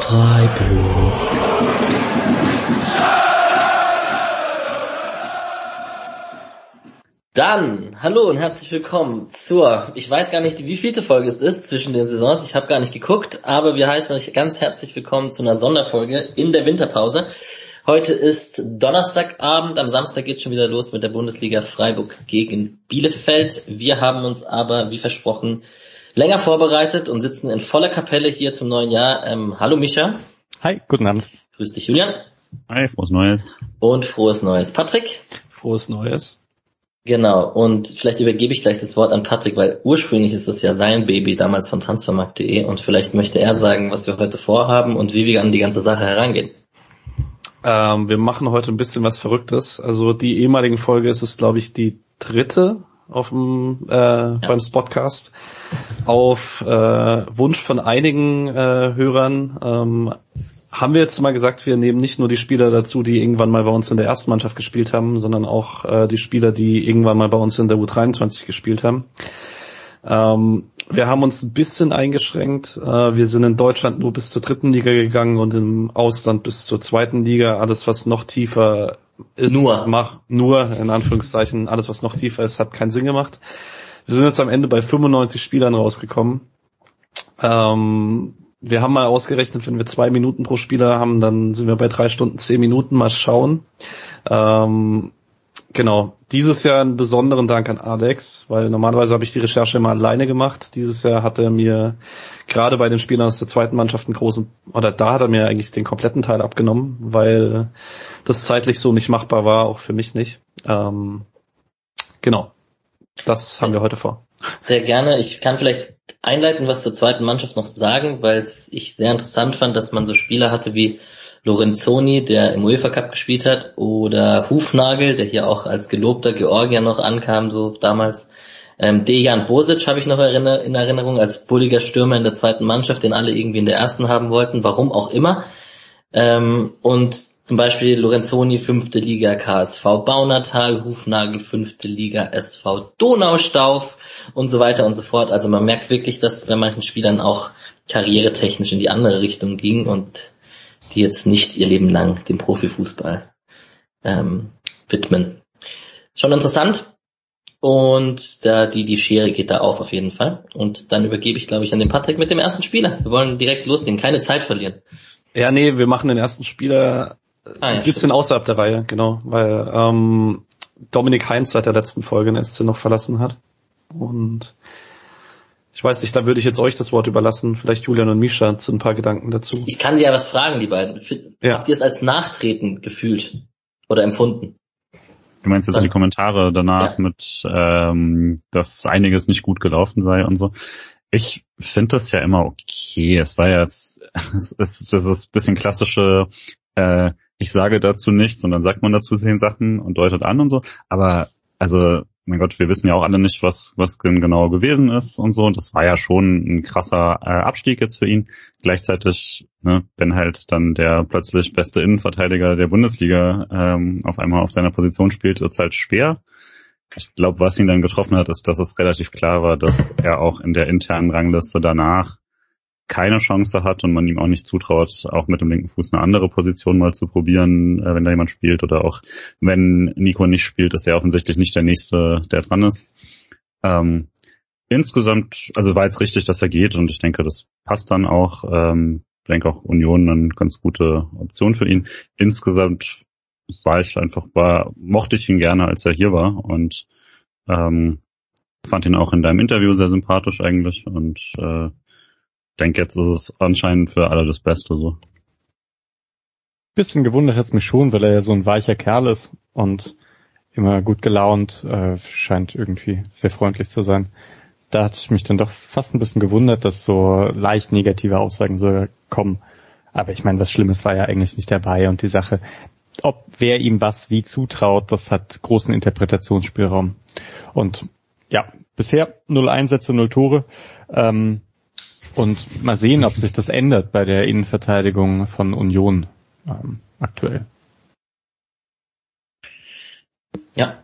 Freiburg. Dann, hallo und herzlich willkommen zur, ich weiß gar nicht, wie vielte Folge es ist zwischen den Saisons, ich habe gar nicht geguckt, aber wir heißen euch ganz herzlich willkommen zu einer Sonderfolge in der Winterpause. Heute ist Donnerstagabend, am Samstag geht's schon wieder los mit der Bundesliga Freiburg gegen Bielefeld. Wir haben uns aber, wie versprochen, länger vorbereitet und sitzen in voller Kapelle hier zum neuen Jahr. Ähm, hallo Mischa. Hi, guten Abend. Grüß dich Julian. Hi, frohes Neues. Und frohes Neues Patrick. Frohes Neues. Genau, und vielleicht übergebe ich gleich das Wort an Patrick, weil ursprünglich ist das ja sein Baby damals von transfermarkt.de und vielleicht möchte er sagen, was wir heute vorhaben und wie wir an die ganze Sache herangehen. Ähm, wir machen heute ein bisschen was Verrücktes. Also die ehemaligen Folge ist es, glaube ich, die dritte auf dem äh, ja. beim Spotcast. Auf äh, Wunsch von einigen äh, Hörern ähm, haben wir jetzt mal gesagt, wir nehmen nicht nur die Spieler dazu, die irgendwann mal bei uns in der ersten Mannschaft gespielt haben, sondern auch äh, die Spieler, die irgendwann mal bei uns in der U23 gespielt haben. Ähm, wir haben uns ein bisschen eingeschränkt. Äh, wir sind in Deutschland nur bis zur dritten Liga gegangen und im Ausland bis zur zweiten Liga. Alles, was noch tiefer ist, nur, mach, nur in Anführungszeichen, alles, was noch tiefer ist, hat keinen Sinn gemacht. Wir sind jetzt am Ende bei 95 Spielern rausgekommen. Ähm, wir haben mal ausgerechnet, wenn wir zwei Minuten pro Spieler haben, dann sind wir bei drei Stunden zehn Minuten. Mal schauen. Ähm, genau. Dieses Jahr einen besonderen Dank an Alex, weil normalerweise habe ich die Recherche immer alleine gemacht. Dieses Jahr hat er mir gerade bei den Spielern aus der zweiten Mannschaft einen großen, oder da hat er mir eigentlich den kompletten Teil abgenommen, weil das zeitlich so nicht machbar war, auch für mich nicht. Ähm, genau. Das haben wir heute vor. Sehr gerne. Ich kann vielleicht einleiten, was zur zweiten Mannschaft noch sagen, weil ich sehr interessant fand, dass man so Spieler hatte wie Lorenzoni, der im UEFA Cup gespielt hat, oder Hufnagel, der hier auch als gelobter Georgier noch ankam, so damals. Ähm, Dejan Bosic habe ich noch in Erinnerung als bulliger Stürmer in der zweiten Mannschaft, den alle irgendwie in der ersten haben wollten, warum auch immer. Ähm, und zum Beispiel Lorenzoni, fünfte Liga KSV Baunatal, Hufnagel, fünfte Liga SV Donaustauf und so weiter und so fort. Also man merkt wirklich, dass bei manchen Spielern auch karrieretechnisch in die andere Richtung ging und die jetzt nicht ihr Leben lang dem Profifußball ähm, widmen. Schon interessant. Und da die, die Schere geht da auf auf jeden Fall. Und dann übergebe ich, glaube ich, an den Patrick mit dem ersten Spieler. Wir wollen direkt loslegen, keine Zeit verlieren. Ja, nee, wir machen den ersten Spieler ah, ja, ein bisschen stimmt. außerhalb der Reihe, genau, weil ähm, Dominik Heinz seit der letzten Folge in SC noch verlassen hat. Und ich weiß nicht, da würde ich jetzt euch das Wort überlassen. Vielleicht Julian und Misha zu ein paar Gedanken dazu. Ich kann dir ja was fragen, die beiden. Ja. Habt ihr es als Nachtreten gefühlt oder empfunden? Du meinst jetzt was? die Kommentare danach ja. mit, ähm, dass einiges nicht gut gelaufen sei und so. Ich finde das ja immer okay. Es war jetzt, es ist, das ist ein bisschen klassische, äh, ich sage dazu nichts und dann sagt man dazu zehn Sachen und deutet an und so. Aber also mein Gott, wir wissen ja auch alle nicht, was, was genau gewesen ist und so. Und das war ja schon ein krasser äh, Abstieg jetzt für ihn. Gleichzeitig, ne, wenn halt dann der plötzlich beste Innenverteidiger der Bundesliga ähm, auf einmal auf seiner Position spielt, ist halt schwer. Ich glaube, was ihn dann getroffen hat, ist, dass es relativ klar war, dass er auch in der internen Rangliste danach keine Chance hat und man ihm auch nicht zutraut, auch mit dem linken Fuß eine andere Position mal zu probieren, äh, wenn da jemand spielt oder auch wenn Nico nicht spielt, ist er offensichtlich nicht der Nächste, der dran ist. Ähm, insgesamt, also war jetzt richtig, dass er geht und ich denke, das passt dann auch. Ähm, ich denke auch Union eine ganz gute Option für ihn. Insgesamt war ich einfach, war, mochte ich ihn gerne, als er hier war und ähm, fand ihn auch in deinem Interview sehr sympathisch eigentlich und äh, denke, jetzt ist es anscheinend für alle das Beste so. Bisschen gewundert hat's mich schon, weil er ja so ein weicher Kerl ist und immer gut gelaunt, äh, scheint irgendwie sehr freundlich zu sein. Da hatte ich mich dann doch fast ein bisschen gewundert, dass so leicht negative Aussagen so kommen. Aber ich meine, was Schlimmes war ja eigentlich nicht dabei und die Sache, ob wer ihm was wie zutraut, das hat großen Interpretationsspielraum. Und ja, bisher null Einsätze, null Tore. Ähm, und mal sehen, ob sich das ändert bei der Innenverteidigung von Union ähm, aktuell. Ja,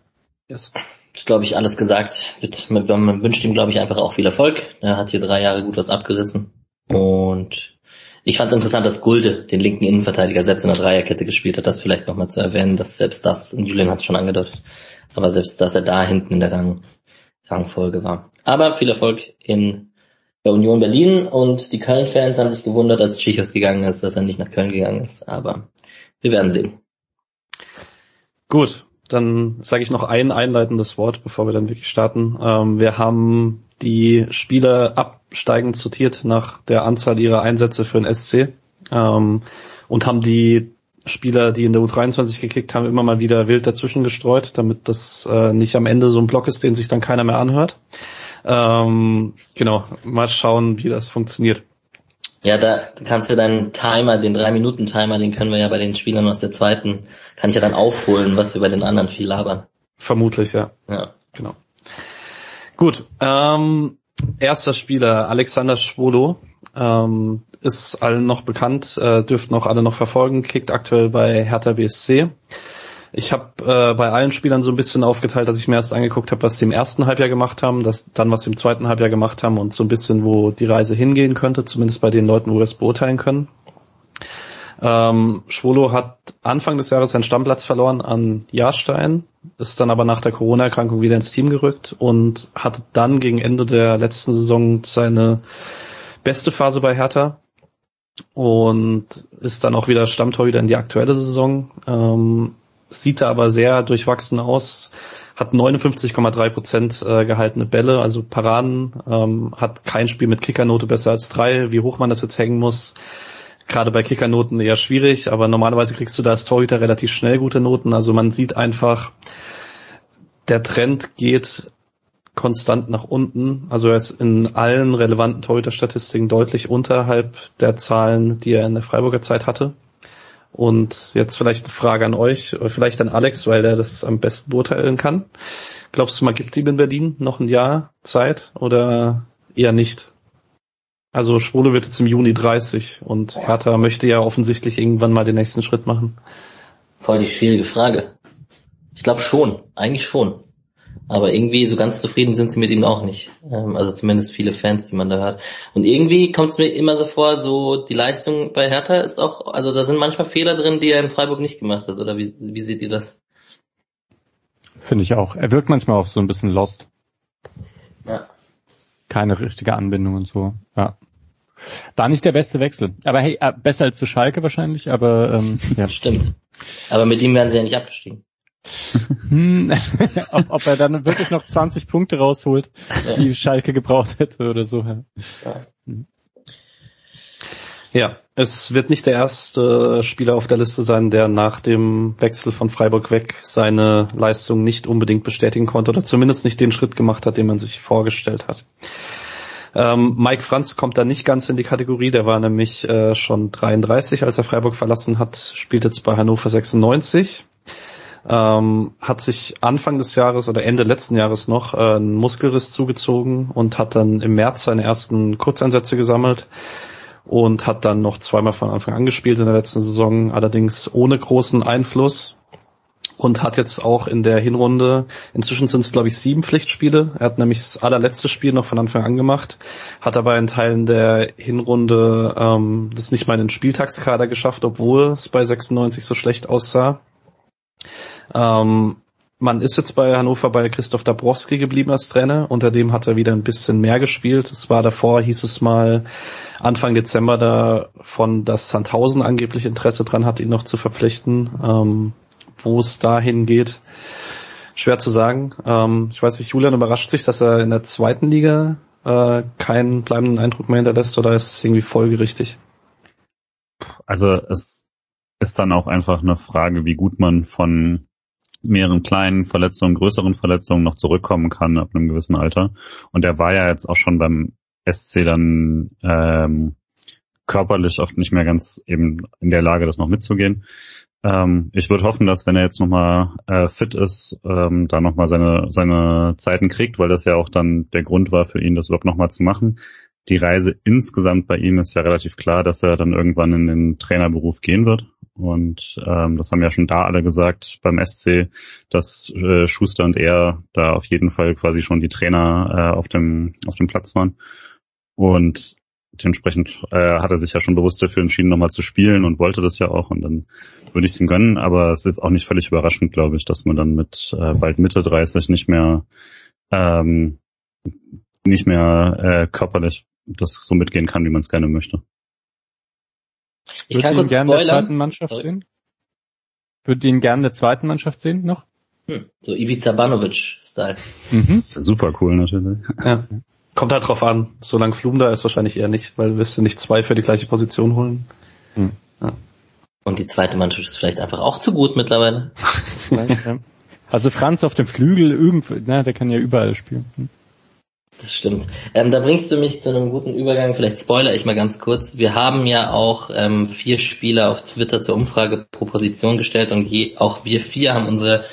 yes. ist glaube ich alles gesagt. Man wünscht ihm glaube ich einfach auch viel Erfolg. Er hat hier drei Jahre gut was abgerissen und Ich fand es interessant, dass Gulde den linken Innenverteidiger selbst in der Dreierkette gespielt hat. Das vielleicht nochmal zu erwähnen, dass selbst das, und Julian hat es schon angedeutet, aber selbst, dass er da hinten in der Rang, Rangfolge war. Aber viel Erfolg in der Union Berlin und die Köln-Fans haben sich gewundert, als Tschichos gegangen ist, dass er nicht nach Köln gegangen ist. Aber wir werden sehen. Gut, dann sage ich noch ein einleitendes Wort, bevor wir dann wirklich starten. Ähm, wir haben die Spieler absteigend sortiert nach der Anzahl ihrer Einsätze für den SC ähm, und haben die Spieler, die in der U23 gekickt haben, immer mal wieder wild dazwischen gestreut, damit das äh, nicht am Ende so ein Block ist, den sich dann keiner mehr anhört. Ähm, genau, mal schauen, wie das funktioniert. Ja, da kannst du deinen Timer, den 3-Minuten-Timer, den können wir ja bei den Spielern aus der zweiten, kann ich ja dann aufholen, was wir bei den anderen viel labern. Vermutlich, ja. Ja. Genau. Gut, ähm, erster Spieler, Alexander Schwolo, ähm, ist allen noch bekannt, äh, dürften auch alle noch verfolgen, kickt aktuell bei Hertha BSC. Ich habe äh, bei allen Spielern so ein bisschen aufgeteilt, dass ich mir erst angeguckt habe, was sie im ersten Halbjahr gemacht haben, dass, dann was sie im zweiten Halbjahr gemacht haben und so ein bisschen, wo die Reise hingehen könnte, zumindest bei den Leuten, wo wir es beurteilen können. Ähm, Schwolo hat Anfang des Jahres seinen Stammplatz verloren an Jahrstein, ist dann aber nach der Corona-Erkrankung wieder ins Team gerückt und hatte dann gegen Ende der letzten Saison seine beste Phase bei Hertha und ist dann auch wieder Stammtorhüter in die aktuelle Saison. Ähm, sieht da aber sehr durchwachsen aus, hat 59,3 Prozent äh, gehaltene Bälle, also Paraden, ähm, hat kein Spiel mit Kickernote besser als drei. Wie hoch man das jetzt hängen muss, gerade bei Kickernoten eher schwierig, aber normalerweise kriegst du da als Torhüter relativ schnell gute Noten. Also man sieht einfach, der Trend geht konstant nach unten. Also er ist in allen relevanten Torhüterstatistiken deutlich unterhalb der Zahlen, die er in der Freiburger Zeit hatte. Und jetzt vielleicht eine Frage an euch, vielleicht an Alex, weil er das am besten beurteilen kann. Glaubst du, man gibt ihm in Berlin noch ein Jahr Zeit oder eher nicht? Also Schwule wird jetzt im Juni 30 und Hertha möchte ja offensichtlich irgendwann mal den nächsten Schritt machen. Voll die schwierige Frage. Ich glaube schon, eigentlich schon. Aber irgendwie so ganz zufrieden sind sie mit ihm auch nicht. Ähm, also zumindest viele Fans, die man da hört. Und irgendwie kommt es mir immer so vor, so die Leistung bei Hertha ist auch, also da sind manchmal Fehler drin, die er in Freiburg nicht gemacht hat. Oder wie, wie seht ihr das? Finde ich auch. Er wirkt manchmal auch so ein bisschen lost. Ja. Keine richtige Anbindung und so. Ja. Da nicht der beste Wechsel. Aber hey, äh, besser als zu Schalke wahrscheinlich, aber ähm, ja. Stimmt. Aber mit ihm wären sie ja nicht abgestiegen. Hm, ob, ob er dann wirklich noch 20 Punkte rausholt, ja. die Schalke gebraucht hätte oder so. Ja. ja, es wird nicht der erste Spieler auf der Liste sein, der nach dem Wechsel von Freiburg weg seine Leistung nicht unbedingt bestätigen konnte oder zumindest nicht den Schritt gemacht hat, den man sich vorgestellt hat. Ähm, Mike Franz kommt da nicht ganz in die Kategorie, der war nämlich äh, schon 33, als er Freiburg verlassen hat, spielt jetzt bei Hannover 96 ähm, hat sich Anfang des Jahres oder Ende letzten Jahres noch äh, einen Muskelriss zugezogen und hat dann im März seine ersten Kurzeinsätze gesammelt und hat dann noch zweimal von Anfang an gespielt in der letzten Saison, allerdings ohne großen Einfluss und hat jetzt auch in der Hinrunde, inzwischen sind es glaube ich sieben Pflichtspiele, er hat nämlich das allerletzte Spiel noch von Anfang an gemacht, hat aber in Teilen der Hinrunde ähm, das nicht mal in den Spieltagskader geschafft, obwohl es bei 96 so schlecht aussah. Ähm, man ist jetzt bei Hannover bei Christoph Dabrowski geblieben als Trainer. Unter dem hat er wieder ein bisschen mehr gespielt. Es war davor, hieß es mal Anfang Dezember davon, dass Sandhausen angeblich Interesse dran hat, ihn noch zu verpflichten. Ähm, wo es dahin geht, schwer zu sagen. Ähm, ich weiß nicht, Julian überrascht sich, dass er in der zweiten Liga äh, keinen bleibenden Eindruck mehr hinterlässt oder ist es irgendwie folgerichtig? Also es ist dann auch einfach eine Frage, wie gut man von mehreren kleinen Verletzungen, größeren Verletzungen noch zurückkommen kann ab einem gewissen Alter. Und er war ja jetzt auch schon beim SC dann ähm, körperlich oft nicht mehr ganz eben in der Lage, das noch mitzugehen. Ähm, ich würde hoffen, dass wenn er jetzt nochmal äh, fit ist, ähm, da nochmal seine, seine Zeiten kriegt, weil das ja auch dann der Grund war für ihn, das überhaupt nochmal zu machen die Reise insgesamt bei ihm ist ja relativ klar, dass er dann irgendwann in den Trainerberuf gehen wird. Und ähm, das haben ja schon da alle gesagt beim SC, dass äh, Schuster und er da auf jeden Fall quasi schon die Trainer äh, auf dem auf dem Platz waren. Und dementsprechend äh, hat er sich ja schon bewusst dafür entschieden, nochmal zu spielen und wollte das ja auch und dann würde ich es ihm gönnen, aber es ist jetzt auch nicht völlig überraschend, glaube ich, dass man dann mit äh, bald Mitte 30 nicht mehr ähm, nicht mehr äh, körperlich das so mitgehen kann, wie man es gerne möchte. Ich Würde kann ihn gerne der zweiten Mannschaft Sorry. sehen? Würde ihn gerne der zweiten Mannschaft sehen noch? Hm, so Ivica Banovic-Style. Mhm. Das wäre super cool natürlich. Ja. Kommt halt drauf an. Solange Flum da ist, wahrscheinlich eher nicht, weil wirst du nicht zwei für die gleiche Position holen. Hm. Ja. Und die zweite Mannschaft ist vielleicht einfach auch zu gut mittlerweile. also Franz auf dem Flügel, irgendwo, na, der kann ja überall spielen. Das stimmt. Ähm, da bringst du mich zu einem guten Übergang. Vielleicht spoiler ich mal ganz kurz. Wir haben ja auch ähm, vier Spieler auf Twitter zur Umfrage pro Position gestellt und je, auch wir vier haben unsere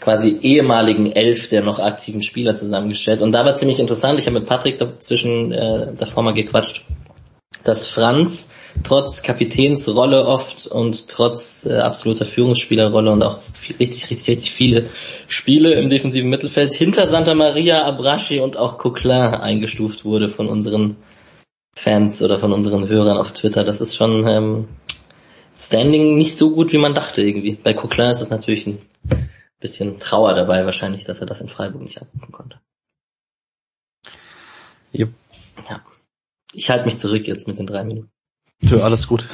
quasi ehemaligen elf der noch aktiven Spieler zusammengestellt. Und da war ziemlich interessant, ich habe mit Patrick dazwischen äh, davor mal gequatscht, dass Franz trotz Kapitänsrolle oft und trotz äh, absoluter Führungsspielerrolle und auch viel, richtig, richtig, richtig viele Spiele im defensiven Mittelfeld hinter Santa Maria, Abraschi und auch Coquelin eingestuft wurde von unseren Fans oder von unseren Hörern auf Twitter. Das ist schon ähm, Standing nicht so gut, wie man dachte irgendwie. Bei Coquelin ist es natürlich ein bisschen Trauer dabei wahrscheinlich, dass er das in Freiburg nicht abrufen konnte. Yep. Ja. Ich halte mich zurück jetzt mit den drei Minuten. Ja, alles gut.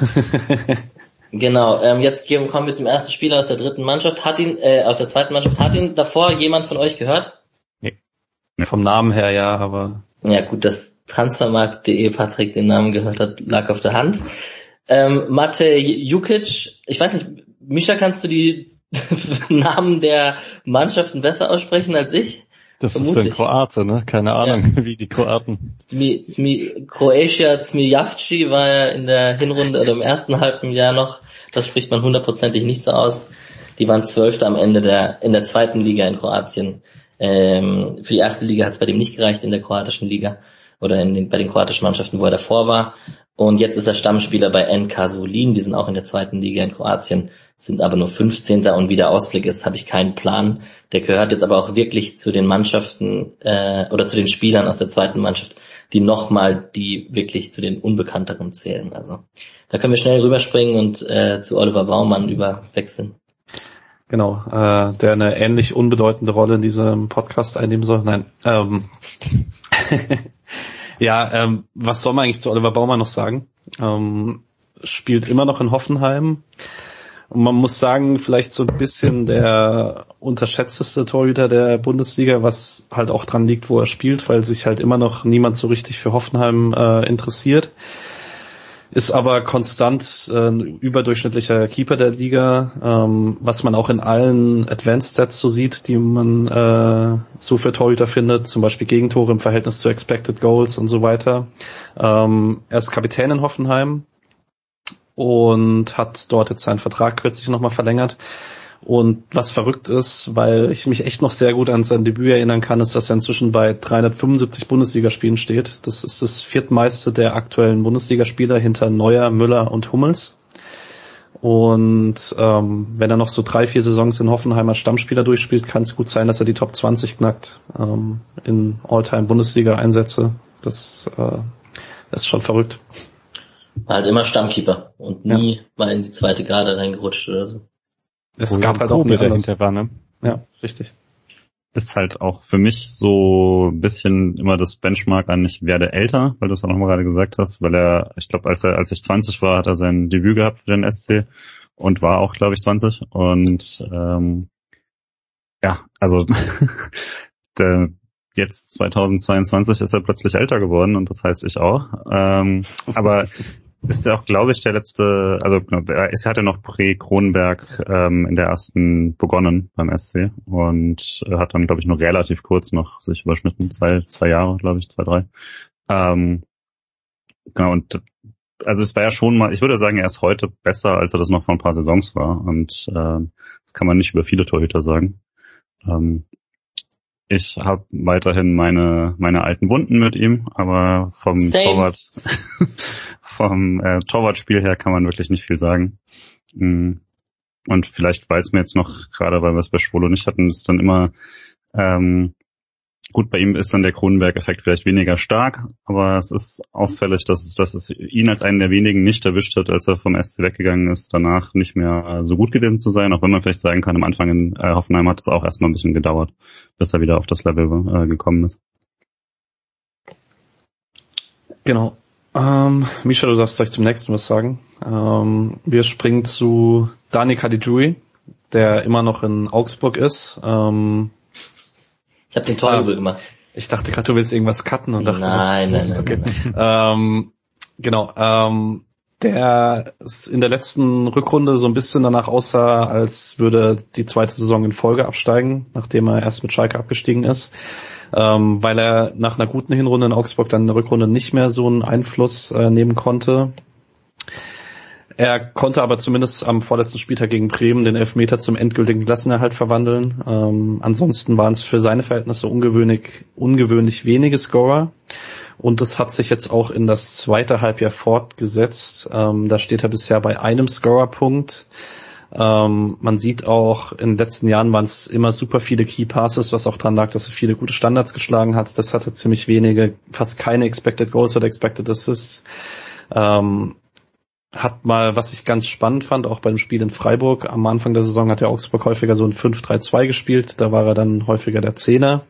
genau, ähm, jetzt kommen wir zum ersten Spieler aus der dritten Mannschaft. Hat ihn, äh, aus der zweiten Mannschaft, hat ihn davor jemand von euch gehört? Nee. Vom Namen her ja, aber. Ja gut, dass Transfermarkt.de Patrick den Namen gehört hat, lag auf der Hand. Ähm, Mate Jukic, ich weiß nicht, Misha, kannst du die Namen der Mannschaften besser aussprechen als ich? Das Vermutlich. ist ein Kroate, ne? Keine Ahnung, ja. wie die Kroaten. Zmi, Zmi, Croatia Zmijavci war ja in der Hinrunde oder im ersten halben Jahr noch, das spricht man hundertprozentig nicht so aus. Die waren Zwölfte am Ende der, in der zweiten Liga in Kroatien. Ähm, für die erste Liga hat es bei dem nicht gereicht in der kroatischen Liga oder in den, bei den kroatischen Mannschaften, wo er davor war. Und jetzt ist er Stammspieler bei NK Solin, die sind auch in der zweiten Liga in Kroatien sind aber nur 15. und wie der Ausblick ist, habe ich keinen Plan. Der gehört jetzt aber auch wirklich zu den Mannschaften äh, oder zu den Spielern aus der zweiten Mannschaft, die nochmal die wirklich zu den Unbekannteren zählen. Also da können wir schnell rüberspringen und äh, zu Oliver Baumann überwechseln. Genau, äh, der eine ähnlich unbedeutende Rolle in diesem Podcast einnehmen soll. Nein. Ähm, ja, ähm, was soll man eigentlich zu Oliver Baumann noch sagen? Ähm, spielt immer noch in Hoffenheim. Und man muss sagen, vielleicht so ein bisschen der unterschätzteste Torhüter der Bundesliga, was halt auch dran liegt, wo er spielt, weil sich halt immer noch niemand so richtig für Hoffenheim äh, interessiert. Ist aber konstant äh, überdurchschnittlicher Keeper der Liga, ähm, was man auch in allen Advanced Stats so sieht, die man äh, so für Torhüter findet, zum Beispiel Gegentore im Verhältnis zu Expected Goals und so weiter. Ähm, er ist Kapitän in Hoffenheim, und hat dort jetzt seinen Vertrag kürzlich nochmal verlängert. Und was verrückt ist, weil ich mich echt noch sehr gut an sein Debüt erinnern kann, ist, dass er inzwischen bei 375 Bundesligaspielen steht. Das ist das viertmeiste der aktuellen Bundesligaspieler hinter Neuer, Müller und Hummels. Und ähm, wenn er noch so drei, vier Saisons in Hoffenheim als Stammspieler durchspielt, kann es gut sein, dass er die Top 20 knackt ähm, in All-Time-Bundesliga-Einsätze. Das, äh, das ist schon verrückt. War halt immer Stammkeeper und nie ja. mal in die zweite Garde reingerutscht oder so. Es gab halt auch Kobe dahinter war, ne? Ja, richtig. Ist halt auch für mich so ein bisschen immer das Benchmark an, ich werde älter, weil du es auch noch mal gerade gesagt hast, weil er, ich glaube, als er, als ich 20 war, hat er sein Debüt gehabt für den SC und war auch, glaube ich, 20 und ähm, ja, also der, jetzt 2022 ist er plötzlich älter geworden und das heißt ich auch. Ähm, aber ist ja auch, glaube ich, der letzte, also es hat ja noch Prä-Kronenberg ähm, in der ersten begonnen beim SC und hat dann, glaube ich, nur relativ kurz noch sich überschnitten, zwei, zwei Jahre, glaube ich, zwei, drei. Ähm, genau, und also es war ja schon mal, ich würde sagen, er ist heute besser, als er das noch vor ein paar Saisons war. Und äh, das kann man nicht über viele Torhüter sagen. Ähm, ich habe weiterhin meine meine alten Wunden mit ihm, aber vom Same. Torwart vom äh, Torwartspiel her kann man wirklich nicht viel sagen. Mm. Und vielleicht weiß mir jetzt noch gerade, weil wir es bei Schwolo nicht hatten, ist dann immer ähm, Gut, bei ihm ist dann der Kronenberg-Effekt vielleicht weniger stark, aber es ist auffällig, dass es, dass es ihn als einen der wenigen nicht erwischt hat, als er vom SC weggegangen ist, danach nicht mehr so gut gewesen zu sein, auch wenn man vielleicht sagen kann, am Anfang in äh, Hoffenheim hat es auch erstmal ein bisschen gedauert, bis er wieder auf das Level äh, gekommen ist. Genau. Ähm, Misha, du darfst gleich zum nächsten was sagen. Ähm, wir springen zu Dani Caligiuri, der immer noch in Augsburg ist. Ähm, ich habe den Torjubel ah, gemacht. Ich dachte gerade, du willst irgendwas cutten und dachte, nein, was, nein, okay. nein, nein, nein. Ähm, genau. Ähm, der in der letzten Rückrunde so ein bisschen danach aussah, als würde die zweite Saison in Folge absteigen, nachdem er erst mit Schalke abgestiegen ist, ähm, weil er nach einer guten Hinrunde in Augsburg dann in der Rückrunde nicht mehr so einen Einfluss äh, nehmen konnte. Er konnte aber zumindest am vorletzten Spieltag gegen Bremen den Elfmeter zum endgültigen Klassenerhalt verwandeln. Ähm, ansonsten waren es für seine Verhältnisse ungewöhnlich, ungewöhnlich wenige Scorer. Und das hat sich jetzt auch in das zweite Halbjahr fortgesetzt. Ähm, da steht er bisher bei einem Scorerpunkt. Ähm, man sieht auch, in den letzten Jahren waren es immer super viele Key Passes, was auch dran lag, dass er viele gute Standards geschlagen hat. Das hatte ziemlich wenige, fast keine Expected Goals oder Expected Assists. Ähm, hat mal, was ich ganz spannend fand, auch beim Spiel in Freiburg, am Anfang der Saison hat der Augsburg häufiger so ein 5-3-2 gespielt, da war er dann häufiger der Zehner.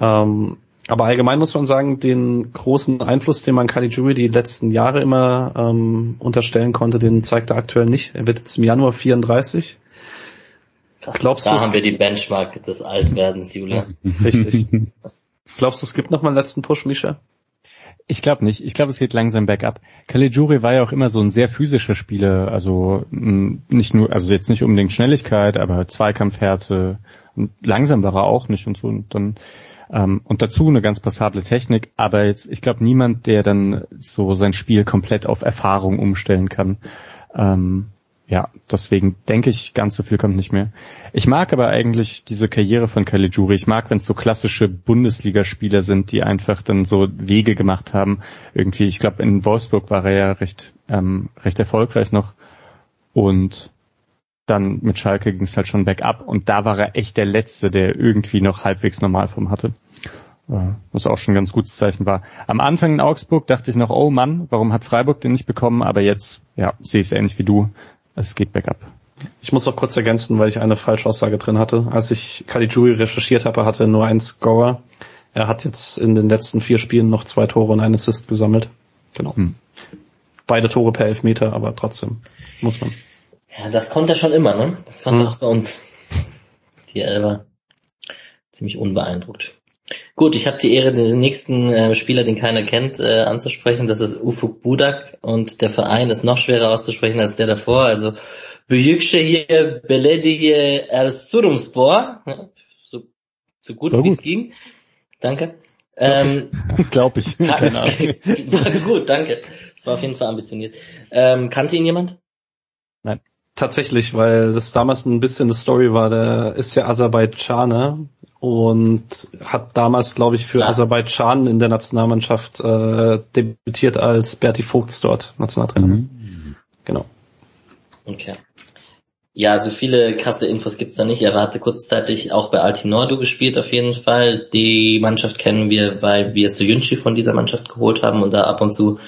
Ähm, aber allgemein muss man sagen, den großen Einfluss, den man Caligiuri die letzten Jahre immer ähm, unterstellen konnte, den zeigt er aktuell nicht. Er wird jetzt im Januar 34. Krass, Glaubst da haben wir die Benchmark des Altwerdens, Julia. Richtig. Glaubst du, es gibt noch mal einen letzten Push, Misha? Ich glaube nicht. Ich glaube, es geht langsam bergab. Caligiuri war ja auch immer so ein sehr physischer Spieler, also nicht nur, also jetzt nicht unbedingt Schnelligkeit, aber Zweikampfhärte. Und langsam war er auch nicht und so. Und dann ähm, und dazu eine ganz passable Technik, aber jetzt, ich glaube, niemand, der dann so sein Spiel komplett auf Erfahrung umstellen kann. Ähm, ja, deswegen denke ich, ganz so viel kommt nicht mehr. Ich mag aber eigentlich diese Karriere von Caligiuri. Ich mag, wenn es so klassische Bundesligaspieler sind, die einfach dann so Wege gemacht haben. Irgendwie, ich glaube, in Wolfsburg war er ja recht, ähm, recht erfolgreich noch. Und dann mit Schalke ging es halt schon bergab. Und da war er echt der Letzte, der irgendwie noch halbwegs Normalform hatte. Äh, was auch schon ein ganz gutes Zeichen war. Am Anfang in Augsburg dachte ich noch, oh Mann, warum hat Freiburg den nicht bekommen? Aber jetzt, ja, sehe ich es ähnlich wie du es geht bergab. Ich muss noch kurz ergänzen, weil ich eine Falschaussage drin hatte. Als ich Caligiuri recherchiert habe, hatte er nur einen Scorer. Er hat jetzt in den letzten vier Spielen noch zwei Tore und einen Assist gesammelt. Genau. Hm. Beide Tore per Elfmeter, aber trotzdem muss man. Ja, das konnte er schon immer, ne? Das konnte hm. auch bei uns. Die Elber. Ziemlich unbeeindruckt. Gut, ich habe die Ehre, den nächsten äh, Spieler, den keiner kennt, äh, anzusprechen. Das ist Ufuk Budak und der Verein ist noch schwerer auszusprechen als der davor. Also Büyükşehir Belediye Erzurumspor. Ja, so, so gut, wie es ging. Danke. Ähm, Glaube ich. Keine Ahnung. war gut, danke. Es war auf jeden Fall ambitioniert. Ähm, kannte ihn jemand? Nein. Tatsächlich, weil das damals ein bisschen eine Story war. Der ist ja Aserbaidschaner und hat damals, glaube ich, für Klar. Aserbaidschan in der Nationalmannschaft äh, debütiert als Berti Vogts dort, Nationaltrainer. Mhm. Genau. Okay. Ja, so viele krasse Infos gibt's da nicht. Er hatte kurzzeitig auch bei Altinordu gespielt auf jeden Fall. Die Mannschaft kennen wir, weil wir Soyuncu von dieser Mannschaft geholt haben und da ab und zu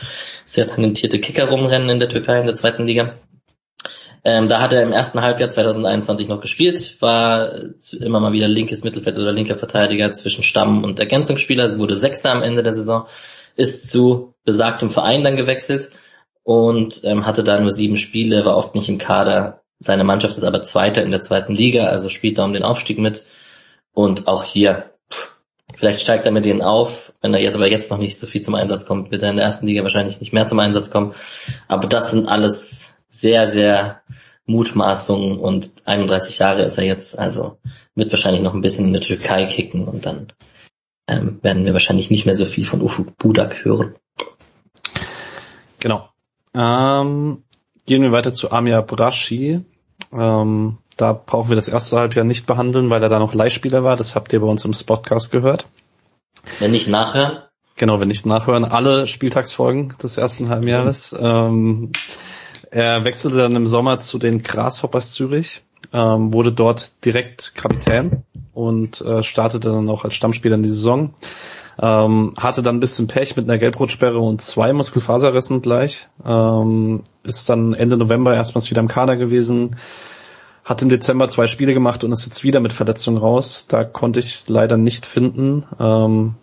sehr talentierte Kicker rumrennen in der Türkei in der zweiten Liga. Ähm, da hat er im ersten Halbjahr 2021 noch gespielt, war immer mal wieder linkes Mittelfeld oder linker Verteidiger zwischen Stamm und Ergänzungsspieler, wurde Sechster am Ende der Saison, ist zu besagtem Verein dann gewechselt und ähm, hatte da nur sieben Spiele, war oft nicht im Kader. Seine Mannschaft ist aber Zweiter in der zweiten Liga, also spielt da um den Aufstieg mit. Und auch hier, pff, vielleicht steigt er mit denen auf, wenn er jetzt aber jetzt noch nicht so viel zum Einsatz kommt, wird er in der ersten Liga wahrscheinlich nicht mehr zum Einsatz kommen. Aber das sind alles sehr, sehr Mutmaßungen und 31 Jahre ist er jetzt, also wird wahrscheinlich noch ein bisschen in der Türkei kicken und dann ähm, werden wir wahrscheinlich nicht mehr so viel von Ufuk Budak hören. Genau. Ähm, gehen wir weiter zu Amir Brashi. Ähm, da brauchen wir das erste Halbjahr nicht behandeln, weil er da noch Leihspieler war. Das habt ihr bei uns im Podcast gehört. Wenn nicht nachhören. Genau, wenn nicht nachhören. Alle Spieltagsfolgen des ersten Halbjahres. Mhm. Ähm, er wechselte dann im Sommer zu den Grasshoppers Zürich. ähm, wurde dort direkt Kapitän und äh, startete dann auch als Stammspieler in die Saison. Ähm, hatte dann ein bisschen Pech mit einer Gelbrotsperre und zwei Muskelfaserrissen gleich. Ähm, ist dann Ende November erstmals wieder im Kader gewesen. Hat im Dezember zwei Spiele gemacht und ist jetzt wieder mit Verletzung raus. Da konnte ich leider nicht finden, ähm,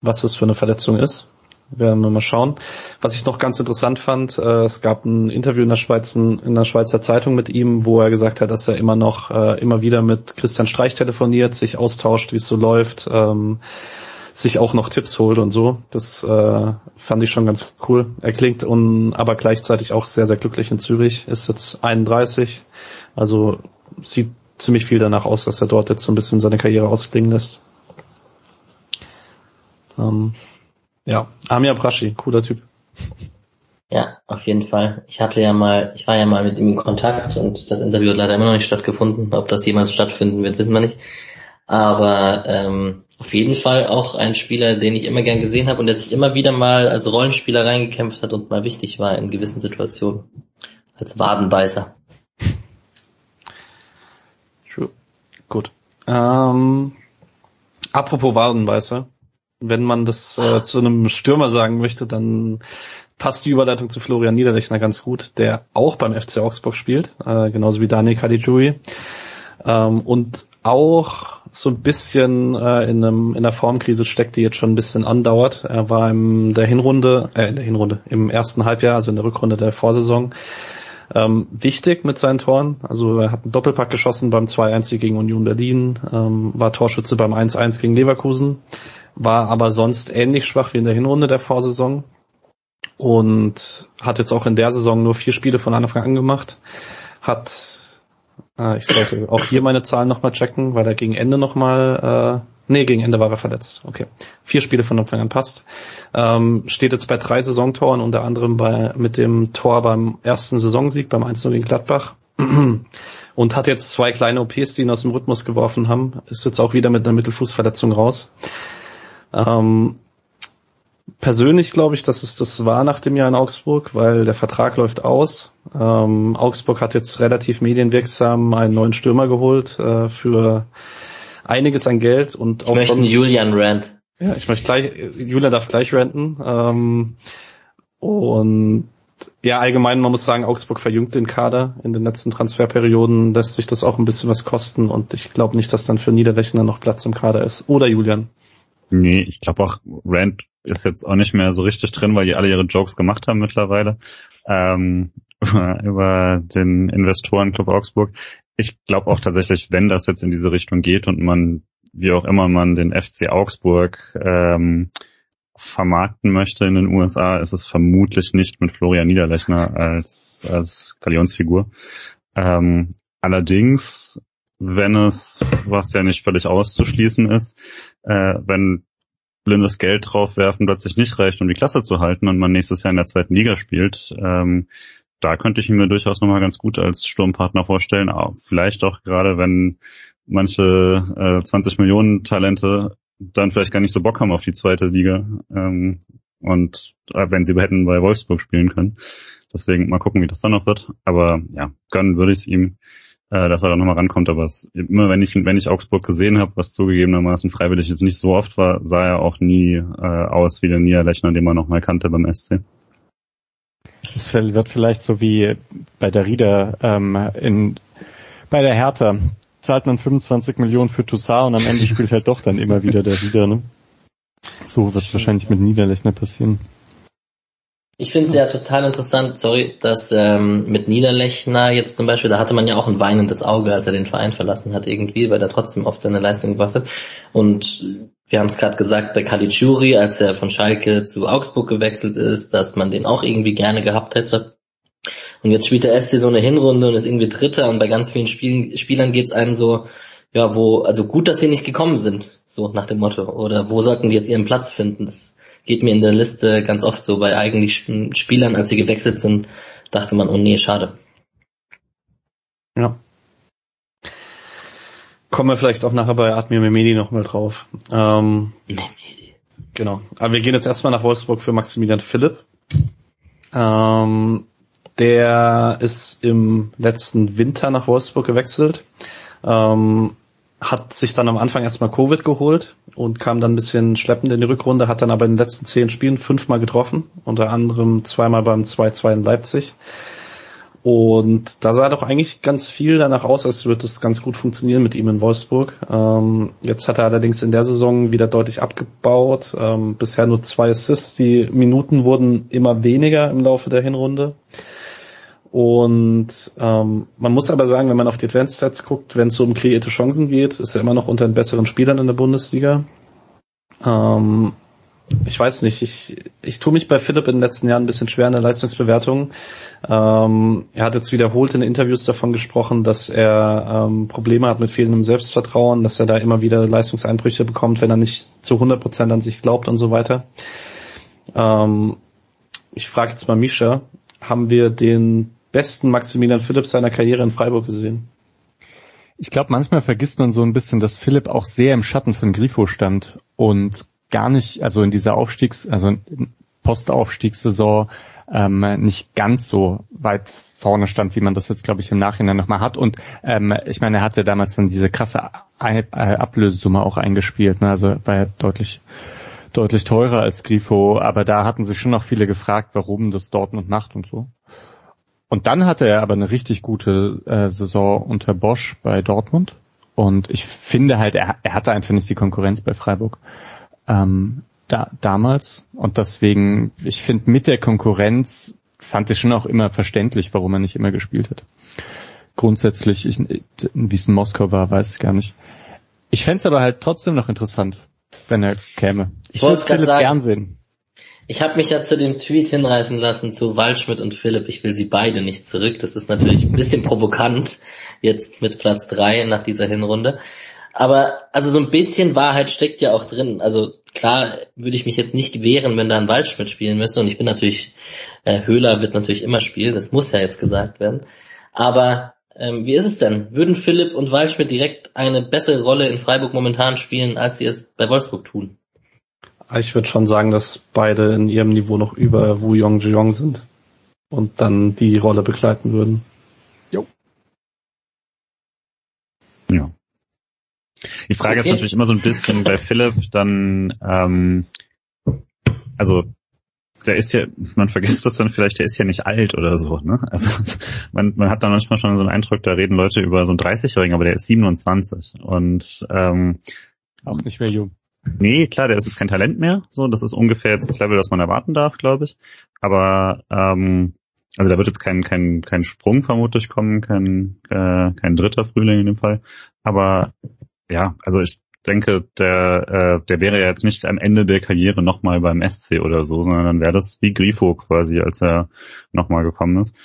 was das für eine Verletzung ist. Werden wir mal schauen. Was ich noch ganz interessant fand, äh, es gab ein Interview in der, Schweiz, in der Schweizer Zeitung mit ihm, wo er gesagt hat, dass er immer noch, äh, immer wieder mit Christian Streich telefoniert, sich austauscht, wie es so läuft, ähm, sich auch noch Tipps holt und so. Das äh, fand ich schon ganz cool. Er klingt un, aber gleichzeitig auch sehr, sehr glücklich in Zürich, ist jetzt 31, also sieht ziemlich viel danach aus, dass er dort jetzt so ein bisschen seine Karriere ausklingen lässt. Ähm, ja, Amir Braschi, cooler Typ. Ja, auf jeden Fall. Ich hatte ja mal, ich war ja mal mit ihm in Kontakt und das Interview hat leider immer noch nicht stattgefunden. Ob das jemals stattfinden wird, wissen wir nicht. Aber ähm, auf jeden Fall auch ein Spieler, den ich immer gern gesehen habe und der sich immer wieder mal als Rollenspieler reingekämpft hat und mal wichtig war in gewissen Situationen. Als Wadenbeißer. True. Gut. Ähm, apropos Wadenbeißer wenn man das äh, zu einem Stürmer sagen möchte, dann passt die Überleitung zu Florian Niederlechner ganz gut, der auch beim FC Augsburg spielt, äh, genauso wie Daniel Caligiuri. Ähm, und auch so ein bisschen äh, in, einem, in einer Formkrise steckt, die jetzt schon ein bisschen andauert. Er war in der Hinrunde, äh, in der Hinrunde, im ersten Halbjahr, also in der Rückrunde der Vorsaison, ähm, wichtig mit seinen Toren. Also er hat einen Doppelpack geschossen beim 2-1 gegen Union Berlin, ähm, war Torschütze beim 1-1 gegen Leverkusen war aber sonst ähnlich schwach wie in der Hinrunde der Vorsaison und hat jetzt auch in der Saison nur vier Spiele von Anfang an gemacht. Hat, äh, ich sollte auch hier meine Zahlen nochmal checken, weil er gegen Ende nochmal, äh, nee, gegen Ende war er verletzt. Okay. Vier Spiele von Anfang an passt. Ähm, steht jetzt bei drei Saisontoren, unter anderem bei, mit dem Tor beim ersten Saisonsieg, beim 1 gegen Gladbach. und hat jetzt zwei kleine OPs, die ihn aus dem Rhythmus geworfen haben. Ist jetzt auch wieder mit einer Mittelfußverletzung raus. Ähm, persönlich glaube ich, dass es das war nach dem Jahr in Augsburg, weil der Vertrag läuft aus. Ähm, Augsburg hat jetzt relativ medienwirksam einen neuen Stürmer geholt äh, für einiges an Geld und ich auch sonst, Julian Rand. Ja, ich möchte gleich, Julian darf gleich ranten. Ähm, und ja, allgemein, man muss sagen, Augsburg verjüngt den Kader. In den letzten Transferperioden lässt sich das auch ein bisschen was kosten und ich glaube nicht, dass dann für Niederlechner noch Platz im Kader ist. Oder Julian. Nee, ich glaube auch, Rand ist jetzt auch nicht mehr so richtig drin, weil die alle ihre Jokes gemacht haben mittlerweile. Ähm, über den Investorenclub Augsburg. Ich glaube auch tatsächlich, wenn das jetzt in diese Richtung geht und man, wie auch immer man den FC Augsburg ähm, vermarkten möchte in den USA, ist es vermutlich nicht mit Florian Niederlechner als, als Galionsfigur. Ähm, allerdings wenn es, was ja nicht völlig auszuschließen ist, äh, wenn blindes Geld draufwerfen plötzlich nicht reicht, um die Klasse zu halten und man nächstes Jahr in der zweiten Liga spielt, ähm, da könnte ich mir durchaus nochmal ganz gut als Sturmpartner vorstellen. Auch vielleicht auch gerade, wenn manche äh, 20 Millionen Talente dann vielleicht gar nicht so Bock haben auf die zweite Liga ähm, und äh, wenn sie hätten bei Wolfsburg spielen können. Deswegen mal gucken, wie das dann noch wird. Aber ja, gönnen würde ich es ihm äh, dass er da nochmal rankommt. Aber es, immer wenn ich, wenn ich Augsburg gesehen habe, was zugegebenermaßen freiwillig jetzt nicht so oft war, sah er auch nie äh, aus wie der Niederlechner, den man noch mal kannte beim SC. Es wird vielleicht so wie bei der Rieder ähm, in bei der Hertha zahlt man 25 Millionen für Toussaint und am Ende spielt halt doch dann immer wieder der Rieder. Ne? So wird es wahrscheinlich mit Niederlechner passieren. Ich finde es ja total interessant, sorry, dass ähm, mit Niederlechner jetzt zum Beispiel, da hatte man ja auch ein weinendes Auge, als er den Verein verlassen hat irgendwie, weil er trotzdem oft seine Leistung gebracht hat. Und wir haben es gerade gesagt, bei Caligiuri, als er von Schalke zu Augsburg gewechselt ist, dass man den auch irgendwie gerne gehabt hätte. Und jetzt spielt der SC so eine Hinrunde und ist irgendwie Dritter und bei ganz vielen Spielen, Spielern geht's einem so, ja, wo, also gut, dass sie nicht gekommen sind, so nach dem Motto. Oder wo sollten die jetzt ihren Platz finden? Das geht mir in der Liste ganz oft so bei eigentlich Spielern, als sie gewechselt sind, dachte man, oh nee, schade. Ja. Kommen wir vielleicht auch nachher bei Admir Memedi nochmal drauf. Ähm, Memedi. Genau. Aber wir gehen jetzt erstmal nach Wolfsburg für Maximilian Philipp. Ähm, der ist im letzten Winter nach Wolfsburg gewechselt. Ähm, hat sich dann am Anfang erstmal Covid geholt und kam dann ein bisschen schleppend in die Rückrunde, hat dann aber in den letzten zehn Spielen fünfmal getroffen, unter anderem zweimal beim 2-2 in Leipzig. Und da sah doch eigentlich ganz viel danach aus, als würde es ganz gut funktionieren mit ihm in Wolfsburg. Ähm, jetzt hat er allerdings in der Saison wieder deutlich abgebaut. Ähm, bisher nur zwei Assists. Die Minuten wurden immer weniger im Laufe der Hinrunde. Und ähm, man muss aber sagen, wenn man auf die Advanced Stats guckt, wenn es so um kreierte Chancen geht, ist er immer noch unter den besseren Spielern in der Bundesliga. Ähm, ich weiß nicht, ich, ich tue mich bei Philipp in den letzten Jahren ein bisschen schwer in der Leistungsbewertung. Ähm, er hat jetzt wiederholt in Interviews davon gesprochen, dass er ähm, Probleme hat mit fehlendem Selbstvertrauen, dass er da immer wieder Leistungseinbrüche bekommt, wenn er nicht zu 100% an sich glaubt und so weiter. Ähm, ich frage jetzt mal Misha, haben wir den besten Maximilian Philipp seiner Karriere in Freiburg gesehen. Ich glaube, manchmal vergisst man so ein bisschen, dass Philipp auch sehr im Schatten von Grifo stand und gar nicht, also in dieser Aufstiegs-, also Postaufstiegssaison ähm, nicht ganz so weit vorne stand, wie man das jetzt, glaube ich, im Nachhinein nochmal hat. Und ähm, ich meine, er hatte damals dann diese krasse Ablösesumme auch eingespielt. Ne? Also war ja deutlich deutlich teurer als Grifo, aber da hatten sich schon noch viele gefragt, warum das Dortmund macht und so. Und dann hatte er aber eine richtig gute äh, Saison unter Bosch bei Dortmund. Und ich finde halt, er, er hatte einfach nicht die Konkurrenz bei Freiburg ähm, da, damals. Und deswegen, ich finde, mit der Konkurrenz fand ich schon auch immer verständlich, warum er nicht immer gespielt hat. Grundsätzlich, ich, wie es in Moskau war, weiß ich gar nicht. Ich fände es aber halt trotzdem noch interessant, wenn er käme. Ich, ich würde es gern sehen. Ich habe mich ja zu dem Tweet hinreißen lassen zu Waldschmidt und Philipp, ich will sie beide nicht zurück. Das ist natürlich ein bisschen provokant, jetzt mit Platz drei nach dieser Hinrunde. Aber also so ein bisschen Wahrheit steckt ja auch drin. Also klar würde ich mich jetzt nicht wehren, wenn da ein Waldschmidt spielen müsste. Und ich bin natürlich, äh, Höhler wird natürlich immer spielen, das muss ja jetzt gesagt werden. Aber ähm, wie ist es denn? Würden Philipp und Waldschmidt direkt eine bessere Rolle in Freiburg momentan spielen, als sie es bei Wolfsburg tun? Ich würde schon sagen, dass beide in ihrem Niveau noch über Wu Yong Jeong sind und dann die Rolle begleiten würden. Jo. Ja. Die Frage okay. ist natürlich immer so ein bisschen bei Philipp dann, ähm, also der ist ja, man vergisst das dann vielleicht, der ist ja nicht alt oder so, ne? Also man, man hat dann manchmal schon so einen Eindruck, da reden Leute über so einen 30-Jährigen, aber der ist 27 und ähm, auch nicht mehr jung. Nee, klar, der ist jetzt kein Talent mehr. So, das ist ungefähr jetzt das Level, das man erwarten darf, glaube ich. Aber ähm, also da wird jetzt kein kein kein Sprung vermutlich kommen, kein äh, kein dritter Frühling in dem Fall. Aber ja, also ich denke, der äh, der wäre ja jetzt nicht am Ende der Karriere nochmal beim SC oder so, sondern dann wäre das wie Grifo quasi, als er nochmal gekommen ist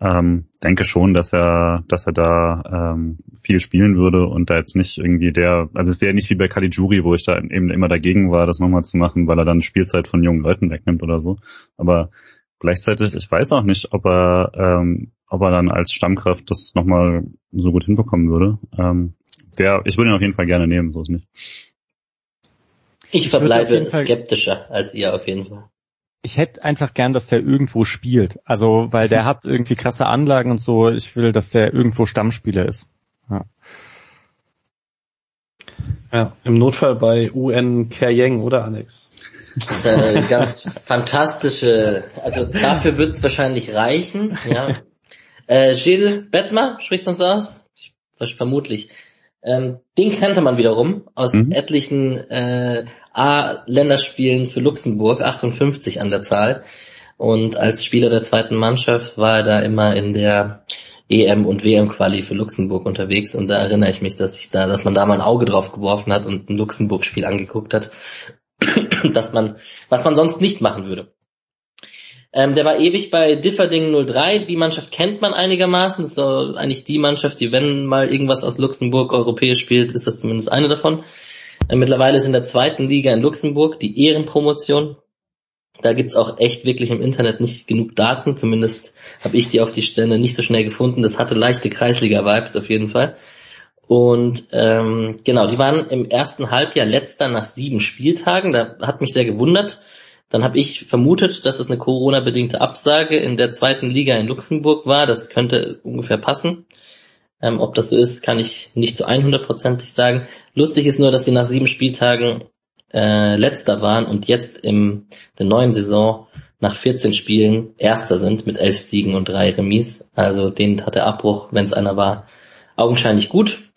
ähm, denke schon, dass er, dass er da ähm, viel spielen würde und da jetzt nicht irgendwie der, also es wäre nicht wie bei Caligiuri, wo ich da eben immer dagegen war, das nochmal zu machen, weil er dann Spielzeit von jungen Leuten wegnimmt oder so. Aber gleichzeitig, ich weiß auch nicht, ob er, ähm, ob er dann als Stammkraft das nochmal so gut hinbekommen würde. Ähm, der, ich würde ihn auf jeden Fall gerne nehmen, so ist nicht. Ich verbleibe skeptischer als ihr auf jeden Fall ich hätte einfach gern, dass der irgendwo spielt. Also, weil der hat irgendwie krasse Anlagen und so. Ich will, dass der irgendwo Stammspieler ist. Ja. Ja, im Notfall bei UN Keryeng, oder Alex? Das ist eine ganz fantastische, also dafür wird es wahrscheinlich reichen, ja. Äh, Gilles Bettmer, spricht man so aus? Vermutlich. Ähm, den kannte man wiederum aus mhm. etlichen äh, A-Länderspielen für Luxemburg, 58 an der Zahl. Und als Spieler der zweiten Mannschaft war er da immer in der EM und WM-Quali für Luxemburg unterwegs und da erinnere ich mich, dass ich da, dass man da mal ein Auge drauf geworfen hat und ein Luxemburg-Spiel angeguckt hat, dass man, was man sonst nicht machen würde. Ähm, der war ewig bei Differding 03. Die Mannschaft kennt man einigermaßen. Das ist eigentlich die Mannschaft, die, wenn mal irgendwas aus Luxemburg europäisch spielt, ist das zumindest eine davon. Äh, mittlerweile ist in der zweiten Liga in Luxemburg die Ehrenpromotion. Da gibt's auch echt wirklich im Internet nicht genug Daten. Zumindest habe ich die auf die Stelle nicht so schnell gefunden. Das hatte leichte Kreisliga-Vibes auf jeden Fall. Und ähm, genau, die waren im ersten Halbjahr letzter nach sieben Spieltagen. Da hat mich sehr gewundert Dann habe ich vermutet, dass es eine Corona-bedingte Absage in der zweiten Liga in Luxemburg war. Das könnte ungefähr passen. Ähm, ob das so ist, kann ich nicht zu 100%ig sagen. Lustig ist nur, dass sie nach sieben Spieltagen äh, letzter waren und jetzt in der neuen Saison nach 14 Spielen erster sind mit elf Siegen und drei Remis. Also denen hat der Abbruch, wenn es einer war, augenscheinlich gut.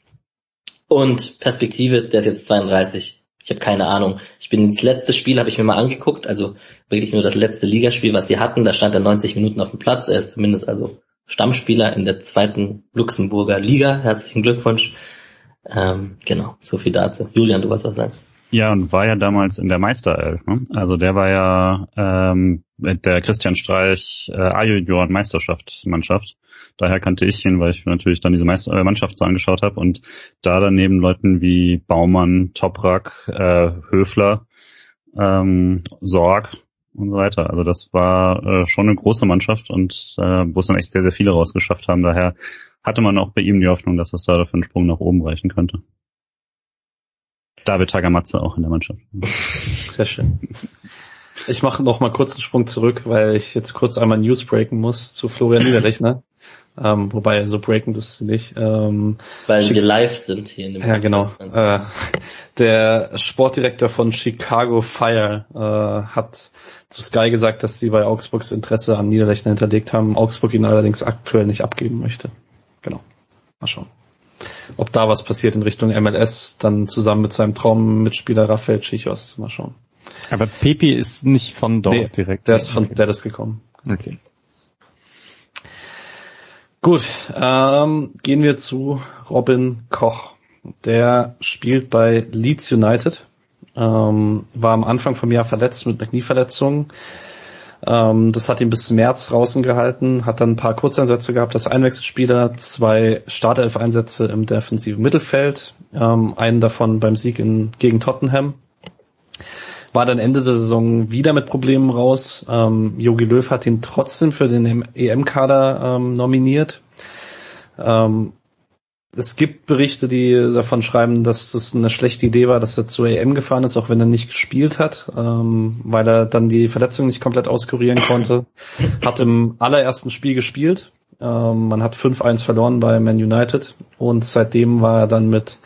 Und Perspektive, der ist jetzt 32. Ich habe keine Ahnung. Ich bin ins letzte Spiel, habe ich mir mal angeguckt, also wirklich nur das letzte Ligaspiel, was sie hatten. Da stand er 90 Minuten auf dem Platz. Er ist zumindest also Stammspieler in der zweiten Luxemburger Liga. Herzlichen Glückwunsch. Ähm, genau, so viel dazu. Julian, du wolltest was sagen. Ja, und war ja damals in der Meisterelf. Ne? Also der war ja ähm, mit der Christian Streich äh, A-Junioren Meisterschaftsmannschaft. Daher kannte ich ihn, weil ich natürlich dann diese Meister äh, Mannschaft so angeschaut habe und da daneben Leuten wie Baumann, Toprak, äh, Höfler, ähm, Sorg und so weiter. Also das war äh, schon eine große Mannschaft und äh, wo es dann echt sehr, sehr viele rausgeschafft haben. Daher hatte man auch bei ihm die Hoffnung, dass es da für einen Sprung nach oben reichen könnte. David Tagamatze auch in der Mannschaft. Sehr schön. Ich mache noch mal kurz einen Sprung zurück, weil ich jetzt kurz einmal News breaken muss zu Florian Niederlechner. Ähm, wobei, so breakend ist es nicht. Ähm, Weil wir live sind hier in dem Ja, genau. Äh, der Sportdirektor von Chicago Fire äh, hat zu Sky gesagt, dass sie bei Augsburgs Interesse an Niederlechner hinterlegt haben, Augsburg ihn allerdings aktuell nicht abgeben möchte. Genau. Mal schauen. Ob da was passiert in Richtung MLS, dann zusammen mit seinem Traummitspieler Rafael Chichos. Mal schauen. Aber Pepe ist nicht von dort nee, direkt. Der ist von, der ist gekommen. Okay. Gut, ähm, gehen wir zu Robin Koch. Der spielt bei Leeds United, ähm, war am Anfang vom Jahr verletzt mit einer Knieverletzung. Ähm, das hat ihn bis März draußen gehalten, hat dann ein paar Kurzeinsätze gehabt als Einwechselspieler, zwei Startelf-Einsätze im defensiven Mittelfeld, ähm, einen davon beim Sieg in, gegen Tottenham. War dann Ende der Saison wieder mit Problemen raus. Ähm, Jogi Löw hat ihn trotzdem für den EM-Kader ähm, nominiert. Ähm, es gibt Berichte, die davon schreiben, dass das eine schlechte Idee war, dass er zur EM gefahren ist, auch wenn er nicht gespielt hat, ähm, weil er dann die Verletzung nicht komplett auskurieren konnte. Hat im allerersten Spiel gespielt. Ähm, man hat 5-1 verloren bei Man United und seitdem war er dann mit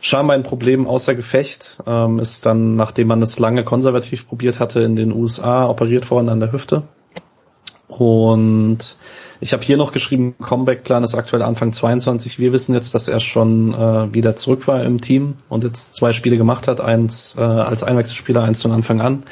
scheinbar ein Problem außer Gefecht. Ähm, ist dann, nachdem man es lange konservativ probiert hatte, in den USA operiert worden an der Hüfte. Und ich habe hier noch geschrieben, Comeback-Plan ist aktuell Anfang 22. Wir wissen jetzt, dass er schon äh, wieder zurück war im Team und jetzt zwei Spiele gemacht hat, eins äh, als Einwechselspieler, eins von Anfang an.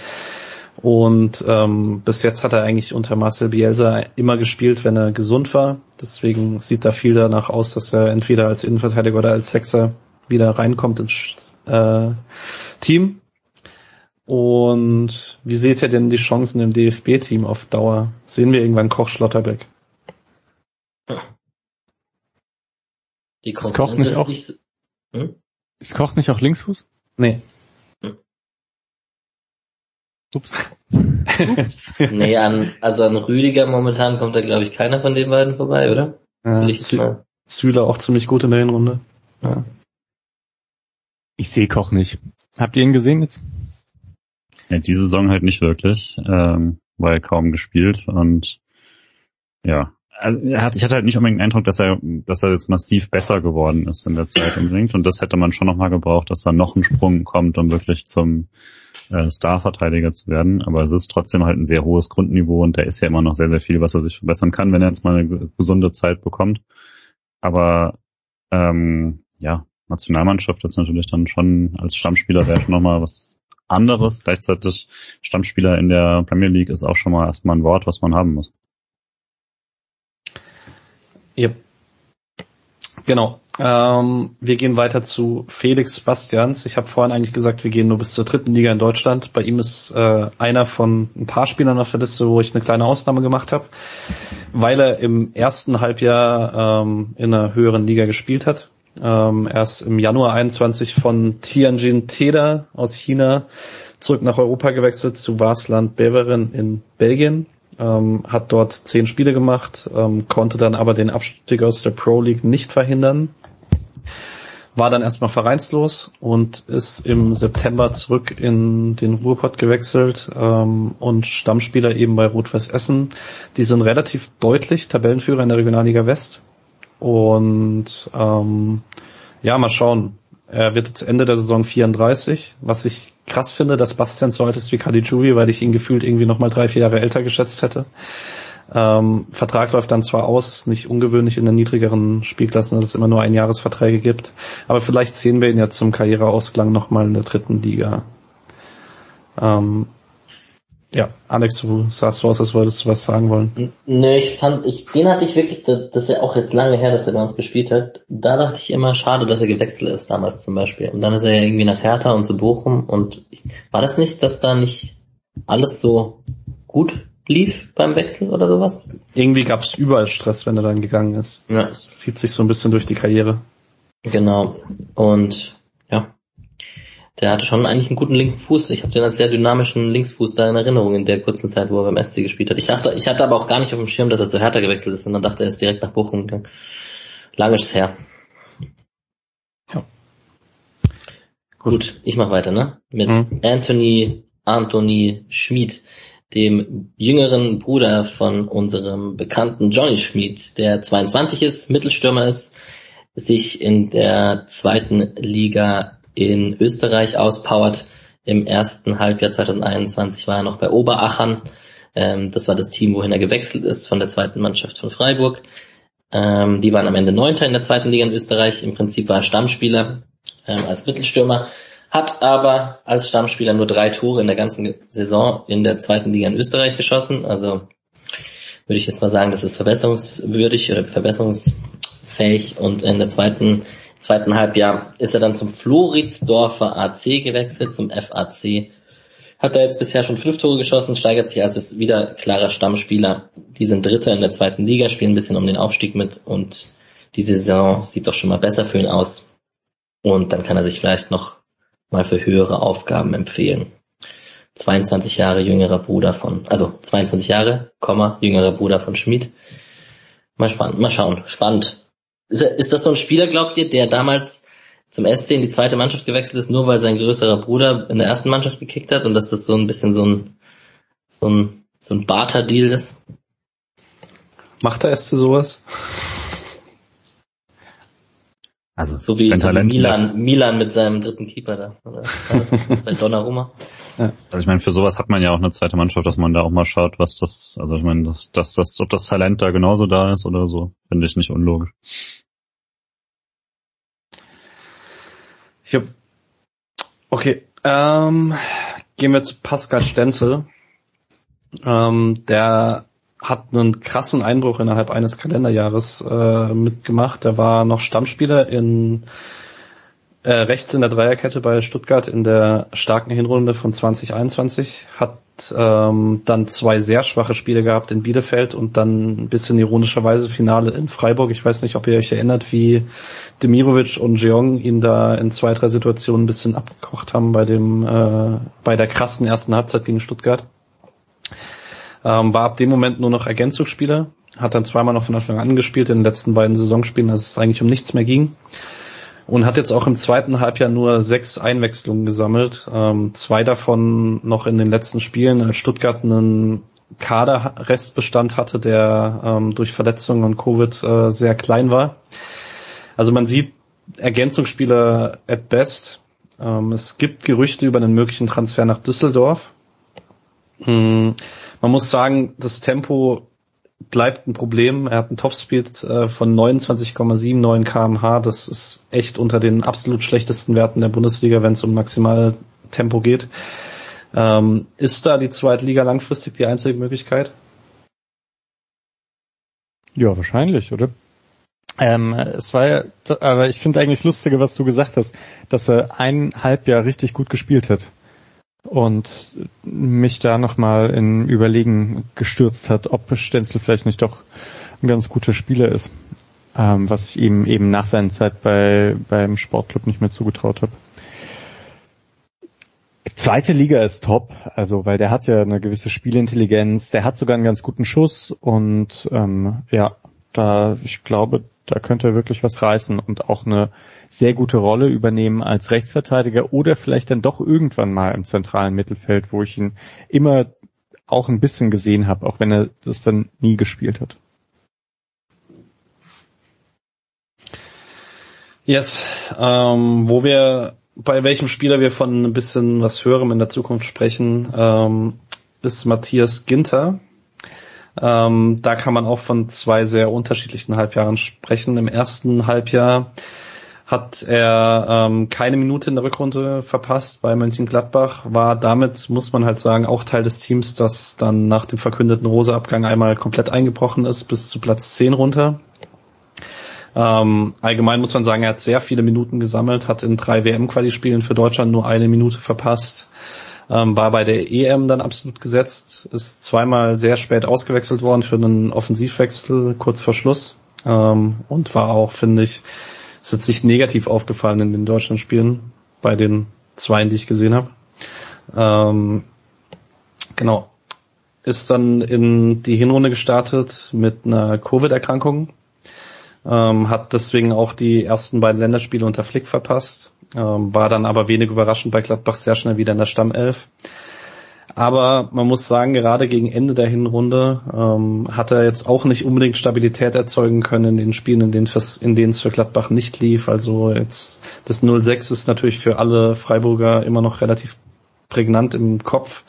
Und ähm, bis jetzt hat er eigentlich unter Marcel Bielsa immer gespielt, wenn er gesund war. Deswegen sieht da viel danach aus, dass er entweder als Innenverteidiger oder als Sechser wieder reinkommt ins äh, Team. Und wie seht ihr denn die Chancen im DFB-Team auf Dauer? Sehen wir irgendwann Koch Schlotterbeck? Die Konkurrenz Koch nicht auch, nicht, hm? Ist Koch nicht auch Linksfuß? Nee. Hm. Ups. Ups. nee, an, also an Rüdiger momentan kommt da glaube ich keiner von den beiden vorbei, oder? Ja, Sü Süle auch ziemlich gut in der Hinrunde. Ja. Ich sehe Koch nicht. Habt ihr ihn gesehen jetzt? Ja, diese Saison halt nicht wirklich, ähm, weil kaum gespielt und ja, also er hat, ich hatte halt nicht unbedingt den Eindruck, dass er, dass er jetzt massiv besser geworden ist in der Zeit unbedingt und das hätte man schon nochmal gebraucht, dass da noch ein Sprung kommt, um wirklich zum äh, Starverteidiger zu werden. Aber es ist trotzdem halt ein sehr hohes Grundniveau und da ist ja immer noch sehr, sehr viel, was er sich verbessern kann, wenn er jetzt mal eine gesunde Zeit bekommt. Aber ähm, ja, Nationalmannschaft ist natürlich dann schon als Stammspieler wäre schon nochmal was anderes. Gleichzeitig Stammspieler in der Premier League ist auch schon mal erstmal ein Wort, was man haben muss. Yep. Genau. Ähm, wir gehen weiter zu Felix Bastians. Ich habe vorhin eigentlich gesagt, wir gehen nur bis zur dritten Liga in Deutschland. Bei ihm ist äh, einer von ein paar Spielern auf der Liste, wo ich eine kleine Ausnahme gemacht habe, weil er im ersten Halbjahr ähm, in einer höheren Liga gespielt hat. Ähm, er ist im Januar 21 von Tianjin Teda aus China zurück nach Europa gewechselt zu Wasland Beveren in Belgien. Ähm, hat dort zehn Spiele gemacht, ähm, konnte dann aber den Abstieg aus der Pro League nicht verhindern. war dann erstmal vereinslos und ist im September zurück in den Ruhrpott gewechselt ähm, und Stammspieler eben bei Rot-Weiß Essen. Die sind relativ deutlich Tabellenführer in der Regionalliga West. Und ähm, ja, mal schauen. Er wird jetzt Ende der Saison 34, was ich krass finde, dass Bastian so alt ist wie Caligiuri, weil ich ihn gefühlt irgendwie nochmal drei, vier Jahre älter geschätzt hätte. Ähm, Vertrag läuft dann zwar aus, ist nicht ungewöhnlich in den niedrigeren Spielklassen, dass es immer nur Einjahresverträge gibt, aber vielleicht sehen wir ihn ja zum Karriereausklang nochmal in der dritten Liga. Ähm, ja, Alex, du sahst so aus, als wolltest du was sagen wollen. Nö, ich fand, ich, den hatte ich wirklich, das ist ja auch jetzt lange her, dass er bei uns gespielt hat. Da dachte ich immer, schade, dass er gewechselt ist damals zum Beispiel. Und dann ist er ja irgendwie nach Hertha und zu Bochum und ich, war das nicht, dass da nicht alles so gut lief beim Wechsel oder sowas? Irgendwie gab es überall Stress, wenn er dann gegangen ist. Ja. Das zieht sich so ein bisschen durch die Karriere. Genau. Und der hatte schon eigentlich einen guten linken Fuß. Ich habe den als sehr dynamischen Linksfuß da in Erinnerung in der kurzen Zeit, wo er beim SC gespielt hat. Ich dachte, ich hatte aber auch gar nicht auf dem Schirm, dass er zu Hertha gewechselt ist, sondern dachte, er ist direkt nach Bochum gegangen. Lange ist es her. Ja. Gut, Gut ich mache weiter, ne? Mit mhm. Anthony Anthony Schmid dem jüngeren Bruder von unserem bekannten Johnny Schmid, der 22 ist, Mittelstürmer ist, sich in der zweiten Liga in Österreich auspowert. Im ersten Halbjahr 2021 war er noch bei Oberachern. Ähm, das war das Team, wohin er gewechselt ist von der zweiten Mannschaft von Freiburg. Ähm, die waren am Ende Neunter in der zweiten Liga in Österreich. Im Prinzip war er Stammspieler ähm, als Mittelstürmer hat aber als Stammspieler nur drei Tore in der ganzen Saison in der zweiten Liga in Österreich geschossen. Also würde ich jetzt mal sagen, das ist verbesserungswürdig oder verbesserungsfähig. Und in der zweiten, zweiten Halbjahr ist er dann zum Floridsdorfer AC gewechselt, zum FAC. Hat er jetzt bisher schon fünf Tore geschossen, steigert sich also wieder klarer Stammspieler. Die sind Dritter in der zweiten Liga, spielen ein bisschen um den Aufstieg mit und die Saison sieht doch schon mal besser für ihn aus. Und dann kann er sich vielleicht noch mal für höhere Aufgaben empfehlen. 22 Jahre jüngerer Bruder von, also 22 Jahre, Komma, jüngerer Bruder von Schmid. Mal spannend, mal schauen, spannend. Ist, ist das so ein Spieler, glaubt ihr, der damals zum SC in die zweite Mannschaft gewechselt ist, nur weil sein größerer Bruder in der ersten Mannschaft gekickt hat und dass das so ein bisschen so ein, so ein, so ein Barter-Deal ist? Macht der SC sowas? Also so wie, so wie Milan, Milan mit seinem dritten Keeper da. Oder bei Donnarumma. Ja. Also ich meine, für sowas hat man ja auch eine zweite Mannschaft, dass man da auch mal schaut, was das, also ich meine, dass, dass, dass ob das Talent da genauso da ist oder so, finde ich nicht unlogisch. Hab, okay, ähm, gehen wir zu Pascal Stenzel. Ähm, der hat einen krassen Einbruch innerhalb eines Kalenderjahres äh, mitgemacht. Er war noch Stammspieler in äh, rechts in der Dreierkette bei Stuttgart in der starken Hinrunde von 2021, hat ähm, dann zwei sehr schwache Spiele gehabt in Bielefeld und dann ein bisschen ironischerweise Finale in Freiburg. Ich weiß nicht, ob ihr euch erinnert, wie Demirovic und Jeong ihn da in zwei, drei Situationen ein bisschen abgekocht haben bei dem äh, bei der krassen ersten Halbzeit gegen Stuttgart. Ähm, war ab dem Moment nur noch Ergänzungsspieler, hat dann zweimal noch von Anfang an gespielt in den letzten beiden Saisonspielen, als es eigentlich um nichts mehr ging. Und hat jetzt auch im zweiten Halbjahr nur sechs Einwechslungen gesammelt. Ähm, zwei davon noch in den letzten Spielen, als Stuttgart einen Kaderrestbestand hatte, der ähm, durch Verletzungen und Covid äh, sehr klein war. Also man sieht Ergänzungsspieler at best. Ähm, es gibt Gerüchte über einen möglichen Transfer nach Düsseldorf. Hm. Man muss sagen, das Tempo bleibt ein Problem. Er hat einen Topspeed äh, von 29,79 kmh. Das ist echt unter den absolut schlechtesten Werten der Bundesliga, wenn es um Maximaltempo geht. Ähm, ist da die zweite Liga langfristig die einzige Möglichkeit? Ja, wahrscheinlich, oder? Ähm, es war ja, aber ich finde eigentlich lustige, was du gesagt hast, dass er ein Halbjahr richtig gut gespielt hat und mich da nochmal in Überlegen gestürzt hat, ob Stenzel vielleicht nicht doch ein ganz guter Spieler ist, ähm, was ich ihm eben nach seiner Zeit bei beim Sportclub nicht mehr zugetraut habe. Zweite Liga ist top, also weil der hat ja eine gewisse Spielintelligenz, der hat sogar einen ganz guten Schuss und ähm, ja, da ich glaube, da könnte er wirklich was reißen und auch eine sehr gute Rolle übernehmen als Rechtsverteidiger oder vielleicht dann doch irgendwann mal im zentralen Mittelfeld, wo ich ihn immer auch ein bisschen gesehen habe, auch wenn er das dann nie gespielt hat. Yes, ähm, wo wir bei welchem Spieler wir von ein bisschen was höherem in der Zukunft sprechen, ähm, ist Matthias Ginter. Ähm, da kann man auch von zwei sehr unterschiedlichen Halbjahren sprechen. Im ersten Halbjahr hat er ähm, keine Minute in der Rückrunde verpasst bei Mönchengladbach, war damit, muss man halt sagen, auch Teil des Teams, das dann nach dem verkündeten Roseabgang einmal komplett eingebrochen ist, bis zu Platz 10 runter. Ähm, allgemein muss man sagen, er hat sehr viele Minuten gesammelt, hat in drei WM-Quali-Spielen für Deutschland nur eine Minute verpasst ähm, war bei der EM dann absolut gesetzt, ist zweimal sehr spät ausgewechselt worden für einen Offensivwechsel kurz vor Schluss ähm, und war auch, finde ich, ist jetzt nicht negativ aufgefallen in den deutschen Spielen, bei den zweien, die ich gesehen habe. Ähm, genau. Ist dann in die Hinrunde gestartet mit einer Covid-Erkrankung, ähm, hat deswegen auch die ersten beiden Länderspiele unter Flick verpasst, ähm, war dann aber wenig überraschend bei Gladbach sehr schnell wieder in der Stammelf. Aber man muss sagen, gerade gegen Ende der Hinrunde ähm, hat er jetzt auch nicht unbedingt Stabilität erzeugen können in den Spielen, in denen, in denen es für Gladbach nicht lief. Also jetzt das 0-6 ist natürlich für alle Freiburger immer noch relativ prägnant im Kopf.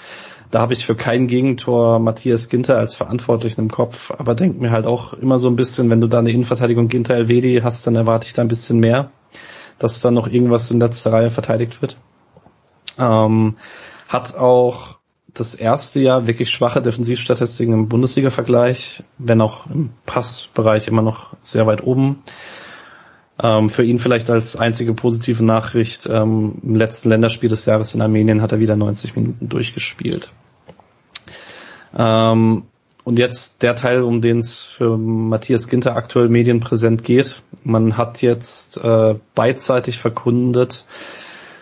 Da habe ich für kein Gegentor Matthias Ginter als Verantwortlichen im Kopf, aber denk mir halt auch immer so ein bisschen, wenn du da eine Innenverteidigung Ginter Elvedi hast, dann erwarte ich da ein bisschen mehr dass dann noch irgendwas in letzter Reihe verteidigt wird. Ähm, hat auch das erste Jahr wirklich schwache Defensivstatistiken im Bundesliga-Vergleich, wenn auch im Passbereich immer noch sehr weit oben. Ähm, für ihn vielleicht als einzige positive Nachricht, ähm, im letzten Länderspiel des Jahres in Armenien hat er wieder 90 Minuten durchgespielt. Ähm, und jetzt der Teil, um den es für Matthias Ginter aktuell medienpräsent geht. Man hat jetzt äh, beidseitig verkundet,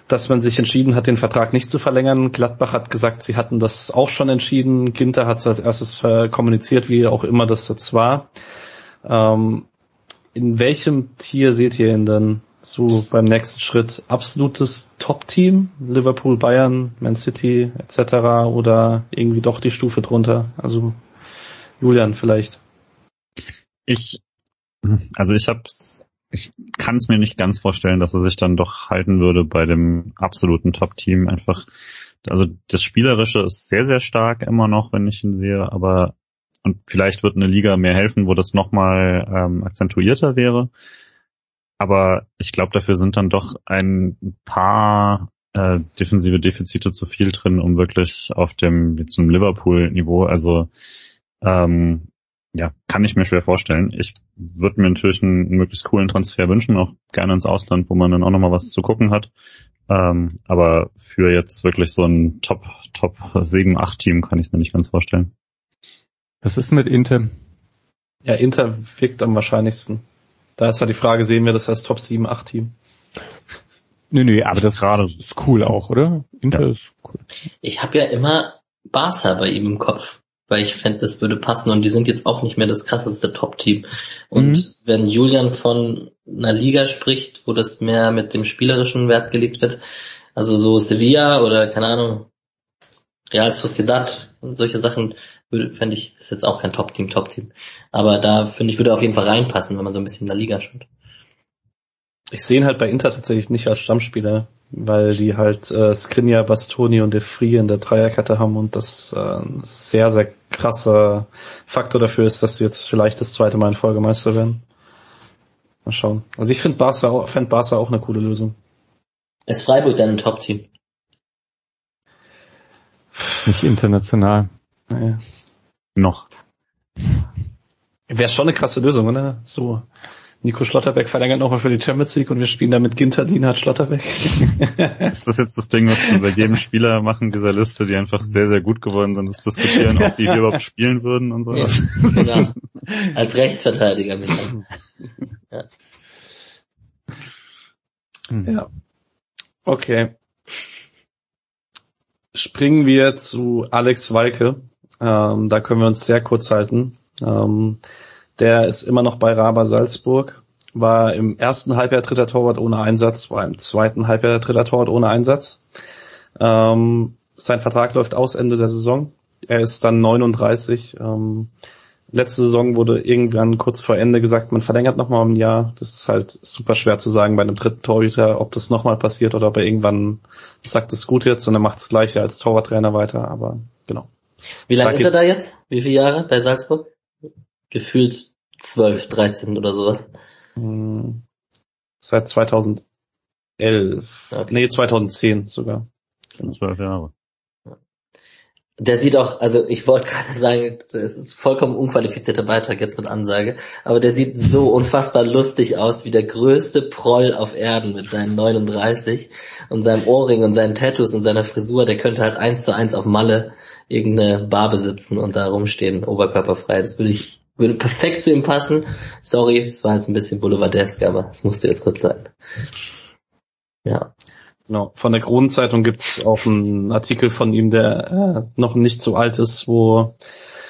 dass man sich entschieden hat, den Vertrag nicht zu verlängern. Gladbach hat gesagt, sie hatten das auch schon entschieden. Ginter hat es als erstes kommuniziert, wie auch immer das jetzt war. Ähm, in welchem Tier seht ihr ihn denn so beim nächsten Schritt? Absolutes Top-Team? Liverpool, Bayern, Man City etc. oder irgendwie doch die Stufe drunter? Also Julian vielleicht. Ich, also ich hab's, ich kann es mir nicht ganz vorstellen, dass er sich dann doch halten würde bei dem absoluten Top-Team. Einfach, also das Spielerische ist sehr, sehr stark immer noch, wenn ich ihn sehe, aber und vielleicht wird eine Liga mehr helfen, wo das nochmal ähm, akzentuierter wäre. Aber ich glaube, dafür sind dann doch ein paar äh, defensive Defizite zu viel drin, um wirklich auf dem zum Liverpool-Niveau, also ähm, ja, kann ich mir schwer vorstellen. Ich würde mir natürlich einen, möglichst coolen Transfer wünschen, auch gerne ins Ausland, wo man dann auch nochmal was zu gucken hat. Ähm, aber für jetzt wirklich so ein Top, Top 7, 8 Team kann ich mir nicht ganz vorstellen. Was ist mit Inter? Ja, Inter wirkt am wahrscheinlichsten. Da ist halt die Frage, sehen wir das als Top 7, 8 Team? Nö, nö, aber das gerade ist cool auch, oder? Inter ja. ist cool. Ich habe ja immer Barca bei ihm im Kopf weil ich fände, das würde passen und die sind jetzt auch nicht mehr das krasseste Top-Team. Und mhm. wenn Julian von einer Liga spricht, wo das mehr mit dem spielerischen Wert gelegt wird, also so Sevilla oder keine Ahnung, Real Sociedad und solche Sachen, fände ich, ist jetzt auch kein Top-Team, Top-Team. Aber da finde ich, würde auf jeden Fall reinpassen, wenn man so ein bisschen in der Liga schaut. Ich sehe ihn halt bei Inter tatsächlich nicht als Stammspieler weil die halt äh, Skriniar, Bastoni und De Free in der Dreierkette haben und das äh, ein sehr, sehr krasser Faktor dafür ist, dass sie jetzt vielleicht das zweite Mal in Folge Meister werden. Mal schauen. Also ich finde Barca, auch, fänd Barca auch eine coole Lösung. Ist Freiburg denn ein Top-Team? Nicht international. Naja. Noch. Wäre schon eine krasse Lösung, oder? So Nico Schlotterbeck verlängert nochmal für die Champions League und wir spielen da mit Ginter, Dienhardt, Schlotterbeck. ist das jetzt das Ding, was wir bei jedem Spieler machen, dieser Liste, die einfach sehr, sehr gut geworden sind, das diskutieren, ob sie hier überhaupt spielen würden und so? Ja, genau. Als Rechtsverteidiger mit. Ja. ja. Okay. Springen wir zu Alex Walke. Ähm, da können wir uns sehr kurz halten. Ähm, der ist immer noch bei Raba Salzburg. war im ersten Halbjahr dritter Torwart ohne Einsatz, war im zweiten Halbjahr dritter Torwart ohne Einsatz. Ähm, sein Vertrag läuft aus Ende der Saison. Er ist dann 39. Ähm, letzte Saison wurde irgendwann kurz vor Ende gesagt, man verlängert nochmal um ein Jahr. Das ist halt super schwer zu sagen bei einem dritten Torhüter, ob das nochmal passiert oder ob er irgendwann sagt, es gut jetzt und er macht das gleiche als Torwarttrainer weiter, aber genau. Wie lange ist er da jetzt? Wie viele Jahre bei Salzburg? Gefühlt 12, 13 oder sowas. Hm, seit 2011. Okay. Nee, 2010 sogar. Zwölf Jahre. Der sieht auch, also ich wollte gerade sagen, es ist vollkommen unqualifizierter Beitrag jetzt mit Ansage, aber der sieht so unfassbar lustig aus wie der größte Proll auf Erden mit seinen 39 und seinem Ohrring und seinen Tattoos und seiner Frisur. Der könnte halt eins zu eins auf Malle irgendeine Bar besitzen und da rumstehen, oberkörperfrei. Das würde ich, würde perfekt zu ihm passen. Sorry, es war jetzt ein bisschen boulevardesk, aber es musste jetzt kurz sein. Ja. Genau. Von der Kronenzeitung gibt's auch einen Artikel von ihm, der äh, noch nicht so alt ist, wo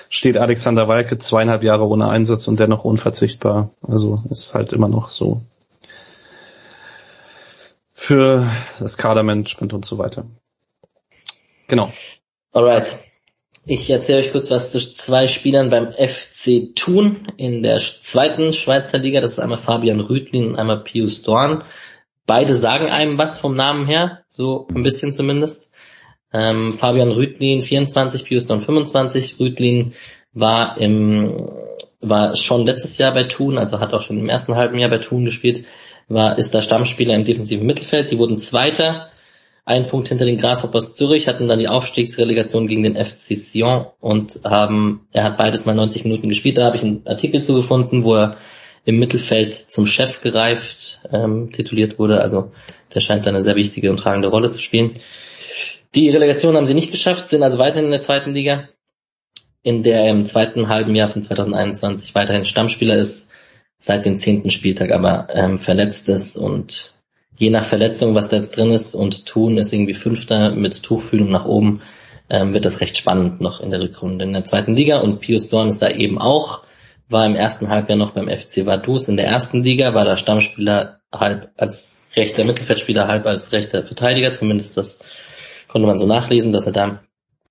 steht Alexander Walke zweieinhalb Jahre ohne Einsatz und dennoch unverzichtbar. Also ist halt immer noch so für das Kadermanagement und so weiter. Genau. Alright. Ich erzähle euch kurz was zu zwei Spielern beim FC Thun in der zweiten Schweizer Liga. Das ist einmal Fabian Rüdlin und einmal Pius Dorn. Beide sagen einem was vom Namen her, so ein bisschen zumindest. Ähm, Fabian Rüdlin 24, Pius Dorn 25. Rüdlin war im war schon letztes Jahr bei Thun, also hat auch schon im ersten halben Jahr bei Thun gespielt, war ist da Stammspieler im defensiven Mittelfeld. Die wurden Zweiter, ein Punkt hinter den Grasshoppers Zürich, hatten dann die Aufstiegsrelegation gegen den FC Sion und haben, er hat beides mal 90 Minuten gespielt. Da habe ich einen Artikel zugefunden, wo er im Mittelfeld zum Chef gereift ähm, tituliert wurde. Also der scheint da eine sehr wichtige und tragende Rolle zu spielen. Die Relegation haben sie nicht geschafft, sind also weiterhin in der zweiten Liga, in der er im zweiten halben Jahr von 2021 weiterhin Stammspieler ist, seit dem zehnten Spieltag aber ähm, verletzt ist und je nach Verletzung, was da jetzt drin ist und Thun ist irgendwie Fünfter mit Tuchfühlung nach oben, ähm, wird das recht spannend noch in der Rückrunde in der zweiten Liga und Pius Dorn ist da eben auch war im ersten Halbjahr noch beim FC Vaduz in der ersten Liga, war da Stammspieler halb als rechter Mittelfeldspieler, halb als rechter Verteidiger, zumindest das konnte man so nachlesen, dass er da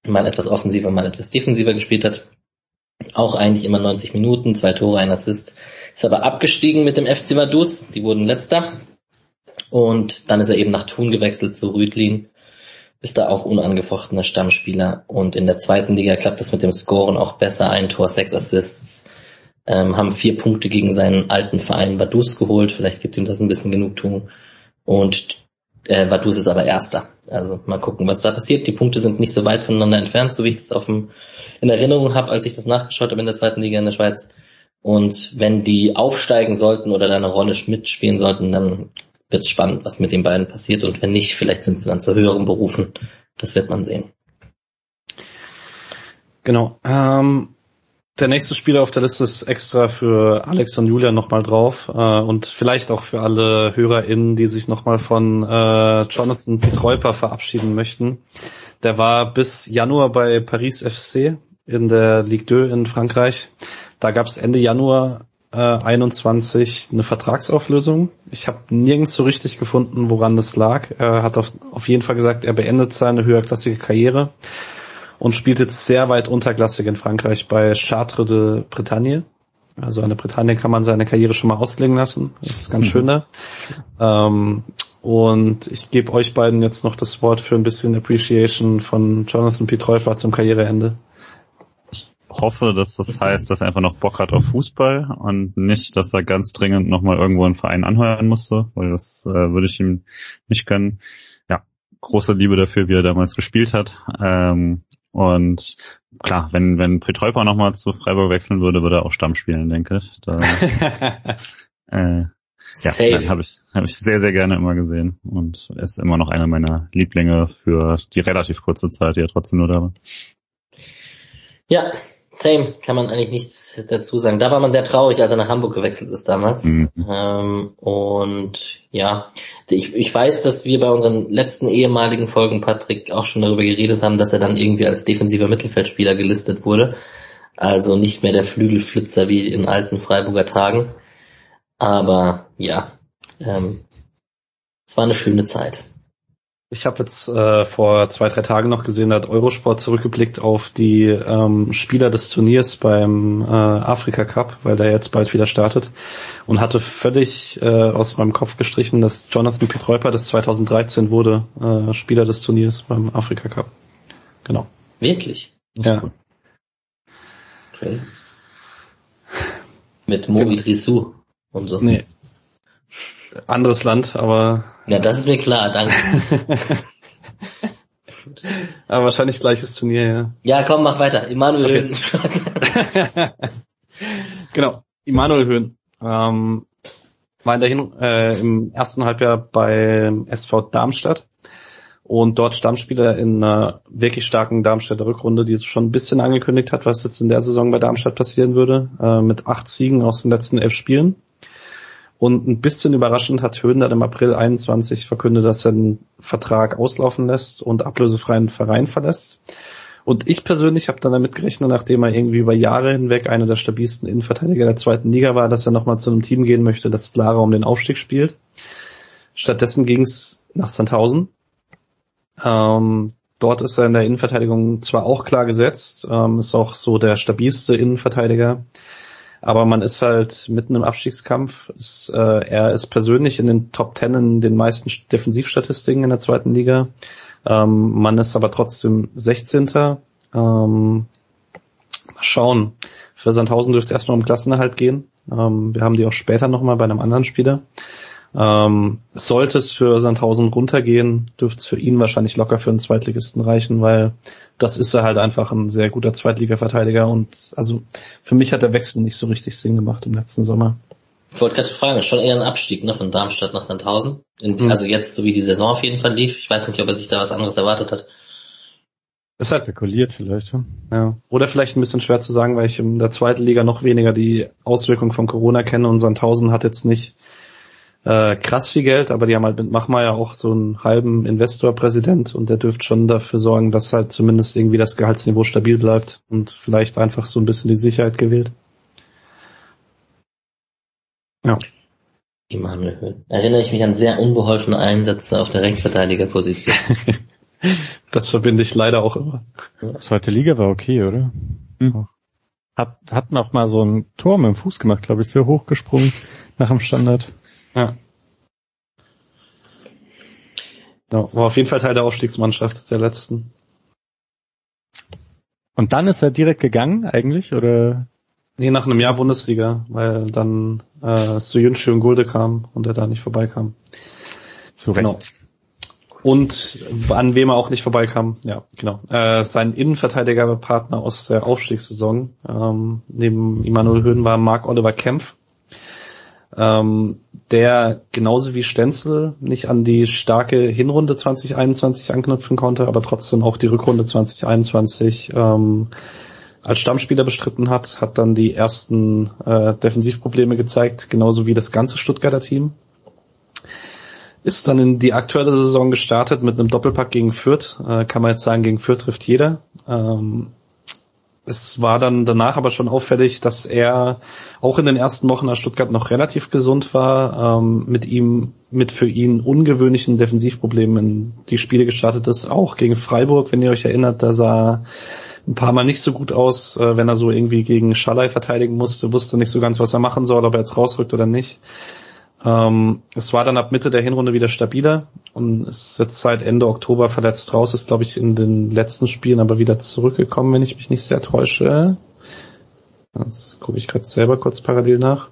mal etwas offensiver, mal etwas defensiver gespielt hat. Auch eigentlich immer 90 Minuten, zwei Tore, ein Assist. Ist aber abgestiegen mit dem FC Vaduz, die wurden letzter. Und dann ist er eben nach Thun gewechselt zu Rüdlin, ist da auch unangefochtener Stammspieler. Und in der zweiten Liga klappt es mit dem Scoren auch besser, ein Tor, sechs Assists ähm, haben vier Punkte gegen seinen alten Verein Vaduz geholt. Vielleicht gibt ihm das ein bisschen Genugtuung. Und äh, Vaduz ist aber Erster. Also mal gucken, was da passiert. Die Punkte sind nicht so weit voneinander entfernt, so wie ich es auf dem, in Erinnerung habe, als ich das nachgeschaut habe in der zweiten Liga in der Schweiz. Und wenn die aufsteigen sollten oder da eine Rolle mitspielen sollten, dann wird es spannend, was mit den beiden passiert. Und wenn nicht, vielleicht sind sie dann zu höheren Berufen. Das wird man sehen. Genau. Ähm, der nächste Spieler auf der Liste ist extra für Alex und Julia nochmal drauf äh, und vielleicht auch für alle HörerInnen, die sich nochmal von äh, Jonathan Petreuper verabschieden möchten. Der war bis Januar bei Paris FC in der Ligue 2 in Frankreich. Da gab es Ende Januar äh, 21 eine Vertragsauflösung. Ich habe nirgends so richtig gefunden, woran das lag. Er hat auf, auf jeden Fall gesagt, er beendet seine höherklassige Karriere und spielt jetzt sehr weit unterklassig in Frankreich bei Chartres de Bretagne. Also an der Bretagne kann man seine Karriere schon mal ausklingen lassen. Das ist ganz mhm. schön da. Ähm, und ich gebe euch beiden jetzt noch das Wort für ein bisschen Appreciation von Jonathan Pietreufer zum Karriereende. Ich hoffe, dass das heißt, dass er einfach noch Bock hat auf Fußball und nicht, dass er ganz dringend nochmal irgendwo einen Verein anheuern musste, weil das äh, würde ich ihm nicht gönnen. Ja, große Liebe dafür, wie er damals gespielt hat. Ähm, und klar, wenn, wenn Petreuper nochmal zu Freiburg wechseln würde, würde er auch Stamm spielen, denke ich. Da, äh, ja, habe ich, hab ich sehr, sehr gerne immer gesehen und ist immer noch einer meiner Lieblinge für die relativ kurze Zeit, die er trotzdem nur da war. Ja, Same, kann man eigentlich nichts dazu sagen. Da war man sehr traurig, als er nach Hamburg gewechselt ist damals. Mhm. Ähm, und ja, ich, ich weiß, dass wir bei unseren letzten ehemaligen Folgen, Patrick, auch schon darüber geredet haben, dass er dann irgendwie als defensiver Mittelfeldspieler gelistet wurde. Also nicht mehr der Flügelflitzer wie in alten Freiburger Tagen. Aber ja, ähm, es war eine schöne Zeit. Ich habe jetzt äh, vor zwei, drei Tagen noch gesehen, da hat Eurosport zurückgeblickt auf die ähm, Spieler des Turniers beim äh, Afrika Cup, weil der jetzt bald wieder startet und hatte völlig äh, aus meinem Kopf gestrichen, dass Jonathan Pietreuper das 2013 wurde äh, Spieler des Turniers beim Afrika Cup. Genau. Wirklich? Ja. Okay. Mit Mogi Rissou und so. Nee. Anderes Land, aber Ja, das ist mir klar, danke. aber wahrscheinlich gleiches Turnier, ja. Ja, komm, mach weiter. Immanuel Okay. Höhn. Genau. Immanuel Höhn ähm, war in der Hin äh, im ersten Halbjahr bei SV Darmstadt und dort Stammspieler in einer wirklich starken Darmstädter Rückrunde, die schon ein bisschen angekündigt hat, was jetzt in der Saison bei Darmstadt passieren würde, äh, mit acht Siegen aus den letzten elf Spielen. Und ein bisschen überraschend hat Höhn dann im April 21 verkündet, dass er den Vertrag auslaufen lässt und ablösefreien Verein verlässt. Und ich persönlich habe dann damit gerechnet, nachdem er irgendwie über Jahre hinweg einer der stabilsten Innenverteidiger der zweiten Liga war, dass er nochmal zu einem Team gehen möchte, das klarer um den Aufstieg spielt. Stattdessen ging es nach Sandhausen. Ähm, dort ist er in der Innenverteidigung zwar auch klar gesetzt, ähm, ist auch so der stabilste Innenverteidiger, aber man ist halt mitten im Abstiegskampf. Ist, äh, er ist persönlich in den Top Ten in den meisten Defensivstatistiken in der zweiten Liga. Ähm, man ist aber trotzdem 16. Ähm, mal schauen. Für Sandhausen dürfte es erstmal um Klassenerhalt gehen. Ähm, wir haben die auch später nochmal bei einem anderen Spieler. Ähm, sollte es für Sandhausen runtergehen, dürfte es für ihn wahrscheinlich locker für einen Zweitligisten reichen, weil das ist er halt einfach ein sehr guter Zweitliga-Verteidiger und also für mich hat der Wechsel nicht so richtig Sinn gemacht im letzten Sommer. Ich wollte gerade fragen, ist schon eher ein Abstieg ne, von Darmstadt nach Sandhausen. In, Mhm. Also jetzt, so wie die Saison auf jeden Fall lief. Ich weiß nicht, ob er sich da was anderes erwartet hat. Ist halt, Spekuliert vielleicht. Ja. ja. Oder vielleicht ein bisschen schwer zu sagen, weil ich in der zweiten Liga noch weniger die Auswirkungen von Corona kenne und Sandhausen hat jetzt nicht äh, krass viel Geld, aber die haben halt mit Machmeier auch so einen halben Investorpräsident und der dürfte schon dafür sorgen, dass halt zumindest irgendwie das Gehaltsniveau stabil bleibt und vielleicht einfach so ein bisschen die Sicherheit gewählt. Ja. Immanuel Höhn. Erinnere ich mich an sehr unbeholfene Einsätze auf der Rechtsverteidigerposition. Das verbinde ich leider auch immer. Zweite Liga war okay, oder? Hm. Hat, hat noch mal so ein Tor mit dem Fuß gemacht, glaube ich, sehr hoch gesprungen nach dem Standard. Ja. ja. War auf jeden Fall Teil der Aufstiegsmannschaft der letzten. Und dann ist er direkt gegangen eigentlich, oder? Nee, nach einem Jahr Bundesliga, weil dann äh, Soyuncu und Gulde kam und er da nicht vorbeikam. Zu Genau. Recht. Und an wem er auch nicht vorbeikam, ja, genau. Äh, sein Innenverteidigerpartner aus der Aufstiegssaison, ähm, neben Immanuel Höhn war Marc Oliver Kempf, ähm, der genauso wie Stenzel nicht an die starke Hinrunde 2021 anknüpfen konnte, aber trotzdem auch die Rückrunde 2021 ähm, als Stammspieler bestritten hat, hat dann die ersten äh, Defensivprobleme gezeigt, genauso wie das ganze Stuttgarter Team. Ist dann in die aktuelle Saison gestartet mit einem Doppelpack gegen Fürth. Äh, kann man jetzt sagen, gegen Fürth trifft jeder. Ähm, es war dann danach aber schon auffällig, dass er auch in den ersten Wochen aus Stuttgart noch relativ gesund war, ähm, mit ihm mit für ihn ungewöhnlichen Defensivproblemen in die Spiele gestartet ist, auch gegen Freiburg, wenn ihr euch erinnert, da sah ein paar Mal nicht so gut aus, äh, wenn er so irgendwie gegen Schallei verteidigen musste, wusste nicht so ganz, was er machen soll, ob er jetzt rausrückt oder nicht. Ähm, es war dann ab Mitte der Hinrunde wieder stabiler und ist jetzt seit Ende Oktober verletzt raus, ist glaube ich in den letzten Spielen aber wieder zurückgekommen, wenn ich mich nicht sehr täusche. Das gucke ich gerade selber kurz parallel nach.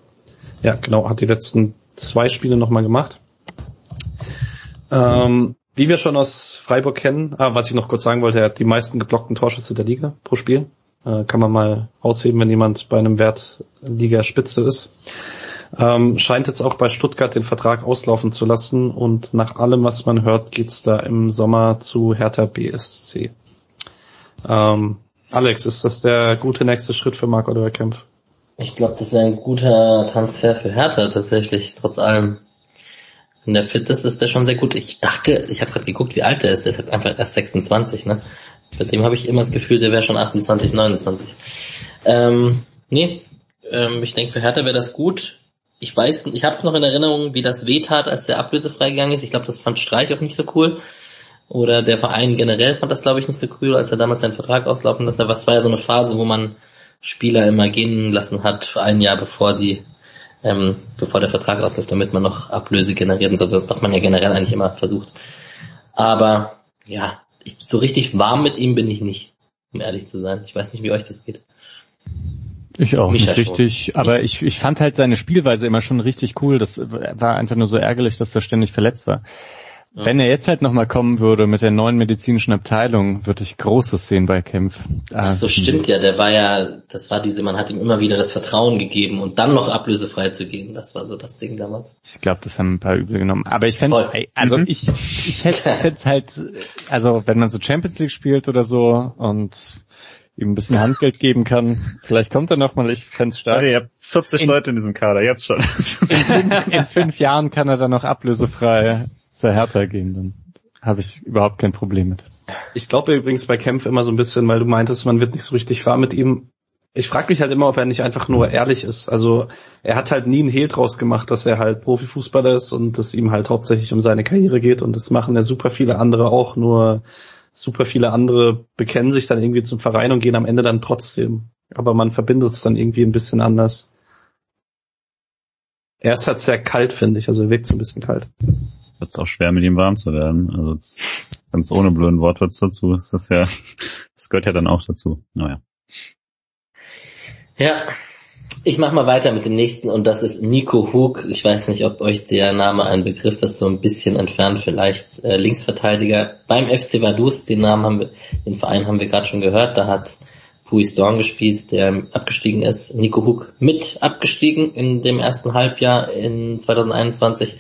Ja, genau, hat die letzten zwei Spiele nochmal gemacht. Ähm, wie wir schon aus Freiburg kennen, ah, was ich noch kurz sagen wollte, er hat die meisten geblockten Torschüsse der Liga pro Spiel. Äh, kann man mal rausheben, wenn jemand bei einem Wert Liga Spitze ist. Ähm, scheint jetzt auch bei Stuttgart den Vertrag auslaufen zu lassen und nach allem, was man hört, geht's da im Sommer zu Hertha BSC. Ähm, Alex, ist das der gute nächste Schritt für Marc Oliver Kempf? Ich glaube, das wäre ein guter Transfer für Hertha tatsächlich, trotz allem. Wenn der fit ist, ist der schon sehr gut. Ich dachte, ich habe gerade geguckt, wie alt er ist. Der ist halt einfach erst 26, ne? Bei dem habe ich immer das Gefühl, der wäre schon 28, 29. Ähm, nee, ähm, ich denke, für Hertha wäre das gut. Ich weiß, ich habe noch in Erinnerung, wie das wehtat, als der ablösefrei gegangen ist. Ich glaube, das fand Streich auch nicht so cool. Oder der Verein generell fand das, glaube ich, nicht so cool, als er damals seinen Vertrag auslaufen lassen hat. Das war ja so eine Phase, wo man Spieler immer gehen lassen hat, ein Jahr bevor sie, ähm, bevor der Vertrag ausläuft, damit man noch Ablöse generiert und so, was man ja generell eigentlich immer versucht. Aber ja, ich, so richtig warm mit ihm bin ich nicht, um ehrlich zu sein. Ich weiß nicht, wie euch das geht. Ich auch Micha nicht richtig, schon. aber ich, ich fand halt seine Spielweise immer schon richtig cool. Das war einfach nur so ärgerlich, dass er ständig verletzt war. Ja. Wenn er jetzt halt nochmal kommen würde mit der neuen medizinischen Abteilung, würde ich Großes sehen bei Kempf. Ach so, stimmt ja. Der war ja, das war diese, man hat ihm immer wieder das Vertrauen gegeben und dann noch ablösefrei zu geben. Das war so das Ding damals. Ich glaube, das haben ein paar übel genommen. Aber ich fände, also mhm. ich, ich hätte jetzt halt, also wenn man so Champions League spielt oder so und ihm ein bisschen Handgeld geben kann. Vielleicht kommt er nochmal, ich fände stark. Okay, ihr habt 40 in, Leute in diesem Kader, jetzt schon. In, in, fünf Jahren kann er dann noch ablösefrei zur Hertha gehen, dann habe ich überhaupt kein Problem mit. Ich glaube übrigens bei Kempf immer so ein bisschen, weil du meintest, man wird nicht so richtig warm mit ihm. Ich frage mich halt immer, ob er nicht einfach nur ehrlich ist. Also er hat halt nie einen Hehl draus gemacht, dass er halt Profifußballer ist und es ihm halt hauptsächlich um seine Karriere geht und das machen ja super viele andere auch, nur super viele andere bekennen sich dann irgendwie zum Verein und gehen am Ende dann trotzdem. Aber man verbindet es dann irgendwie ein bisschen anders. Er ist halt sehr kalt, finde ich, also er wirkt so ein bisschen kalt. Wird es auch schwer, mit ihm warm zu werden. Also ganz ohne blöden Wortwitz dazu ist das ja, das gehört ja dann auch dazu. Naja. Ja, ich mache mal weiter mit dem nächsten und das ist Nico Hug. Ich weiß nicht, ob euch der Name ein Begriff ist, so ein bisschen entfernt vielleicht. Äh, Linksverteidiger beim FC Vaduz, den Namen haben wir, den Verein haben wir gerade schon gehört. Da hat Pui Storm gespielt, der abgestiegen ist. Nico Hug mit abgestiegen in dem ersten Halbjahr in 2021,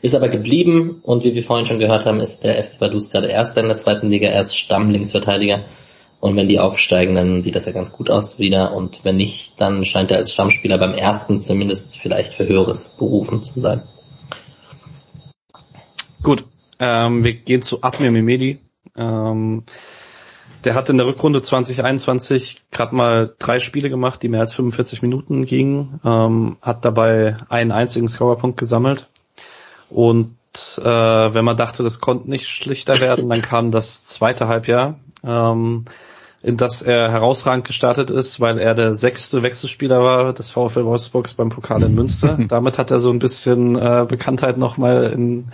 ist aber geblieben und wie wir vorhin schon gehört haben, ist der FC Vaduz gerade Erster in der zweiten Liga, er ist Stammlinksverteidiger. Und wenn die aufsteigen, dann sieht das ja ganz gut aus wieder. Und wenn nicht, dann scheint er als Stammspieler beim ersten zumindest vielleicht für Höheres berufen zu sein. Gut, ähm, wir gehen zu Admir Mimedi. Ähm, der hat in der Rückrunde 2021 gerade mal drei Spiele gemacht, die mehr als 45 Minuten gingen, ähm, hat dabei einen einzigen Scorerpunkt gesammelt. Und äh, wenn man dachte, das konnte nicht schlichter werden, dann kam das zweite Halbjahr ähm, in das er herausragend gestartet ist, weil er der sechste Wechselspieler war des VfL Wolfsburgs beim Pokal in Münster. Damit hat er so ein bisschen äh, Bekanntheit nochmal in,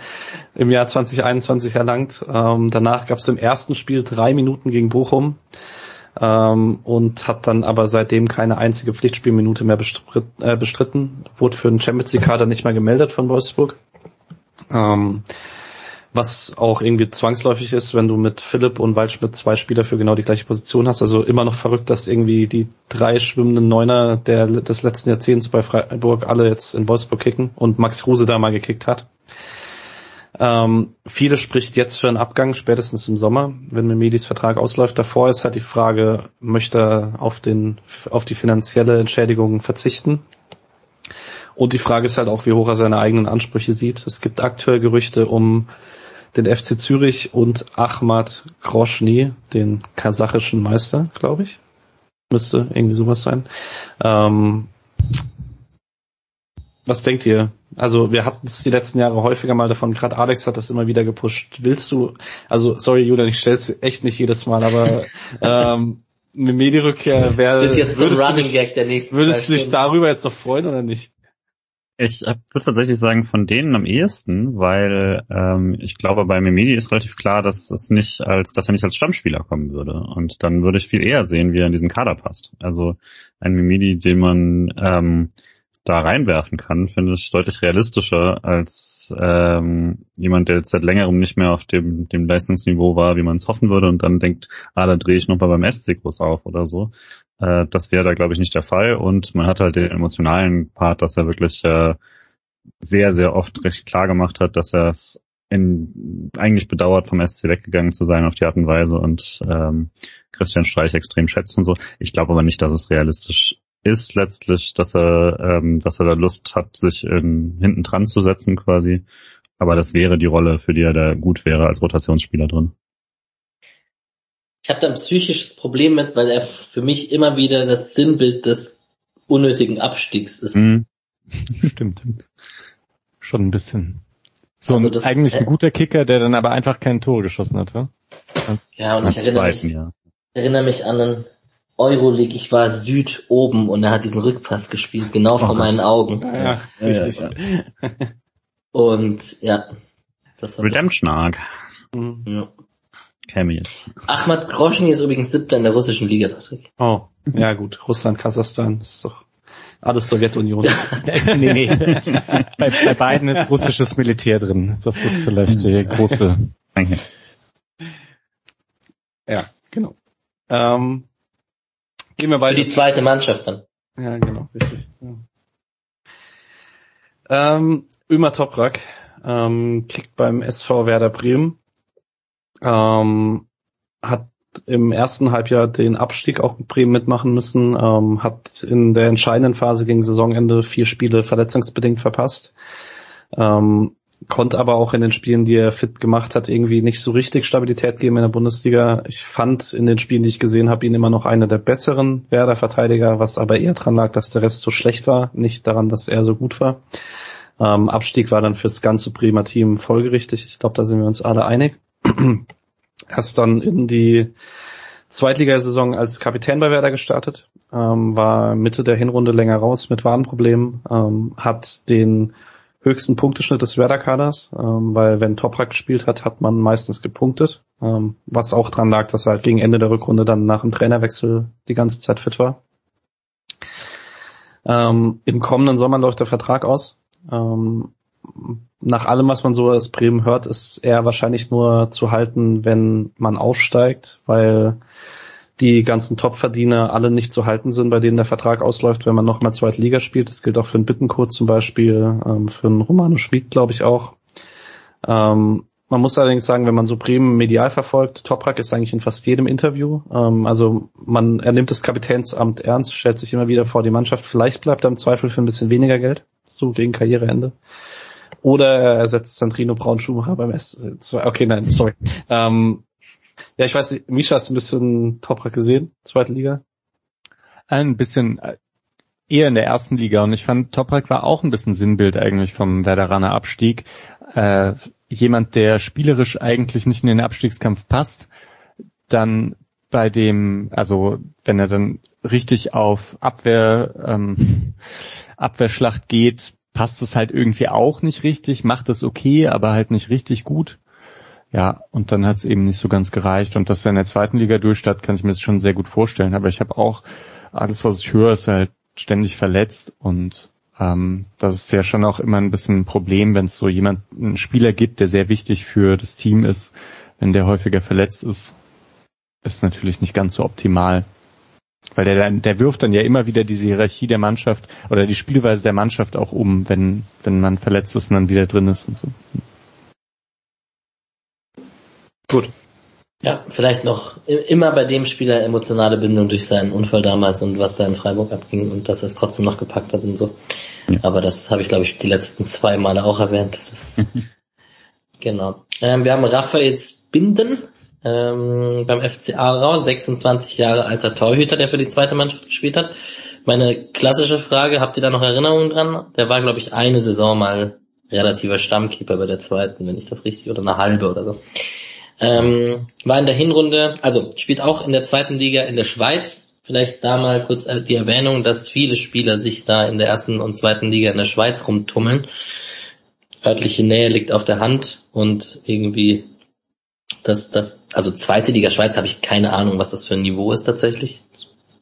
im Jahr 2021 erlangt. Ähm, danach gab es im ersten Spiel drei Minuten gegen Bochum ähm, und hat dann aber seitdem keine einzige Pflichtspielminute mehr bestritt, äh, bestritten. Wurde für den Champions League Kader nicht mehr gemeldet von Wolfsburg. Ähm, was auch irgendwie zwangsläufig ist, wenn du mit Philipp und Waldschmidt zwei Spieler für genau die gleiche Position hast. Also immer noch verrückt, dass irgendwie die drei schwimmenden Neuner der, des letzten Jahrzehnts bei Freiburg alle jetzt in Wolfsburg kicken und Max Kruse da mal gekickt hat. Ähm, viele spricht jetzt für einen Abgang, spätestens im Sommer, wenn Medis Vertrag ausläuft. Davor ist halt die Frage, möchte er auf, den, auf die finanzielle Entschädigung verzichten? Und die Frage ist halt auch, wie hoch er seine eigenen Ansprüche sieht. Es gibt aktuell Gerüchte um den FC Zürich und Ahmad Groschny, den kasachischen Meister, glaube ich. Müsste irgendwie sowas sein. Ähm, was denkt ihr? Also wir hatten es die letzten Jahre häufiger mal davon, gerade Alex hat das immer wieder gepusht. Willst du, also sorry Julian, ich stelle es echt nicht jedes Mal, aber ähm, eine Medierückkehr wäre. Das wird jetzt so ein Running Gag der nächsten Würdest du dich darüber jetzt noch freuen oder nicht? Ich würde tatsächlich sagen, von denen am ehesten, weil ähm, ich glaube, bei Memedi ist relativ klar, dass es nicht als, dass er nicht als Stammspieler kommen würde. Und dann würde ich viel eher sehen, wie er in diesen Kader passt. Also ein Memedi, den man ähm, da reinwerfen kann, finde ich deutlich realistischer als ähm, jemand, der jetzt seit längerem nicht mehr auf dem, dem Leistungsniveau war, wie man es hoffen würde und dann denkt, ah, da drehe ich nochmal beim SC groß auf oder so. Äh, das wäre da, glaube ich, nicht der Fall. Und man hat halt den emotionalen Part, dass er wirklich äh, sehr, sehr oft recht klar gemacht hat, dass er es eigentlich bedauert, vom SC weggegangen zu sein auf die Art und Weise und ähm, Christian Streich extrem schätzt und so. Ich glaube aber nicht, dass es realistisch ist letztlich, dass er, ähm, dass er da Lust hat, sich in, hinten dran zu setzen quasi. Aber das wäre die Rolle, für die er da gut wäre als Rotationsspieler drin. Ich habe da ein psychisches Problem mit, weil er für mich immer wieder das Sinnbild des unnötigen Abstiegs ist. Mhm. Stimmt. Schon ein bisschen. So Also ein, das- eigentlich ein guter Kicker, der dann aber einfach kein Tore geschossen hat, ja? Ja, und ich erinnere mich, ja. erinnere mich an einen Euroleague, ich war Süd oben und er hat diesen Rückpass gespielt, genau vor Oh, meinen Augen. Ja, Ja, richtig. ja, Und ja, das war Redemption Arc. Mhm. Ja. Käme jetzt. Ahmad Groschny ist übrigens siebter in der russischen Liga, Patrick. Oh, ja gut. Russland, Kasachstan, das ist doch alles Sowjetunion. nee, nee. bei, bei beiden ist russisches Militär drin. Das ist vielleicht die große. Danke. ja, genau. Ähm, gehen wir Für weiter. die zweite Mannschaft dann. Ja, genau, richtig. Ja. Ähm, Ömer Toprak ähm, kickt beim SV Werder Bremen. Ähm, hat im ersten Halbjahr den Abstieg auch mit Bremen mitmachen müssen, ähm, hat in der entscheidenden Phase gegen Saisonende vier Spiele verletzungsbedingt verpasst. Ähm, konnte aber auch in den Spielen, die er fit gemacht hat, irgendwie nicht so richtig Stabilität geben in der Bundesliga. Ich fand in den Spielen, die ich gesehen habe, ihn immer noch einer der besseren Werder-Verteidiger, was aber eher dran lag, dass der Rest so schlecht war, nicht daran, dass er so gut war. Ähm, Abstieg war dann fürs ganze Bremer Team folgerichtig. Ich glaube, da sind wir uns alle einig. Erst dann in die Zweitligasaison als Kapitän bei Werder gestartet, ähm, war Mitte der Hinrunde länger raus mit Wadenproblemen, ähm, hat den höchsten Punkteschnitt des Werder-Kaders, ähm, weil wenn Toprak gespielt hat, hat man meistens gepunktet, ähm, was auch dran lag, dass er halt gegen Ende der Rückrunde dann nach dem Trainerwechsel die ganze Zeit fit war. Ähm, Im kommenden Sommer läuft der Vertrag aus. Ähm, nach allem, was man so aus Bremen hört, ist er wahrscheinlich nur zu halten, wenn man aufsteigt, weil die ganzen Topverdiener alle nicht zu halten sind, bei denen der Vertrag ausläuft, wenn man nochmal zweite Liga spielt. Das gilt auch für einen Bittenkurt zum Beispiel, ähm, für einen Romano Schmid, glaube ich auch. Ähm, man muss allerdings sagen, wenn man so Bremen medial verfolgt, Toprak ist eigentlich in fast jedem Interview. Ähm, also man, er nimmt das Kapitänsamt ernst, stellt sich immer wieder vor die Mannschaft. Vielleicht bleibt er im Zweifel für ein bisschen weniger Geld, so gegen Karriereende. Oder er ersetzt Sandrino Braun-Schumacher beim S2. Okay, nein, sorry. Ähm, ja, ich weiß nicht, Misha hast du ein bisschen Toprak gesehen, zweite Liga? Ein bisschen äh, eher in der ersten Liga und ich fand Toprak war auch ein bisschen Sinnbild eigentlich vom Werderaner Abstieg. Äh, jemand, der spielerisch eigentlich nicht in den Abstiegskampf passt, dann bei dem, also wenn er dann richtig auf Abwehr, ähm, Abwehrschlacht geht, passt es halt irgendwie auch nicht richtig, macht es okay, aber halt nicht richtig gut. Ja, und dann hat es eben nicht so ganz gereicht. Und dass er in der zweiten Liga durchstartet, kann ich mir das schon sehr gut vorstellen. Aber ich habe auch, alles was ich höre, ist halt ständig verletzt. Und ähm, das ist ja schon auch immer ein bisschen ein Problem, wenn es so jemand, einen Spieler gibt, der sehr wichtig für das Team ist, wenn der häufiger verletzt ist, ist natürlich nicht ganz so optimal. Weil der, der wirft dann ja immer wieder diese Hierarchie der Mannschaft oder die Spielweise der Mannschaft auch um, wenn, wenn man verletzt ist und dann wieder drin ist und so. Gut. Ja, vielleicht noch immer bei dem Spieler emotionale Bindung durch seinen Unfall damals und was da in Freiburg abging und dass er es trotzdem noch gepackt hat und so. Ja. Aber das habe ich, glaube ich, die letzten zwei Male auch erwähnt. Das, genau. Ähm, wir haben Raphael Binden ähm, beim FCA raus, 26 Jahre alter Torhüter, der für die zweite Mannschaft gespielt hat. Meine klassische Frage, habt ihr da noch Erinnerungen dran? Der war, glaube ich, eine Saison mal relativer Stammkeeper bei der zweiten, wenn ich das richtig, oder eine halbe oder so. Ähm, war in der Hinrunde, also spielt auch in der zweiten Liga in der Schweiz. Vielleicht da mal kurz die Erwähnung, dass viele Spieler sich da in der ersten und zweiten Liga in der Schweiz rumtummeln. Örtliche Nähe liegt auf der Hand und irgendwie das, das, also zweite Liga Schweiz habe ich keine Ahnung, was das für ein Niveau ist tatsächlich.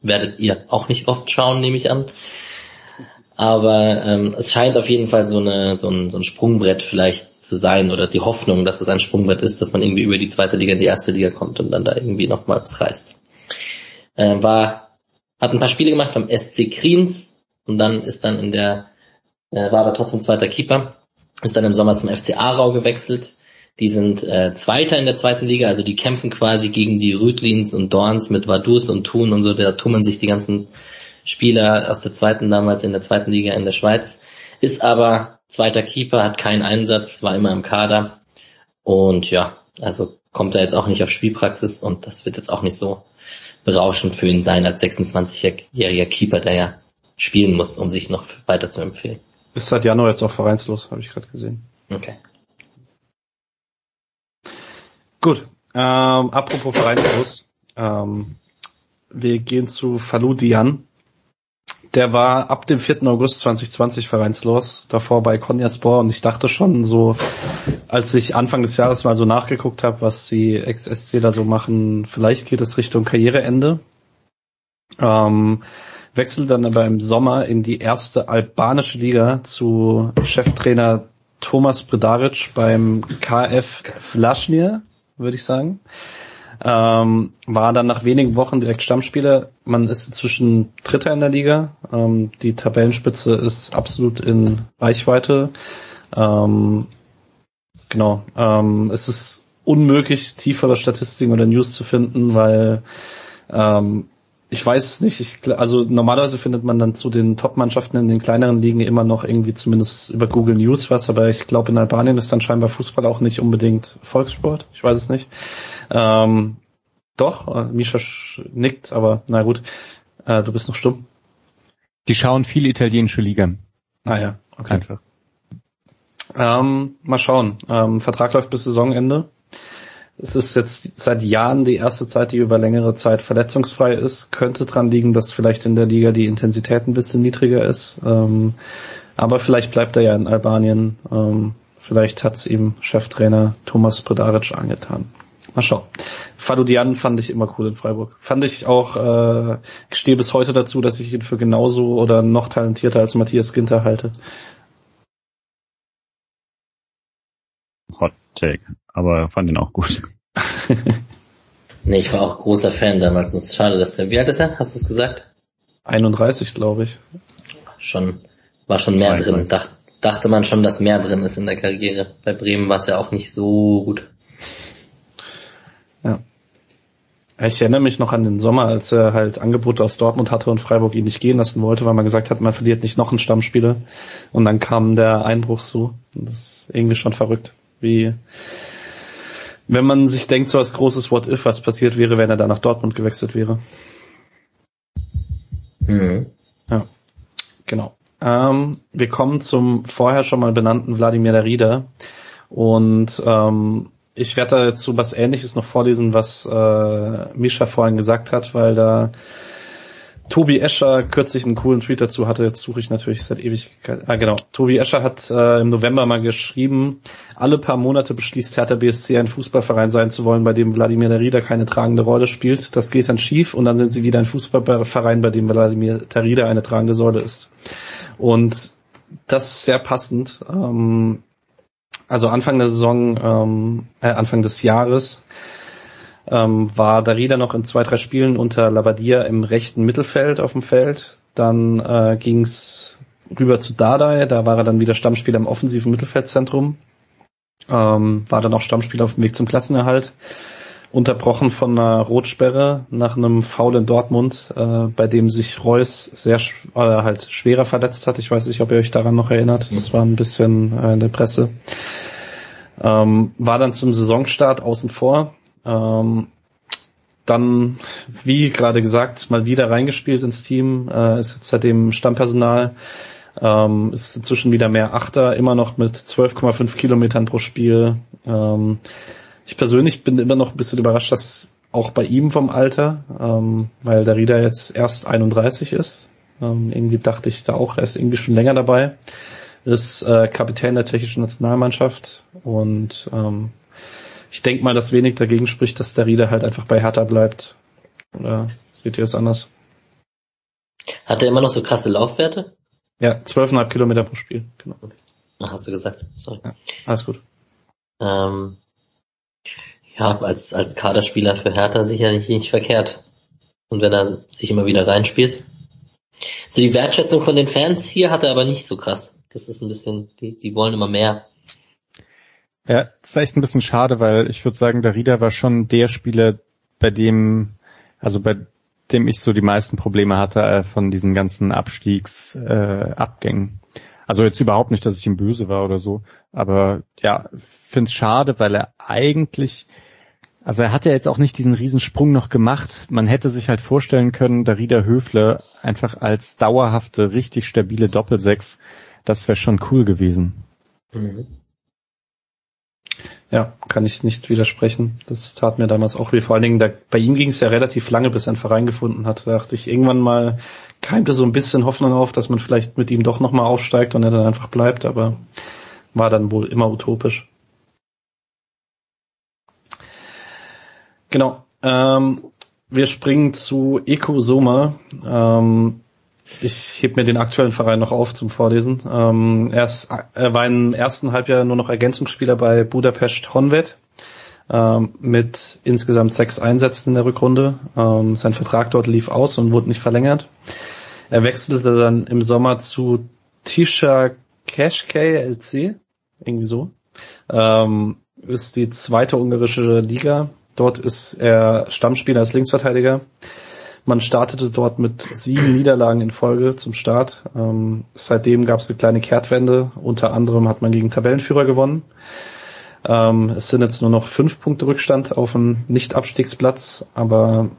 Werdet ihr auch nicht oft schauen, nehme ich an. Aber ähm, es scheint auf jeden Fall so, eine, so, ein, so ein Sprungbrett vielleicht zu sein oder die Hoffnung, dass es ein Sprungbrett ist, dass man irgendwie über die zweite Liga in die erste Liga kommt und dann da irgendwie nochmal was reißt. Ähm, war, hat ein paar Spiele gemacht beim SC Kriens und dann ist dann in der, äh, war aber trotzdem zweiter Keeper, ist dann im Sommer zum FC Aarau gewechselt. Die sind äh, Zweiter in der zweiten Liga, also die kämpfen quasi gegen die Rüdlins und Dorns mit Vaduz und Thun und so, da tummeln sich die ganzen Spieler aus der zweiten damals in der zweiten Liga in der Schweiz, ist aber zweiter Keeper, hat keinen Einsatz, war immer im Kader und ja, also kommt er jetzt auch nicht auf Spielpraxis und das wird jetzt auch nicht so berauschend für ihn sein als 26-jähriger Keeper, der ja spielen muss, um sich noch weiter zu empfehlen. Ist seit Januar jetzt auch vereinslos, habe ich gerade gesehen. Okay. Gut. Ähm, apropos vereinslos. Ähm, wir gehen zu Falou Dian. Der war ab dem 4. August 2020 vereinslos, davor bei Konyaspor und ich dachte schon so, als ich Anfang des Jahres mal so nachgeguckt habe, was die Ex-SC da so machen, vielleicht geht es Richtung Karriereende. Ähm, wechselt dann aber im Sommer in die erste albanische Liga zu Cheftrainer Thomas Bredaric beim KF Vlaschnir, würde ich sagen. Ähm, war dann nach wenigen Wochen direkt Stammspieler. Man ist inzwischen Dritter in der Liga. Ähm, die Tabellenspitze ist absolut in Reichweite. Ähm, genau. Ähm, es ist unmöglich, tiefere Statistiken oder News zu finden, weil ähm, ich weiß es nicht. Ich, also normalerweise findet man dann zu den Top-Mannschaften in den kleineren Ligen immer noch irgendwie zumindest über Google News was, aber ich glaube in Albanien ist dann scheinbar Fußball auch nicht unbedingt Volkssport. Ich weiß es nicht. Ähm, doch, äh, Misha nickt, aber na gut. Äh, du bist noch stumm. Die schauen viel italienische Liga. Ah ja, okay. Einfach. Ähm, mal schauen. Ähm, Vertrag läuft bis Saisonende. Es ist jetzt seit Jahren die erste Zeit, die über längere Zeit verletzungsfrei ist. Könnte dran liegen, dass vielleicht in der Liga die Intensität ein bisschen niedriger ist. Ähm, aber vielleicht bleibt er ja in Albanien. Ähm, vielleicht hat's ihm Cheftrainer Thomas Predaric angetan. Mal schauen. Fadudian fand ich immer cool in Freiburg. Fand ich auch, äh, ich stehe bis heute dazu, dass ich ihn für genauso oder noch talentierter als Matthias Ginter halte. Hot Take, aber fand ihn auch gut. nee, ich war auch großer Fan damals und schade, dass der, wie alt ist er? Hast du es gesagt? 31, glaube ich. Schon, war schon mehr drin. Dacht, dachte man schon, dass mehr drin ist in der Karriere. Bei Bremen war es ja auch nicht so gut. Ja. Ich erinnere mich noch an den Sommer, als er halt Angebote aus Dortmund hatte und Freiburg ihn nicht gehen lassen wollte, weil man gesagt hat, man verliert nicht noch einen Stammspieler. Und dann kam der Einbruch so. Und das ist irgendwie schon verrückt wie wenn man sich denkt, so als großes What If, was passiert wäre, wenn er da nach Dortmund gewechselt wäre. Mhm. Ja, genau. Ähm, wir kommen zum vorher schon mal benannten Wladimir Darida und ähm, ich werde da jetzt so was Ähnliches noch vorlesen, was äh, Misha vorhin gesagt hat, weil da Tobi Escher kürzlich einen coolen Tweet dazu hatte, jetzt suche ich natürlich seit Ewigkeit. Ah genau, Tobi Escher hat äh, im November mal geschrieben, alle paar Monate beschließt Hertha BSC ein Fußballverein sein zu wollen, bei dem Wladimir Darida keine tragende Rolle spielt. Das geht dann schief und dann sind sie wieder ein Fußballverein, bei dem Wladimir Darida eine tragende Säule ist. Und das ist sehr passend. Ähm, also Anfang der Saison, ähm, äh, Anfang des Jahres ähm, war Darida noch in zwei, drei Spielen unter Labadia im rechten Mittelfeld auf dem Feld. Dann äh, ging es rüber zu Dardai, da war er dann wieder Stammspieler im offensiven Mittelfeldzentrum. Ähm, war dann auch Stammspieler auf dem Weg zum Klassenerhalt. Unterbrochen von einer Rotsperre nach einem Foul in Dortmund, äh, bei dem sich Reus sehr äh, halt schwerer verletzt hat. Ich weiß nicht, ob ihr euch daran noch erinnert. Das war ein bisschen äh, in der Presse. Ähm, war dann zum Saisonstart außen vor, ähm, dann, wie gerade gesagt, mal wieder reingespielt ins Team, äh, ist jetzt seitdem Stammpersonal, ähm, ist inzwischen wieder mehr Achter, immer noch mit 12,5 Kilometern pro Spiel. Ähm, ich persönlich bin immer noch ein bisschen überrascht, dass auch bei ihm vom Alter, ähm, weil der Rieder jetzt erst 31 ist. Ähm, irgendwie dachte ich da auch, er ist irgendwie schon länger dabei. Ist äh, Kapitän der tschechischen Nationalmannschaft und ähm, ich denke mal, dass wenig dagegen spricht, dass der Rieder halt einfach bei Hertha bleibt. Oder seht ihr es anders? Hat er immer noch so krasse Laufwerte? Ja, 12,5 Kilometer pro Spiel, genau. Ach, hast du gesagt, sorry. Ja, alles gut. Ähm, ja, als, als Kaderspieler für Hertha sicherlich nicht verkehrt. Und wenn er sich immer wieder reinspielt. So die Wertschätzung von den Fans hier hat er aber nicht so krass. Das ist ein bisschen, die, die wollen immer mehr. Ja, ist echt ein bisschen schade, weil ich würde sagen, der Rieder war schon der Spieler, bei dem, also bei dem ich so die meisten Probleme hatte äh, von diesen ganzen Abstiegsabgängen. Äh, also jetzt überhaupt nicht, dass ich ihm böse war oder so, aber ja, finde es schade, weil er eigentlich, also er hat ja jetzt auch nicht diesen Riesensprung noch gemacht. Man hätte sich halt vorstellen können, der Rieder Höfle einfach als dauerhafte, richtig stabile Doppelsechs Das wäre schon cool gewesen. Mhm. Ja, kann ich nicht widersprechen. Das tat mir damals auch weh. Vor allen Dingen, da, bei ihm ging es ja relativ lange, bis er einen Verein gefunden hat. Da dachte ich, irgendwann mal keimte so ein bisschen Hoffnung auf, dass man vielleicht mit ihm doch nochmal aufsteigt und er dann einfach bleibt, aber war dann wohl immer utopisch. Genau. Ähm, wir springen zu Eko Soma. Ähm, ich heb mir den aktuellen Verein noch auf zum Vorlesen. Ähm, er, ist, er war im ersten Halbjahr nur noch Ergänzungsspieler bei Budapest Honved ähm, mit insgesamt sechs Einsätzen in der Rückrunde. Ähm, sein Vertrag dort lief aus und wurde nicht verlängert. Er wechselte dann im Sommer zu Tisha Keshke LC, irgendwie so. Ähm, ist die zweite ungarische Liga. Dort ist er Stammspieler als Linksverteidiger. Man startete dort mit sieben Niederlagen in Folge zum Start. Ähm, seitdem gab es eine kleine Kehrtwende. Unter anderem hat man gegen Tabellenführer gewonnen. Ähm, es sind jetzt nur noch fünf Punkte Rückstand auf einen Nicht-Abstiegsplatz, aber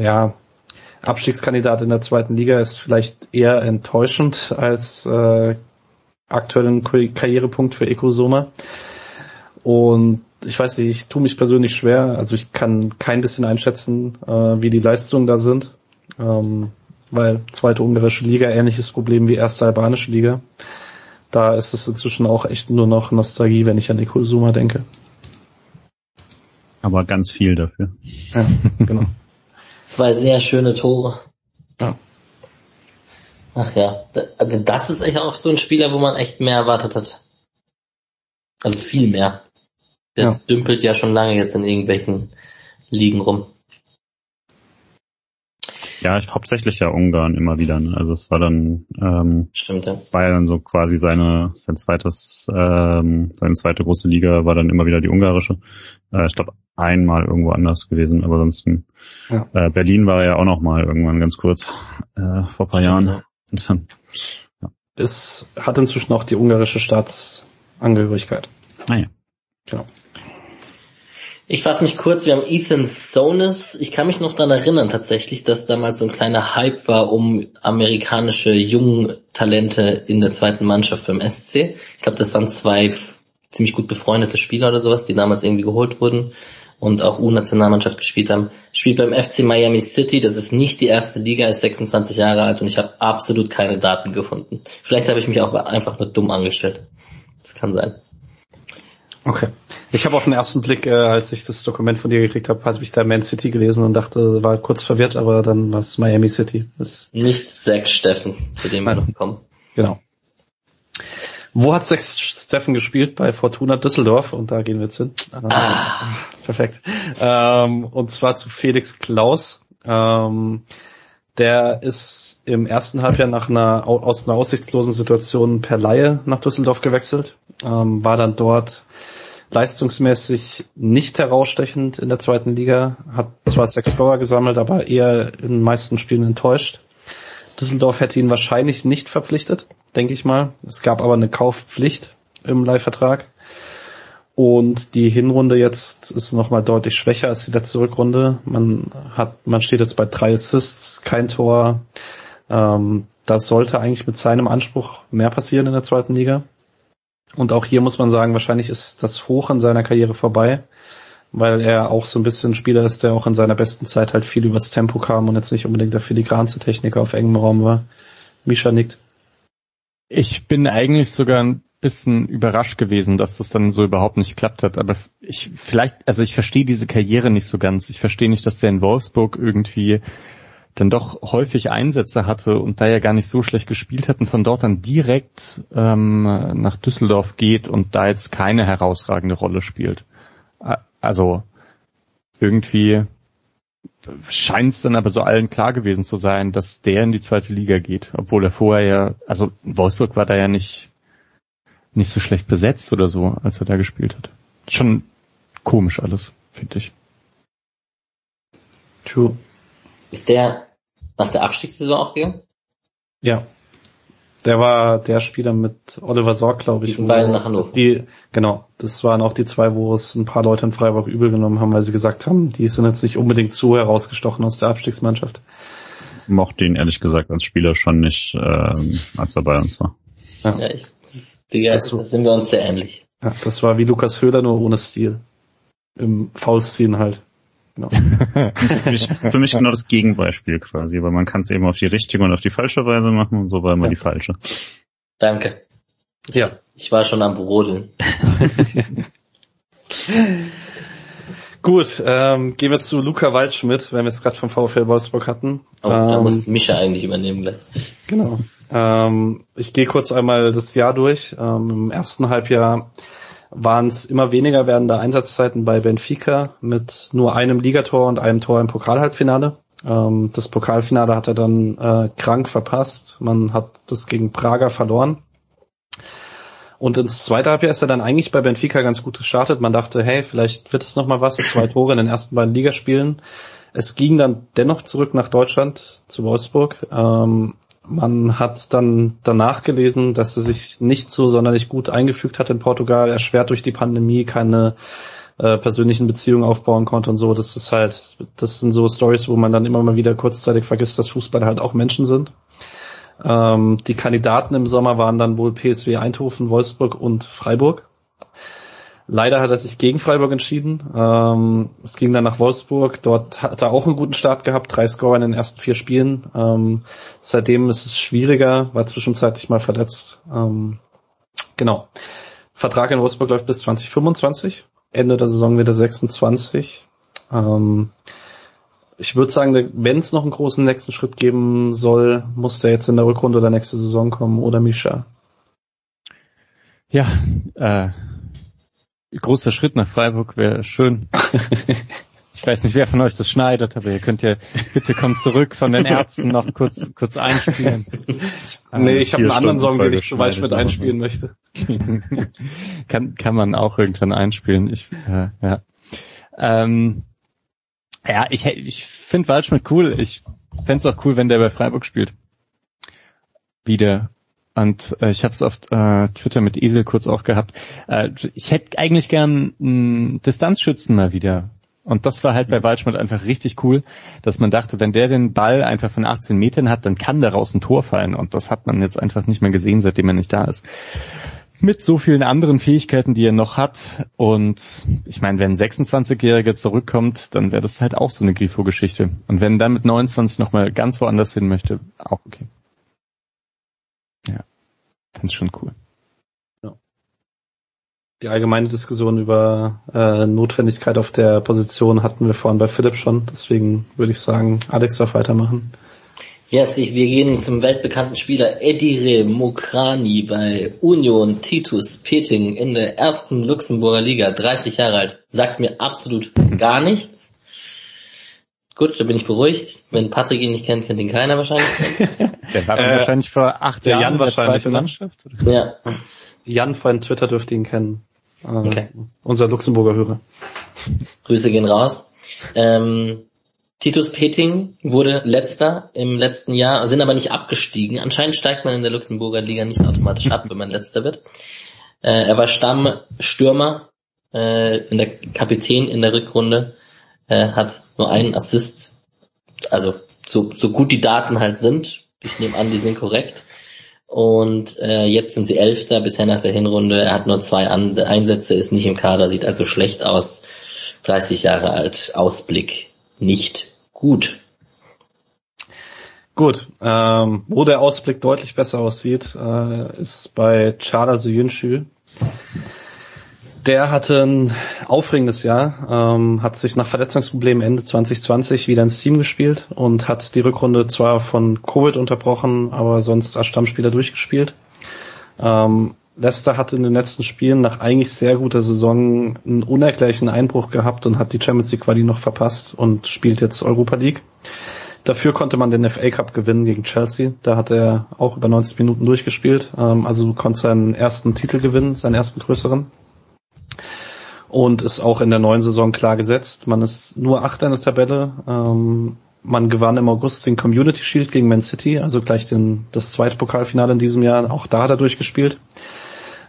ja, Abstiegskandidat in der zweiten Liga ist vielleicht eher enttäuschend als äh, aktuellen Karrierepunkt für Ecosoma. Und ich weiß nicht, ich tue mich persönlich schwer. Also ich kann kein bisschen einschätzen, äh, wie die Leistungen da sind. Ähm, weil zweite ungarische Liga ähnliches Problem wie erste albanische Liga. Da ist es inzwischen auch echt nur noch Nostalgie, wenn ich an Ekusuma denke. Aber ganz viel dafür. Ja, genau. Zwei sehr schöne Tore. Ja. Ach ja, also das ist echt auch so ein Spieler, wo man echt mehr erwartet hat. Also viel mehr. Der ja. dümpelt ja schon lange jetzt in irgendwelchen Ligen rum. Ja, ich, hauptsächlich ja Ungarn immer wieder. Ne? Also es war dann ähm, Stimmt, ja. war ja dann so quasi seine sein zweites ähm, seine zweite große Liga war dann immer wieder die ungarische. Äh, ich glaube einmal irgendwo anders gewesen, aber sonst ja. äh, Berlin war ja auch noch mal irgendwann ganz kurz äh, vor paar Stimmt, Jahren. Ja. Und dann, ja. Es hat inzwischen auch die ungarische Staatsangehörigkeit. Naja. Ah, genau. Ich fasse mich kurz, wir haben Ethan Sonis. Ich kann mich noch daran erinnern tatsächlich, dass damals so ein kleiner Hype war um amerikanische jungen Talente in der zweiten Mannschaft beim SC. Ich glaube, das waren zwei ziemlich gut befreundete Spieler oder sowas, die damals irgendwie geholt wurden und auch U-Nationalmannschaft gespielt haben. Spielt beim FC Miami City, das ist nicht die erste Liga, ist 26 Jahre alt und ich habe absolut keine Daten gefunden. Vielleicht habe ich mich auch einfach nur dumm angestellt. Das kann sein. Okay. Ich habe auf den ersten Blick, äh, als ich das Dokument von dir gekriegt habe, habe ich da Man City gelesen und dachte, war kurz verwirrt, aber dann war es Miami City. Das Nicht Zack Steffen, zu dem wir noch kommen. Genau. Wo hat Zack Steffen gespielt? Bei Fortuna Düsseldorf und da gehen wir jetzt hin. Ah. Perfekt. Ähm, und zwar zu Felix Klaus. Ähm, der ist im ersten Halbjahr nach einer, aus einer aussichtslosen Situation per Laie nach Düsseldorf gewechselt, ähm, war dann dort leistungsmäßig nicht herausstechend in der zweiten Liga, hat zwar sechs Scorer gesammelt, aber eher in den meisten Spielen enttäuscht. Düsseldorf hätte ihn wahrscheinlich nicht verpflichtet, denke ich mal. Es gab aber eine Kaufpflicht im Leihvertrag. Und die Hinrunde jetzt ist nochmal deutlich schwächer als die letzte Rückrunde. Man hat, man steht jetzt bei drei Assists, kein Tor. Ähm, das sollte eigentlich mit seinem Anspruch mehr passieren in der zweiten Liga. Und auch hier muss man sagen, wahrscheinlich ist das Hoch in seiner Karriere vorbei, weil er auch so ein bisschen Spieler ist, der auch in seiner besten Zeit halt viel übers Tempo kam und jetzt nicht unbedingt der filigranste Techniker auf engem Raum war. Misha nickt. Ich bin eigentlich sogar ein bisschen überrascht gewesen, dass das dann so überhaupt nicht geklappt hat. Aber ich vielleicht, also ich verstehe diese Karriere nicht so ganz. Ich verstehe nicht, dass der in Wolfsburg irgendwie dann doch häufig Einsätze hatte und da ja gar nicht so schlecht gespielt hat und von dort dann direkt ähm, nach Düsseldorf geht und da jetzt keine herausragende Rolle spielt. Also irgendwie scheint es dann aber so allen klar gewesen zu sein, dass der in die zweite Liga geht, obwohl er vorher ja, also Wolfsburg war da ja nicht nicht so schlecht besetzt oder so, als er da gespielt hat. Schon komisch alles, finde ich. True. Ist der nach der Abstiegssaison aufgegangen? Ja. Der war der Spieler mit Oliver Sorg, glaube ich. Die sind beide nach Hannover. Die, genau. Das waren auch die zwei, wo es ein paar Leute in Freiburg übel genommen haben, weil sie gesagt haben, die sind jetzt nicht unbedingt zu herausgestochen aus der Abstiegsmannschaft. Mochte ihn ehrlich gesagt als Spieler schon nicht, ähm, als er bei uns war. Ja, ja ich, Digga, das, da sind wir uns sehr ähnlich. Ja, das war wie Lukas Höhler, nur ohne Stil. Im Faustziehen halt. Genau. für, mich, für mich genau das Gegenbeispiel quasi, weil man kann es eben auf die richtige und auf die falsche Weise machen und so war immer ja. die falsche. Danke. Ja. Ich war schon am Brodeln. Gut, ähm, gehen wir zu Luca Waldschmidt, wenn wir es gerade vom VfL Wolfsburg hatten. Oh, ähm, da muss Micha eigentlich übernehmen gleich. Genau. Ähm, ich gehe kurz einmal das Jahr durch. Ähm, Im ersten Halbjahr waren es immer weniger werdende Einsatzzeiten bei Benfica mit nur einem Ligator und einem Tor im Pokalhalbfinale. Ähm, das Pokalfinale hat er dann äh, krank verpasst. Man hat das gegen Prager verloren. Und ins zweite Halbjahr ist er dann eigentlich bei Benfica ganz gut gestartet. Man dachte, hey, vielleicht wird es nochmal was, zwei Tore in den ersten beiden Ligaspielen. Es ging dann dennoch zurück nach Deutschland, zu Wolfsburg. Ähm, man hat dann danach gelesen, dass er sich nicht so sonderlich gut eingefügt hat in Portugal, erschwert durch die Pandemie, keine äh, persönlichen Beziehungen aufbauen konnte und so. Das ist halt, das sind so Stories, wo man dann immer mal wieder kurzzeitig vergisst, dass Fußball halt auch Menschen sind. Ähm, die Kandidaten im Sommer waren dann wohl PSW Eindhoven, Wolfsburg und Freiburg. Leider hat er sich gegen Freiburg entschieden. Ähm, es ging dann nach Wolfsburg. Dort hat er auch einen guten Start gehabt, drei Scorer in den ersten vier Spielen. Ähm, seitdem ist es schwieriger, war zwischenzeitlich mal verletzt. Ähm, genau. Vertrag in Wolfsburg läuft bis 2025. Ende der Saison wieder 26. Ähm, ich würde sagen, wenn es noch einen großen nächsten Schritt geben soll, muss der jetzt in der Rückrunde der nächste Saison kommen oder Misha. Ja, äh, großer Schritt nach Freiburg wäre schön. Ich weiß nicht, wer von euch das schneidet, aber ihr könnt ja, bitte kommt zurück von den Ärzten noch kurz, kurz einspielen. nee, ich habe einen anderen Song, den ich zu weit mit einspielen möchte. kann, kann man auch irgendwann einspielen. Ich, äh, ja. Ähm, ja, ich, ich finde Waldschmidt cool. Ich fände auch cool, wenn der bei Freiburg spielt. Wieder. Und äh, ich habe es auf äh, Twitter mit Esel kurz auch gehabt. Äh, ich hätte eigentlich gern einen Distanzschützen mal wieder. Und das war halt bei Waldschmidt einfach richtig cool, dass man dachte, wenn der den Ball einfach von 18 Metern hat, dann kann daraus ein Tor fallen. Und das hat man jetzt einfach nicht mehr gesehen, seitdem er nicht da ist mit so vielen anderen Fähigkeiten, die er noch hat. Und ich meine, wenn ein 26-Jähriger zurückkommt, dann wäre das halt auch so eine Grifo-Geschichte. Und wenn dann mit 29 nochmal ganz woanders hin möchte, auch okay. Ja, finde schon cool. Ja. Die allgemeine Diskussion über äh, Notwendigkeit auf der Position hatten wir vorhin bei Philipp schon. Deswegen würde ich sagen, Alex darf weitermachen. Yes, ich, wir gehen zum weltbekannten Spieler Edire Mokrani bei Union Titus Peting in der ersten Luxemburger Liga, 30 Jahre alt. Sagt mir absolut gar nichts. Gut, da bin ich beruhigt. Wenn Patrick ihn nicht kennt, kennt ihn keiner wahrscheinlich. der war äh, wahrscheinlich vor acht Jahren Jan wahrscheinlich, Mannschaft. Ja. Jan von Twitter dürfte ihn kennen. Äh, okay. Unser Luxemburger Hörer. Grüße gehen raus. Ähm, Titus Peting wurde letzter im letzten Jahr, sind aber nicht abgestiegen. Anscheinend steigt man in der Luxemburger Liga nicht automatisch ab, wenn man letzter wird. Äh, er war Stammstürmer, äh, in der Kapitän in der Rückrunde, äh, hat nur einen Assist. Also so, so gut die Daten halt sind, ich nehme an, die sind korrekt. Und äh, jetzt sind sie Elfter bisher nach der Hinrunde. Er hat nur zwei Einsätze, ist nicht im Kader, sieht also schlecht aus. 30 Jahre alt, Ausblick nicht gut. Gut, ähm, wo der Ausblick deutlich besser aussieht, äh, ist bei Chada Suyunchu. Der hatte ein aufregendes Jahr, ähm, hat sich nach Verletzungsproblemen Ende 2020 wieder ins Team gespielt und hat die Rückrunde zwar von Covid unterbrochen, aber sonst als Stammspieler durchgespielt. Ähm, Leicester hat in den letzten Spielen nach eigentlich sehr guter Saison einen unerklärlichen Einbruch gehabt und hat die Champions League Quali noch verpasst und spielt jetzt Europa League. Dafür konnte man den FA Cup gewinnen gegen Chelsea. Da hat er auch über 90 Minuten durchgespielt. Ähm, also konnte seinen ersten Titel gewinnen, seinen ersten größeren. Und ist auch in der neuen Saison klar gesetzt. Man ist nur Achter in der Tabelle. Ähm, man gewann im August den Community Shield gegen Man City, also gleich den, das zweite Pokalfinale in diesem Jahr. Auch da hat er durchgespielt.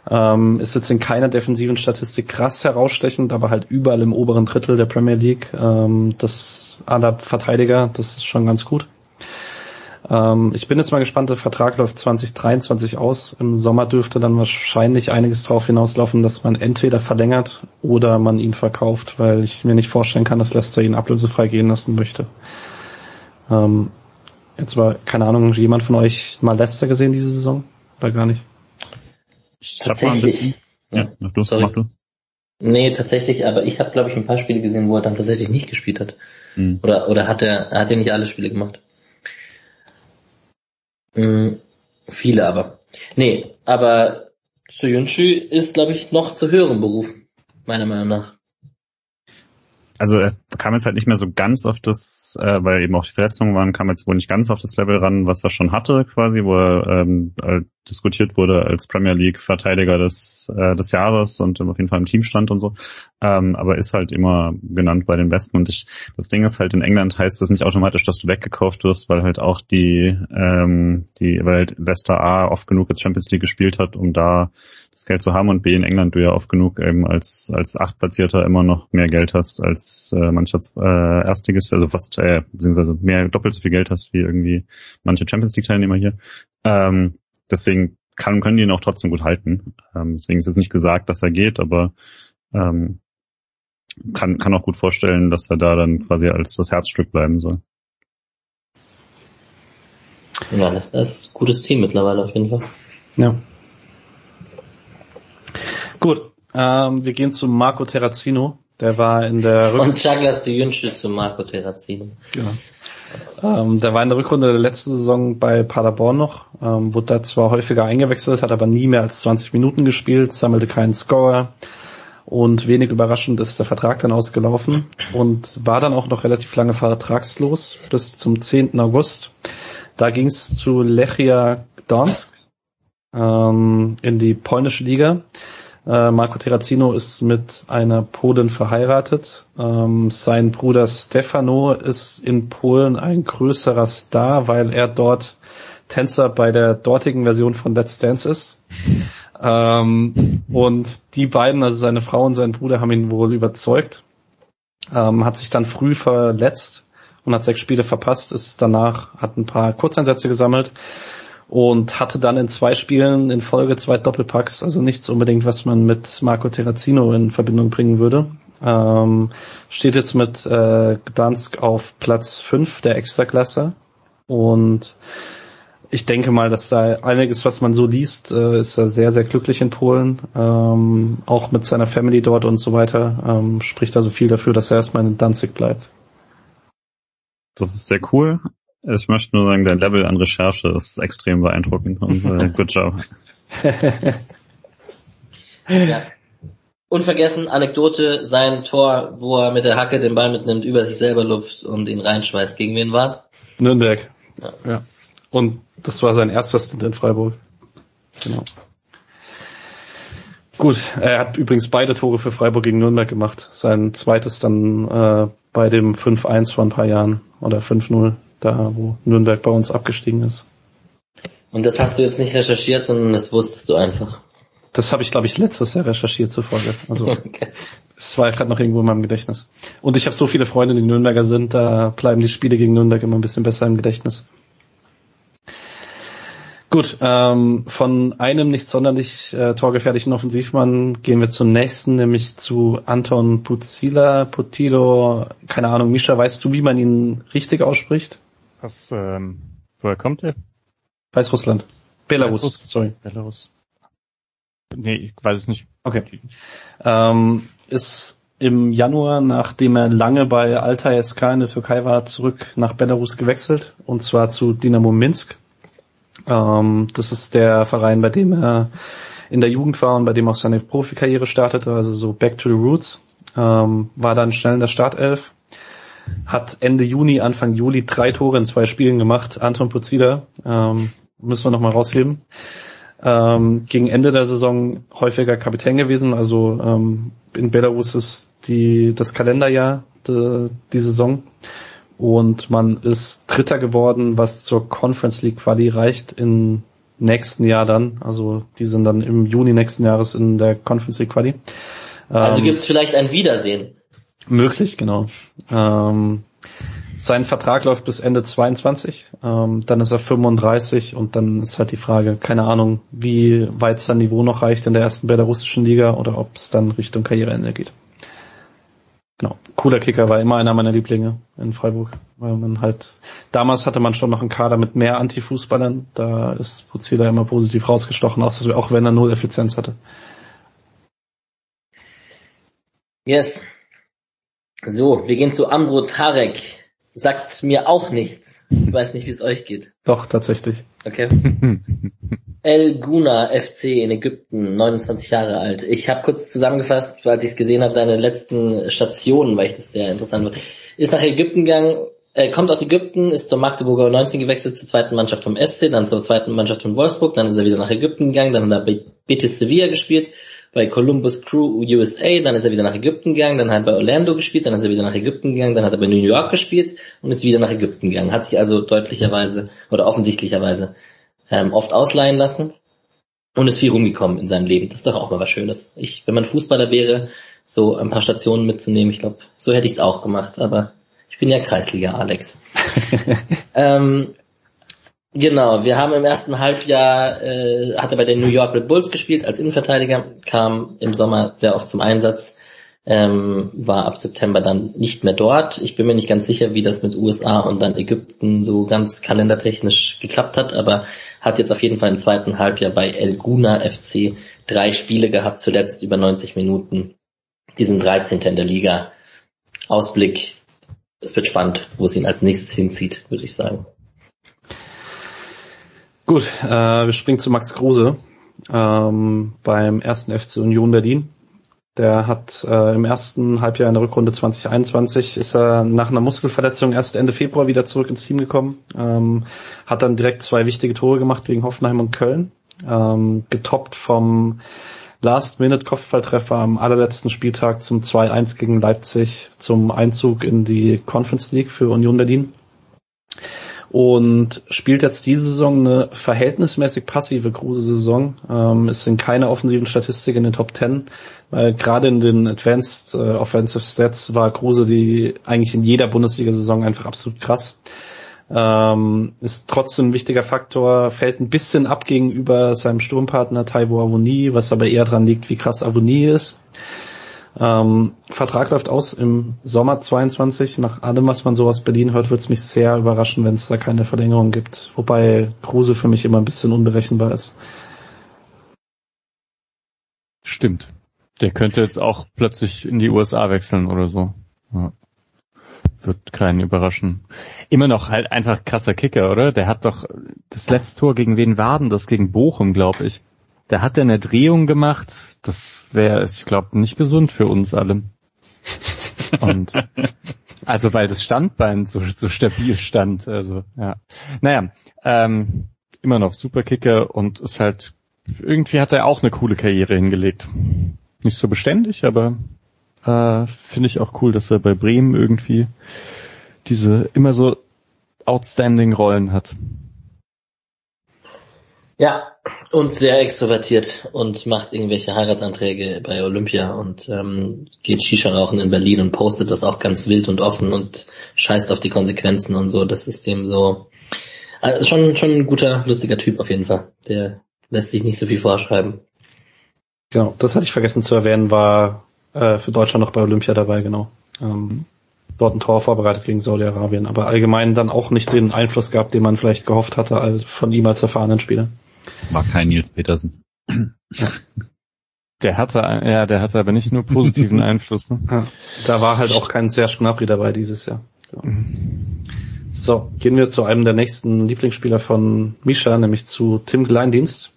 Ähm, ist jetzt in keiner defensiven Statistik krass herausstechend, aber halt überall im oberen Drittel der Premier League. Ähm, das aller Verteidiger, das ist schon ganz gut. Ähm, ich bin jetzt mal gespannt, der Vertrag läuft 2023 aus. Im Sommer dürfte dann wahrscheinlich einiges darauf hinauslaufen, dass man entweder verlängert oder man ihn verkauft, weil ich mir nicht vorstellen kann, dass Leicester ihn ablösefrei gehen lassen möchte. Ähm, jetzt war, keine Ahnung, jemand von euch mal Leicester gesehen diese Saison? Oder gar nicht? Ich ein bisschen. Ja, mach du, Sorry. mach du. Nee, tatsächlich, aber ich habe, glaube ich, ein paar Spiele gesehen, wo er dann tatsächlich nicht gespielt hat. Mhm. Oder, oder hat er, er hat ja nicht alle Spiele gemacht. Mhm, viele aber. Nee, aber Soyuncu ist, glaube ich, noch zu höheren Berufen, meiner Meinung nach also er kam jetzt halt nicht mehr so ganz auf das, äh, weil eben auch die Verletzungen waren, kam jetzt wohl nicht ganz auf das Level ran, was er schon hatte, quasi, wo er ähm, äh, diskutiert wurde als Premier League Verteidiger des, äh, des Jahres und auf jeden Fall im Team stand und so. Ähm, aber ist halt immer genannt bei den Besten. Und ich, das Ding ist halt, in England heißt das nicht automatisch, dass du weggekauft wirst, weil halt auch die, ähm, die, weil halt Leicester A oft genug jetzt Champions League gespielt hat, um da das Geld zu haben und B in England du ja oft genug eben als als Achtplatzierter immer noch mehr Geld hast als äh, mancher äh, Erstiges, also fast äh, beziehungsweise mehr doppelt so viel Geld hast wie irgendwie manche Champions League Teilnehmer hier. Ähm, deswegen kann, können die ihn auch trotzdem gut halten. Ähm, deswegen ist jetzt nicht gesagt, dass er geht, aber ähm, kann, kann auch gut vorstellen, dass er da dann quasi als das Herzstück bleiben soll. Ja, das, das ist ein gutes Team mittlerweile auf jeden Fall. Ja. Gut, ähm, wir gehen zu Marco Terrazino. Der war in der Rück Und Douglas Jünsche zu Marco Terrazino. Genau. Ähm, der war in der Rückrunde der letzten Saison bei Paderborn noch, ähm, wurde da zwar häufiger eingewechselt, hat aber nie mehr als 20 Minuten gespielt, sammelte keinen Scorer und wenig überraschend ist der Vertrag dann ausgelaufen und war dann auch noch relativ lange vertragslos bis zum 10. August. Da ging es zu Lechia Gdansk ähm, in die polnische Liga. Äh, Marco Terrazino ist mit einer Polin verheiratet. Ähm, sein Bruder Stefano ist in Polen ein größerer Star, weil er dort Tänzer bei der dortigen Version von Let's Dance ist. Ähm, und die beiden, also seine Frau und sein Bruder, haben ihn wohl überzeugt. Ähm, hat sich dann früh verletzt und hat sechs Spiele verpasst, ist danach, hat ein paar Kurzeinsätze gesammelt und hatte dann in zwei Spielen in Folge zwei Doppelpacks, also nichts unbedingt, was man mit Marco Terrazino in Verbindung bringen würde. Ähm, steht jetzt mit äh, Gdansk auf Platz fünf der Extraklasse und ich denke mal, dass da einiges, was man so liest, äh, ist er sehr, sehr glücklich in Polen, ähm, auch mit seiner Family dort und so weiter, ähm, spricht also viel dafür, dass er erstmal in Danzig bleibt. Das ist sehr cool. Ich möchte nur sagen, der Level an Recherche ist extrem beeindruckend und äh, good job. ja. Unvergessen, Anekdote, sein Tor, wo er mit der Hacke den Ball mitnimmt, über sich selber lupft und ihn reinschmeißt. Gegen wen war's? Nürnberg. Ja. ja. Und das war sein erster Stint in Freiburg. Genau. Gut, er hat übrigens beide Tore für Freiburg gegen Nürnberg gemacht. Sein zweites dann äh, bei dem 5-1 vor ein paar Jahren oder 5-0 da wo Nürnberg bei uns abgestiegen ist. Und das hast du jetzt nicht recherchiert, sondern das wusstest du einfach. Das habe ich, glaube ich, letztes Jahr recherchiert zufolge. Also okay. es war gerade noch irgendwo in meinem Gedächtnis. Und ich habe so viele Freunde, die Nürnberger sind, da bleiben die Spiele gegen Nürnberg immer ein bisschen besser im Gedächtnis. Gut, ähm, von einem nicht sonderlich äh, torgefährlichen Offensivmann gehen wir zum nächsten, nämlich zu Anton Puzila, Putilo, keine Ahnung, Misha, weißt du, wie man ihn richtig ausspricht? Was, ähm, woher kommt er? Weißrussland. Belarus, Weißruss sorry. Belarus. Nee, ich weiß es nicht. Okay. Ähm, ist im Januar, nachdem er lange bei Altai SK in der Türkei war, zurück nach Belarus gewechselt, und zwar zu Dynamo Minsk. Ähm, das ist der Verein, bei dem er in der Jugend war und bei dem auch seine Profikarriere startete, also so Back to the Roots. Ähm, war dann schnell in der Startelf, hat Ende Juni, Anfang Juli drei Tore in zwei Spielen gemacht. Anton Pozida, ähm, müssen wir nochmal rausheben. Ähm, gegen Ende der Saison häufiger Kapitän gewesen, also ähm, in Belarus ist die, das Kalenderjahr de, die Saison und man ist Dritter geworden, was zur Conference League Quali reicht im nächsten Jahr dann. Also die sind dann im Juni nächsten Jahres in der Conference League Quali. Also ähm, gibt es vielleicht ein Wiedersehen. Möglich, genau. Ähm, Sein Vertrag läuft bis Ende 22, ähm, dann ist er 35 und dann ist halt die Frage, keine Ahnung, wie weit sein Niveau noch reicht in der ersten belarussischen Liga oder ob es dann Richtung Karriereende geht. Genau, cooler Kicker war immer einer meiner Lieblinge in Freiburg, weil man halt, damals hatte man schon noch einen Kader mit mehr Anti-Fußballern, da ist Puzila immer positiv rausgestochen, auch wenn er null Effizienz hatte. Yes. So, wir gehen zu Ambro Tarek sagt mir auch nichts. Ich weiß nicht, wie es euch geht. Doch, tatsächlich. Okay. El Guna FC in Ägypten, 29 Jahre alt. Ich habe kurz zusammengefasst, als ich es gesehen habe, seine letzten Stationen, weil ich das sehr interessant fand. Ist nach Ägypten gegangen, äh, kommt aus Ägypten, ist zur Magdeburger 19 gewechselt, zur zweiten Mannschaft vom SC, dann zur zweiten Mannschaft von Wolfsburg, dann ist er wieder nach Ägypten gegangen, dann hat er bei Betis Sevilla gespielt, bei Columbus Crew USA, dann ist er wieder nach Ägypten gegangen, dann hat er bei Orlando gespielt, dann ist er wieder nach Ägypten gegangen, dann hat er bei New York gespielt und ist wieder nach Ägypten gegangen. Hat sich also deutlicherweise oder offensichtlicherweise ähm, oft ausleihen lassen und ist viel rumgekommen in seinem Leben. Das ist doch auch mal was Schönes. Ich, wenn man Fußballer wäre, so ein paar Stationen mitzunehmen, ich glaube, so hätte ich es auch gemacht, aber ich bin ja Kreisliga, Alex. ähm, Genau, wir haben im ersten Halbjahr, äh, hat er bei den New York Red Bulls gespielt als Innenverteidiger, kam im Sommer sehr oft zum Einsatz, ähm, war ab September dann nicht mehr dort. Ich bin mir nicht ganz sicher, wie das mit USA und dann Ägypten so ganz kalendertechnisch geklappt hat, aber hat jetzt auf jeden Fall im zweiten Halbjahr bei El Guna FC drei Spiele gehabt, zuletzt über 90 Minuten. Die sind 13. in der Liga. Ausblick, es wird spannend, wo es ihn als nächstes hinzieht, würde ich sagen. Gut, äh, wir springen zu Max Kruse ähm, beim ersten FC Union Berlin. Der hat äh, im ersten Halbjahr in der Rückrunde 2021 ist er nach einer Muskelverletzung erst Ende Februar wieder zurück ins Team gekommen, ähm, hat dann direkt zwei wichtige Tore gemacht gegen Hoffenheim und Köln, ähm, getoppt vom Last-Minute-Kopfballtreffer am allerletzten Spieltag zum 2-1 gegen Leipzig zum Einzug in die Conference League für Union Berlin und spielt jetzt diese Saison eine verhältnismäßig passive Kruse-Saison. Ähm, es sind keine offensiven Statistiken in den Top Ten, weil gerade in den Advanced äh, Offensive Stats war Kruse die eigentlich in jeder Bundesliga-Saison einfach absolut krass. Ähm, ist trotzdem ein wichtiger Faktor, fällt ein bisschen ab gegenüber seinem Sturmpartner Taiwo Avoni, was aber eher dran liegt, wie krass Avoni ist. Ähm, Vertrag läuft aus im Sommer 22. Nach allem, was man so aus Berlin hört, würde es mich sehr überraschen, wenn es da keine Verlängerung gibt. Wobei Kruse für mich immer ein bisschen unberechenbar ist. Stimmt. Der könnte jetzt auch plötzlich in die USA wechseln oder so. Ja. Wird keinen überraschen. Immer noch halt einfach krasser Kicker, oder? Der hat doch das letzte Tor gegen wen war das? Gegen Bochum, glaube ich. Der hat ja eine Drehung gemacht. Das wäre, ich glaube, nicht gesund für uns alle. Und also weil das Standbein so, so stabil stand. Also ja. Naja, ähm, immer noch Superkicker und ist halt irgendwie hat er auch eine coole Karriere hingelegt. Nicht so beständig, aber äh, finde ich auch cool, dass er bei Bremen irgendwie diese immer so outstanding Rollen hat. Ja, und sehr extrovertiert und macht irgendwelche Heiratsanträge bei Olympia und ähm, geht Shisha rauchen in Berlin und postet das auch ganz wild und offen und scheißt auf die Konsequenzen und so. Das ist dem so also schon schon ein guter, lustiger Typ auf jeden Fall. Der lässt sich nicht so viel vorschreiben. Genau, das hatte ich vergessen zu erwähnen, war äh, für Deutschland noch bei Olympia dabei, genau. Ähm, dort ein Tor vorbereitet gegen Saudi-Arabien, aber allgemein dann auch nicht den Einfluss gehabt, den man vielleicht gehofft hatte als, von ihm als erfahrenen Spieler. War kein Nils Petersen. Der hatte, ja, der hatte aber nicht nur positiven Einfluss. Ne? Ja, da war halt auch kein Serge Gnabry dabei dieses Jahr. So, gehen wir zu einem der nächsten Lieblingsspieler von Misha, nämlich zu Tim Kleindienst.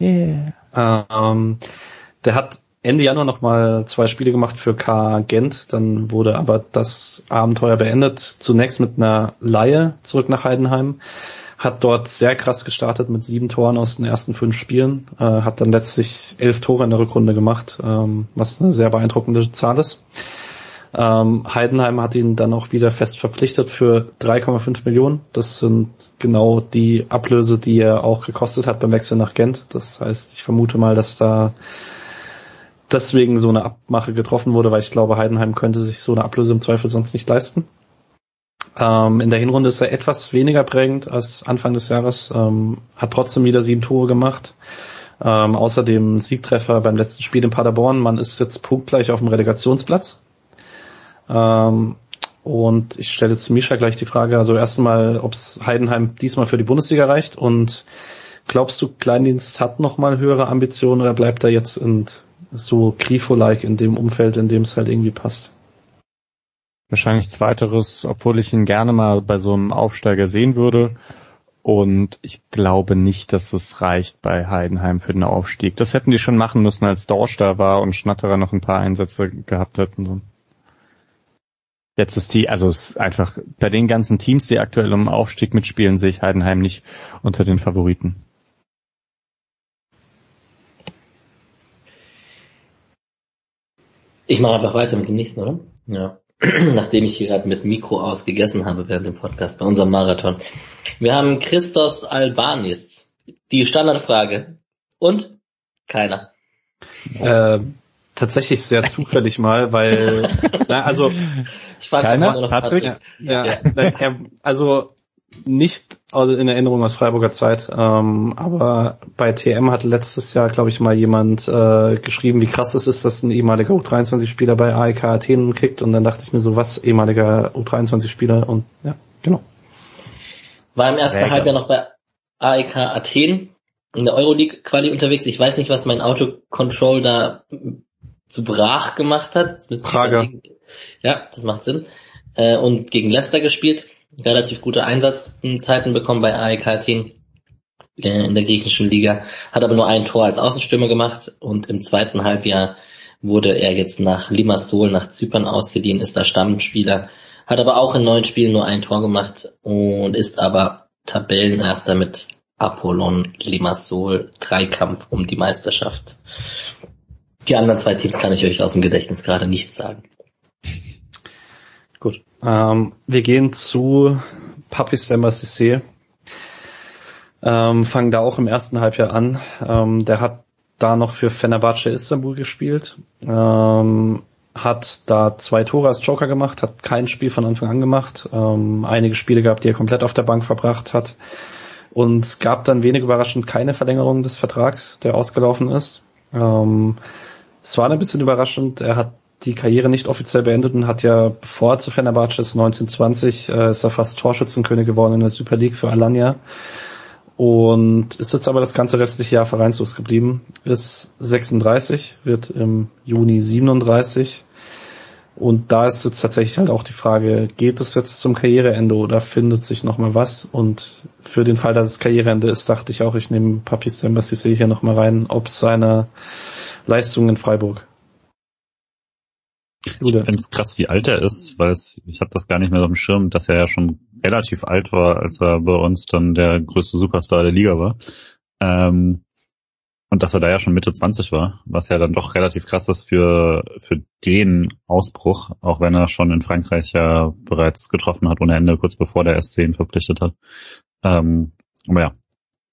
Yeah. Ähm, der hat Ende Januar nochmal zwei Spiele gemacht für K Gent, dann wurde aber das Abenteuer beendet. Zunächst mit einer Laie zurück nach Heidenheim hat dort sehr krass gestartet mit sieben Toren aus den ersten fünf Spielen, äh, hat dann letztlich elf Tore in der Rückrunde gemacht, ähm, was eine sehr beeindruckende Zahl ist. Ähm, Heidenheim hat ihn dann auch wieder fest verpflichtet für 3,5 Millionen. Das sind genau die Ablöse, die er auch gekostet hat beim Wechsel nach Gent. Das heißt, ich vermute mal, dass da deswegen so eine Abmache getroffen wurde, weil ich glaube, Heidenheim könnte sich so eine Ablöse im Zweifel sonst nicht leisten. Ähm, in der Hinrunde ist er etwas weniger prägend als Anfang des Jahres, ähm, hat trotzdem wieder sieben Tore gemacht. Ähm, außerdem Siegtreffer beim letzten Spiel in Paderborn. Man ist jetzt punktgleich auf dem Relegationsplatz. Ähm, und ich stelle jetzt Misha gleich die Frage, also erstmal, ob es Heidenheim diesmal für die Bundesliga reicht und glaubst du, Kleindienst hat nochmal höhere Ambitionen oder bleibt er jetzt in, so Grifo-like in dem Umfeld, in dem es halt irgendwie passt? Wahrscheinlich zweiteres, obwohl ich ihn gerne mal bei so einem Aufsteiger sehen würde. Und ich glaube nicht, dass es reicht bei Heidenheim für den Aufstieg. Das hätten die schon machen müssen, als Dorsch da war und Schnatterer noch ein paar Einsätze gehabt hätten. Jetzt ist die, also es ist einfach, bei den ganzen Teams, die aktuell um Aufstieg mitspielen, sehe ich Heidenheim nicht unter den Favoriten. Ich mache einfach weiter mit dem nächsten, oder? Ja. Nachdem ich hier gerade mit Mikro ausgegessen habe während dem Podcast bei unserem Marathon. Wir haben Christos Albanis. Die Standardfrage. Und? Keiner. Äh, tatsächlich sehr zufällig mal, weil, na, also, ich frage Keiner? Noch Patrick? Patrick. Ja, ja. also nicht in Erinnerung aus Freiburger Zeit, ähm, aber bei TM hat letztes Jahr, glaube ich, mal jemand äh, geschrieben, wie krass es ist, dass ein ehemaliger U23-Spieler bei AEK Athen kickt und dann dachte ich mir so, was, ehemaliger U23-Spieler und ja, genau. War im ersten. Halbjahr noch bei AEK Athen in der Euroleague-Quali unterwegs. Ich weiß nicht, was mein Autocontrol da zu Brach gemacht hat. Das Prager. Ja, das macht Sinn. Äh, und gegen Leicester gespielt. Relativ gute Einsatzzeiten bekommen bei AEK Athen äh, in der griechischen Liga. Hat aber nur ein Tor als Außenstürmer gemacht und im zweiten Halbjahr wurde er jetzt nach Limassol, nach Zypern ausgeliehen, ist da Stammspieler hat aber auch in neun Spielen nur ein Tor gemacht und ist aber Tabellenerster mit Apollon Limassol, Dreikampf um die Meisterschaft. Die anderen zwei Teams kann ich euch aus dem Gedächtnis gerade nicht sagen. Gut. Ähm, wir gehen zu Papis Sissé. Ähm, fangen da auch im ersten Halbjahr an. Ähm, der hat da noch für Fenerbahce Istanbul gespielt. Ähm, hat da zwei Tore als Joker gemacht, hat kein Spiel von Anfang an gemacht, ähm, einige Spiele gehabt, die er komplett auf der Bank verbracht hat. Und es gab dann wenig überraschend keine Verlängerung des Vertrags, der ausgelaufen ist. Ähm, es war ein bisschen überraschend, er hat die Karriere nicht offiziell beendet und hat ja, bevor zu Fenerbahce ist, 1920, äh, ist er fast Torschützenkönig geworden in der Super League für Alanya. Und ist jetzt aber das ganze restliche Jahr vereinslos geblieben. Ist 36, wird im Juni 37. Und da ist jetzt tatsächlich halt auch die Frage, geht es jetzt zum Karriereende oder findet sich nochmal was? Und für den Fall, dass es Karriereende ist, dachte ich auch, ich nehme Papis Embassy hier nochmal rein, ob seine Leistung in Freiburg. Ich finde es krass, wie alt er ist, weil es, ich habe das gar nicht mehr auf dem Schirm, dass er ja schon relativ alt war, als er bei uns dann der größte Superstar der Liga war. Ähm, und dass er da ja schon Mitte 20 war, was ja dann doch relativ krass ist für, für den Ausbruch, auch wenn er schon in Frankreich ja bereits getroffen hat ohne Ende, kurz bevor der SC ihn verpflichtet hat. Ähm, aber ja,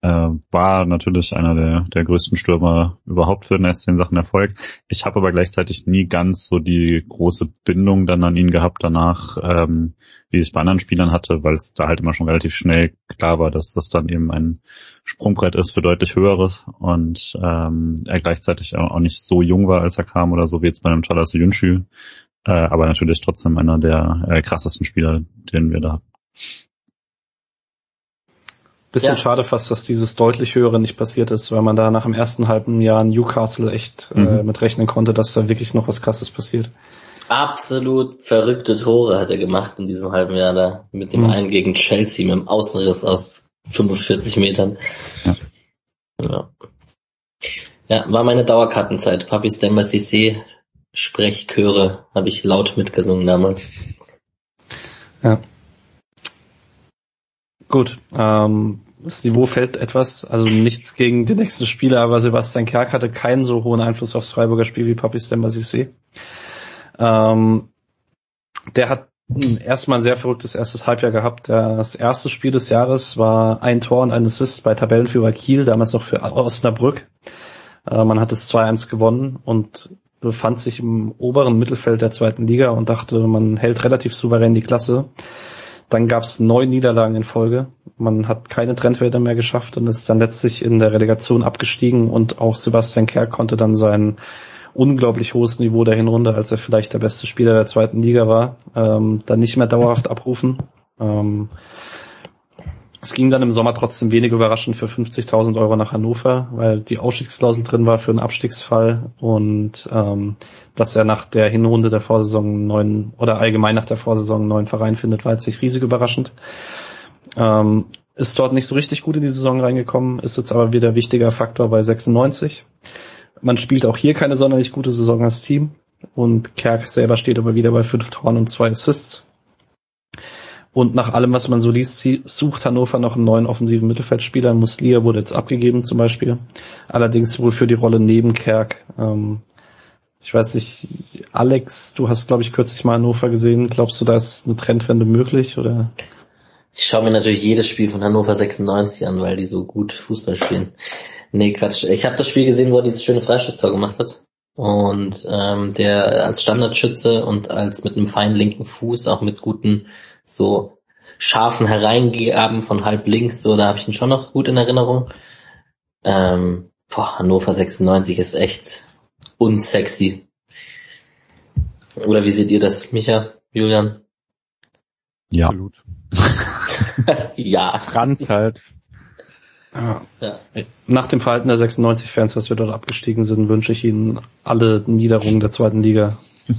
äh, war natürlich einer der, der größten Stürmer überhaupt für den SC in Sachen Erfolg. Ich habe aber gleichzeitig nie ganz so die große Bindung dann an ihn gehabt danach, ähm, wie ich bei anderen Spielern hatte, weil es da halt immer schon relativ schnell klar war, dass das dann eben ein Sprungbrett ist für deutlich höheres und ähm, er gleichzeitig auch nicht so jung war, als er kam oder so wie jetzt bei einem Chalas Yunchu, äh, aber natürlich trotzdem einer der äh, krassesten Spieler, den wir da. Bisschen ja. schade fast, dass dieses deutlich höhere nicht passiert ist, weil man da nach dem ersten halben Jahr Newcastle echt äh, mhm. äh, mit rechnen konnte, dass da wirklich noch was krasses passiert. Absolut verrückte Tore hat er gemacht in diesem halben Jahr da. Mit dem mhm. einen gegen Chelsea mit dem Außenriss aus 45 Metern. Ja. Ja, ja war meine Dauerkartenzeit. Papi Stemmer CC Sprechchöre habe ich laut mitgesungen damals. Ja. Gut, ähm, das Niveau fällt etwas, also nichts gegen den nächsten Spieler, aber Sebastian Kerk hatte keinen so hohen Einfluss aufs Freiburger Spiel wie Papi Stemba Sissé. Ähm, der hat erstmal ein sehr verrücktes erstes Halbjahr gehabt. Das erste Spiel des Jahres war ein Tor und ein Assist bei Tabellenführer Kiel, damals noch für Osnabrück. Äh, man hat es 2-1 gewonnen und befand sich im oberen Mittelfeld der zweiten Liga und dachte, man hält relativ souverän die Klasse dann gab es neun Niederlagen in Folge. Man hat keine Trendwälder mehr geschafft und ist dann letztlich in der Relegation abgestiegen und auch Sebastian Kerr konnte dann sein unglaublich hohes Niveau der Hinrunde, als er vielleicht der beste Spieler der zweiten Liga war, ähm, dann nicht mehr dauerhaft abrufen. Ähm, es ging dann im Sommer trotzdem wenig überraschend für 50.000 Euro nach Hannover, weil die Ausstiegsklausel drin war für einen Abstiegsfall und ähm, dass er nach der Hinrunde der Vorsaison neuen oder allgemein nach der Vorsaison einen neuen Verein findet, war jetzt nicht riesig überraschend. Ähm, ist dort nicht so richtig gut in die Saison reingekommen, ist jetzt aber wieder wichtiger Faktor bei 96. Man spielt auch hier keine sonderlich gute Saison als Team und Kerk selber steht aber wieder bei fünf Toren und zwei Assists. Und nach allem, was man so liest, sucht Hannover noch einen neuen offensiven Mittelfeldspieler. Muslia wurde jetzt abgegeben zum Beispiel. Allerdings wohl für die Rolle neben Kerk. Ähm, ich weiß nicht, Alex, du hast, glaube ich, kürzlich mal Hannover gesehen. Glaubst du, da ist eine Trendwende möglich? oder? Ich schaue mir natürlich jedes Spiel von Hannover 96 an, weil die so gut Fußball spielen. Nee, Quatsch. Ich habe das Spiel gesehen, wo er dieses schöne Freistoßtor gemacht hat. Und ähm, der als Standardschütze und als mit einem feinen linken Fuß, auch mit guten so scharfen Hereingaben von halb links, so, da habe ich ihn schon noch gut in Erinnerung. Ähm, boah, Hannover 96 ist echt unsexy. Oder wie seht ihr das, Micha, Julian? Ja. Absolut. ja. Franz halt. Ja. ja. Nach dem Verhalten der 96-Fans, was wir dort abgestiegen sind, wünsche ich Ihnen alle Niederungen der zweiten Liga.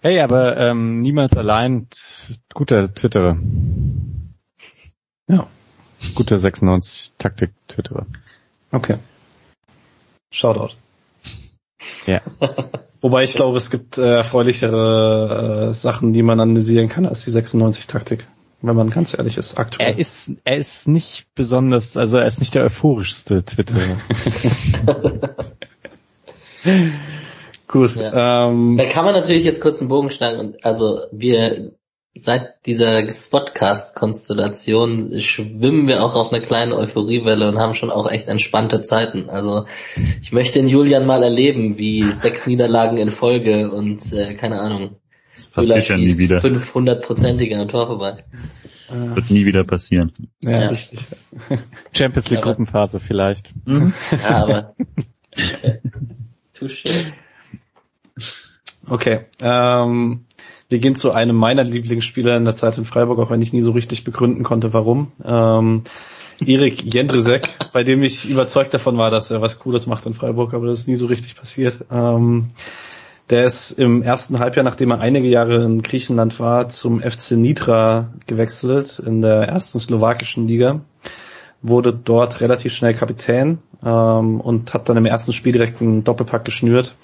Hey, aber ähm, niemals allein guter Twitterer. Ja. Guter 96 Taktik Twitterer. Okay. Shoutout. Ja. Wobei ich glaube, es gibt äh, erfreulichere äh, Sachen, die man analysieren kann als die 96 Taktik. Wenn man ganz ehrlich ist, aktuell. Er ist, er ist nicht besonders, also er ist nicht der euphorischste Twitterer. Gut. Ja. Ähm, da kann man natürlich jetzt kurz einen Bogen schlagen und also wir seit dieser Spotcast-Konstellation schwimmen wir auch auf einer kleinen Euphoriewelle und haben schon auch echt entspannte Zeiten. Also ich möchte den Julian mal erleben, wie sechs Niederlagen in Folge und äh, keine Ahnung. Das passiert ja nie wieder. 500-prozentiger Tor vorbei. Wird nie wieder passieren. Ja, ja. richtig. Champions League Gruppenphase vielleicht. Mhm. Ja, aber Touché. Okay. Ähm, wir gehen zu einem meiner Lieblingsspieler in der Zeit in Freiburg, auch wenn ich nie so richtig begründen konnte, warum. Ähm, Erik Jendrisek, bei dem ich überzeugt davon war, dass er was Cooles macht in Freiburg, aber das ist nie so richtig passiert. Ähm, der ist im ersten Halbjahr, nachdem er einige Jahre in Griechenland war, zum FC Nitra gewechselt in der ersten slowakischen Liga, wurde dort relativ schnell Kapitän ähm, und hat dann im ersten Spiel direkt einen Doppelpack geschnürt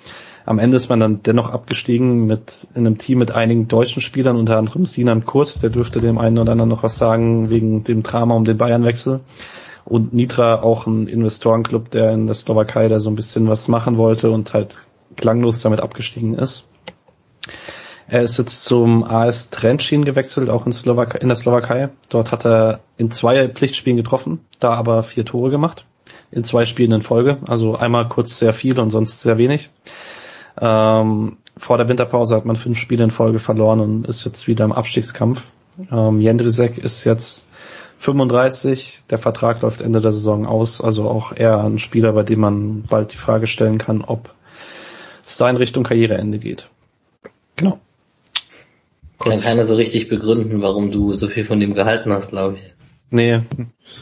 am Ende ist man dann dennoch abgestiegen mit in einem Team mit einigen deutschen Spielern, unter anderem Sinan Kurt, der dürfte dem einen oder anderen noch was sagen wegen dem Drama um den Bayernwechsel. Und Nitra auch ein Investorenclub, der in der Slowakei da so ein bisschen was machen wollte und halt klanglos damit abgestiegen ist. Er ist jetzt zum AS Trenčín gewechselt, auch in, in der Slowakei. Dort hat er in zwei Pflichtspielen getroffen, da aber vier Tore gemacht. In zwei Spielen in Folge. Also einmal kurz sehr viel und sonst sehr wenig. Ähm, vor der Winterpause hat man fünf Spiele in Folge verloren und ist jetzt wieder im Abstiegskampf. Ähm, Jendrisek ist jetzt 35, der Vertrag läuft Ende der Saison aus, also auch eher ein Spieler, bei dem man bald die Frage stellen kann, ob es da in Richtung Karriereende geht. Genau. Kann keiner so richtig begründen, warum du so viel von dem gehalten hast, glaube ich. Nee,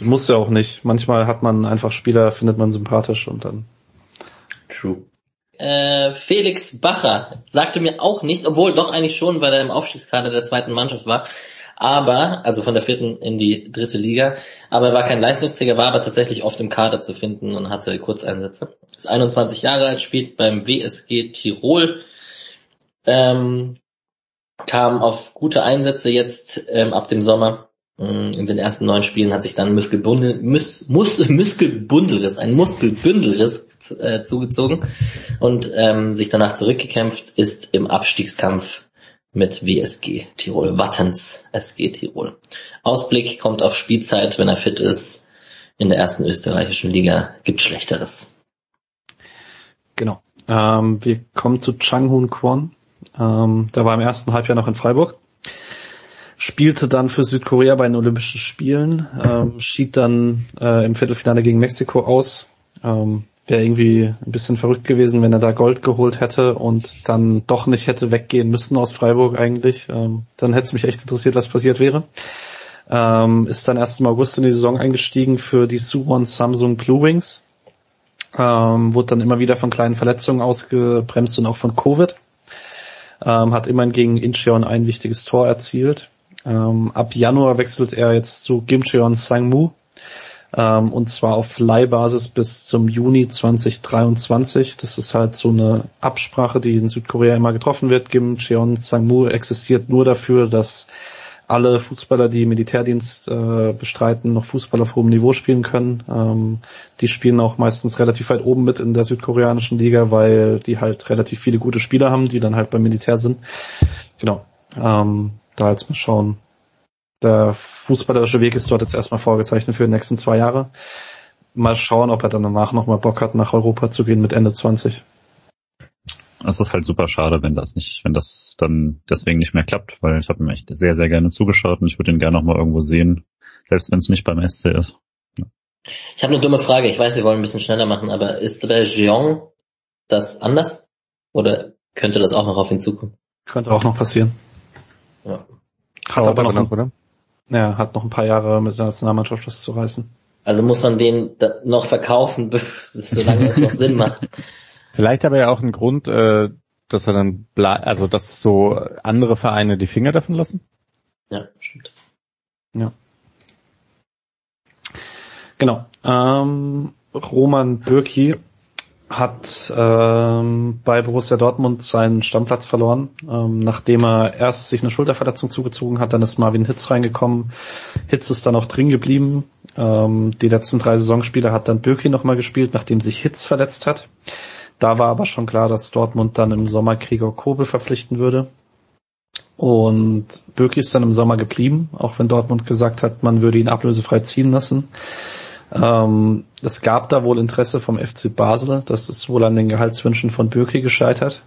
muss ja auch nicht. Manchmal hat man einfach Spieler, findet man sympathisch und dann. True äh, Felix Bacher sagte mir auch nicht, obwohl doch eigentlich schon, weil er im Aufstiegskader der zweiten Mannschaft war, aber, also von der vierten in die dritte Liga, aber er war kein Leistungsträger, war aber tatsächlich oft im Kader zu finden und hatte Kurzeinsätze. Ist 21 Jahre alt, spielt beim WSG Tirol, ähm, kam auf gute Einsätze jetzt ähm, ab dem Sommer Mm, in den ersten neun Spielen hat sich dann Muskelbundel, Mus, Mus, Muskelbundelriss, ein Muskelbündelriss äh, zugezogen und ähm, sich danach zurückgekämpft, ist im Abstiegskampf mit WSG Tirol, Wattens SG Tirol. Ausblick kommt auf Spielzeit, wenn er fit ist. In der ersten österreichischen Liga gibt Schlechteres. Genau. Ähm, wir kommen zu Chang Hun Kwon. Ähm, der war im ersten Halbjahr noch in Freiburg spielte dann für Südkorea bei den Olympischen Spielen, ähm, schied dann äh, im Viertelfinale gegen Mexiko aus. Ähm, Wäre irgendwie ein bisschen verrückt gewesen, wenn er da Gold geholt hätte und dann doch nicht hätte weggehen müssen aus Freiburg eigentlich. Ähm, dann hätte es mich echt interessiert, was passiert wäre. Ähm, ist dann erst im August in die Saison eingestiegen für die Suwon Samsung Blue Wings. Ähm, wurde dann immer wieder von kleinen Verletzungen ausgebremst und auch von Covid. Ähm, hat immerhin gegen Incheon ein wichtiges Tor erzielt. Ähm, ab Januar wechselt er jetzt zu Gimcheon Sangmu. Ähm, und zwar auf Leihbasis bis zum Juni 2023. Das ist halt so eine Absprache, die in Südkorea immer getroffen wird. Gimcheon Sangmu existiert nur dafür, dass alle Fußballer, die Militärdienst äh, bestreiten, noch Fußball auf hohem Niveau spielen können. Ähm, die spielen auch meistens relativ weit oben mit in der südkoreanischen Liga, weil die halt relativ viele gute Spieler haben, die dann halt beim Militär sind. Genau. Ähm, da jetzt mal schauen. Der fußballerische Weg ist dort jetzt erstmal vorgezeichnet für die nächsten zwei Jahre. Mal schauen, ob er dann danach nochmal Bock hat, nach Europa zu gehen mit Ende 20. Es ist halt super schade, wenn das nicht, wenn das dann deswegen nicht mehr klappt, weil ich habe ihm echt sehr, sehr gerne zugeschaut und ich würde ihn gerne noch mal irgendwo sehen, selbst wenn es nicht beim SC ist. Ja. Ich habe eine dumme Frage, ich weiß, wir wollen ein bisschen schneller machen, aber ist bei Jeong das anders? Oder könnte das auch noch auf ihn zukommen? Könnte auch noch passieren. Ja. Hat aber noch, noch, oder? Ja, hat noch ein paar Jahre mit der Nationalmannschaft was zu reißen. Also muss man den noch verkaufen, solange es noch Sinn macht. Vielleicht aber ja auch ein Grund, äh, dass er dann, also dass so andere Vereine die Finger davon lassen? Ja, stimmt. Ja. Genau. Ähm, Roman Bürki hat ähm, bei Borussia Dortmund seinen Stammplatz verloren, ähm, nachdem er erst sich eine Schulterverletzung zugezogen hat, dann ist Marvin Hitz reingekommen. Hitz ist dann auch drin geblieben. Ähm, die letzten drei Saisonspiele hat dann Bürki nochmal gespielt, nachdem sich Hitz verletzt hat. Da war aber schon klar, dass Dortmund dann im Sommer Gregor Kobel verpflichten würde. Und Bürki ist dann im Sommer geblieben, auch wenn Dortmund gesagt hat, man würde ihn ablösefrei ziehen lassen. Ähm, es gab da wohl Interesse vom FC Basel, das ist wohl an den Gehaltswünschen von Bürki gescheitert.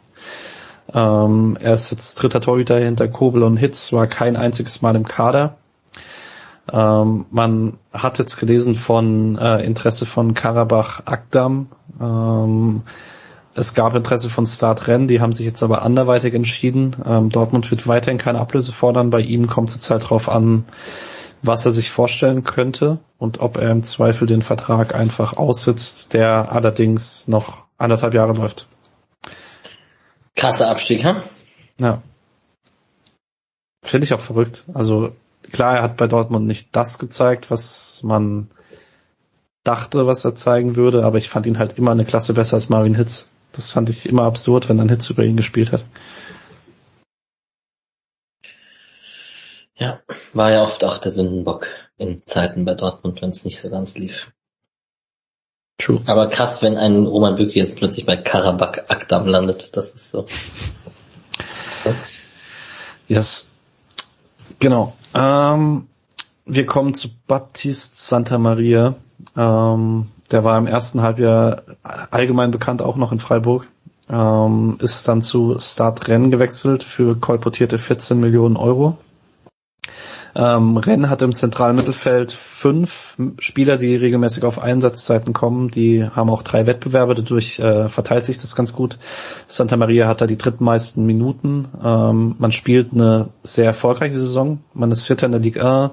Ähm, er ist jetzt dritter Torhüter hinter Kobel und Hitz, war kein einziges Mal im Kader. Ähm, man hat jetzt gelesen von äh, Interesse von Karabach Akdam. Ähm, es gab Interesse von Start Renn, die haben sich jetzt aber anderweitig entschieden. Ähm, Dortmund wird weiterhin keine Ablöse fordern. Bei ihm kommt es jetzt halt drauf an, was er sich vorstellen könnte und ob er im Zweifel den Vertrag einfach aussitzt, der allerdings noch anderthalb Jahre läuft. Krasser Abstieg, ha? Ja. Finde ich auch verrückt. Also klar, er hat bei Dortmund nicht das gezeigt, was man dachte, was er zeigen würde, aber ich fand ihn halt immer eine Klasse besser als Marvin Hitz. Das fand ich immer absurd, wenn ein Hitz über ihn gespielt hat. Ja, war ja oft auch der Sündenbock in Zeiten bei Dortmund, wenn es nicht so ganz lief. True. Aber krass, wenn ein Roman Bücki jetzt plötzlich bei Karabakh Akdam landet, das ist so. Yes. Genau. Ähm, wir kommen zu Baptiste Santa Maria. Ähm, der war im ersten Halbjahr allgemein bekannt, auch noch in Freiburg. Ähm, ist dann zu Start Rennes gewechselt für kolportierte 14 Millionen Euro. Ähm, Rennes hat im zentralen Mittelfeld fünf Spieler, die regelmäßig auf Einsatzzeiten kommen. Die haben auch drei Wettbewerbe, dadurch äh, verteilt sich das ganz gut. Santa Maria hat da die drittmeisten Minuten. Ähm, man spielt eine sehr erfolgreiche Saison. Man ist Vierter in der Liga 1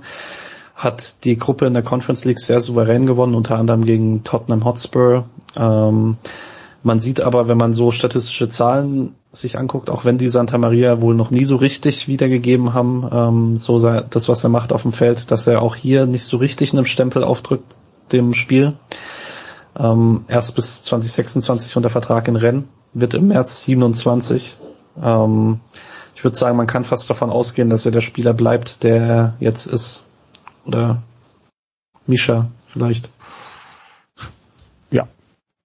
hat die Gruppe in der Conference League sehr souverän gewonnen, unter anderem gegen Tottenham Hotspur. Ähm, man sieht aber, wenn man so statistische Zahlen sich anguckt, auch wenn die Santa Maria wohl noch nie so richtig wiedergegeben haben, ähm, so sei, das, was er macht auf dem Feld, dass er auch hier nicht so richtig einen Stempel aufdrückt dem Spiel. Ähm, erst bis 2026 unter Vertrag in Rennes, wird im März 27. Ähm, ich würde sagen, man kann fast davon ausgehen, dass er der Spieler bleibt, der er jetzt ist. Oder Misha vielleicht.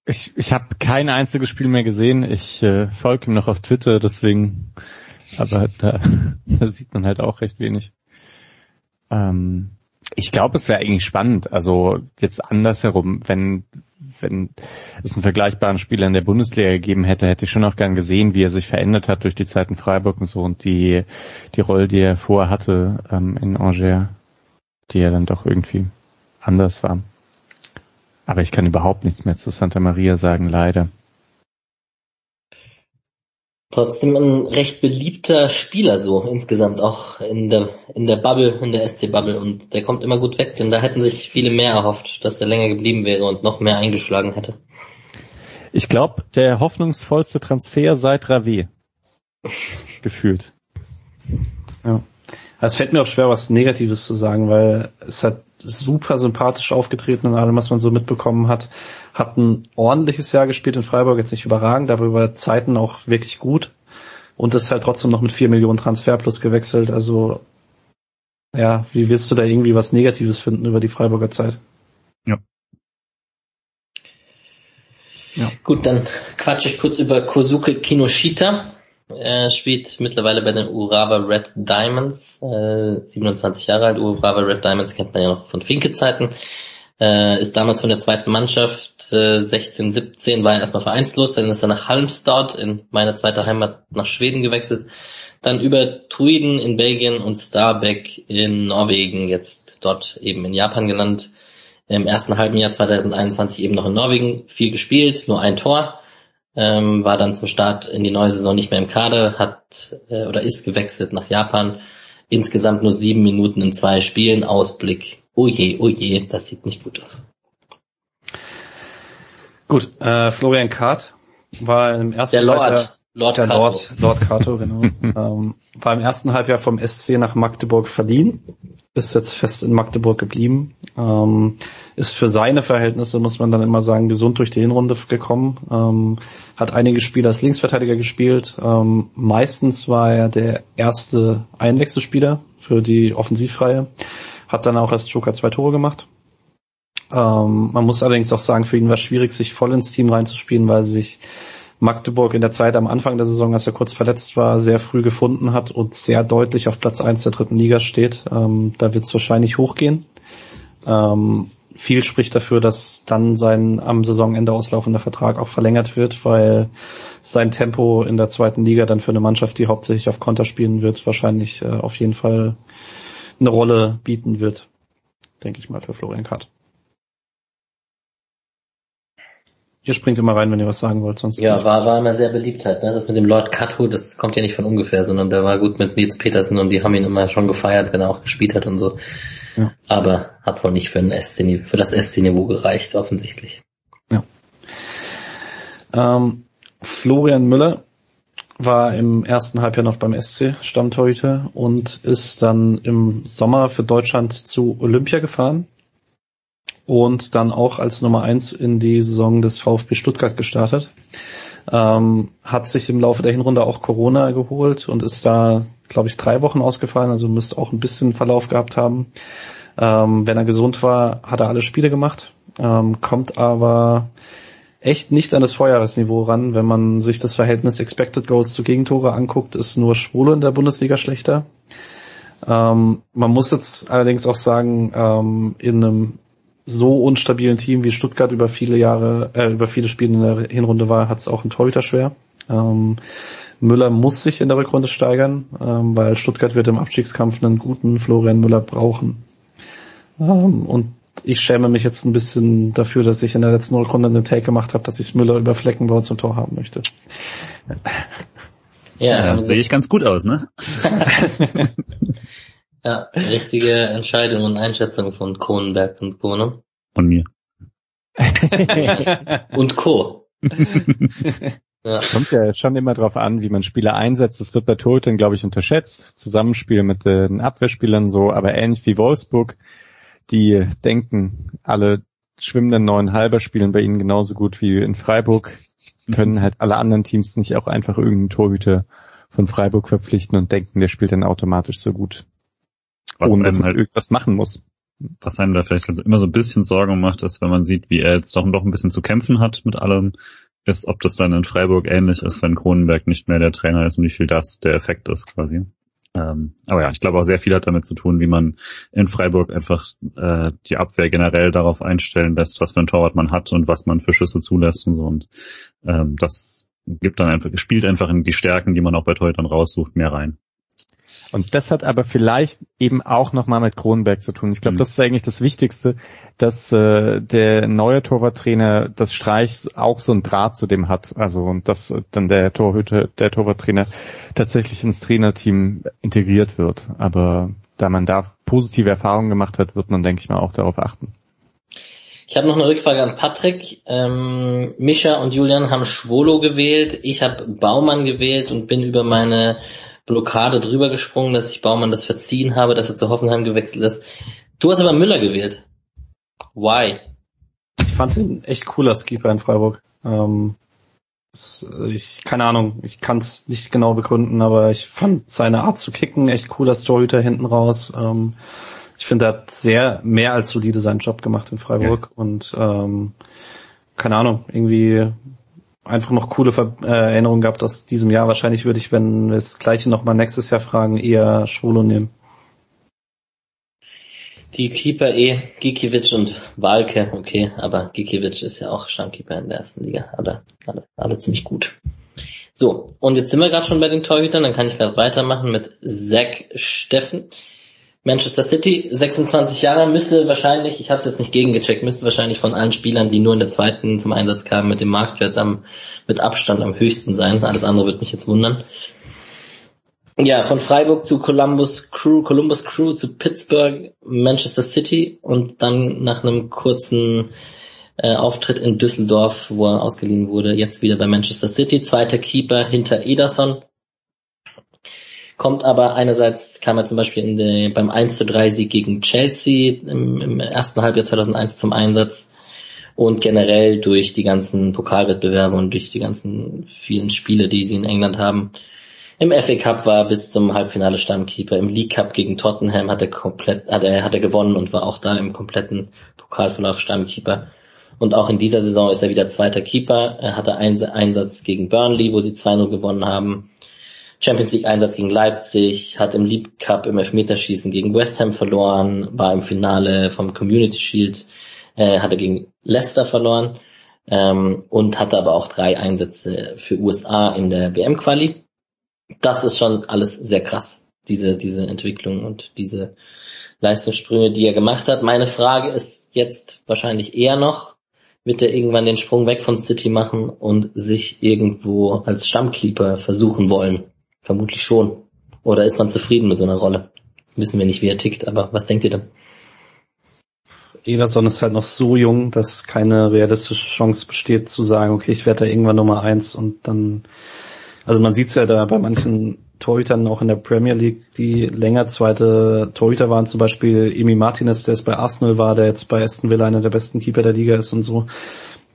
Ich, ich habe kein einziges Spiel mehr gesehen. Ich äh, folge ihm noch auf Twitter, deswegen, aber da, da sieht man halt auch recht wenig. Ähm, ich glaube, es wäre eigentlich spannend. Also jetzt andersherum, wenn wenn es einen vergleichbaren Spieler in der Bundesliga gegeben hätte, hätte ich schon auch gern gesehen, wie er sich verändert hat durch die Zeit in Freiburg und so und die, die Rolle, die er vorher hatte ähm, in Angers, die ja dann doch irgendwie anders war. Aber ich kann überhaupt nichts mehr zu Santa Maria sagen, leider. Trotzdem ein recht beliebter Spieler so insgesamt auch in der in der Bubble, in der SC Bubble und der kommt immer gut weg, denn da hätten sich viele mehr erhofft, dass er länger geblieben wäre und noch mehr eingeschlagen hätte. Ich glaube, der hoffnungsvollste Transfer seit Rave. Gefühlt. Ja. Es fällt mir auch schwer, was Negatives zu sagen, weil es hat super sympathisch aufgetreten in allem, was man so mitbekommen hat. Hat ein ordentliches Jahr gespielt in Freiburg, jetzt nicht überragend, aber über Zeiten auch wirklich gut. Und ist halt trotzdem noch mit vier Millionen Transfer plus gewechselt. Also, ja, wie willst du da irgendwie was Negatives finden über die Freiburger Zeit? Ja. Ja. Gut, dann quatsche ich kurz über Kosuke Kinoshita. Er spielt mittlerweile bei den Urawa Red Diamonds, äh, 27 Jahre alt. Urawa Red Diamonds kennt man ja noch von Finke-Zeiten. Äh, ist damals von der zweiten Mannschaft, äh, 16, 17 war er erstmal vereinslos, dann ist er nach Halmstad in meine zweite Heimat nach Schweden gewechselt. Dann über Truiden in Belgien und Starbeck in Norwegen, jetzt dort eben in Japan gelandet. Im ersten halben Jahr 2021 eben noch in Norwegen viel gespielt, nur ein Tor ähm, war dann zum Start in die neue Saison nicht mehr im Kader, hat äh, oder ist gewechselt nach Japan. Insgesamt nur sieben Minuten in zwei Spielen. Ausblick. Oh je, oh je, das sieht nicht gut aus. Gut, äh, Florian Kart war im ersten Der Lord. Lord der Kato. Lord, Lord Kato, genau. ähm, war im ersten Halbjahr vom SC nach Magdeburg verliehen ist jetzt fest in Magdeburg geblieben. Ähm, ist für seine Verhältnisse, muss man dann immer sagen, gesund durch die Hinrunde gekommen. Ähm, hat einige Spiele als Linksverteidiger gespielt. Ähm, meistens war er der erste Einwechselspieler für die Offensivreihe. Hat dann auch als Joker zwei Tore gemacht. Ähm, man muss allerdings auch sagen, für ihn war es schwierig, sich voll ins Team reinzuspielen, weil sich Magdeburg in der Zeit am Anfang der Saison, als er kurz verletzt war, sehr früh gefunden hat und sehr deutlich auf Platz eins der dritten Liga steht. Ähm, da wird es wahrscheinlich hochgehen. Ähm, viel spricht dafür, dass dann sein am Saisonende auslaufender Vertrag auch verlängert wird, weil sein Tempo in der zweiten Liga dann für eine Mannschaft, die hauptsächlich auf Konter spielen wird, wahrscheinlich äh, auf jeden Fall eine Rolle bieten wird. Denke ich mal für Florian Kart. Ihr springt immer rein, wenn ihr was sagen wollt, sonst. Ja, war, war immer sehr beliebt halt, ne? Das mit dem Lord Kato, das kommt ja nicht von ungefähr, sondern der war gut mit Nils Petersen und die haben ihn immer schon gefeiert, wenn er auch gespielt hat und so. Ja. Aber hat wohl nicht für, ein SC, für das SC-Niveau gereicht, offensichtlich. Ja. Ähm, Florian Müller war im ersten Halbjahr noch beim SC Stammtorhüter und ist dann im Sommer für Deutschland zu Olympia gefahren und dann auch als Nummer eins in die Saison des VfB Stuttgart gestartet. Ähm, hat sich im Laufe der Hinrunde auch Corona geholt und ist da, glaube ich, drei Wochen ausgefallen, also müsste auch ein bisschen Verlauf gehabt haben. Ähm, wenn er gesund war, hat er alle Spiele gemacht, ähm, kommt aber echt nicht an das Vorjahresniveau ran. Wenn man sich das Verhältnis Expected Goals zu Gegentore anguckt, ist nur Schwule in der Bundesliga schlechter. Ähm, man muss jetzt allerdings auch sagen, ähm, in einem so unstabilen Team wie Stuttgart über viele Jahre, äh, über viele Spiele in der Hinrunde war, hat es auch ein Torhüter schwer. Ähm, Müller muss sich in der Rückrunde steigern, ähm, weil Stuttgart wird im Abstiegskampf einen guten Florian Müller brauchen. Ähm, und ich schäme mich jetzt ein bisschen dafür, dass ich in der letzten Rückrunde einen Take gemacht habe, dass ich Müller über Fleckenbau zum Tor haben möchte. Ja, ja sehe ich ganz gut aus, ne? Ja, richtige Entscheidung und Einschätzung von Kronenberg und Co. Ne? Von mir. und Co. ja. Kommt ja schon immer drauf an, wie man Spieler einsetzt. Das wird bei Torhütern, glaube ich, unterschätzt. Zusammenspiel mit den Abwehrspielern so, aber ähnlich wie Wolfsburg, die denken, alle schwimmenden neuen Halber spielen bei ihnen genauso gut wie in Freiburg, können halt alle anderen Teams nicht auch einfach irgendeinen Torhüter von Freiburg verpflichten und denken, der spielt dann automatisch so gut was ohne dass man halt irgendwas machen muss. Was einem da vielleicht also immer so ein bisschen Sorgen macht, ist, wenn man sieht, wie er jetzt doch, doch ein bisschen zu kämpfen hat mit allem, ist, ob das dann in Freiburg ähnlich ist, wenn Kronenberg nicht mehr der Trainer ist und wie viel das der Effekt ist quasi. Ähm, aber ja, ich glaube auch sehr viel hat damit zu tun, wie man in Freiburg einfach äh, die Abwehr generell darauf einstellen lässt, was für ein Torwart man hat und was man für Schüsse zulässt und so. Und ähm, das gibt dann einfach, spielt einfach in die Stärken, die man auch bei Torhütern raussucht, mehr rein. Und das hat aber vielleicht eben auch nochmal mit Kronenberg zu tun. Ich glaube, mhm. das ist eigentlich das Wichtigste, dass äh, der neue Torwarttrainer das Streich auch so ein Draht zu dem hat. Also und dass dann der Torhüter, der Torwarttrainer tatsächlich ins Trainerteam integriert wird. Aber da man da positive Erfahrungen gemacht hat, wird man, denke ich mal, auch darauf achten. Ich habe noch eine Rückfrage an Patrick. Ähm, Mischa und Julian haben Schwolo gewählt. Ich habe Baumann gewählt und bin über meine Blockade drüber gesprungen, dass ich Baumann das verziehen habe, dass er zu Hoffenheim gewechselt ist. Du hast aber Müller gewählt. Why? Ich fand ihn echt cooler Skipper in Freiburg. Ähm, ich, keine Ahnung, ich kann es nicht genau begründen, aber ich fand seine Art zu kicken echt cooler Torhüter hinten raus. Ähm, ich finde, er hat sehr mehr als solide seinen Job gemacht in Freiburg ja. und ähm, keine Ahnung, irgendwie einfach noch coole Ver äh, Erinnerungen gehabt aus diesem Jahr. Wahrscheinlich würde ich, wenn wir das gleiche nochmal nächstes Jahr fragen, eher Schwolo nehmen. Die Keeper eh, Gikiewicz und Walke, okay, aber Gikiewicz ist ja auch Stammkeeper in der ersten Liga, aber alle, alle ziemlich gut. So, und jetzt sind wir gerade schon bei den Torhütern, dann kann ich gerade weitermachen mit Zack Steffen. Manchester City, 26 Jahre, müsste wahrscheinlich, ich habe es jetzt nicht gegengecheckt, müsste wahrscheinlich von allen Spielern, die nur in der zweiten zum Einsatz kamen, mit dem Marktwert am, mit Abstand am höchsten sein. Alles andere wird mich jetzt wundern. Ja, von Freiburg zu Columbus Crew, Columbus Crew zu Pittsburgh, Manchester City und dann nach einem kurzen äh, Auftritt in Düsseldorf, wo er ausgeliehen wurde, jetzt wieder bei Manchester City. Zweiter Keeper hinter Ederson, kommt aber einerseits kam er zum Beispiel in der, beim 1 zu 3 Sieg gegen Chelsea im, im ersten Halbjahr 2001 zum Einsatz und generell durch die ganzen Pokalwettbewerbe und durch die ganzen vielen Spiele, die sie in England haben. Im FA Cup war er bis zum Halbfinale Stammkeeper. Im League Cup gegen Tottenham hat er komplett, hat er, hat er gewonnen und war auch da im kompletten Pokalverlauf Stammkeeper. Und auch in dieser Saison ist er wieder zweiter Keeper. Er hatte einen Einsatz gegen Burnley, wo sie 2-0 gewonnen haben. Champions League Einsatz gegen Leipzig, hat im League Cup im Elfmeterschießen gegen West Ham verloren, war im Finale vom Community Shield, äh, hatte gegen Leicester verloren ähm, und hatte aber auch drei Einsätze für USA in der WM Quali. Das ist schon alles sehr krass, diese diese Entwicklung und diese Leistungssprünge, die er gemacht hat. Meine Frage ist jetzt wahrscheinlich eher noch, wird er irgendwann den Sprung weg von City machen und sich irgendwo als Stammkeeper versuchen wollen? Vermutlich schon. Oder ist man zufrieden mit so einer Rolle? Wissen wir nicht, wie er tickt, aber was denkt ihr denn? Everson ist halt noch so jung, dass keine realistische Chance besteht zu sagen, okay, ich werde da irgendwann Nummer eins und dann, also man sieht es ja da bei manchen Torhütern auch in der Premier League, die länger zweite Torhüter waren, zum Beispiel Emi Martinez, der es bei Arsenal war, der jetzt bei Aston Villa einer der besten Keeper der Liga ist und so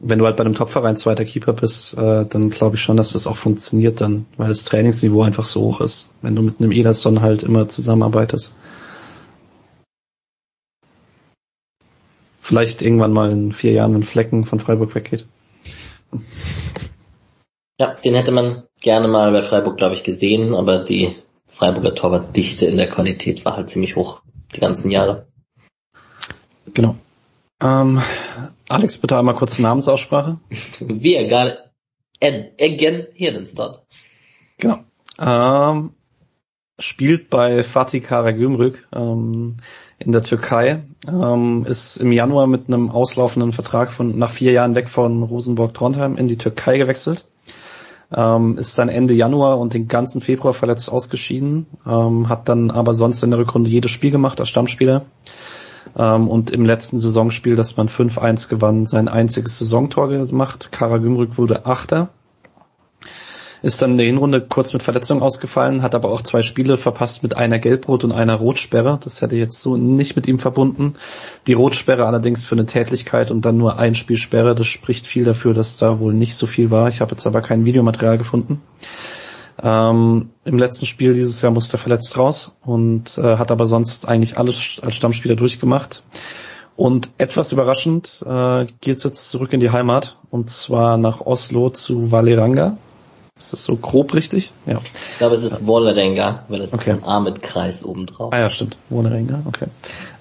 wenn du halt bei einem Topverein zweiter Keeper bist, äh, dann glaube ich schon, dass das auch funktioniert dann, weil das Trainingsniveau einfach so hoch ist, wenn du mit einem Ederson halt immer zusammenarbeitest. Vielleicht irgendwann mal in vier Jahren ein Flecken von Freiburg weggeht. Ja, den hätte man gerne mal bei Freiburg, glaube ich, gesehen, aber die Freiburger Torwartdichte in der Qualität war halt ziemlich hoch die ganzen Jahre. Genau. Ähm, Alex, bitte einmal kurz Namensaussprache. Wir gar again Hedenstad. Genau. Ähm, spielt bei Fatih Karagümrük ähm, in der Türkei, ähm, ist im Januar mit einem auslaufenden Vertrag von nach vier Jahren weg von Rosenborg Trondheim in die Türkei gewechselt. Ähm, ist dann Ende Januar und den ganzen Februar verletzt ausgeschieden, ähm, hat dann aber sonst in der Rückrunde jedes Spiel gemacht als Stammspieler und im letzten Saisonspiel, das man 5-1 gewann, sein einziges Saisontor gemacht. Kara Gümrük wurde Achter. Ist dann in der Hinrunde kurz mit Verletzung ausgefallen, hat aber auch zwei Spiele verpasst mit einer Gelbrot und einer Rotsperre. Das hätte jetzt so nicht mit ihm verbunden. Die Rotsperre allerdings für eine Tätlichkeit und dann nur ein Spielsperre. Das spricht viel dafür, dass da wohl nicht so viel war. Ich habe jetzt aber kein Videomaterial gefunden. Ähm, Im letzten Spiel dieses Jahr musste er verletzt raus und äh, hat aber sonst eigentlich alles als Stammspieler durchgemacht. Und etwas überraschend äh, geht es jetzt zurück in die Heimat und zwar nach Oslo zu Valeranga. Ist das so grob richtig? Ja. Ich glaube, es ist Wollerenga, weil es okay. ist ein A mit Kreis oben drauf. Ah ja, stimmt. Wollerenga, okay.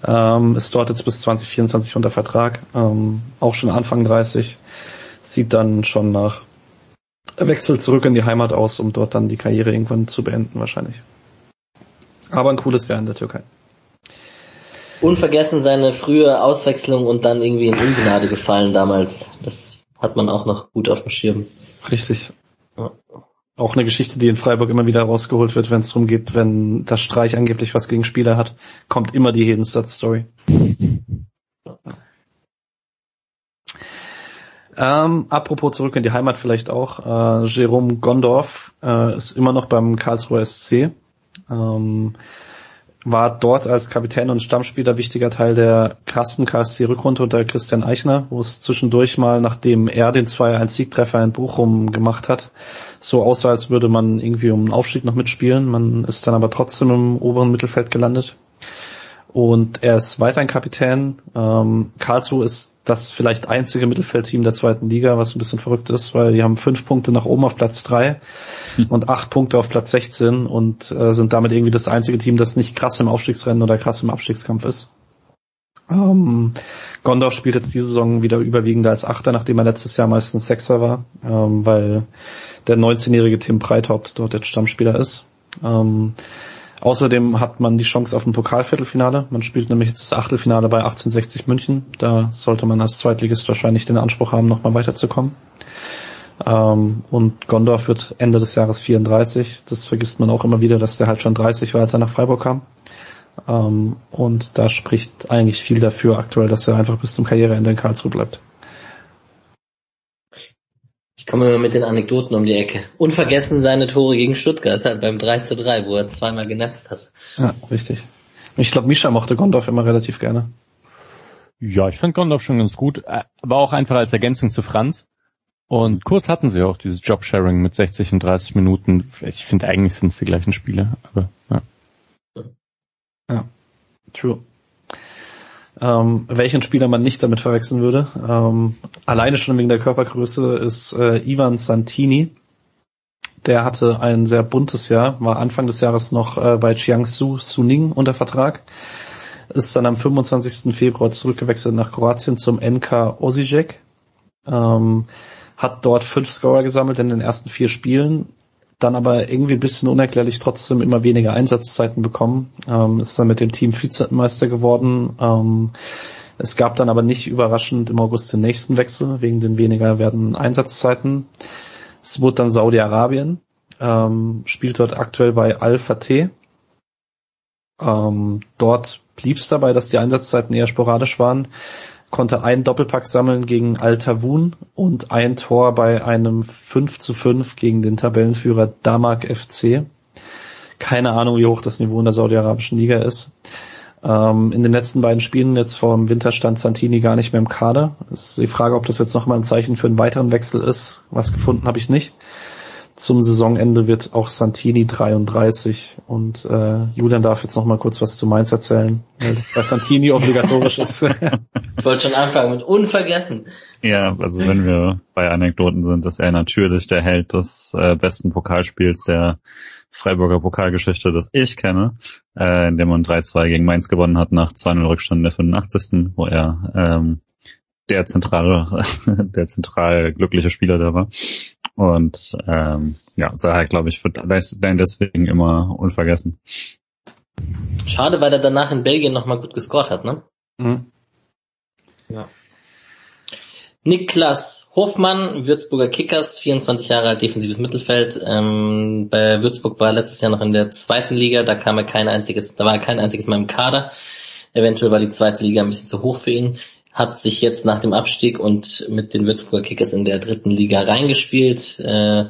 Ähm, ist dort jetzt bis 2024 unter Vertrag. Ähm, auch schon Anfang 30. Sieht dann schon nach Wechsel zurück in die Heimat aus, um dort dann die Karriere irgendwann zu beenden wahrscheinlich. Aber ein cooles Jahr in der Türkei. Unvergessen seine frühe Auswechslung und dann irgendwie in Ungnade gefallen damals. Das hat man auch noch gut auf dem Schirm. Richtig. Ja. Auch eine Geschichte, die in Freiburg immer wieder rausgeholt wird, wenn es darum geht, wenn das Streich angeblich was gegen Spieler hat, kommt immer die Hedenstadt-Story. Ähm, apropos zurück in die Heimat vielleicht auch. Äh, Jerome Gondorf äh, ist immer noch beim Karlsruher SC. Ähm, war dort als Kapitän und Stammspieler wichtiger Teil der krassen KSC-Rückrunde unter Christian Eichner, wo es zwischendurch mal, nachdem er den 2-1-Siegtreffer in Bochum gemacht hat, so aussah, als würde man irgendwie um einen Aufstieg noch mitspielen. Man ist dann aber trotzdem im oberen Mittelfeld gelandet. Und er ist weiterhin Kapitän. Ähm, Karlsruhe ist das vielleicht einzige Mittelfeldteam der zweiten Liga, was ein bisschen verrückt ist, weil die haben fünf Punkte nach oben auf Platz drei hm. und acht Punkte auf Platz 16 und äh, sind damit irgendwie das einzige Team, das nicht krass im Aufstiegsrennen oder krass im Abstiegskampf ist. Ähm, Gondorf spielt jetzt diese Saison wieder überwiegend als Achter, nachdem er letztes Jahr meistens Sechser war, ähm, weil der 19-jährige Tim Breithaupt dort jetzt Stammspieler ist. Ähm, Außerdem hat man die Chance auf ein Pokalviertelfinale. Man spielt nämlich jetzt das Achtelfinale bei 1860 München. Da sollte man als Zweitligist wahrscheinlich den Anspruch haben, nochmal weiterzukommen. Ähm, und Gondorf wird Ende des Jahres 34. Das vergisst man auch immer wieder, dass der halt schon 30 war, als er nach Freiburg kam. Ähm, und da spricht eigentlich viel dafür aktuell, dass er einfach bis zum Karriereende in Karlsruhe bleibt. Ich komme immer mit den Anekdoten um die Ecke. Unvergessen seine Tore gegen Stuttgart halt beim 3 zu 3, wo er zweimal genetzt hat. Ja, richtig. Ich glaube, Misha mochte Gondorf immer relativ gerne. Ja, ich fand Gondorf schon ganz gut, aber auch einfach als Ergänzung zu Franz. Und kurz hatten sie auch dieses Jobsharing mit 60 und 30 Minuten. Ich finde eigentlich sind es die gleichen Spiele, aber ja. Ja, true ähm, welchen Spieler man nicht damit verwechseln würde. Ähm, alleine schon wegen der Körpergröße ist äh, Ivan Santini. Der hatte ein sehr buntes Jahr, war Anfang des Jahres noch äh, bei Jiangsu Suning unter Vertrag, ist dann am 25. Februar zurückgewechselt nach Kroatien zum NK Osijek, ähm, hat dort fünf Scorer gesammelt in den ersten vier Spielen, dann aber irgendwie ein bisschen unerklärlich trotzdem immer weniger Einsatzzeiten bekommen. Ähm, ist dann mit dem Team Vizemeister geworden. Ähm, es gab dann aber nicht überraschend im August den nächsten Wechsel wegen den weniger werden Einsatzzeiten. Es wurde dann Saudi-Arabien, ähm, spielt dort aktuell bei Al-Fateh. Ähm, dort blieb es dabei, dass die Einsatzzeiten eher sporadisch waren konnte einen Doppelpack sammeln gegen Altavun und ein Tor bei einem 5 zu 5 gegen den Tabellenführer Damak FC. Keine Ahnung, wie hoch das Niveau in der saudi-arabischen Liga ist. Ähm, in den letzten beiden Spielen jetzt vor dem Winter stand Santini gar nicht mehr im Kader. Es ist die Frage, ob das jetzt nochmal ein Zeichen für einen weiteren Wechsel ist. Was gefunden habe ich nicht zum Saisonende wird auch Santini 33 und äh, Julian darf jetzt noch mal kurz was zu Mainz erzählen, weil das bei Santini obligatorisch ist. ich wollte schon anfangen mit unvergessen. Ja, also wenn wir bei Anekdoten sind, ist er natürlich der Held des äh, besten Pokalspiels der Freiburger Pokalgeschichte, das ich kenne, äh, in dem man 3-2 gegen Mainz gewonnen hat nach 2-0 Rückstand der 85. wo er ähm, der zentrale, der zentral glückliche Spieler da war. Und ähm, ja, Saha, glaube ich, wird deswegen immer unvergessen. Schade, weil er danach in Belgien nochmal gut gescored hat, ne? Mhm. Ja. Niklas Hofmann, Würzburger Kickers, 24 Jahre alt, defensives Mittelfeld. Ähm, bei Würzburg war er letztes Jahr noch in der zweiten Liga, da kam er kein einziges, da war er kein einziges Mal im Kader. Eventuell war die zweite Liga ein bisschen zu hoch für ihn hat sich jetzt nach dem Abstieg und mit den Würzburger Kickers in der dritten Liga reingespielt, äh,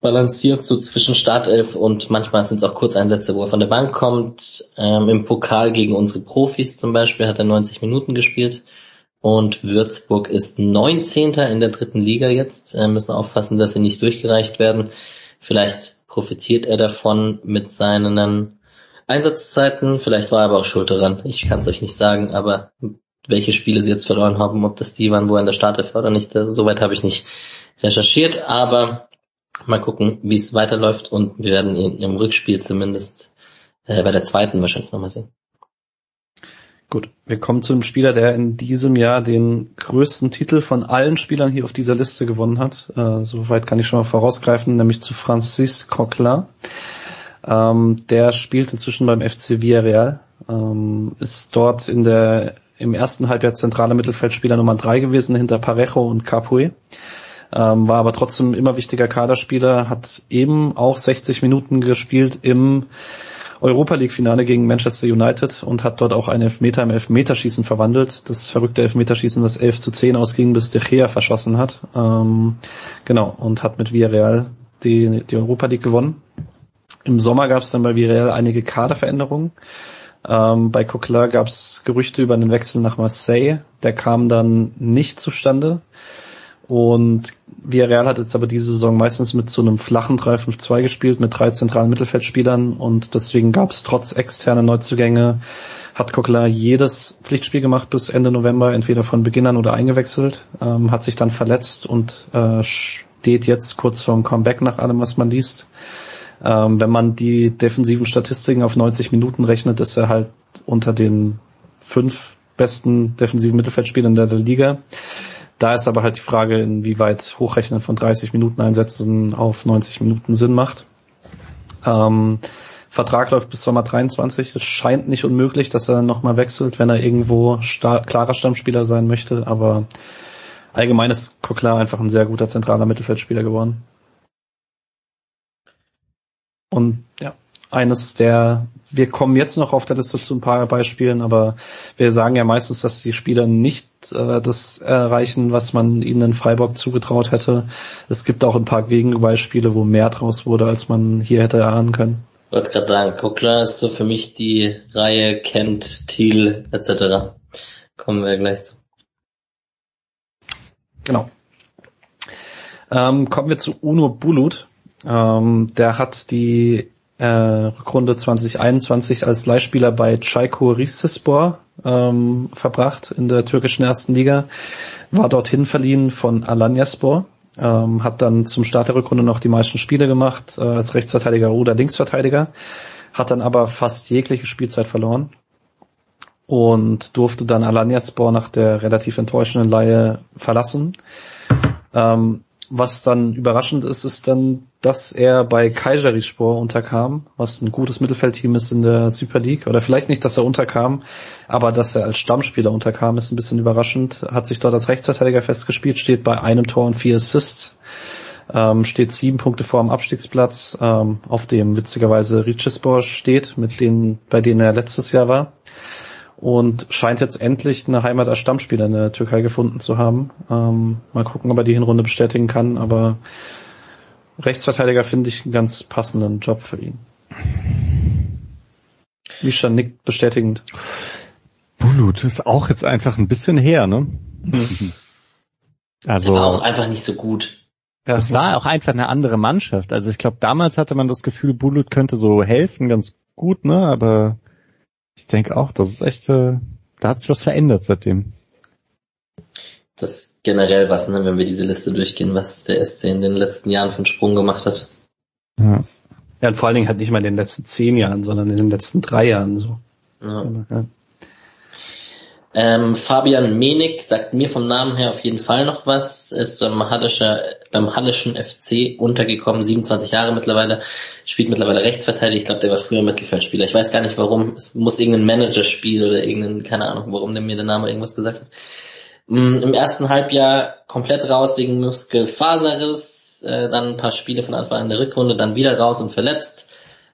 balanciert so zwischen Startelf und manchmal sind es auch Kurzeinsätze, wo er von der Bank kommt. Ähm, Im Pokal gegen unsere Profis zum Beispiel hat er 90 Minuten gespielt und Würzburg ist 19. in der dritten Liga jetzt. Äh, müssen aufpassen, dass sie nicht durchgereicht werden. Vielleicht profitiert er davon mit seinen Einsatzzeiten. Vielleicht war er aber auch schuld daran. Ich kann es euch nicht sagen, aber welche Spiele sie jetzt verloren haben, ob das die waren, wo er in der Startelf war oder nicht. Soweit habe ich nicht recherchiert, aber Mal gucken, wie es weiterläuft und wir werden ihn im Rückspiel zumindest äh, bei der zweiten wahrscheinlich nochmal sehen. Gut, wir kommen zu einem Spieler, der in diesem Jahr den größten Titel von allen Spielern hier auf dieser Liste gewonnen hat. Äh, Soweit kann ich schon mal vorausgreifen, nämlich zu Francis Coquelin. Ähm, der spielt inzwischen beim FC Villarreal, ähm, ist dort in der im ersten Halbjahr zentrale Mittelfeldspieler Nummer drei gewesen hinter Parejo und Capoe. Ähm, war aber trotzdem immer wichtiger Kaderspieler, hat eben auch 60 Minuten gespielt im Europa League Finale gegen Manchester United und hat dort auch einen Elfmeter im Elfmeterschießen verwandelt. Das verrückte Elfmeterschießen, das 11 zu 10 ausging, bis De Gea verschossen hat. Ähm, genau, und hat mit Villarreal die, die Europa League gewonnen. Im Sommer gab es dann bei Villarreal einige Kaderveränderungen. Ähm, bei Coquelin gab es Gerüchte über einen Wechsel nach Marseille. Der kam dann nicht zustande. Und Villarreal hat jetzt aber diese Saison meistens mit so einem flachen 3-5-2 gespielt, mit drei zentralen Mittelfeldspielern und deswegen gab es trotz externer Neuzugänge, hat Coquelin jedes Pflichtspiel gemacht bis Ende November, entweder von Beginn an oder eingewechselt, ähm, hat sich dann verletzt und äh, steht jetzt kurz vorm Comeback nach allem, was man liest. Ähm, wenn man die defensiven Statistiken auf 90 Minuten rechnet, ist er halt unter den fünf besten defensiven Mittelfeldspielern der Liga. Da ist aber halt die Frage, inwieweit Hochrechnen von 30 Minuten Einsätzen auf 90 Minuten Sinn macht. Ähm, Vertrag läuft bis Sommer 23. Es scheint nicht unmöglich, dass er nochmal wechselt, wenn er irgendwo klarer Stammspieler sein möchte. Aber allgemein ist Coquelin einfach ein sehr guter zentraler Mittelfeldspieler geworden. Und ja, eines der wir kommen jetzt noch auf der Liste zu ein paar Beispielen, aber wir sagen ja meistens, dass die Spieler nicht äh, das erreichen, was man ihnen in Freiburg zugetraut hätte. Es gibt auch ein paar Gegenbeispiele, wo mehr draus wurde, als man hier hätte erahnen können. Ich wollte gerade sagen, Kuckler ist so für mich die Reihe Kent, Thiel etc. Kommen wir gleich zu. Genau. Ähm, kommen wir zu Uno Bulut. Ähm, der hat die äh, Rückrunde 2021 als Leihspieler bei Çaykur Rizespor ähm, verbracht in der türkischen ersten Liga, war dorthin verliehen von Alanyaspor, ähm, hat dann zum Start der Rückrunde noch die meisten Spiele gemacht äh, als Rechtsverteidiger oder Linksverteidiger, hat dann aber fast jegliche Spielzeit verloren und durfte dann Alanyaspor nach der relativ enttäuschenden Leihe verlassen. Ähm, was dann überraschend ist, ist dann, dass er bei Kayserispor unterkam, was ein gutes Mittelfeldteam ist in der Super League. Oder vielleicht nicht, dass er unterkam, aber dass er als Stammspieler unterkam, ist ein bisschen überraschend. Hat sich dort als Rechtsverteidiger festgespielt, steht bei einem Tor und vier Assists. Ähm, steht sieben Punkte vor dem Abstiegsplatz, ähm, auf dem witzigerweise Rizespor steht, mit denen, bei denen er letztes Jahr war und scheint jetzt endlich eine Heimat als Stammspieler in der Türkei gefunden zu haben. Ähm, mal gucken, ob er die Hinrunde bestätigen kann, aber Rechtsverteidiger finde ich einen ganz passenden Job für ihn. Misha nickt bestätigend. Bulut ist auch jetzt einfach ein bisschen her, ne? Also war auch einfach nicht so gut. Ja, es war auch einfach eine andere Mannschaft. Also ich glaube, damals hatte man das Gefühl, Bulut könnte so helfen, ganz gut, ne? Aber ich denke auch, das ist echt, äh, da hat sich was verändert seitdem. Das generell was, ne, wenn wir diese Liste durchgehen, was der SC in den letzten Jahren für einen Sprung gemacht hat. Ja. Ja, und vor allen Dingen halt nicht mal in den letzten zehn Jahren, sondern in den letzten drei Jahren so. Ja. ja. Ähm, Fabian Menig sagt mir vom Namen her auf jeden Fall noch was, ist beim, Hallischer, beim Hallischen FC untergekommen, 27 Jahre mittlerweile, spielt mittlerweile Rechtsverteidiger, ich glaube, der war früher Mittelfeldspieler, ich weiß gar nicht warum, es muss irgendein Managerspiel oder irgendein, keine Ahnung, warum der mir der Name irgendwas gesagt hat. Mm, Im ersten Halbjahr komplett raus wegen Muskelfaserriss, äh, dann ein paar Spiele von Anfang an der Rückrunde, dann wieder raus und verletzt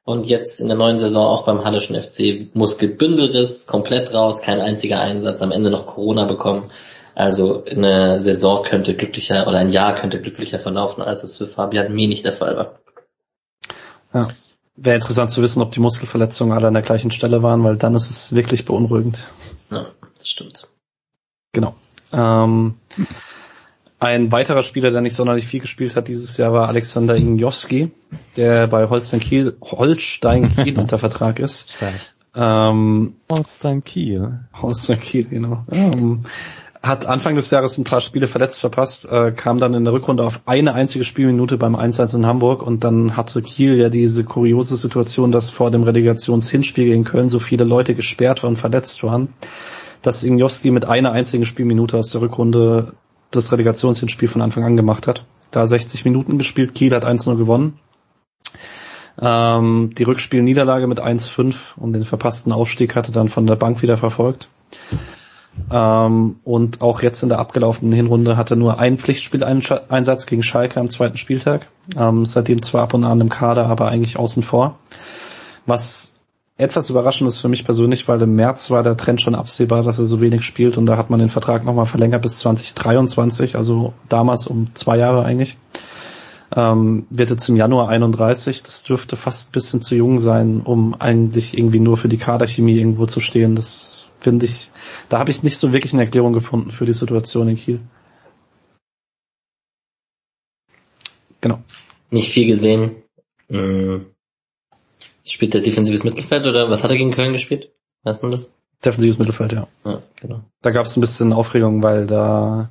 und jetzt in der neuen Saison auch beim Hallischen FC Muskelbündelriss, komplett raus, kein einziger Einsatz, am Ende noch Corona bekommen. Also eine Saison könnte glücklicher oder ein Jahr könnte glücklicher verlaufen, als es für Fabian nicht der Fall war. Ja. Wäre interessant zu wissen, ob die Muskelverletzungen alle an der gleichen Stelle waren, weil dann ist es wirklich beunruhigend. Ja, das stimmt. Genau. Ähm, ein weiterer Spieler, der nicht sonderlich viel gespielt hat dieses Jahr, war Alexander Injowski, der bei Holstein Kiel, Holstein Kiel unter Vertrag ist. Ähm, Holstein Kiel. Holstein Kiel, genau. Ähm, hat Anfang des Jahres ein paar Spiele verletzt verpasst, äh, kam dann in der Rückrunde auf eine einzige Spielminute beim 1-1 in Hamburg und dann hatte Kiel ja diese kuriose Situation, dass vor dem Relegationshinspiel gegen Köln so viele Leute gesperrt und verletzt waren, dass Ignowski mit einer einzigen Spielminute aus der Rückrunde das Relegationshinspiel von Anfang an gemacht hat. Da 60 Minuten gespielt, Kiel hat 1-0 gewonnen. Ähm, die Rückspielniederlage mit 1-5 und den verpassten Aufstieg hatte dann von der Bank wieder verfolgt. Ähm, und auch jetzt in der abgelaufenen Hinrunde hatte nur ein Pflichtspieleinsatz gegen Schalke am zweiten Spieltag. Ähm, seitdem zwar ab und an im Kader, aber eigentlich außen vor. Was etwas überraschend ist für mich persönlich, weil im März war der Trend schon absehbar, dass er so wenig spielt und da hat man den Vertrag nochmal verlängert bis 2023, also damals um zwei Jahre eigentlich. Ähm, wird jetzt im Januar 31, das dürfte fast ein bisschen zu jung sein, um eigentlich irgendwie nur für die Kaderchemie irgendwo zu stehen. Das finde ich, da habe ich nicht so wirklich eine Erklärung gefunden für die Situation in Kiel. Genau. Nicht viel gesehen. Hm. Spielt der defensives Mittelfeld oder was hat er gegen Köln gespielt? Weiß man das? Defensives Mittelfeld, ja. ja genau. Da gab es ein bisschen Aufregung, weil da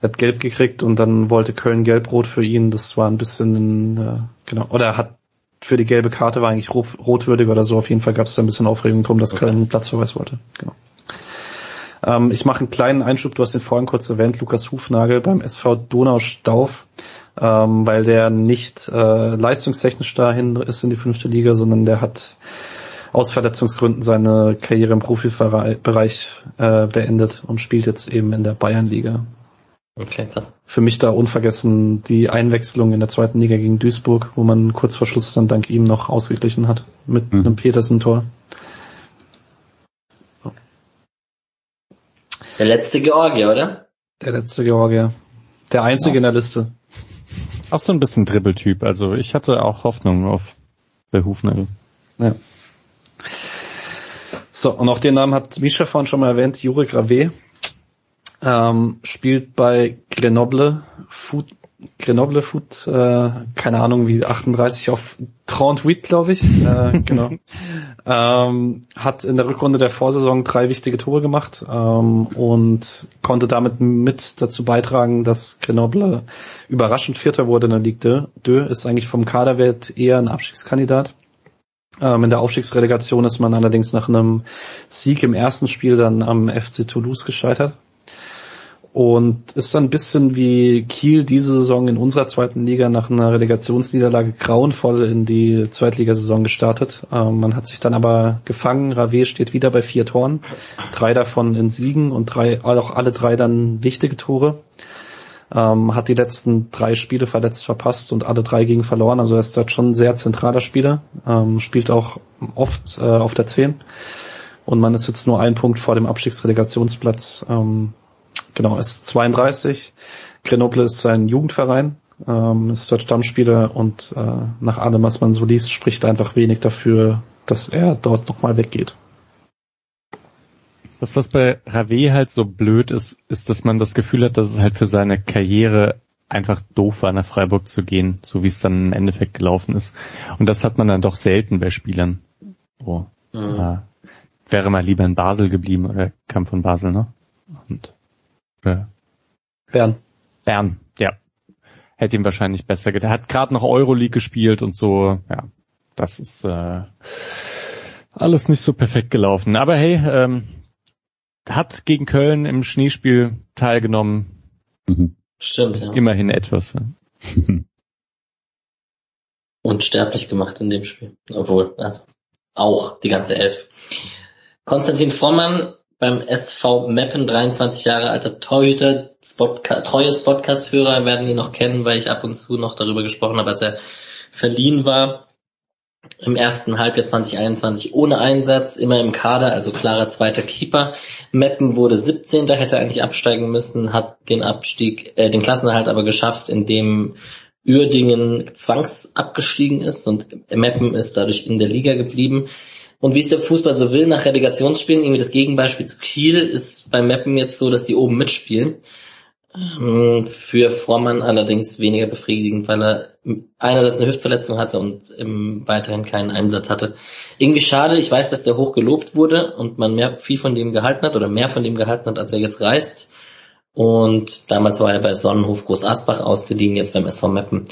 er hat gelb gekriegt und dann wollte Köln gelb-rot für ihn. Das war ein bisschen, äh, genau. Oder er hat für die gelbe Karte war eigentlich rot, rotwürdig oder so. Auf jeden Fall gab es da ein bisschen Aufregung drum, dass okay. Köln einen Platzverweis wollte. Genau. Ähm, ich mache einen kleinen Einschub, du hast den vorhin kurz erwähnt, Lukas Hufnagel beim SV Donaustauf, ähm, weil der nicht äh, leistungstechnisch dahin ist in die fünfte Liga, sondern der hat aus Verletzungsgründen seine Karriere im Profibereich äh, beendet und spielt jetzt eben in der Bayernliga. Okay, krass. Für mich da unvergessen die Einwechslung in der zweiten Liga gegen Duisburg, wo man kurz vor Schluss dann dank ihm noch ausgeglichen hat mit mhm. einem Petersen-Tor. Der letzte Georgier, oder? Der letzte Georgier. Der einzige Ach. in der Liste. Auch so ein bisschen Dribbeltyp. Also ich hatte auch Hoffnung auf der Hufnagel. Ja. So, und auch den Namen hat Misha vorhin schon mal erwähnt, Jure Grave. Ähm, spielt bei Grenoble Food Grenoble Food, äh, keine Ahnung wie 38 auf 38, glaube ich. Äh, genau. ähm, hat in der Rückrunde der Vorsaison drei wichtige Tore gemacht ähm, und konnte damit mit dazu beitragen, dass Grenoble überraschend Vierter wurde in der Ligue 2. Ist eigentlich vom Kaderwert eher ein Abstiegskandidat. Ähm, in der Aufstiegsrelegation ist man allerdings nach einem Sieg im ersten Spiel dann am FC Toulouse gescheitert und ist dann ein bisschen wie Kiel diese Saison in unserer zweiten Liga nach einer Relegationsniederlage grauenvoll in die Zweitligasaison gestartet. Ähm, man hat sich dann aber gefangen. Rave steht wieder bei vier Toren, drei davon in Siegen und drei, auch alle drei dann wichtige Tore. Ähm, hat die letzten drei Spiele verletzt verpasst und alle drei gegen verloren. Also er ist dort schon ein sehr zentraler Spieler, ähm, spielt auch oft äh, auf der 10. Und man ist jetzt nur ein Punkt vor dem Abstiegsrelegationsplatz. Ähm, Genau, ist 32. Grenoble ist sein Jugendverein, ähm, ist dort Stammspieler und äh, nach allem, was man so liest, spricht einfach wenig dafür, dass er dort nochmal weggeht. Das, was bei Rave halt so blöd ist, ist, dass man das Gefühl hat, dass es halt für seine Karriere einfach doof war, nach Freiburg zu gehen, so wie es dann im Endeffekt gelaufen ist. Und das hat man dann doch selten bei Spielern. Oh, mhm. äh, wäre mal lieber in Basel geblieben oder kam von Basel, ne? Ja. Bern. Bern, ja. Hätte ihm wahrscheinlich besser gedacht. Er hat gerade noch Euroleague gespielt und so. Ja, das ist äh, alles nicht so perfekt gelaufen. Aber hey, ähm, hat gegen Köln im Schneespiel teilgenommen. Mhm. Stimmt, ja. Immerhin etwas. Ja. Unsterblich gemacht in dem Spiel. Obwohl, also auch die ganze Elf. Konstantin Vormann beim SV Meppen, 23 Jahre alter Torhüter, Spotca treues Podcast-Hörer werden ihn noch kennen, weil ich ab und zu noch darüber gesprochen habe, als er verliehen war. Im ersten Halbjahr 2021 ohne Einsatz, immer im Kader, also klarer zweiter Keeper. Meppen wurde 17. hätte eigentlich absteigen müssen, hat den Abstieg, äh, den Klassenerhalt aber geschafft, indem Uerdingen zwangsabgestiegen ist und Meppen ist dadurch in der Liga geblieben. Und wie es der Fußball so will, nach Relegationsspielen, irgendwie das Gegenbeispiel zu Kiel, ist beim Mappen jetzt so, dass die oben mitspielen. Ähm, für Vormann allerdings weniger befriedigend, weil er einerseits eine Hüftverletzung hatte und weiterhin keinen Einsatz hatte. Irgendwie schade, ich weiß, dass der hoch gelobt wurde und man mehr, viel von dem gehalten hat oder mehr von dem gehalten hat, als er jetzt reist. Und damals war er bei Sonnenhof Groß Asbach ausgeliehen, jetzt beim SV Meppen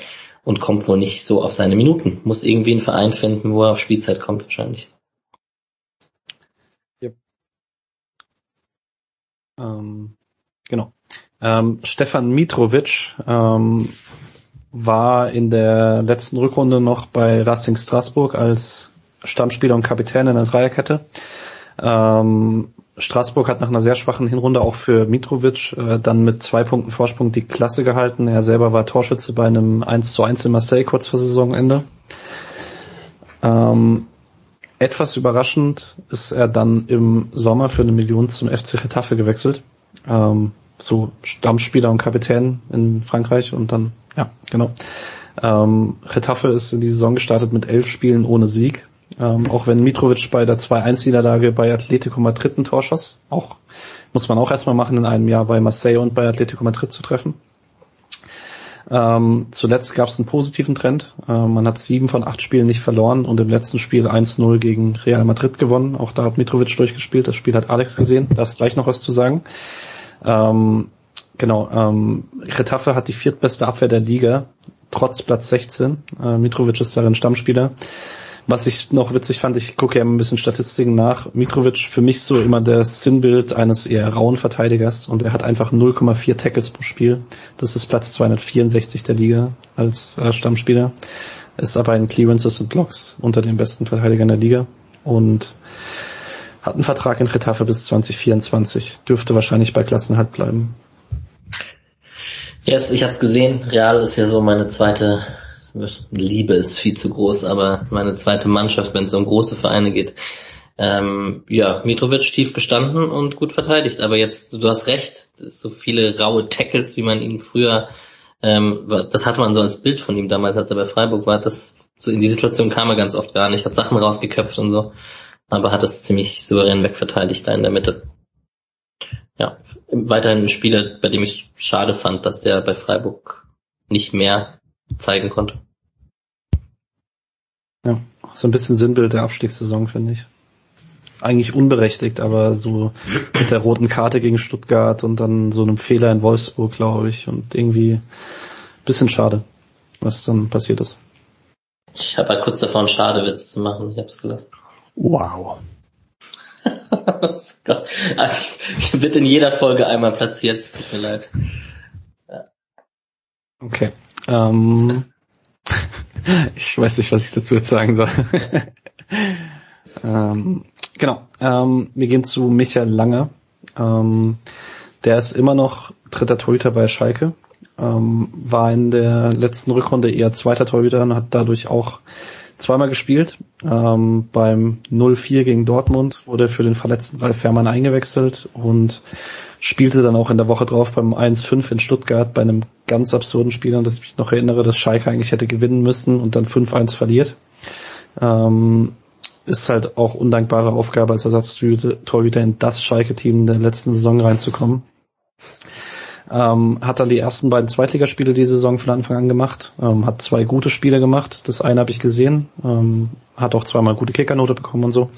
und kommt wohl nicht so auf seine Minuten. Muss irgendwie einen Verein finden, wo er auf Spielzeit kommt wahrscheinlich. Ähm, genau. Ähm, Stefan Mitrovic ähm, war in der letzten Rückrunde noch bei Racing Straßburg als Stammspieler und Kapitän in der Dreierkette. Ähm, Straßburg hat nach einer sehr schwachen Hinrunde auch für Mitrovic äh, dann mit zwei Punkten Vorsprung die Klasse gehalten. Er selber war Torschütze bei einem 1 zu 1 in Marseille kurz vor Saisonende. Ähm, etwas überraschend ist er dann im Sommer für eine Million zum FC Getafe gewechselt. Ähm, so Stammspieler und Kapitän in Frankreich und dann, ja, genau. Ähm, Getafe ist in die Saison gestartet mit elf Spielen ohne Sieg. Ähm, auch wenn Mitrovic bei der 2-1-Niederlage bei Atletico Madrid ein Tor schoss. Auch, muss man auch erstmal machen, in einem Jahr bei Marseille und bei Atletico Madrid zu treffen. Ähm, zuletzt gab es einen positiven Trend. Ähm, man hat sieben von acht Spielen nicht verloren und im letzten Spiel 1-0 gegen Real Madrid gewonnen. Auch da hat Mitrovic durchgespielt. Das Spiel hat Alex gesehen. Da ist gleich noch was zu sagen. Ähm, genau, ähm, Retafe hat die viertbeste Abwehr der Liga, trotz Platz 16. Äh, Mitrovic ist darin Stammspieler. Was ich noch witzig fand, ich gucke ja ein bisschen Statistiken nach. Mitrovic für mich so immer das Sinnbild eines eher rauen Verteidigers und er hat einfach 0,4 Tackles pro Spiel. Das ist Platz 264 der Liga als äh, Stammspieler. Ist aber in Clearances und Blocks unter den besten Verteidigern der Liga und hat einen Vertrag in Retafe bis 2024. Dürfte wahrscheinlich bei Klassenhalt bleiben. Yes, ich habe es gesehen. Real ist ja so meine zweite Liebe ist viel zu groß, aber meine zweite Mannschaft, wenn es um große Vereine geht. Ähm, ja, Mitrovic tief gestanden und gut verteidigt, aber jetzt, du hast recht, so viele raue Tackles, wie man ihn früher, ähm, das hatte man so als Bild von ihm damals, als er bei Freiburg war, das so in die Situation kam er ganz oft gar nicht, hat Sachen rausgeköpft und so, aber hat das ziemlich souverän wegverteidigt da in der Mitte. Ja, weiterhin ein Spieler, bei dem ich schade fand, dass der bei Freiburg nicht mehr zeigen konnte. Ja, so ein bisschen Sinnbild der Abstiegssaison, finde ich. Eigentlich unberechtigt, aber so mit der roten Karte gegen Stuttgart und dann so einem Fehler in Wolfsburg, glaube ich, und irgendwie bisschen schade, was dann passiert ist. Ich habe halt kurz davor einen Schadewitz zu machen, ich habe es gelassen. Wow. also, ich wird in jeder Folge einmal platziert, es tut mir leid. Ja. Okay. Ähm, ich weiß nicht, was ich dazu jetzt sagen soll. ähm, genau. Ähm, wir gehen zu Michael Lange. Ähm, der ist immer noch dritter Torhüter bei Schalke. Ähm, war in der letzten Rückrunde eher zweiter Torhüter und hat dadurch auch zweimal gespielt. Ähm, beim 0-4 gegen Dortmund wurde für den verletzten Ralf Fährmann eingewechselt und spielte dann auch in der Woche drauf beim 1-5 in Stuttgart bei einem ganz absurden Spiel, an das ich mich noch erinnere, dass Schalke eigentlich hätte gewinnen müssen und dann 5-1 verliert. Ähm, ist halt auch undankbare Aufgabe als Ersatztorhüter in das Schalke-Team der letzten Saison reinzukommen. Ähm, hat dann die ersten beiden Zweitligaspiele die Saison von Anfang an gemacht, ähm, hat zwei gute Spiele gemacht. Das eine habe ich gesehen, ähm, hat auch zweimal gute Kickernote bekommen und so.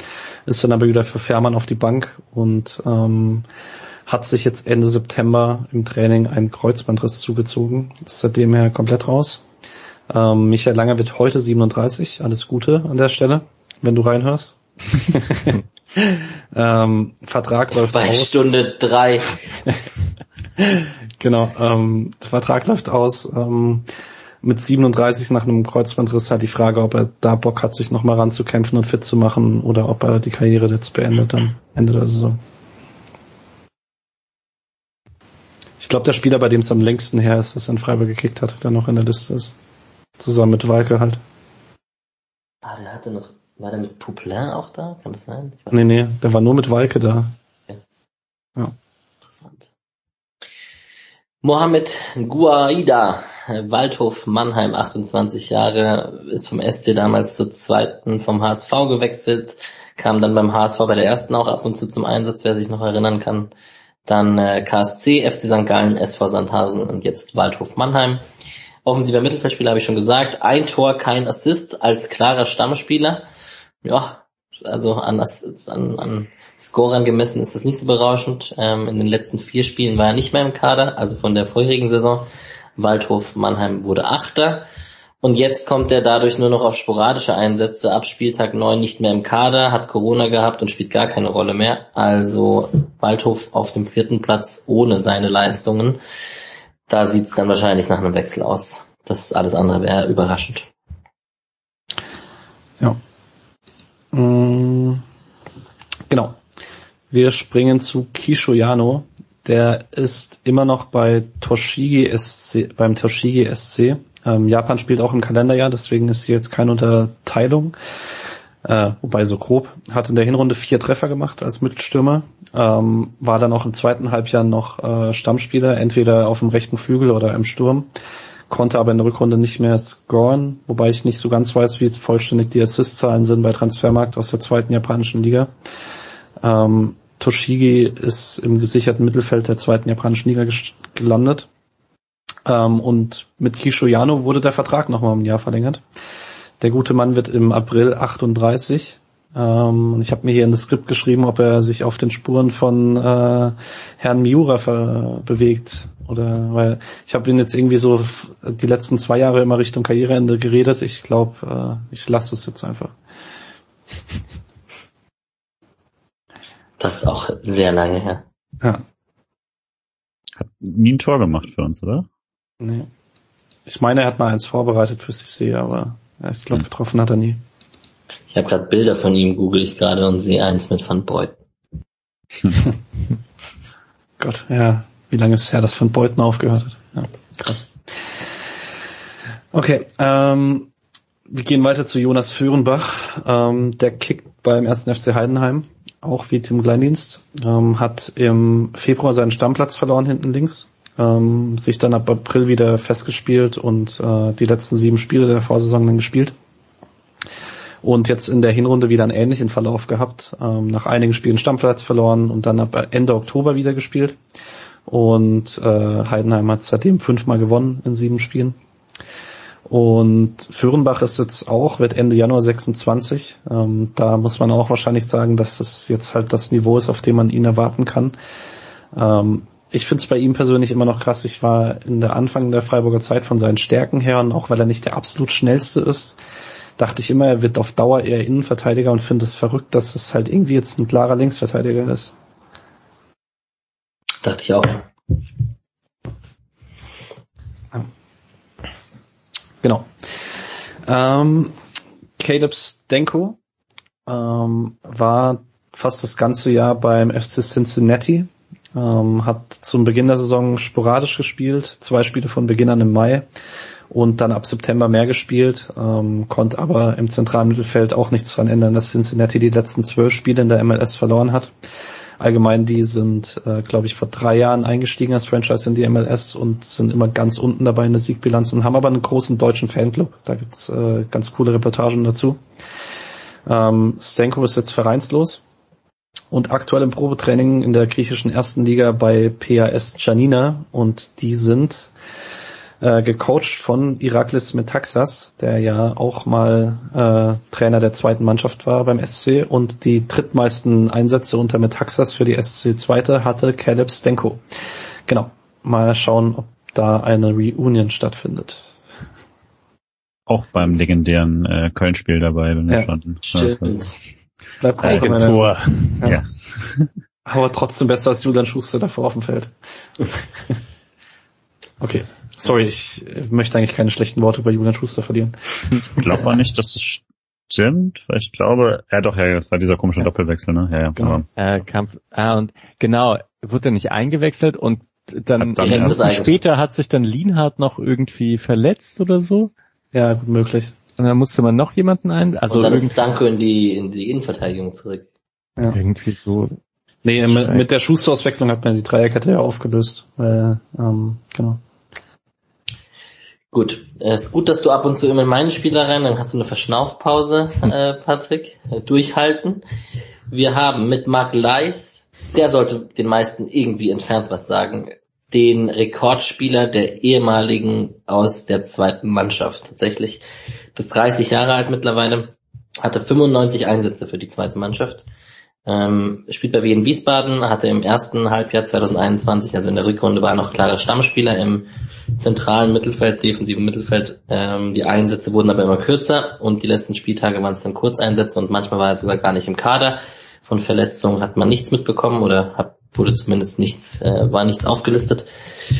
Ist dann aber wieder für Fährmann auf die Bank und ähm, hat sich jetzt Ende September im Training einen Kreuzbandriss zugezogen. Ist seitdem her komplett raus. Ähm, Michael Langer wird heute 37. Alles Gute an der Stelle, wenn du reinhörst. ähm, Vertrag läuft Bei aus. Stunde drei. genau, ähm, Vertrag läuft aus. Ähm, mit 37 nach einem Kreuzbandriss halt die Frage, ob er da Bock hat, sich nochmal ranzukämpfen und fit zu machen oder ob er die Karriere jetzt beendet am Ende der Saison. Ich glaube, der Spieler, bei dem es am längsten her ist, dass er in Freiburg gekickt hat, der noch in der Liste ist. Zusammen mit Walke halt. Ah, der hatte noch, war der mit Poupelin auch da? Kann das sein? Nee, nee, der war nur mit Walke da. Okay. Ja. Interessant. Mohamed Guaida, Waldhof Mannheim, 28 Jahre, ist vom SC damals zur zweiten vom HSV gewechselt, kam dann beim HSV bei der ersten auch ab und zu zum Einsatz, wer sich noch erinnern kann. Dann äh, KSC, FC St. Gallen, SV Sandhausen und jetzt Waldhof Mannheim. Offensiver Mittelfeldspieler habe ich schon gesagt. Ein Tor, kein Assist als klarer Stammspieler. Ja, Also an, an, an Scorern gemessen ist das nicht so berauschend. Ähm, in den letzten vier Spielen war er nicht mehr im Kader, also von der vorherigen Saison. Waldhof Mannheim wurde Achter. Und jetzt kommt er dadurch nur noch auf sporadische Einsätze ab Spieltag 9 nicht mehr im Kader, hat Corona gehabt und spielt gar keine Rolle mehr. Also Waldhof auf dem vierten Platz ohne seine Leistungen. Da sieht es dann wahrscheinlich nach einem Wechsel aus. Das alles andere wäre überraschend. Ja. Mhm. Genau. Wir springen zu Kishoyano. Der ist immer noch bei Toshigi SC, beim Toshigi SC. Ähm, Japan spielt auch im Kalenderjahr, deswegen ist hier jetzt keine Unterteilung. Äh, wobei so grob. Hat in der Hinrunde vier Treffer gemacht als Mittelstürmer. Ähm, war dann auch im zweiten Halbjahr noch äh, Stammspieler, entweder auf dem rechten Flügel oder im Sturm. Konnte aber in der Rückrunde nicht mehr scoren, wobei ich nicht so ganz weiß, wie vollständig die Assist-Zahlen sind bei Transfermarkt aus der zweiten japanischen Liga. Ähm, Toshigi ist im gesicherten Mittelfeld der zweiten japanischen Liga gelandet. Ähm, und mit Kisho Yano wurde der Vertrag nochmal um ein Jahr verlängert. Der gute Mann wird im April 38. Ähm, und ich habe mir hier in das Skript geschrieben, ob er sich auf den Spuren von äh, Herrn Miura bewegt. Oder weil ich habe ihn jetzt irgendwie so die letzten zwei Jahre immer Richtung Karriereende geredet. Ich glaube, äh, ich lasse es jetzt einfach. Das ist auch sehr lange her. Ja. Hat nie ein Tor gemacht für uns, oder? Nee. Ich meine, er hat mal eins vorbereitet für CC, aber ich glaube, hm. getroffen hat er nie. Ich habe gerade Bilder von ihm, google ich gerade und sehe eins mit Van Beuten. Gott, ja, wie lange ist es her, dass Van Beuten aufgehört hat? Ja, krass. Okay, ähm, wir gehen weiter zu Jonas Föhrenbach. Ähm, der kickt beim ersten FC Heidenheim auch wie Tim Kleindienst, ähm, hat im Februar seinen Stammplatz verloren hinten links, ähm, sich dann ab April wieder festgespielt und äh, die letzten sieben Spiele der Vorsaison dann gespielt. Und jetzt in der Hinrunde wieder einen ähnlichen Verlauf gehabt, ähm, nach einigen Spielen Stammplatz verloren und dann ab Ende Oktober wieder gespielt. Und äh, Heidenheim hat seitdem fünfmal gewonnen in sieben Spielen. Und Föhrenbach ist jetzt auch, wird Ende Januar 26. Ähm, da muss man auch wahrscheinlich sagen, dass es jetzt halt das Niveau ist, auf dem man ihn erwarten kann. Ähm, ich finde es bei ihm persönlich immer noch krass. Ich war in der Anfang der Freiburger Zeit von seinen Stärken her und auch weil er nicht der absolut schnellste ist, dachte ich immer, er wird auf Dauer eher Innenverteidiger und finde es verrückt, dass es halt irgendwie jetzt ein klarer Linksverteidiger ist. Dachte ich auch. Genau. Ähm, Caleb Stenko ähm, war fast das ganze Jahr beim FC Cincinnati, ähm, hat zum Beginn der Saison sporadisch gespielt, zwei Spiele von Beginn an im Mai und dann ab September mehr gespielt, ähm, konnte aber im zentralen Mittelfeld auch nichts dran ändern, dass Cincinnati die letzten zwölf Spiele in der MLS verloren hat. Allgemein, die sind, äh, glaube ich, vor drei Jahren eingestiegen als Franchise in die MLS und sind immer ganz unten dabei in der Siegbilanz und haben aber einen großen deutschen Fanclub. Da gibt's äh, ganz coole Reportagen dazu. Ähm, Stenko ist jetzt vereinslos und aktuell im Probetraining in der griechischen ersten Liga bei PAS Janina und die sind äh, gecoacht von Iraklis Metaxas, der ja auch mal äh, Trainer der zweiten Mannschaft war beim SC und die drittmeisten Einsätze unter Metaxas für die SC zweite hatte Caleb Stenko. Genau. Mal schauen, ob da eine Reunion stattfindet. Auch beim legendären äh, Köln-Spiel dabei, wenn wir ja, standen. Stimmt. Bleibt Eigentor. Ja. ja. Aber trotzdem besser als Julian Schuster davor auf dem Feld. okay. Sorry, ich möchte eigentlich keine schlechten Worte über Julian Schuster verlieren. Ich glaube auch nicht, dass es stimmt, weil ich glaube, ja doch, ja, das war dieser komische ja. Doppelwechsel, ne? Ja, ja, genau. Äh, Kampf, ah, und genau, wurde er nicht eingewechselt und dann, dann später hat sich dann Lienhardt noch irgendwie verletzt oder so? Ja, gut möglich. Und dann musste man noch jemanden ein, also und dann ist Danko in die, in die Innenverteidigung zurück. Ja. Irgendwie so. Nee, mit, mit der Schuster-Auswechslung hat man die Dreierkette ja aufgelöst, weil, ähm, genau. Gut, es ist gut, dass du ab und zu immer in meine Spieler rein, dann hast du eine Verschnaufpause, äh, Patrick. Äh, durchhalten. Wir haben mit Mark Leis, der sollte den meisten irgendwie entfernt was sagen, den Rekordspieler der ehemaligen aus der zweiten Mannschaft. Tatsächlich, das 30 Jahre alt mittlerweile, hatte 95 Einsätze für die zweite Mannschaft. Ähm, spielt bei Wien Wiesbaden, hatte im ersten Halbjahr 2021, also in der Rückrunde, war noch klare Stammspieler im zentralen Mittelfeld, defensiven Mittelfeld. Ähm, die Einsätze wurden aber immer kürzer und die letzten Spieltage waren es dann Kurzeinsätze und manchmal war er sogar gar nicht im Kader. Von Verletzungen hat man nichts mitbekommen oder hat, wurde zumindest nichts, äh, war nichts aufgelistet.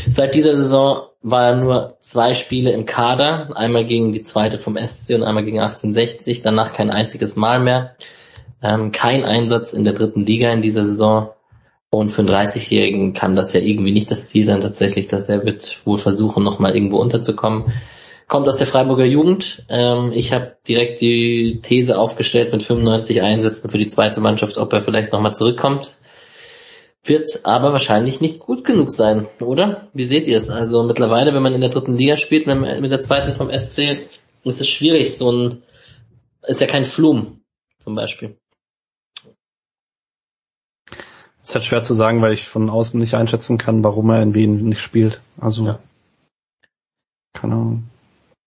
Seit dieser Saison war er nur zwei Spiele im Kader, einmal gegen die zweite vom SC und einmal gegen 1860, danach kein einziges Mal mehr. Ähm, kein Einsatz in der dritten Liga in dieser Saison. Und für einen 30-Jährigen kann das ja irgendwie nicht das Ziel sein tatsächlich, dass er wird wohl versuchen, nochmal irgendwo unterzukommen. Kommt aus der Freiburger Jugend. Ähm, ich habe direkt die These aufgestellt mit 95 Einsätzen für die zweite Mannschaft, ob er vielleicht nochmal zurückkommt. Wird aber wahrscheinlich nicht gut genug sein, oder? Wie seht ihr es? Also mittlerweile, wenn man in der dritten Liga spielt, mit der zweiten vom SC, ist es schwierig. So ein, ist ja kein Flum, zum Beispiel. ist halt schwer zu sagen, weil ich von außen nicht einschätzen kann, warum er in Wien nicht spielt. Also, ja. keine Ahnung.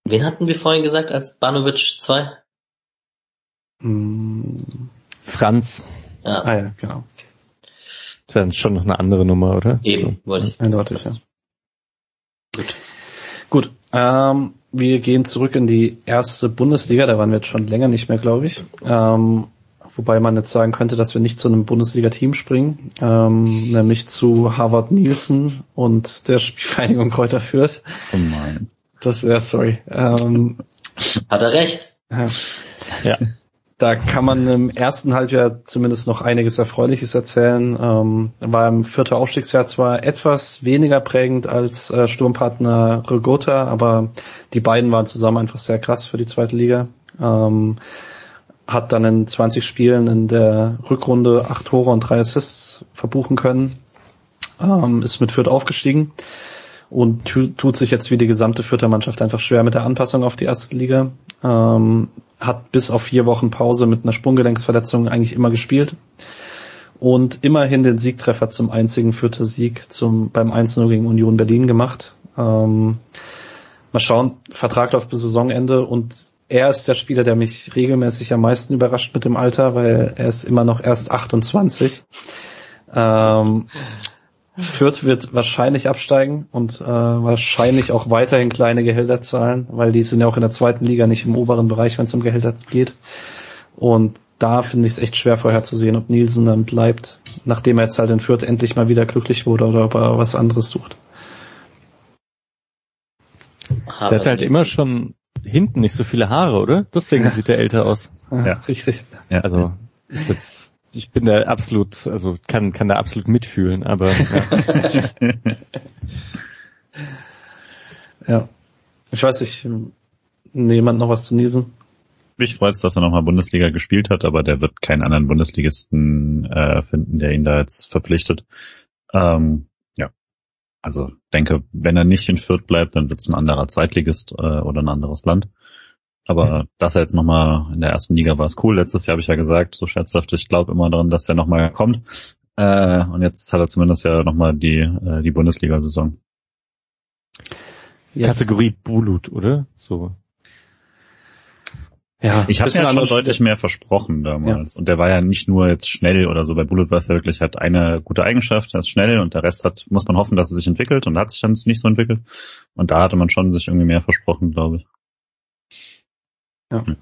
Wen hatten wir vorhin gesagt als Banovic 2? Hm. Franz. Ja. Ah ja, genau. Ist ja schon noch eine andere Nummer, oder? Eben, wollte ich. Eindeutig, ja. Gut. Gut. Ähm, wir gehen zurück in die erste Bundesliga, da waren wir jetzt schon länger nicht mehr, glaube ich. Ähm, Wobei man jetzt sagen könnte, dass wir nicht zu einem Bundesliga-Team springen, ähm, nämlich zu Harvard Nielsen und der Spielvereinigung Kräuter Fürth. Oh nein. Das, ja, sorry. Ähm, Hat er recht. Ja. ja. Da kann man im ersten Halbjahr zumindest noch einiges Erfreuliches erzählen. Ähm, war im vierten Aufstiegsjahr zwar etwas weniger prägend als äh, Sturmpartner Regota, aber die beiden waren zusammen einfach sehr krass für die zweite Liga. Ähm, hat dann in 20 Spielen in der Rückrunde acht Tore und drei Assists verbuchen können, ähm, ist mit Fürth aufgestiegen und tut sich jetzt wie die gesamte Fürther Mannschaft einfach schwer mit der Anpassung auf die erste Liga. Ähm, hat bis auf vier Wochen Pause mit einer Sprunggelenksverletzung eigentlich immer gespielt und immerhin den Siegtreffer zum einzigen Fürther Sieg zum, beim 1-0 gegen Union Berlin gemacht. Ähm, mal schauen, Vertrag läuft bis Saisonende und er ist der Spieler, der mich regelmäßig am meisten überrascht mit dem Alter, weil er ist immer noch erst 28. Ähm, Fürth wird wahrscheinlich absteigen und äh, wahrscheinlich auch weiterhin kleine Gehälter zahlen, weil die sind ja auch in der zweiten Liga nicht im oberen Bereich, wenn es um Gehälter geht. Und da finde ich es echt schwer vorherzusehen, ob Nielsen dann bleibt, nachdem er jetzt halt in Fürth endlich mal wieder glücklich wurde oder ob er was anderes sucht. Der hat halt immer schon hinten nicht so viele Haare, oder? Deswegen ja. sieht er älter aus. Ja, richtig. Ja. Also ist jetzt, ich bin da absolut, also kann kann da absolut mitfühlen, aber ja. ja. Ich weiß nicht, jemand noch was zu niesen? Mich freut es, dass er nochmal Bundesliga gespielt hat, aber der wird keinen anderen Bundesligisten äh, finden, der ihn da jetzt verpflichtet. Ähm, also denke, wenn er nicht in Fürth bleibt, dann wird es ein anderer Zweitligist äh, oder ein anderes Land. Aber mhm. dass er jetzt nochmal in der ersten Liga war, ist cool. Letztes Jahr habe ich ja gesagt, so scherzhaft, ich glaube immer daran, dass er nochmal kommt. Äh, und jetzt hat er zumindest ja nochmal die, äh, die Bundesliga-Saison. Yes. Kategorie Bulut, oder? So. Ja, ich habe ja schon deutlich mehr versprochen damals. Ja. Und der war ja nicht nur jetzt schnell oder so. Bei Bullet war es ja wirklich, hat eine gute Eigenschaft, er ist schnell und der Rest hat, muss man hoffen, dass er sich entwickelt und hat sich dann nicht so entwickelt. Und da hatte man schon sich irgendwie mehr versprochen, glaube ich. Ja. Hm.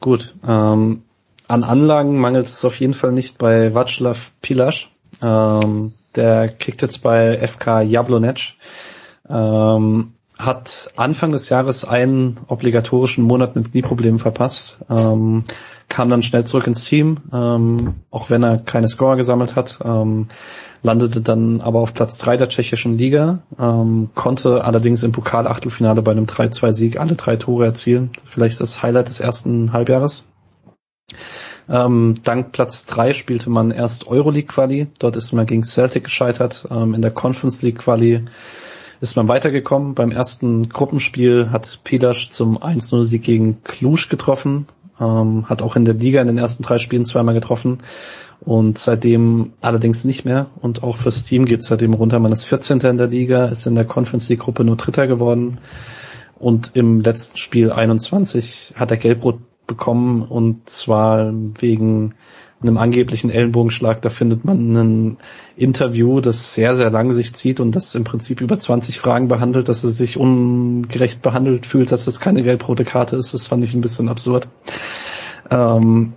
Gut. Ähm, an Anlagen mangelt es auf jeden Fall nicht bei Václav Pilasch. Ähm, der kriegt jetzt bei FK Jablonec. Ähm, hat Anfang des Jahres einen obligatorischen Monat mit Knieproblemen verpasst, ähm, kam dann schnell zurück ins Team, ähm, auch wenn er keine Score gesammelt hat, ähm, landete dann aber auf Platz drei der tschechischen Liga, ähm, konnte allerdings im Pokal-Achtelfinale bei einem 3-2-Sieg alle drei Tore erzielen. Vielleicht das Highlight des ersten Halbjahres. Ähm, dank Platz drei spielte man erst Euroleague-Quali, dort ist man gegen Celtic gescheitert, ähm, in der Conference League-Quali ist man weitergekommen. Beim ersten Gruppenspiel hat Pedasch zum 1-0-Sieg gegen Cluj getroffen, ähm, hat auch in der Liga in den ersten drei Spielen zweimal getroffen und seitdem allerdings nicht mehr. Und auch fürs Team geht seitdem runter. Man ist 14. in der Liga, ist in der Conference League Gruppe nur Dritter geworden und im letzten Spiel 21 hat er Gelbrot bekommen und zwar wegen einem angeblichen Ellenbogenschlag. Da findet man ein Interview, das sehr, sehr lang sich zieht und das im Prinzip über 20 Fragen behandelt, dass er sich ungerecht behandelt fühlt, dass das keine gelb-rote Karte ist. Das fand ich ein bisschen absurd. Ähm,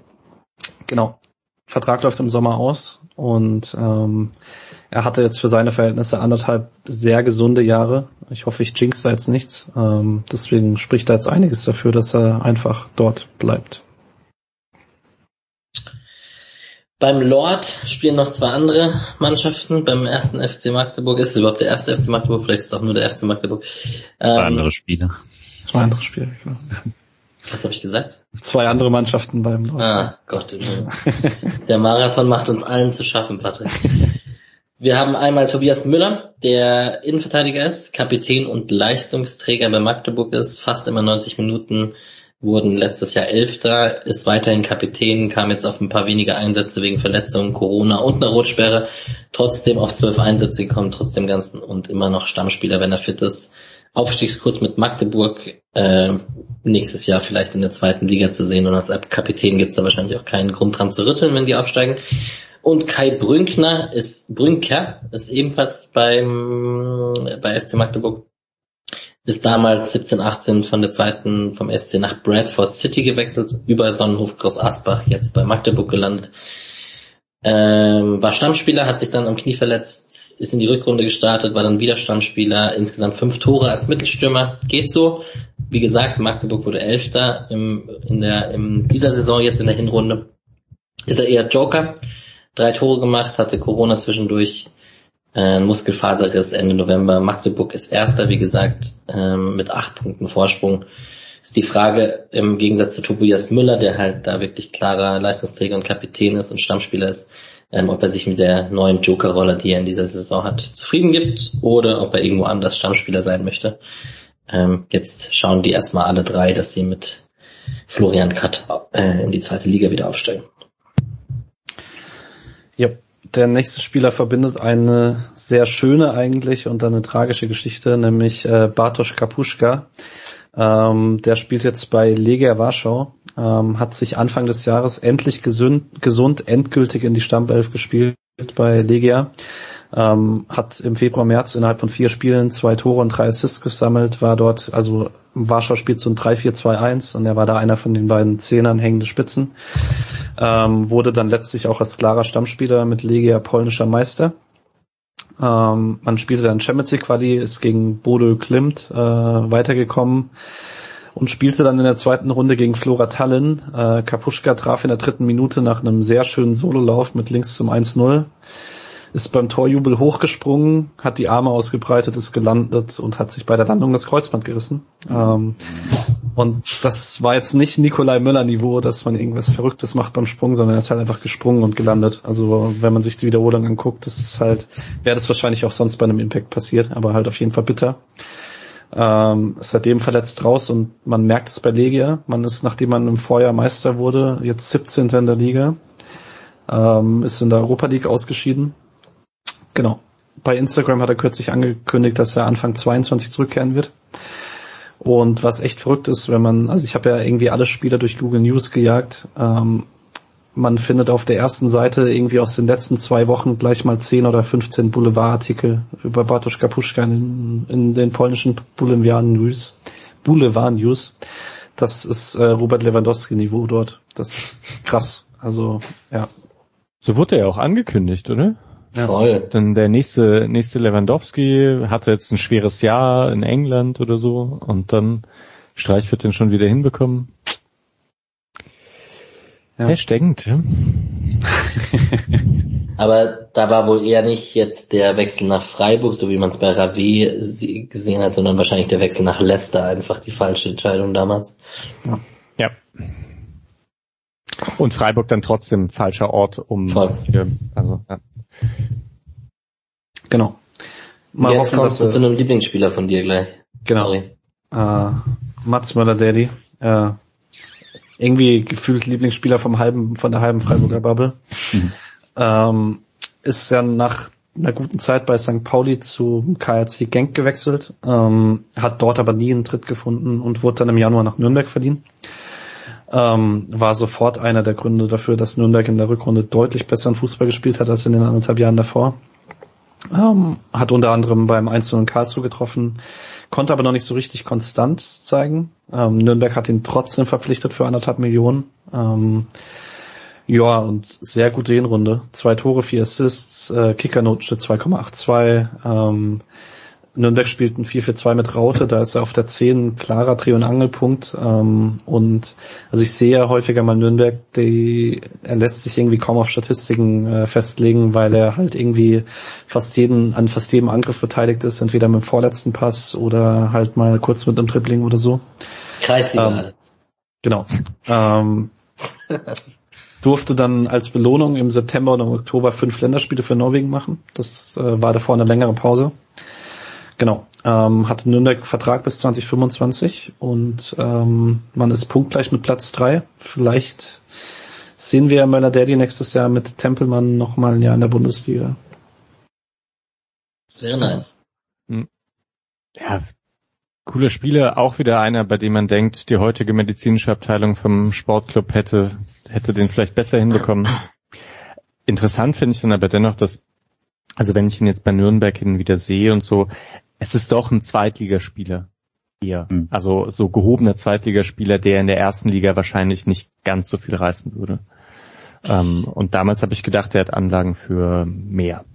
genau. Vertrag läuft im Sommer aus und ähm, er hatte jetzt für seine Verhältnisse anderthalb sehr gesunde Jahre. Ich hoffe, ich jinx da jetzt nichts. Ähm, deswegen spricht da jetzt einiges dafür, dass er einfach dort bleibt. Beim Lord spielen noch zwei andere Mannschaften. Beim ersten FC Magdeburg ist es überhaupt der erste FC Magdeburg, vielleicht ist es auch nur der FC Magdeburg. Zwei ähm, andere Spiele. Zwei andere Spiele. Was habe ich gesagt? Zwei andere Mannschaften beim Lord. Ah, Gott. der Marathon macht uns allen zu schaffen, Patrick. Wir haben einmal Tobias Müller, der Innenverteidiger ist, Kapitän und Leistungsträger bei Magdeburg ist, fast immer 90 Minuten wurden letztes Jahr Elfter, ist weiterhin Kapitän, kam jetzt auf ein paar wenige Einsätze wegen Verletzungen, Corona und einer Rotsperre, trotzdem auf zwölf Einsätze gekommen, trotzdem Ganzen und immer noch Stammspieler, wenn er fit ist. Aufstiegskurs mit Magdeburg äh, nächstes Jahr vielleicht in der zweiten Liga zu sehen und als Kapitän gibt es da wahrscheinlich auch keinen Grund dran zu rütteln, wenn die aufsteigen. Und Kai Brünkner ist Brünker, ist ebenfalls beim bei FC Magdeburg ist damals 17, 18 von der zweiten vom SC nach Bradford City gewechselt, über Sonnenhof Groß Asbach, jetzt bei Magdeburg gelandet. Ähm, war Stammspieler, hat sich dann am Knie verletzt, ist in die Rückrunde gestartet, war dann wieder Stammspieler, insgesamt fünf Tore als Mittelstürmer, geht so. Wie gesagt, Magdeburg wurde Elfter im, in der, in dieser Saison jetzt in der Hinrunde. Ist er eher Joker, drei Tore gemacht, hatte Corona zwischendurch, äh, Muskelfaserriss Ende November. Magdeburg ist Erster, wie gesagt, ähm, mit acht Punkten Vorsprung. Ist die Frage im Gegensatz zu Tobias Müller, der halt da wirklich klarer Leistungsträger und Kapitän ist und Stammspieler ist, ähm, ob er sich mit der neuen Joker-Rolle, die er in dieser Saison hat, zufrieden gibt oder ob er irgendwo anders Stammspieler sein möchte. Ähm, jetzt schauen die erstmal alle drei, dass sie mit Florian Katt äh, in die zweite Liga wieder aufsteigen. Ja, der nächste Spieler verbindet eine sehr schöne eigentlich und eine tragische Geschichte, nämlich äh, Bartosz Kapuschka. Ähm, der spielt jetzt bei Legia Warschau, ähm, hat sich Anfang des Jahres endlich gesund, gesund endgültig in die Stammelf gespielt bei Legia. Ähm, hat im Februar, März innerhalb von vier Spielen zwei Tore und drei Assists gesammelt, war dort, also Warschau spielt so ein 3-4-2-1 und er war da einer von den beiden Zehnern hängende Spitzen. Ähm, wurde dann letztlich auch als klarer Stammspieler mit Legia polnischer Meister. Ähm, man spielte dann Champions League Quali, ist gegen Bodo Klimt äh, weitergekommen und spielte dann in der zweiten Runde gegen Flora Tallinn. Äh, Kapuschka traf in der dritten Minute nach einem sehr schönen Sololauf mit links zum 1-0 ist beim Torjubel hochgesprungen, hat die Arme ausgebreitet, ist gelandet und hat sich bei der Landung das Kreuzband gerissen. Ähm, und das war jetzt nicht Nikolai Müller Niveau, dass man irgendwas Verrücktes macht beim Sprung, sondern er ist halt einfach gesprungen und gelandet. Also wenn man sich die Wiederholung anguckt, das ist halt, wäre das wahrscheinlich auch sonst bei einem Impact passiert, aber halt auf jeden Fall bitter. Ähm, ist seitdem verletzt raus und man merkt es bei Legia. Man ist, nachdem man im Vorjahr Meister wurde, jetzt 17. in der Liga, ähm, ist in der Europa League ausgeschieden Genau. Bei Instagram hat er kürzlich angekündigt, dass er Anfang 22 zurückkehren wird. Und was echt verrückt ist, wenn man, also ich habe ja irgendwie alle Spieler durch Google News gejagt, ähm, man findet auf der ersten Seite irgendwie aus den letzten zwei Wochen gleich mal 10 oder 15 Boulevardartikel über Bartosz Kapuschka in, in den polnischen Boulevard News. Boulevard News. Das ist äh, Robert Lewandowski Niveau dort. Das ist krass. Also, ja. So wurde er auch angekündigt, oder? Ja. Voll. Dann der nächste, nächste Lewandowski hatte jetzt ein schweres Jahr in England oder so und dann Streich wird den schon wieder hinbekommen. Ja. Hashtagend, ja. Aber da war wohl eher nicht jetzt der Wechsel nach Freiburg, so wie man es bei Ravi gesehen hat, sondern wahrscheinlich der Wechsel nach Leicester einfach die falsche Entscheidung damals. Ja. ja. Und Freiburg dann trotzdem falscher Ort, um Voll. Hier, also ja. Genau. Mal Jetzt hoffen, kommst du zu einem Lieblingsspieler von dir gleich. Genau. Sorry. Uh, Mats Möller-Daddy. Uh, irgendwie gefühlt Lieblingsspieler vom halben, von der halben Freiburger Bubble. Mhm. Ähm, ist ja nach einer guten Zeit bei St. Pauli zu KRC Genk gewechselt, ähm, hat dort aber nie einen Tritt gefunden und wurde dann im Januar nach Nürnberg verdient. Ähm, war sofort einer der Gründe dafür, dass Nürnberg in der Rückrunde deutlich besseren Fußball gespielt hat als in den anderthalb Jahren davor. Ähm, hat unter anderem beim 1 in Karlsruhe getroffen, konnte aber noch nicht so richtig konstant zeigen. Ähm, Nürnberg hat ihn trotzdem verpflichtet für anderthalb Millionen. Ähm, ja, und sehr gute Hinrunde. Zwei Tore, vier Assists, äh, Kickernotenschnitt 2,82. Ähm, Nürnberg spielt ein 4-4-2 mit Raute, da ist er auf der 10 klarer Dreh- und Angelpunkt. Ähm, und also ich sehe ja häufiger mal Nürnberg, die, er lässt sich irgendwie kaum auf Statistiken äh, festlegen, weil er halt irgendwie fast jeden, an fast jedem Angriff beteiligt ist, entweder mit dem vorletzten Pass oder halt mal kurz mit einem Tripling oder so. Kreisliga. Ähm, genau. Ähm, durfte dann als Belohnung im September und im Oktober fünf Länderspiele für Norwegen machen. Das äh, war davor eine längere Pause. Genau. Ähm, hatte Nürnberg Vertrag bis 2025 und ähm, man ist punktgleich mit Platz drei. Vielleicht sehen wir Möller Daddy nächstes Jahr mit Tempelmann nochmal ein Jahr in der Bundesliga. Das wäre nice. Hm. Ja, cooler Spieler, auch wieder einer, bei dem man denkt, die heutige medizinische Abteilung vom Sportclub hätte hätte den vielleicht besser hinbekommen. Interessant finde ich dann aber dennoch, dass, also wenn ich ihn jetzt bei Nürnberg hin wieder sehe und so, es ist doch ein Zweitligaspieler eher. Mhm. Also so gehobener Zweitligaspieler, der in der ersten Liga wahrscheinlich nicht ganz so viel reißen würde. Ähm, und damals habe ich gedacht, er hat Anlagen für mehr.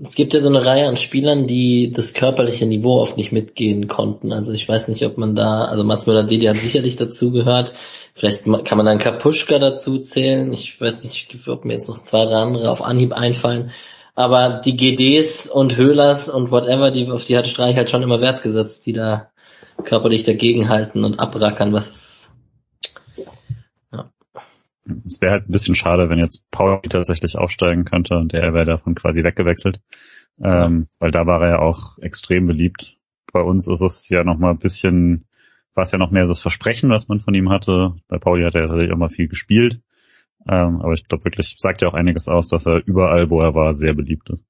Es gibt ja so eine Reihe an Spielern, die das körperliche Niveau oft nicht mitgehen konnten. Also ich weiß nicht, ob man da, also Mats Müller-Deli hat sicherlich dazu gehört. Vielleicht kann man dann Kapuschka dazu zählen. Ich weiß nicht, ob mir jetzt noch zwei, drei andere auf Anhieb einfallen. Aber die GDs und Höhlers und whatever, die, auf die hat Streich halt schon immer Wert gesetzt, die da körperlich dagegenhalten und abrackern, was ist, ja. Es wäre halt ein bisschen schade, wenn jetzt Pauli tatsächlich aufsteigen könnte und der wäre davon quasi weggewechselt. Ähm, weil da war er ja auch extrem beliebt. Bei uns ist es ja nochmal ein bisschen war es ja noch mehr das Versprechen, was man von ihm hatte. Bei Pauli hat er tatsächlich auch mal viel gespielt. Ähm, aber ich glaube wirklich, sagt ja auch einiges aus, dass er überall, wo er war, sehr beliebt ist.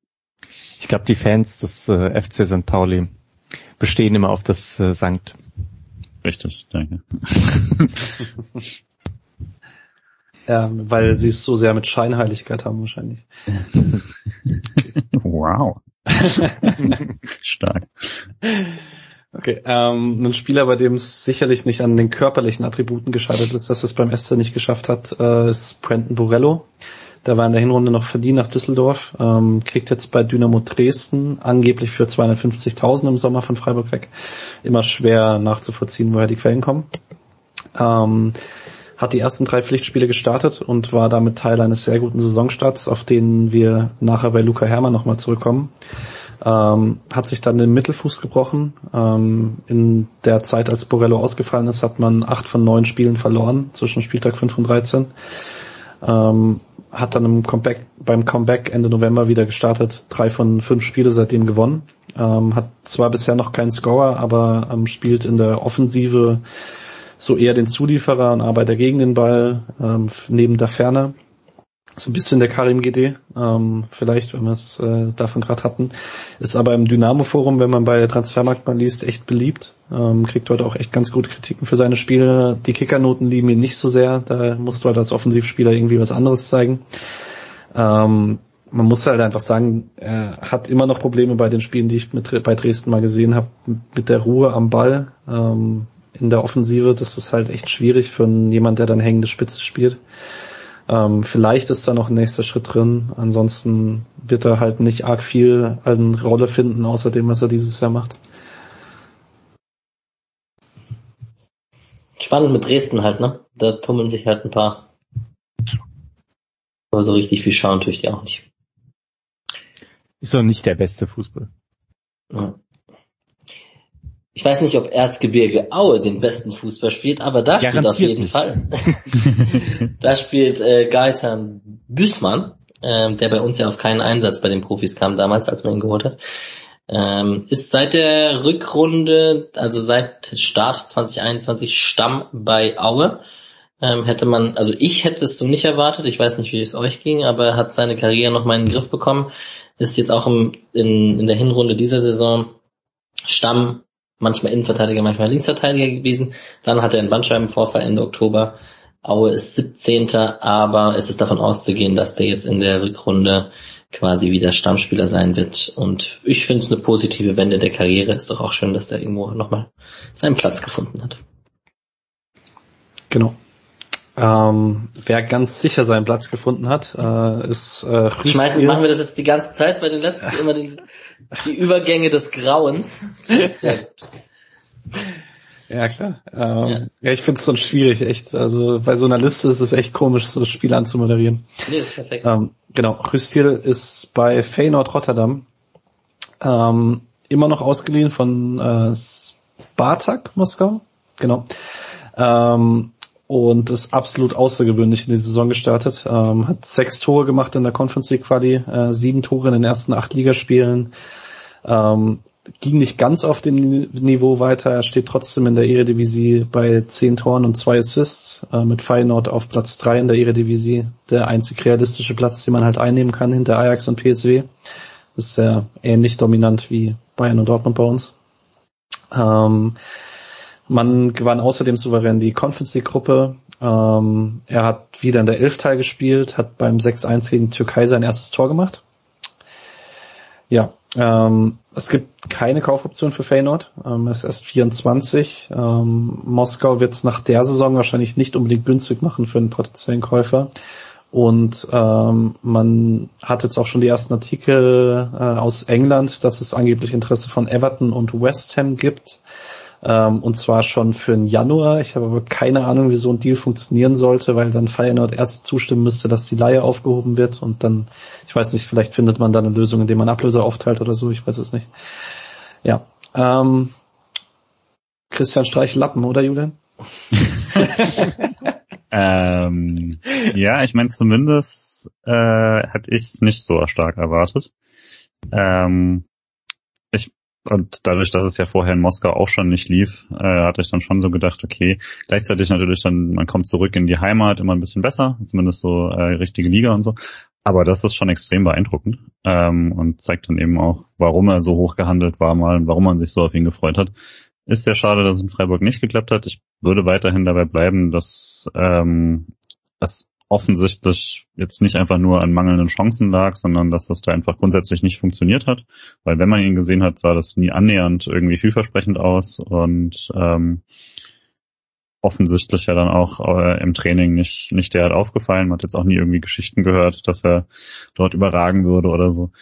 Ich glaube, die Fans des äh, FC St. Pauli bestehen immer auf das äh, Sankt. Richtig, danke. ja, weil sie es so sehr mit Scheinheiligkeit haben wahrscheinlich. wow. Stark. Okay, ähm, ein Spieler, bei dem es sicherlich nicht an den körperlichen Attributen gescheitert ist, dass es beim SC nicht geschafft hat, äh, ist Brandon Borello. Der war in der Hinrunde noch verdient nach Düsseldorf, ähm, kriegt jetzt bei Dynamo Dresden angeblich für 250.000 im Sommer von Freiburg weg. Immer schwer nachzuvollziehen, woher die Quellen kommen. Ähm, hat die ersten drei Pflichtspiele gestartet und war damit Teil eines sehr guten Saisonstarts, auf den wir nachher bei Luca Hermann nochmal zurückkommen. Ähm, hat sich dann den Mittelfuß gebrochen. Ähm, in der Zeit, als Borello ausgefallen ist, hat man acht von neun Spielen verloren zwischen Spieltag 5 und 13. Ähm, hat dann im Comeback, beim Comeback Ende November wieder gestartet, drei von fünf Spiele seitdem gewonnen. Ähm, hat zwar bisher noch keinen Scorer, aber ähm, spielt in der Offensive so eher den Zulieferer und arbeitet gegen den Ball, ähm, neben der Ferne so ein bisschen der Karim GD, ähm, vielleicht, wenn wir es äh, davon gerade hatten, ist aber im Dynamo-Forum, wenn man bei Transfermarkt mal liest, echt beliebt. Ähm, kriegt heute auch echt ganz gute Kritiken für seine Spiele. Die Kickernoten lieben ihn nicht so sehr, da musst du als Offensivspieler irgendwie was anderes zeigen. Ähm, man muss halt einfach sagen, er hat immer noch Probleme bei den Spielen, die ich mit, bei Dresden mal gesehen habe, mit der Ruhe am Ball ähm, in der Offensive. Das ist halt echt schwierig für jemand, der dann hängende Spitze spielt. Ähm, vielleicht ist da noch ein nächster Schritt drin. Ansonsten wird er halt nicht arg viel eine Rolle finden, außer dem, was er dieses Jahr macht. Spannend mit Dresden halt, ne? Da tummeln sich halt ein paar. Aber so richtig viel schauen tue ich die auch nicht. Ist doch nicht der beste Fußball. Ja ich weiß nicht, ob Erzgebirge Aue den besten Fußball spielt, aber da spielt auf jeden nicht. Fall. da spielt äh, Gaetan Büßmann, äh, der bei uns ja auf keinen Einsatz bei den Profis kam damals, als man ihn geholt hat. Ähm, ist seit der Rückrunde, also seit Start 2021 Stamm bei Aue. Ähm, hätte man, also ich hätte es so nicht erwartet, ich weiß nicht, wie es euch ging, aber er hat seine Karriere noch mal in den Griff bekommen ist jetzt auch im, in, in der Hinrunde dieser Saison Stamm, manchmal Innenverteidiger, manchmal Linksverteidiger gewesen. Dann hat er einen Bandscheibenvorfall Ende Oktober. Aue ist 17. Aber es ist davon auszugehen, dass der jetzt in der Rückrunde quasi wieder Stammspieler sein wird. Und ich finde es eine positive Wende der Karriere. Ist doch auch schön, dass der irgendwo nochmal seinen Platz gefunden hat. Genau. Ähm, wer ganz sicher seinen Platz gefunden hat, äh, ist äh, Schmeißen, machen wir das jetzt die ganze Zeit bei den letzten immer die, die Übergänge des Grauens. Ja, klar. Ähm, ja. ja. ich finde es so schwierig, echt. Also bei so einer Liste ist es echt komisch, so das Spiel anzumoderieren. Nee, ist perfekt. Ähm, genau, Rüstil ist bei Feyenoord Rotterdam ähm, immer noch ausgeliehen von äh, Spartak Moskau. Genau. Ähm, und ist absolut außergewöhnlich in die Saison gestartet. Ähm, hat sechs Tore gemacht in der Conference League Quali, äh, sieben Tore in den ersten acht Ligaspielen. Ähm, ging nicht ganz auf dem Niveau weiter. Er steht trotzdem in der Eredivisie bei zehn Toren und zwei Assists, äh, mit Feyenoord auf Platz drei in der Eredivisie. Der einzig realistische Platz, den man halt einnehmen kann hinter Ajax und PSW. Ist sehr ähnlich dominant wie Bayern und Dortmund bei uns. Ähm, man gewann außerdem souverän die Conference League Gruppe. Ähm, er hat wieder in der Elfteil gespielt, hat beim 6-1 gegen Türkei sein erstes Tor gemacht. Ja, ähm, es gibt keine Kaufoption für Feyenoord. Ähm, er ist erst 24. Ähm, Moskau wird es nach der Saison wahrscheinlich nicht unbedingt günstig machen für einen potenziellen Käufer. Und ähm, man hat jetzt auch schon die ersten Artikel äh, aus England, dass es angeblich Interesse von Everton und West Ham gibt. Ähm, und zwar schon für den Januar. Ich habe aber keine Ahnung, wie so ein Deal funktionieren sollte, weil dann Feyenoord erst zustimmen müsste, dass die Leihe aufgehoben wird und dann, ich weiß nicht, vielleicht findet man dann eine Lösung, indem man Ablöse aufteilt oder so, ich weiß es nicht. Ja. Ähm, Christian Streich Lappen, oder Julian? ähm, ja, ich meine zumindest äh, hätte ich es nicht so stark erwartet. Ähm, und dadurch, dass es ja vorher in Moskau auch schon nicht lief, äh, hatte ich dann schon so gedacht, okay, gleichzeitig natürlich dann, man kommt zurück in die Heimat, immer ein bisschen besser, zumindest so äh, richtige Liga und so. Aber das ist schon extrem beeindruckend ähm, und zeigt dann eben auch, warum er so hoch gehandelt war mal und warum man sich so auf ihn gefreut hat. Ist sehr schade, dass es in Freiburg nicht geklappt hat. Ich würde weiterhin dabei bleiben, dass ähm, das offensichtlich jetzt nicht einfach nur an mangelnden Chancen lag, sondern dass das da einfach grundsätzlich nicht funktioniert hat. Weil wenn man ihn gesehen hat, sah das nie annähernd irgendwie vielversprechend aus und ähm, offensichtlich ja dann auch äh, im Training nicht, nicht derart aufgefallen. Man hat jetzt auch nie irgendwie Geschichten gehört, dass er dort überragen würde oder so.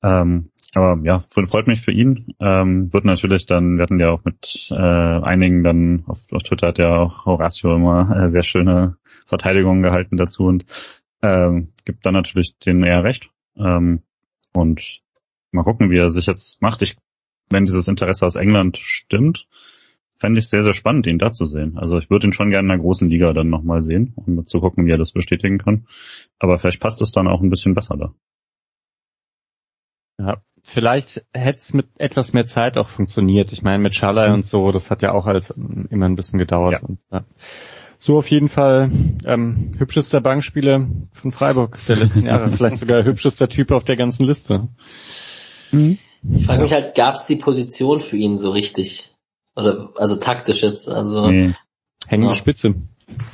Ähm, aber ja, freut mich für ihn. Ähm, wird natürlich dann, wir hatten ja auch mit äh, einigen dann auf, auf Twitter hat ja auch Horacio immer äh, sehr schöne Verteidigungen gehalten dazu und ähm, gibt dann natürlich denen eher recht. Ähm, und mal gucken, wie er sich jetzt macht. Ich, wenn dieses Interesse aus England stimmt, fände ich sehr, sehr spannend, ihn da zu sehen. Also ich würde ihn schon gerne in der großen Liga dann nochmal sehen, um zu gucken, wie er das bestätigen kann. Aber vielleicht passt es dann auch ein bisschen besser da. Ja, vielleicht hätte es mit etwas mehr Zeit auch funktioniert. Ich meine, mit Schalay und so, das hat ja auch alles immer ein bisschen gedauert. Ja. Und, ja. So auf jeden Fall ähm, hübschester Bankspieler von Freiburg der letzten Jahre. vielleicht sogar hübschester Typ auf der ganzen Liste. Mhm. Ich frage mich halt, gab es die Position für ihn so richtig? Oder also taktisch jetzt, also nee. hängende ja. Spitze.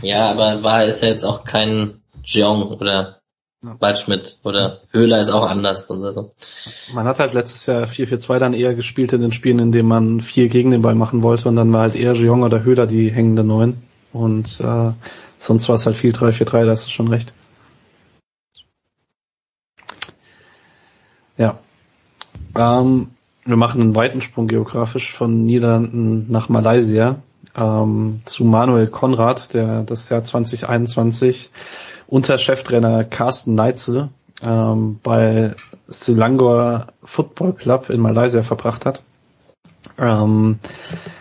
Ja, aber war ist ja jetzt auch kein Jeong oder Waldschmidt oder Höhler ist auch anders oder so. Man hat halt letztes Jahr 4-4-2 dann eher gespielt in den Spielen, in denen man viel gegen den Ball machen wollte und dann war halt eher Jeong oder Höhler die hängende Neun und äh, sonst war es halt viel 3-4-3, da hast du schon recht. Ja. Ähm, wir machen einen weiten Sprung geografisch von Niederlanden nach Malaysia ähm, zu Manuel Konrad, der das Jahr 2021 unter Cheftrainer Carsten Neitzel ähm, bei Selangor Football Club in Malaysia verbracht hat. Ähm,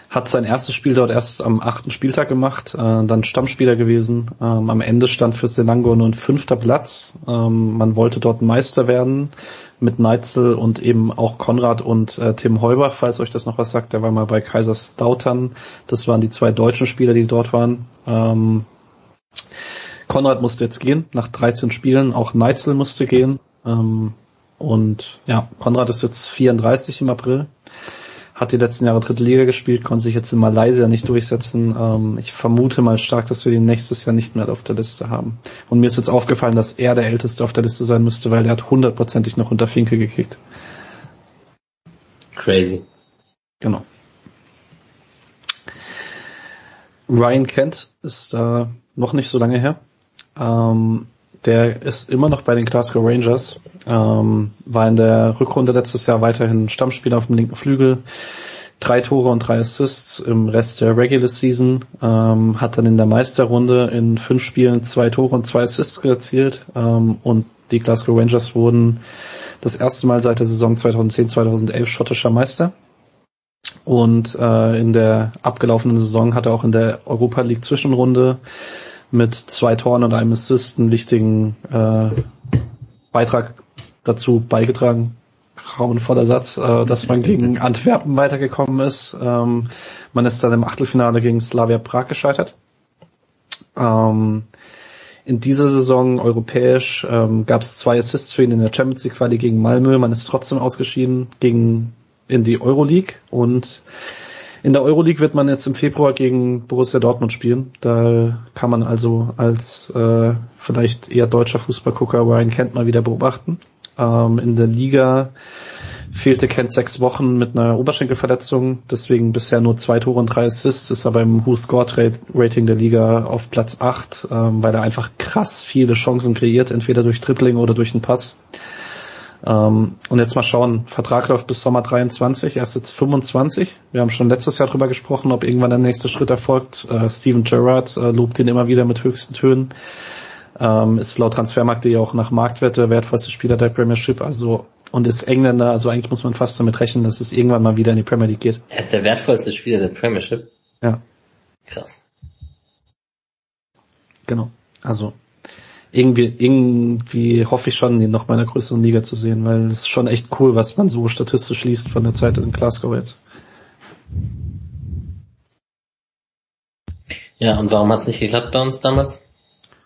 hat sein erstes Spiel dort erst am achten Spieltag gemacht, äh, dann Stammspieler gewesen. Ähm, am Ende stand für Selangor nur ein fünfter Platz. Ähm, man wollte dort Meister werden mit Neitzel und eben auch Konrad und äh, Tim Heubach, falls euch das noch was sagt. Der war mal bei Kaisers Dautern. Das waren die zwei deutschen Spieler, die dort waren. Ähm, Konrad musste jetzt gehen, nach 13 Spielen. Auch Neitzel musste gehen. Ähm, Und ja, Konrad ist jetzt 34 im April, hat die letzten Jahre dritte Liga gespielt, konnte sich jetzt in Malaysia nicht durchsetzen. Ähm, ich vermute mal stark, dass wir ihn nächstes Jahr nicht mehr auf der Liste haben. Und mir ist jetzt aufgefallen, dass er der Älteste auf der Liste sein müsste, weil er hat hundertprozentig noch unter Finke gekickt. Crazy. Genau. Ryan Kent ist äh, noch nicht so lange her. Ähm, der ist immer noch bei den Glasgow Rangers, ähm, war in der Rückrunde letztes Jahr weiterhin Stammspieler auf dem linken Flügel, drei Tore und drei Assists im Rest der Regular Season, ähm, hat dann in der Meisterrunde in fünf Spielen zwei Tore und zwei Assists erzielt. Ähm, und die Glasgow Rangers wurden das erste Mal seit der Saison 2010-2011 schottischer Meister. Und äh, in der abgelaufenen Saison hat er auch in der Europa League Zwischenrunde mit zwei Toren und einem Assist einen wichtigen äh, Beitrag dazu beigetragen. Grauenvoller Satz, äh, dass man gegen Antwerpen weitergekommen ist. Ähm, man ist dann im Achtelfinale gegen Slavia Prag gescheitert. Ähm, in dieser Saison europäisch ähm, gab es zwei Assists für ihn in der Champions League Quali gegen Malmö. Man ist trotzdem ausgeschieden gegen in die Euroleague und in der Euroleague wird man jetzt im Februar gegen Borussia Dortmund spielen. Da kann man also als äh, vielleicht eher deutscher Fußballgucker Ryan Kent mal wieder beobachten. Ähm, in der Liga fehlte Kent sechs Wochen mit einer Oberschenkelverletzung, deswegen bisher nur zwei Tore und drei Assists, ist aber im Who Score Rating der Liga auf Platz acht, ähm, weil er einfach krass viele Chancen kreiert, entweder durch Tripling oder durch einen Pass. Ähm, und jetzt mal schauen, Vertrag läuft bis Sommer 23, er ist jetzt 25. Wir haben schon letztes Jahr drüber gesprochen, ob irgendwann der nächste Schritt erfolgt. Äh, Steven Gerrard äh, lobt ihn immer wieder mit höchsten Tönen. Ähm, ist laut Transfermarkt.de auch nach Marktwert der wertvollste Spieler der Premiership, also und ist Engländer, also eigentlich muss man fast damit rechnen, dass es irgendwann mal wieder in die Premier League geht. Er ist der wertvollste Spieler der Premiership. Ja. Krass. Genau. Also irgendwie, irgendwie hoffe ich schon, ihn noch mal in einer größeren Liga zu sehen, weil es ist schon echt cool, was man so statistisch liest von der Zeit in Glasgow jetzt. Ja, und warum hat es nicht geklappt bei uns damals?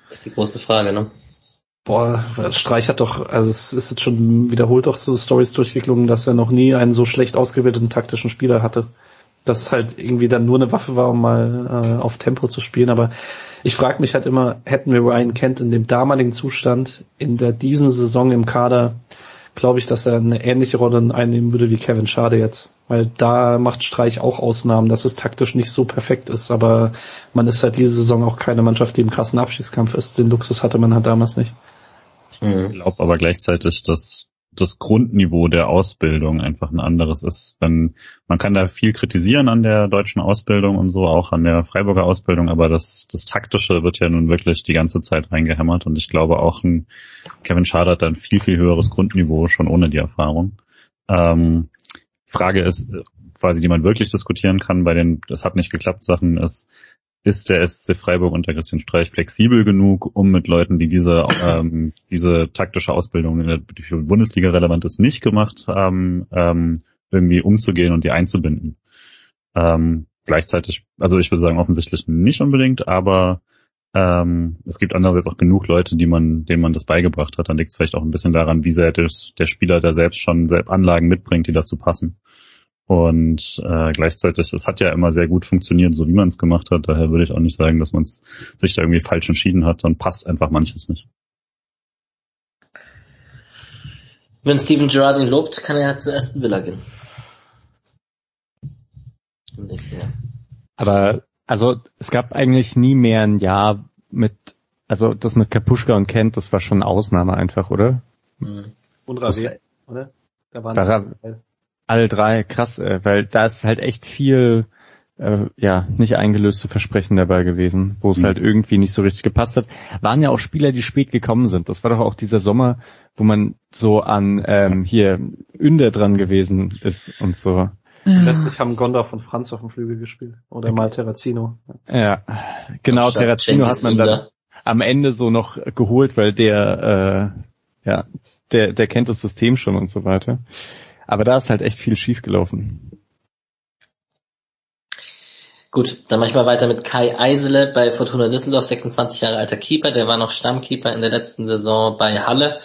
Das ist die große Frage, ne? Boah, Streich hat doch, also es ist jetzt schon wiederholt doch so Stories durchgeklungen, dass er noch nie einen so schlecht ausgewählten taktischen Spieler hatte. Dass es halt irgendwie dann nur eine Waffe war, um mal äh, auf Tempo zu spielen, aber ich frage mich halt immer, hätten wir Ryan Kent in dem damaligen Zustand in der diesen Saison im Kader, glaube ich, dass er eine ähnliche Rolle einnehmen würde wie Kevin Schade jetzt. Weil da macht Streich auch Ausnahmen, dass es taktisch nicht so perfekt ist, aber man ist halt diese Saison auch keine Mannschaft, die im krassen Abstiegskampf ist. Den Luxus hatte man halt damals nicht. Ich glaube aber gleichzeitig, dass das Grundniveau der Ausbildung einfach ein anderes ist. Wenn, man kann da viel kritisieren an der deutschen Ausbildung und so, auch an der Freiburger Ausbildung, aber das, das Taktische wird ja nun wirklich die ganze Zeit reingehämmert und ich glaube auch ein Kevin Schade hat ein viel, viel höheres Grundniveau schon ohne die Erfahrung. Ähm, Frage ist, quasi, die man wirklich diskutieren kann bei den, das hat nicht geklappt Sachen, ist, ist der SC Freiburg unter Christian Streich flexibel genug, um mit Leuten, die diese, ähm, diese taktische Ausbildung, die für Bundesliga relevant ist, nicht gemacht haben, ähm, irgendwie umzugehen und die einzubinden. Ähm, gleichzeitig, also ich würde sagen offensichtlich nicht unbedingt, aber ähm, es gibt andererseits auch genug Leute, die man, denen man das beigebracht hat. Dann liegt es vielleicht auch ein bisschen daran, wie sehr der, der Spieler da selbst schon Anlagen mitbringt, die dazu passen. Und äh, gleichzeitig, es hat ja immer sehr gut funktioniert, so wie man es gemacht hat. Daher würde ich auch nicht sagen, dass man sich da irgendwie falsch entschieden hat. Dann passt einfach manches nicht. Wenn Steven Gerrard ihn lobt, kann er ja zur ersten Villa gehen. Im nächsten Jahr. Aber also es gab eigentlich nie mehr ein Jahr mit, also das mit Kapuschka und Kent, das war schon eine Ausnahme einfach, oder? Mhm. Und Rasier, oder? Da waren da, alle drei, krass, äh, weil da ist halt echt viel, äh, ja, nicht eingelöste Versprechen dabei gewesen, wo es mhm. halt irgendwie nicht so richtig gepasst hat. Waren ja auch Spieler, die spät gekommen sind. Das war doch auch dieser Sommer, wo man so an ähm, hier Ünder dran gewesen ist und so. Letztlich haben Gonda von Franz auf dem Flügel gespielt. Oder mal Terrazino. Ja, genau, Terrazino hat man dann am Ende so noch geholt, weil der, äh, ja, der, der kennt das System schon und so weiter. Aber da ist halt echt viel schief gelaufen. Gut, dann mache ich mal weiter mit Kai Eisele bei Fortuna Düsseldorf, 26 Jahre alter Keeper, der war noch Stammkeeper in der letzten Saison bei Halle.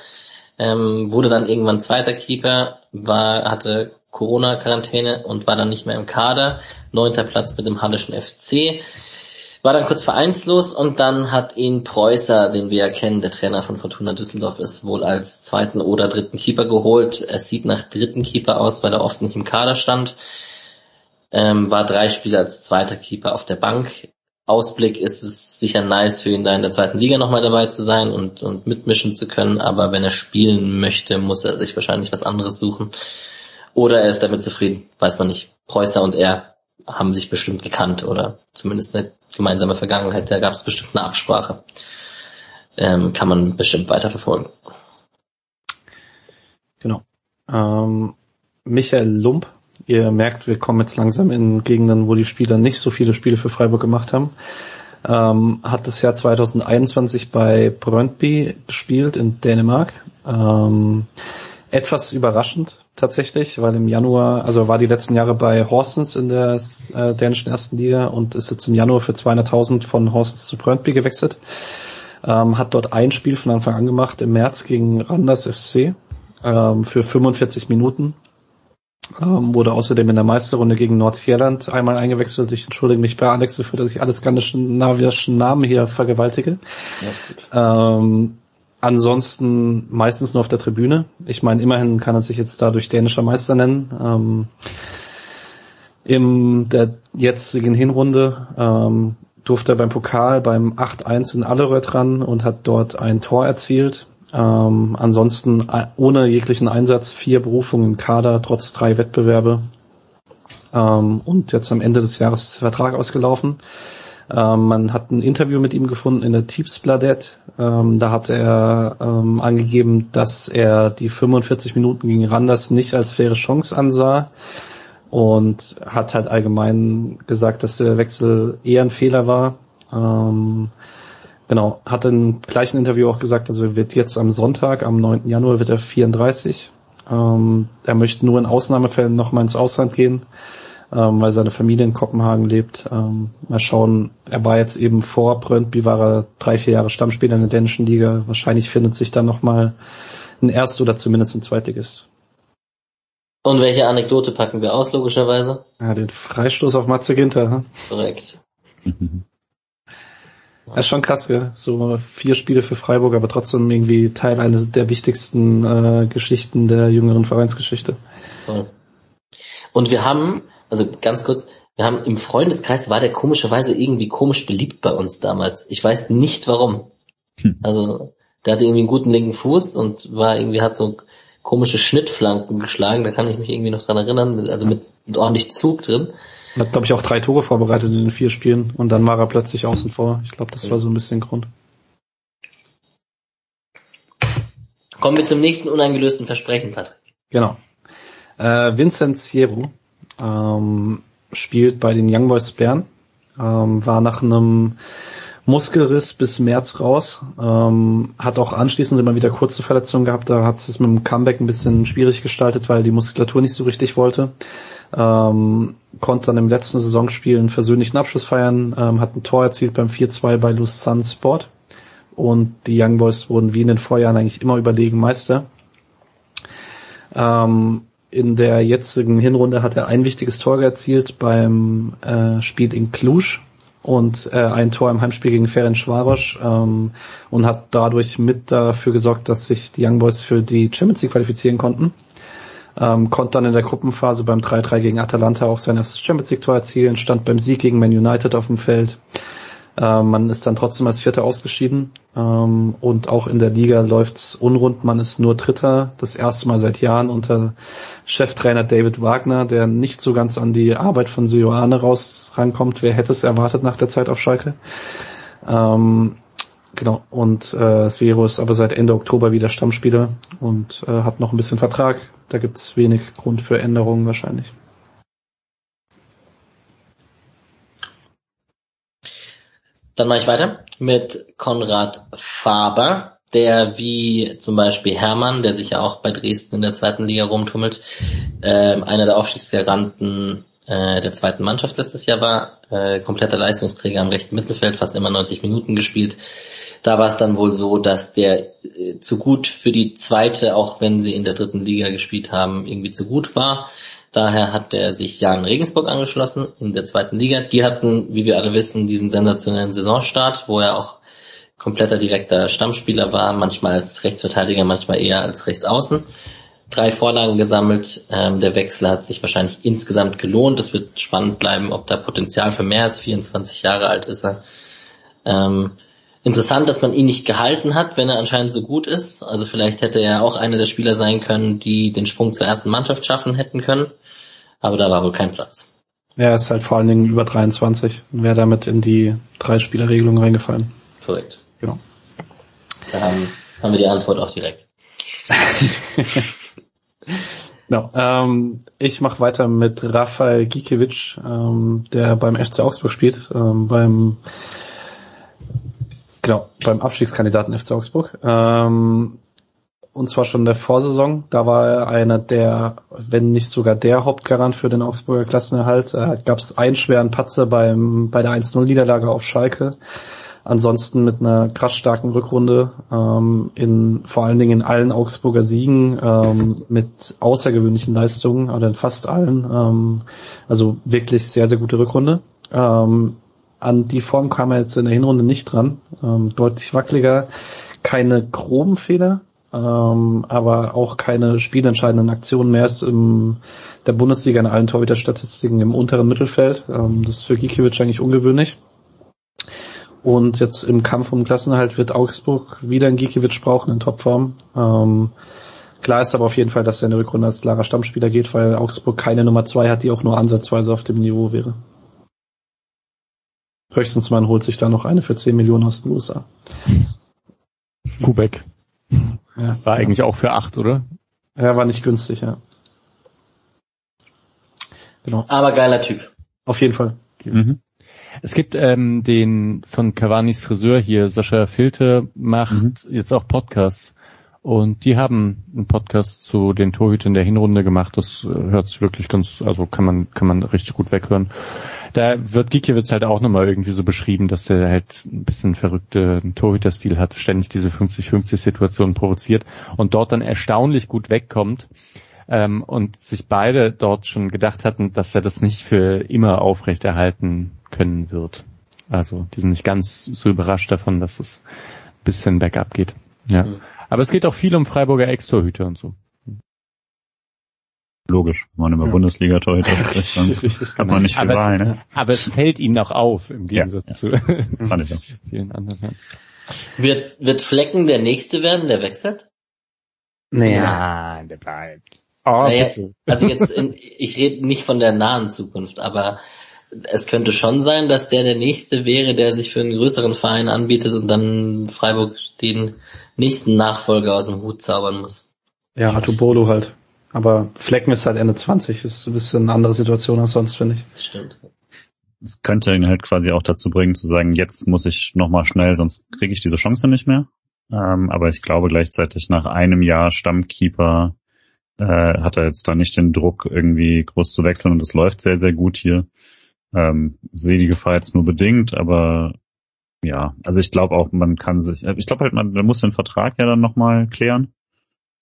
ähm, wurde dann irgendwann zweiter Keeper, war, hatte Corona-Quarantäne und war dann nicht mehr im Kader. Neunter Platz mit dem Hallischen FC. War dann kurz vereinslos und dann hat ihn Preußer, den wir ja kennen, der Trainer von Fortuna Düsseldorf ist, wohl als zweiten oder dritten Keeper geholt. Es sieht nach dritten Keeper aus, weil er oft nicht im Kader stand. Ähm, war drei Spiele als zweiter Keeper auf der Bank. Ausblick ist es sicher nice für ihn da in der zweiten Liga nochmal dabei zu sein und, und mitmischen zu können, aber wenn er spielen möchte, muss er sich wahrscheinlich was anderes suchen. Oder er ist damit zufrieden, weiß man nicht. Preußer und er haben sich bestimmt gekannt oder zumindest eine gemeinsame Vergangenheit, da gab es bestimmt eine Absprache. Ähm, kann man bestimmt weiterverfolgen. Genau. Ähm, Michael Lump, ihr merkt, wir kommen jetzt langsam in Gegenden, wo die Spieler nicht so viele Spiele für Freiburg gemacht haben. Ähm, hat das Jahr 2021 bei Brøndby gespielt in Dänemark. Ähm, etwas überraschend tatsächlich, weil im Januar, also war die letzten Jahre bei Horsens in der äh, dänischen ersten Liga und ist jetzt im Januar für 200.000 von Horsens zu Brøndby gewechselt. Ähm, hat dort ein Spiel von Anfang an gemacht im März gegen Randers FC ähm, für 45 Minuten. Ähm, wurde außerdem in der Meisterrunde gegen Nordsjælland einmal eingewechselt. Ich entschuldige mich bei Alex dafür, dass ich alles skandinavischen Namen hier vergewaltige. Ja, ähm, ansonsten meistens nur auf der Tribüne. Ich meine, immerhin kann er sich jetzt dadurch dänischer Meister nennen. Ähm, in der jetzigen Hinrunde ähm, durfte er beim Pokal beim 8-1 in Allerød ran und hat dort ein Tor erzielt. Ähm, ansonsten äh, ohne jeglichen Einsatz vier Berufungen im Kader, trotz drei Wettbewerbe. Ähm, und jetzt am Ende des Jahres ist der Vertrag ausgelaufen. Ähm, man hat ein Interview mit ihm gefunden in der Tipsbladet. Ähm, da hat er ähm, angegeben, dass er die 45 Minuten gegen Randers nicht als faire Chance ansah und hat halt allgemein gesagt, dass der Wechsel eher ein Fehler war. Ähm, genau, hat im gleichen Interview auch gesagt, also wird jetzt am Sonntag, am 9. Januar wird er 34. Ähm, er möchte nur in Ausnahmefällen nochmal ins Ausland gehen ähm, weil seine Familie in Kopenhagen lebt. Ähm, mal schauen, er war jetzt eben vor Brøndby, war er drei, vier Jahre Stammspieler in der dänischen Liga. Wahrscheinlich findet sich dann nochmal ein Erst- oder zumindest ein Zweitligist. Und welche Anekdote packen wir aus, logischerweise? Ja, den Freistoß auf Matze Ginter. Hm? Korrekt. Ja, ist schon krass, gell? So vier Spiele für Freiburg, aber trotzdem irgendwie Teil eines der wichtigsten äh, Geschichten der jüngeren Vereinsgeschichte. Und wir haben also ganz kurz, wir haben im Freundeskreis war der komischerweise irgendwie komisch beliebt bei uns damals. Ich weiß nicht warum. Hm. Also der hatte irgendwie einen guten linken Fuß und war irgendwie hat so komische Schnittflanken geschlagen. Da kann ich mich irgendwie noch dran erinnern. Also mit, mit ordentlich Zug drin. Er hat glaube ich auch drei Tore vorbereitet in den vier Spielen und dann war er plötzlich außen vor. Ich glaube, das war so ein bisschen Grund. Kommen wir zum nächsten uneingelösten Versprechen, Patrick. Genau. Äh, Vincent Sierro ähm, spielt bei den Young Boys Bern, ähm, war nach einem Muskelriss bis März raus, ähm, hat auch anschließend immer wieder kurze Verletzungen gehabt, da hat es mit dem Comeback ein bisschen schwierig gestaltet, weil die Muskulatur nicht so richtig wollte. Ähm, konnte dann im letzten Saisonspiel einen versöhnlichen Abschluss feiern, ähm, hat ein Tor erzielt beim 4-2 bei Lausanne Sport und die Young Boys wurden wie in den Vorjahren eigentlich immer überlegen Meister. Ähm, in der jetzigen Hinrunde hat er ein wichtiges Tor erzielt beim äh, Spiel in Cluj und äh, ein Tor im Heimspiel gegen Ferenc Schwarosch ähm, und hat dadurch mit dafür gesorgt, dass sich die Young Boys für die Champions League qualifizieren konnten. Ähm, konnte dann in der Gruppenphase beim 3-3 gegen Atalanta auch sein erstes Champions League Tor erzielen, stand beim Sieg gegen Man United auf dem Feld ähm, man ist dann trotzdem als Vierter ausgeschieden ähm, und auch in der Liga läuft's unrund. Man ist nur Dritter, das erste Mal seit Jahren unter Cheftrainer David Wagner, der nicht so ganz an die Arbeit von Sioane raus rankommt. Wer hätte es erwartet nach der Zeit auf Schalke? Ähm, genau, und äh, Zero ist aber seit Ende Oktober wieder Stammspieler und äh, hat noch ein bisschen Vertrag. Da gibt's wenig Grund für Änderungen wahrscheinlich. Dann mache ich weiter mit Konrad Faber, der wie zum Beispiel Hermann, der sich ja auch bei Dresden in der zweiten Liga rumtummelt, äh, einer der Aufstiegsgaranten äh, der zweiten Mannschaft letztes Jahr war, äh, kompletter Leistungsträger am rechten Mittelfeld, fast immer 90 Minuten gespielt, da war es dann wohl so, dass der äh, zu gut für die zweite, auch wenn sie in der dritten Liga gespielt haben, irgendwie zu gut war. Daher hat er sich Jan Regensburg angeschlossen in der zweiten Liga. Die hatten, wie wir alle wissen, diesen sensationellen Saisonstart, wo er auch kompletter direkter Stammspieler war, manchmal als Rechtsverteidiger, manchmal eher als Rechtsaußen. Drei Vorlagen gesammelt. Ähm, der Wechsel hat sich wahrscheinlich insgesamt gelohnt. Es wird spannend bleiben, ob da Potenzial für mehr ist. 24 Jahre alt ist er. Ähm, interessant, dass man ihn nicht gehalten hat, wenn er anscheinend so gut ist. Also vielleicht hätte er auch einer der Spieler sein können, die den Sprung zur ersten Mannschaft schaffen hätten können. Aber da war wohl kein Platz. Er ist halt vor allen Dingen über 23 und wäre damit in die Drei-Spieler-Regelung reingefallen. Korrekt. Genau. Da haben, haben wir die Antwort auch direkt. no, ähm, ich mache weiter mit Rafael Gikiewicz, ähm, der beim FC Augsburg spielt, ähm, beim genau beim Abstiegskandidaten FC Augsburg. Ähm, und zwar schon in der Vorsaison. Da war er einer der, wenn nicht sogar der Hauptgarant für den Augsburger Klassenerhalt. Da gab es einen schweren Patzer beim bei der 1-0-Niederlage auf Schalke ansonsten mit einer krass starken Rückrunde, ähm, in vor allen Dingen in allen Augsburger Siegen ähm, mit außergewöhnlichen Leistungen, oder in fast allen. Ähm, also wirklich sehr, sehr gute Rückrunde. Ähm, an die Form kam er jetzt in der Hinrunde nicht dran. Ähm, deutlich wackeliger, keine groben Fehler, ähm, aber auch keine spielentscheidenden Aktionen mehr. Ist im der Bundesliga in allen Torhüter-Statistiken im unteren Mittelfeld. Ähm, das ist für Gikiewicz eigentlich ungewöhnlich. Und jetzt im Kampf um Klassenerhalt wird Augsburg wieder einen Gikiewicz brauchen in Topform. Ähm, klar ist aber auf jeden Fall, dass er in der Rückrunde als klarer Stammspieler geht, weil Augsburg keine Nummer zwei hat, die auch nur ansatzweise auf dem Niveau wäre. Höchstens man holt sich da noch eine für 10 Millionen aus den USA. Kubek. Ja, war ja. eigentlich auch für acht, oder? Ja, war nicht günstig, ja. Genau. Aber geiler Typ. Auf jeden Fall. Mhm. Es gibt ähm, den von Cavanis Friseur hier, Sascha Filte, macht mhm. jetzt auch Podcasts. Und die haben einen Podcast zu den Torhütern der Hinrunde gemacht. Das äh, hört sich wirklich ganz, also kann man, kann man richtig gut weghören. Da wird Gikiewicz halt auch nochmal irgendwie so beschrieben, dass der halt ein bisschen verrückte Torhüterstil hat, ständig diese 50-50-Situation provoziert und dort dann erstaunlich gut wegkommt ähm, und sich beide dort schon gedacht hatten, dass er das nicht für immer aufrechterhalten können wird. Also die sind nicht ganz so überrascht davon, dass es ein bisschen bergab geht. Ja. Mhm. Aber es geht auch viel um Freiburger Ex-Torhüter und so. Logisch, wenn man über ja. Bundesliga-Torhüter spricht, dann hat man nicht viel aber Wahl, ne? Aber es fällt ihnen auch auf, im Gegensatz ja, ja. zu vielen anderen. Wird, wird Flecken der Nächste werden, der wechselt? Naja, der bleibt. Oh, naja, also jetzt, in, ich rede nicht von der nahen Zukunft, aber es könnte schon sein, dass der der nächste wäre, der sich für einen größeren Verein anbietet und dann Freiburg den nächsten Nachfolger aus dem Hut zaubern muss. Ja, Bolo halt. Aber Flecken ist halt Ende 20, ist ein bisschen eine andere Situation als sonst, finde ich. Das stimmt. Es könnte ihn halt quasi auch dazu bringen, zu sagen, jetzt muss ich nochmal schnell, sonst kriege ich diese Chance nicht mehr. Ähm, aber ich glaube gleichzeitig nach einem Jahr Stammkeeper äh, hat er jetzt da nicht den Druck, irgendwie groß zu wechseln und es läuft sehr, sehr gut hier. Ähm, sehe die Gefahr jetzt nur bedingt, aber ja, also ich glaube auch, man kann sich, ich glaube halt, man, man muss den Vertrag ja dann nochmal klären,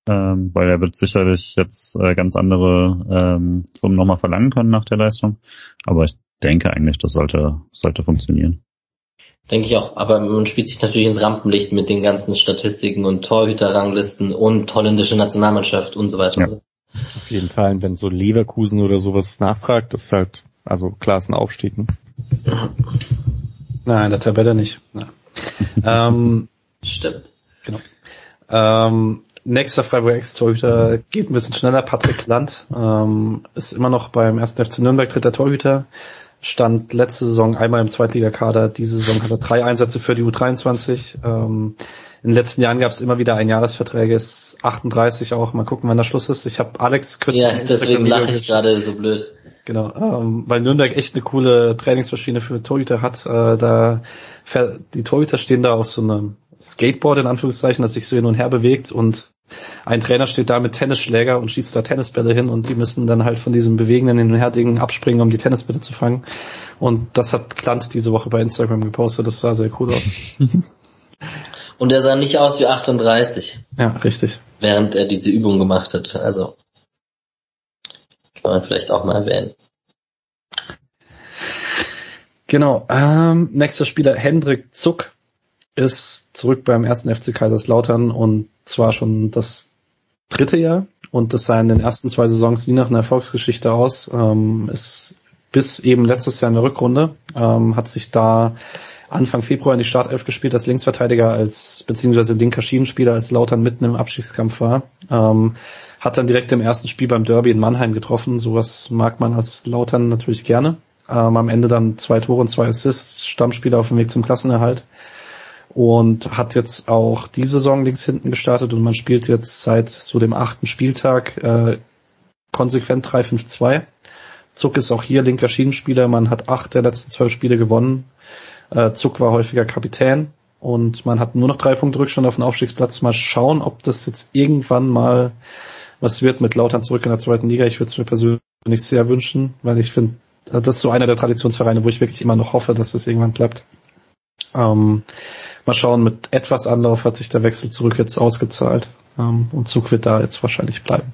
ähm, weil er wird sicherlich jetzt äh, ganz andere ähm, Summen nochmal verlangen können nach der Leistung. Aber ich denke eigentlich, das sollte, sollte funktionieren. Denke ich auch, aber man spielt sich natürlich ins Rampenlicht mit den ganzen Statistiken und Torhüterranglisten und holländische Nationalmannschaft und so weiter. Ja. Auf jeden Fall, wenn so Leverkusen oder sowas nachfragt, ist halt also klar ist ein Aufstieg. Ne? Nein, in der Tabelle nicht. ähm, Stimmt. Genau. Ähm, nächster Freiburg Ex-Torhüter geht ein bisschen schneller. Patrick Land ähm, ist immer noch beim ersten FC Nürnberg dritter Torhüter. Stand letzte Saison einmal im Zweitligakader. Diese Saison hat er drei Einsätze für die U23. Ähm, in den letzten Jahren gab es immer wieder Einjahresverträge, ist 38 auch. Mal gucken, wann der Schluss ist. Ich habe Alex kürzlich. Ja, deswegen lache ich gerade so blöd. Genau, ähm, weil Nürnberg echt eine coole Trainingsmaschine für Torhüter hat. Äh, da die Torhüter stehen da auf so einem Skateboard in Anführungszeichen, das sich so hin und her bewegt und ein Trainer steht da mit Tennisschläger und schießt da Tennisbälle hin und die müssen dann halt von diesem bewegenden Hin- und Her-Ding abspringen, um die Tennisbälle zu fangen. Und das hat Klant diese Woche bei Instagram gepostet, das sah sehr cool aus. Und er sah nicht aus wie 38. Ja, richtig. Während er diese Übung gemacht hat. Also kann man vielleicht auch mal erwähnen. Genau. Ähm, nächster Spieler Hendrik Zuck ist zurück beim ersten FC Kaiserslautern und zwar schon das dritte Jahr und das sah in den ersten zwei Saisons nie nach einer Erfolgsgeschichte aus. Ähm, ist bis eben letztes Jahr in der Rückrunde, ähm, hat sich da Anfang Februar in die Startelf gespielt als Linksverteidiger, als beziehungsweise linker Schienenspieler, als Lautern mitten im Abstiegskampf war. Ähm, hat dann direkt im ersten Spiel beim Derby in Mannheim getroffen. Sowas mag man als Lautern natürlich gerne. Ähm, am Ende dann zwei Tore und zwei Assists, Stammspieler auf dem Weg zum Klassenerhalt. Und hat jetzt auch die Saison links hinten gestartet und man spielt jetzt seit so dem achten Spieltag äh, konsequent 3-5-2. Zuck ist auch hier linker Schienenspieler. Man hat acht der letzten zwölf Spiele gewonnen. Äh, Zuck war häufiger Kapitän und man hat nur noch drei Punkte Rückstand auf den Aufstiegsplatz. Mal schauen, ob das jetzt irgendwann mal was wird mit Lautern zurück in der zweiten Liga. Ich würde es mir persönlich sehr wünschen, weil ich finde, das ist so einer der Traditionsvereine, wo ich wirklich immer noch hoffe, dass das irgendwann klappt. Ähm, mal schauen, mit etwas Anlauf hat sich der Wechsel zurück jetzt ausgezahlt ähm, und Zug wird da jetzt wahrscheinlich bleiben.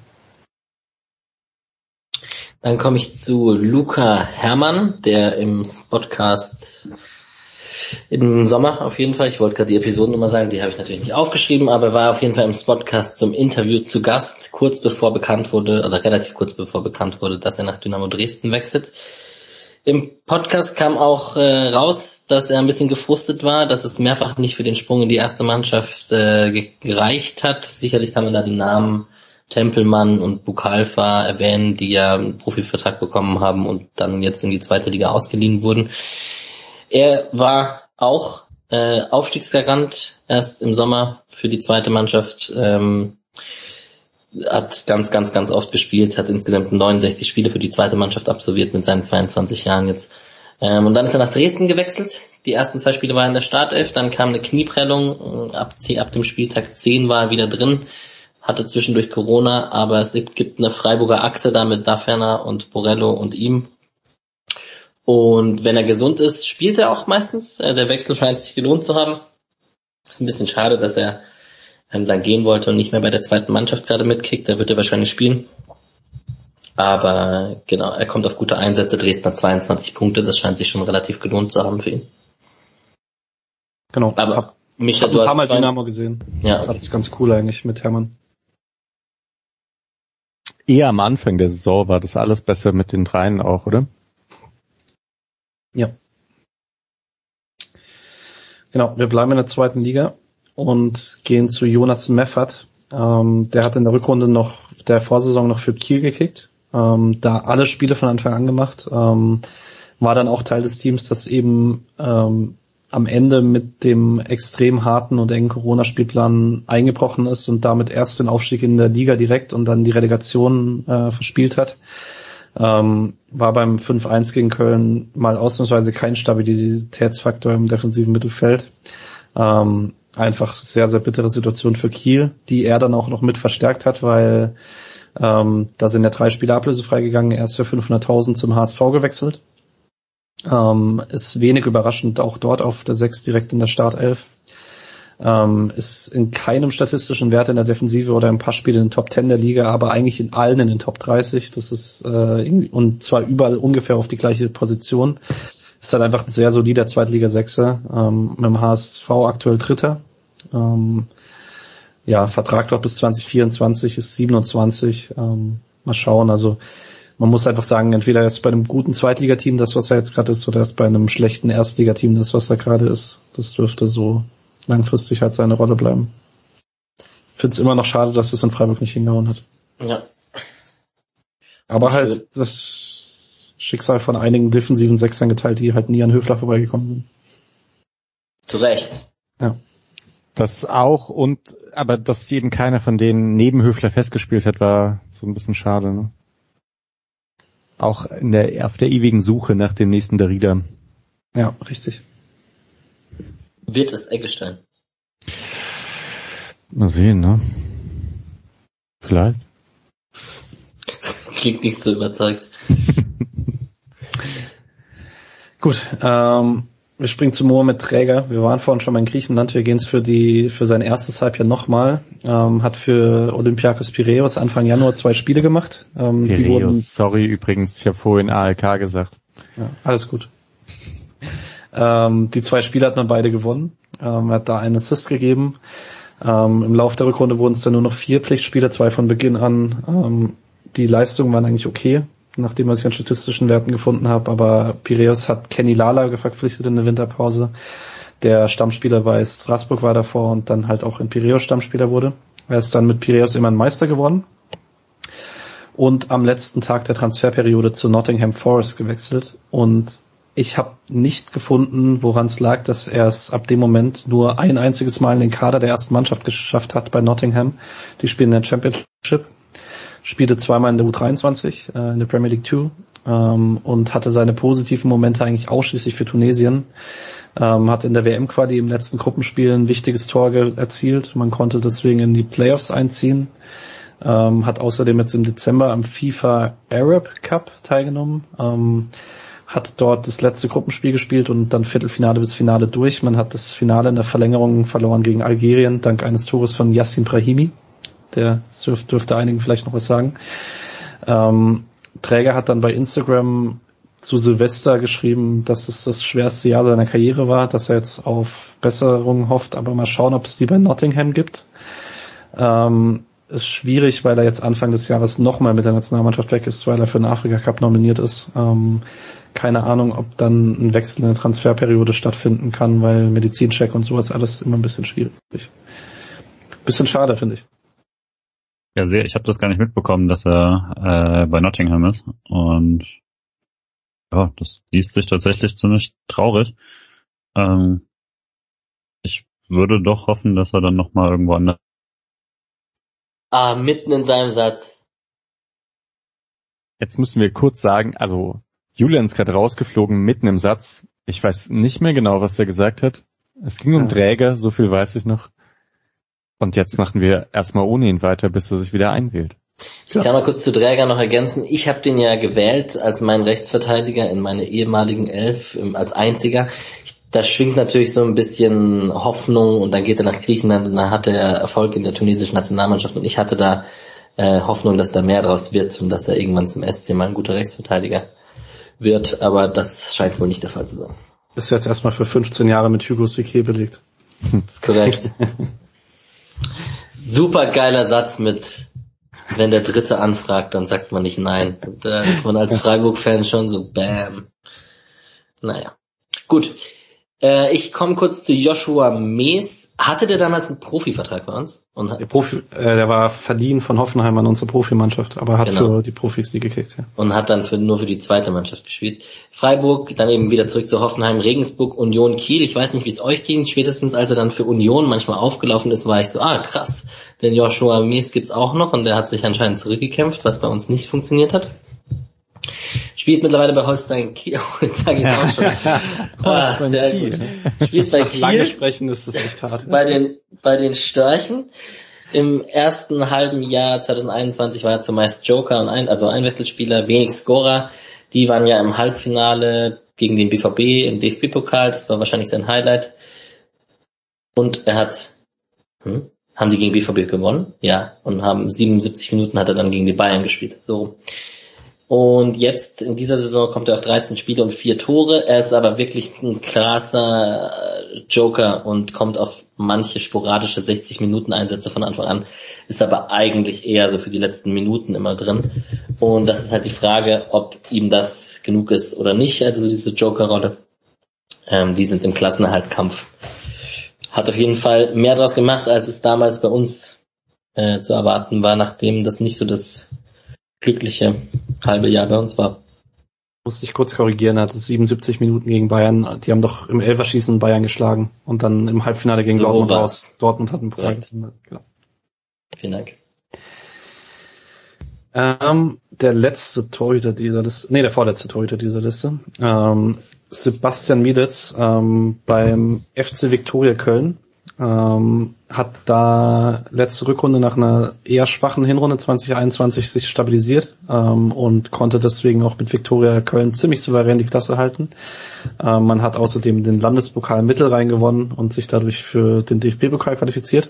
Dann komme ich zu Luca Hermann, der im Podcast im Sommer auf jeden Fall. Ich wollte gerade die Episodennummer sagen, die habe ich natürlich nicht aufgeschrieben, aber war auf jeden Fall im Spotcast zum Interview zu Gast, kurz bevor bekannt wurde, oder relativ kurz bevor bekannt wurde, dass er nach Dynamo Dresden wechselt. Im Podcast kam auch äh, raus, dass er ein bisschen gefrustet war, dass es mehrfach nicht für den Sprung in die erste Mannschaft äh, gereicht hat. Sicherlich kann man da die Namen Tempelmann und Bukalfa erwähnen, die ja einen Profivertrag bekommen haben und dann jetzt in die zweite Liga ausgeliehen wurden. Er war auch äh, Aufstiegsgarant erst im Sommer für die zweite Mannschaft. Ähm, hat ganz, ganz, ganz oft gespielt, hat insgesamt 69 Spiele für die zweite Mannschaft absolviert mit seinen 22 Jahren jetzt. Ähm, und dann ist er nach Dresden gewechselt. Die ersten zwei Spiele war er in der Startelf, dann kam eine Knieprellung, ab, ab dem Spieltag 10 war er wieder drin, hatte zwischendurch Corona, aber es gibt eine Freiburger Achse da mit Daferner und Borello und ihm. Und wenn er gesund ist, spielt er auch meistens. Äh, der Wechsel scheint sich gelohnt zu haben. Ist ein bisschen schade, dass er ähm, dann gehen wollte und nicht mehr bei der zweiten Mannschaft gerade mitkickt. Da wird er wahrscheinlich spielen. Aber genau, er kommt auf gute Einsätze. Dresden hat 22 Punkte. Das scheint sich schon relativ gelohnt zu haben für ihn. Genau. Aber hab, Micha, hab du ein paar Mal Dynamo gesehen. Ja. Das ist ganz cool eigentlich mit Hermann. Eher am Anfang der Saison war das alles besser mit den dreien auch, oder? Ja. Genau, wir bleiben in der zweiten Liga und gehen zu Jonas Meffert. Ähm, der hat in der Rückrunde noch, der Vorsaison noch für Kiel gekickt, ähm, da alle Spiele von Anfang an gemacht, ähm, war dann auch Teil des Teams, das eben ähm, am Ende mit dem extrem harten und engen Corona-Spielplan eingebrochen ist und damit erst den Aufstieg in der Liga direkt und dann die Relegation äh, verspielt hat. Ähm, war beim 5-1 gegen Köln mal ausnahmsweise kein Stabilitätsfaktor im defensiven Mittelfeld. Ähm, einfach sehr, sehr bittere Situation für Kiel, die er dann auch noch mit verstärkt hat, weil ähm, da sind ja drei Spieler ablösefrei gegangen, er ist für 500.000 zum HSV gewechselt. Ähm, ist wenig überraschend auch dort auf der 6 direkt in der Startelf. Ähm, ist in keinem statistischen Wert in der Defensive oder im Passspiel in den Top 10 der Liga, aber eigentlich in allen in den Top 30. Das ist äh, und zwar überall ungefähr auf die gleiche Position. Ist halt einfach ein sehr solider Zweitliga-Sechser, ähm, mit dem HSV aktuell Dritter. Ähm, ja, Vertrag dort bis 2024 ist 27. Ähm, mal schauen, also man muss einfach sagen, entweder er ist bei einem guten Zweitligateam das, was er jetzt gerade ist, oder er ist bei einem schlechten Erstligateam das, was er gerade ist. Das dürfte so langfristig halt seine Rolle bleiben. Ich finde es immer noch schade, dass es in Freiburg nicht hingehauen hat. Ja. Aber halt das Schicksal von einigen defensiven Sechsern geteilt, die halt nie an Höfler vorbeigekommen sind. Zu Recht. Ja. Das auch und aber dass eben keiner von denen neben Höfler festgespielt hat, war so ein bisschen schade. Ne? Auch in der auf der ewigen Suche nach dem nächsten Derrida. Ja, richtig. Wird es Eggestein? Mal sehen, ne? Vielleicht. Klingt nicht so überzeugt. Gut, ähm, Wir springen zu Mohamed Träger. Wir waren vorhin schon mal in Griechenland. Wir gehen es für die für sein erstes Halbjahr nochmal. Ähm, hat für Olympiakos Piraeus Anfang Januar zwei Spiele gemacht. Ähm, Piraeus, die wurden, sorry übrigens, ich habe vorhin ALK gesagt. Ja, alles gut. Ähm, die zwei Spiele hat man beide gewonnen. Ähm, er hat da einen Assist gegeben. Ähm, Im Laufe der Rückrunde wurden es dann nur noch vier Pflichtspiele, zwei von Beginn an. Ähm, die Leistungen waren eigentlich okay nachdem was ich an statistischen Werten gefunden habe, aber Piraeus hat Kenny Lala verpflichtet in der Winterpause. Der Stammspieler bei Straßburg war davor und dann halt auch in Piraeus Stammspieler wurde. Er ist dann mit Piraeus immer ein Meister geworden und am letzten Tag der Transferperiode zu Nottingham Forest gewechselt und ich habe nicht gefunden, woran es lag, dass er es ab dem Moment nur ein einziges Mal in den Kader der ersten Mannschaft geschafft hat bei Nottingham. Die spielen in der Championship spielte zweimal in der U23, äh, in der Premier League 2 ähm, und hatte seine positiven Momente eigentlich ausschließlich für Tunesien. Ähm, hat in der WM-Quali im letzten Gruppenspiel ein wichtiges Tor erzielt. Man konnte deswegen in die Playoffs einziehen. Ähm, hat außerdem jetzt im Dezember am FIFA Arab Cup teilgenommen. Ähm, hat dort das letzte Gruppenspiel gespielt und dann Viertelfinale bis Finale durch. Man hat das Finale in der Verlängerung verloren gegen Algerien, dank eines Tores von Yassin Brahimi der dürfte einigen vielleicht noch was sagen. Ähm, Träger hat dann bei Instagram zu Silvester geschrieben, dass es das schwerste Jahr seiner Karriere war, dass er jetzt auf Besserungen hofft, aber mal schauen, ob es die bei Nottingham gibt. Ähm, ist schwierig, weil er jetzt Anfang des Jahres nochmal mit der Nationalmannschaft weg ist, weil er für den Afrika Cup nominiert ist. Ähm, keine Ahnung, ob dann ein Wechsel in der Transferperiode stattfinden kann, weil Medizincheck und sowas alles immer ein bisschen schwierig. Bisschen schade, finde ich. Ja, sehr. Ich habe das gar nicht mitbekommen, dass er äh, bei Nottingham ist. Und ja, das liest sich tatsächlich ziemlich traurig. Ähm, ich würde doch hoffen, dass er dann nochmal irgendwo anders. Ah, mitten in seinem Satz. Jetzt müssen wir kurz sagen, also Julian ist gerade rausgeflogen mitten im Satz. Ich weiß nicht mehr genau, was er gesagt hat. Es ging um Träger, so viel weiß ich noch. Und jetzt machen wir erstmal ohne ihn weiter, bis er sich wieder einwählt. Ich kann mal kurz zu Dräger noch ergänzen. Ich habe den ja gewählt als meinen Rechtsverteidiger in meine ehemaligen Elf als einziger. Ich, da schwingt natürlich so ein bisschen Hoffnung und dann geht er nach Griechenland und dann hat er Erfolg in der tunesischen Nationalmannschaft und ich hatte da äh, Hoffnung, dass da mehr draus wird und dass er irgendwann zum SC mal ein guter Rechtsverteidiger wird, aber das scheint wohl nicht der Fall zu sein. Ist jetzt erstmal für 15 Jahre mit Hugo Sique belegt. Das ist korrekt. Super geiler Satz mit, wenn der Dritte anfragt, dann sagt man nicht nein. Da ist man als Freiburg-Fan schon so bam. Naja. Gut. Äh, ich komme kurz zu Joshua Mees. Hatte der damals einen Profivertrag bei uns? Und der, Profi, äh, der war verliehen von Hoffenheim an unsere Profimannschaft, aber hat genau. für die Profis die gekickt. Ja. Und hat dann für, nur für die zweite Mannschaft gespielt. Freiburg, dann eben wieder zurück zu Hoffenheim, Regensburg, Union, Kiel. Ich weiß nicht, wie es euch ging. Spätestens als er dann für Union manchmal aufgelaufen ist, war ich so, ah krass, den Joshua Mees gibt's auch noch und der hat sich anscheinend zurückgekämpft, was bei uns nicht funktioniert hat. Spielt mittlerweile bei Holstein Kiel. Jetzt sage ich auch schon. ah, sehr Kiel. gut. Spielt bei Kiel. Lange sprechen ist das echt hart. Bei den, bei den Störchen. Im ersten halben Jahr 2021 war er zumeist Joker und ein, also Einwechselspieler, wenig Scorer. Die waren ja im Halbfinale gegen den BVB im DFB-Pokal. Das war wahrscheinlich sein Highlight. Und er hat, hm, haben die gegen BVB gewonnen? Ja. Und haben 77 Minuten hat er dann gegen die Bayern gespielt. So. Und jetzt in dieser Saison kommt er auf 13 Spiele und 4 Tore. Er ist aber wirklich ein krasser äh, Joker und kommt auf manche sporadische 60 Minuten Einsätze von Anfang an. Ist aber eigentlich eher so für die letzten Minuten immer drin. Und das ist halt die Frage, ob ihm das genug ist oder nicht, also diese Joker-Rolle. Ähm, die sind im Klassenerhaltkampf. Hat auf jeden Fall mehr draus gemacht, als es damals bei uns äh, zu erwarten war, nachdem das nicht so das glückliche halbe Jahr bei uns war. Muss ich kurz korrigieren, er hatte 77 Minuten gegen Bayern. Die haben doch im Elferschießen Bayern geschlagen und dann im Halbfinale gegen so Dortmund raus. Dortmund hat einen Projekt. Genau. Vielen Dank. Ähm, der letzte Torhüter dieser Liste, nee, der vorletzte Torhüter dieser Liste, ähm, Sebastian Mielitz ähm, beim FC Viktoria Köln Ähm, hat da letzte Rückrunde nach einer eher schwachen Hinrunde 2021 sich stabilisiert ähm, und konnte deswegen auch mit Viktoria Köln ziemlich souverän die Klasse halten. Ähm, man hat außerdem den Landespokal Mittelrhein gewonnen und sich dadurch für den DFB-Pokal qualifiziert.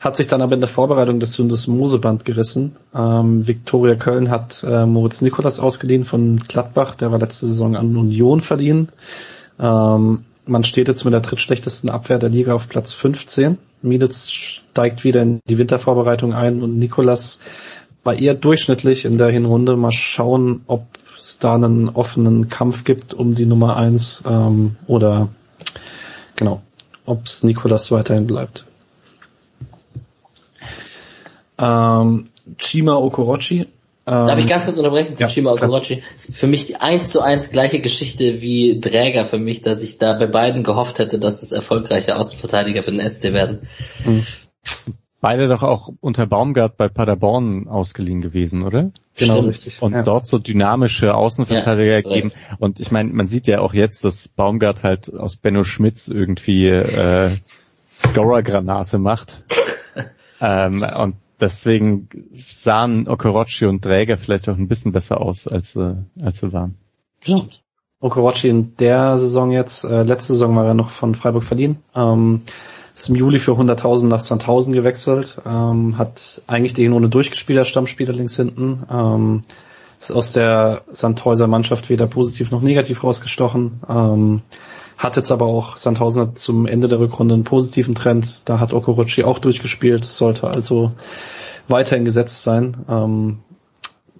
Hat sich dann aber in der Vorbereitung des Sündes Moseband gerissen. Ähm, Viktoria Köln hat äh, Moritz Nikolas ausgeliehen von Gladbach, der war letzte Saison an Union verliehen. Ähm, man steht jetzt mit der drittschlechtesten Abwehr der Liga auf Platz 15. Mielitz steigt wieder in die Wintervorbereitung ein und Nikolas war eher durchschnittlich in der Hinrunde. Mal schauen, ob es da einen offenen Kampf gibt um die Nummer eins ähm, oder genau, ob es Nikolas weiterhin bleibt. Ähm, Chima Okorochi Darf ich ähm, ganz kurz unterbrechen zu ja, Shima Okorochi? Für mich die eins zu eins gleiche Geschichte wie Dräger für mich, dass ich da bei beiden gehofft hätte, dass es erfolgreiche Außenverteidiger für den SC werden. Mhm. Beide doch auch unter Baumgart bei Paderborn ausgeliehen gewesen, oder? Genau, Stimmt. richtig. Und ja. dort so dynamische Außenverteidiger ja, ergeben. Und ich meine, man sieht ja auch jetzt, dass Baumgart halt aus Benno Schmitz irgendwie äh, Scorer-Granate macht. ähm, und deswegen sahen Okorochi und Träger vielleicht auch ein bisschen besser aus, als, äh, als sie waren. Stimmt. Okorochi in der Saison jetzt, äh, letzte Saison war er noch von Freiburg verliehen, ähm, ist im Juli für 100.000 nach 20.000 gewechselt, ähm, hat eigentlich die Hinrunde durchgespielt als Stammspieler links hinten, ähm, ist aus der Sandhäuser Mannschaft weder positiv noch negativ rausgestochen, ähm, hat jetzt aber auch Sandhausen zum Ende der Rückrunde einen positiven Trend. Da hat Okorochi auch durchgespielt. Sollte also weiterhin gesetzt sein. Ähm,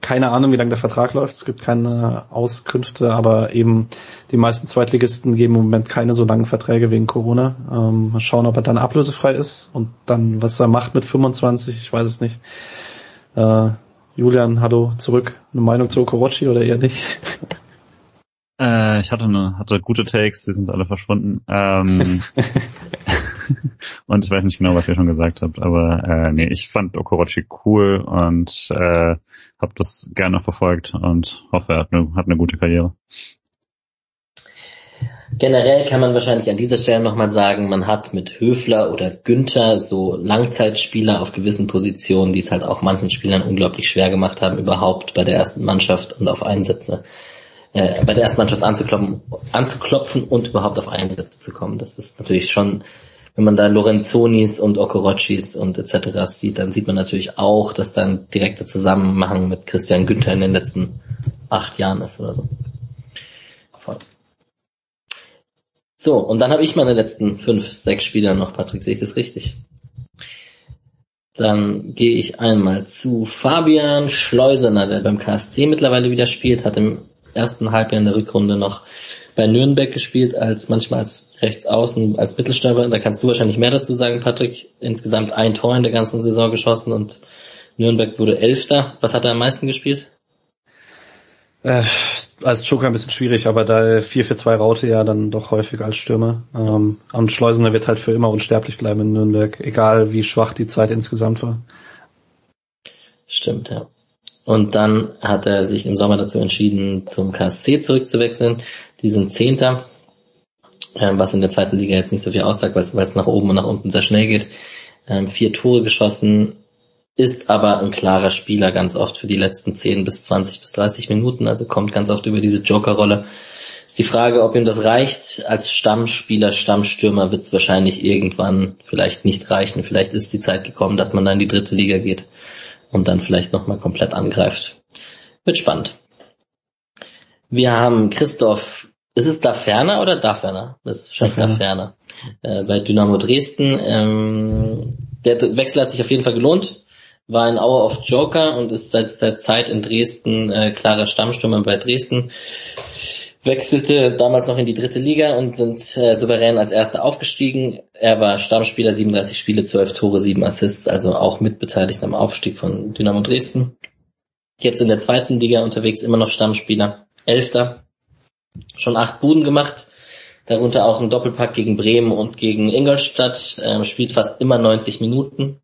keine Ahnung, wie lange der Vertrag läuft. Es gibt keine Auskünfte, aber eben die meisten Zweitligisten geben im Moment keine so langen Verträge wegen Corona. Ähm, mal schauen, ob er dann ablösefrei ist und dann, was er macht mit 25, ich weiß es nicht. Äh, Julian, hallo, zurück. Eine Meinung zu Okorochi oder eher nicht? Äh, ich hatte eine, hatte gute Takes, die sind alle verschwunden. Ähm, und ich weiß nicht genau, was ihr schon gesagt habt, aber äh, nee, ich fand Okorochi cool und äh, habe das gerne verfolgt und hoffe, er hat eine, hat eine gute Karriere. Generell kann man wahrscheinlich an dieser Stelle nochmal sagen, man hat mit Höfler oder Günther so Langzeitspieler auf gewissen Positionen, die es halt auch manchen Spielern unglaublich schwer gemacht haben, überhaupt bei der ersten Mannschaft und auf Einsätze äh, bei der ersten Mannschaft anzuklopfen, anzuklopfen und überhaupt auf Einsätze zu kommen. Das ist natürlich schon, wenn man da Lorenzonis und Okorochis und etc. sieht, dann sieht man natürlich auch, dass da ein direkter Zusammenhang mit Christian Günther in den letzten acht Jahren ist oder so. Voll. So, und dann habe ich meine letzten fünf, sechs Spieler noch, Patrick, sehe ich das richtig? Dann gehe ich einmal zu Fabian Schleusener, der beim KSC mittlerweile wieder spielt, hat im ersten Halbjahr in der Rückrunde noch bei Nürnberg gespielt, als manchmal als Rechtsaußen, als Mittelstürmer. Da kannst du wahrscheinlich mehr dazu sagen, Patrick. Insgesamt ein Tor in der ganzen Saison geschossen und Nürnberg wurde Elfter. Was hat er am meisten gespielt? Äh, als Joker ein bisschen schwierig, aber da 4 für 2 Raute ja dann doch häufig als Stürmer. Ähm, und Schleusener wird halt für immer unsterblich bleiben in Nürnberg, egal wie schwach die Zeit insgesamt war. Stimmt, ja. Und dann hat er sich im Sommer dazu entschieden, zum KSC zurückzuwechseln. Die sind Zehnter, ähm, was in der zweiten Liga jetzt nicht so viel aussagt, weil es nach oben und nach unten sehr schnell geht. Ähm, vier Tore geschossen, ist aber ein klarer Spieler ganz oft für die letzten 10 bis 20 bis 30 Minuten, also kommt ganz oft über diese Joker-Rolle. Ist die Frage, ob ihm das reicht. Als Stammspieler, Stammstürmer wird es wahrscheinlich irgendwann vielleicht nicht reichen. Vielleicht ist die Zeit gekommen, dass man dann in die dritte Liga geht und dann vielleicht nochmal komplett angreift. Wird spannend. Wir haben Christoph, ist es da ferner oder da ferner? Das ist wahrscheinlich da ferner. Äh, bei Dynamo Dresden. Ähm, der Wechsel hat sich auf jeden Fall gelohnt. War ein Hour of Joker und ist seit der Zeit in Dresden äh, klarer Stammstürmer bei Dresden wechselte damals noch in die dritte Liga und sind äh, souverän als Erster aufgestiegen. Er war Stammspieler, 37 Spiele, 12 Tore, 7 Assists, also auch mitbeteiligt am Aufstieg von Dynamo Dresden. Jetzt in der zweiten Liga unterwegs, immer noch Stammspieler, Elfter, schon acht Buden gemacht, darunter auch ein Doppelpack gegen Bremen und gegen Ingolstadt, ähm, spielt fast immer 90 Minuten,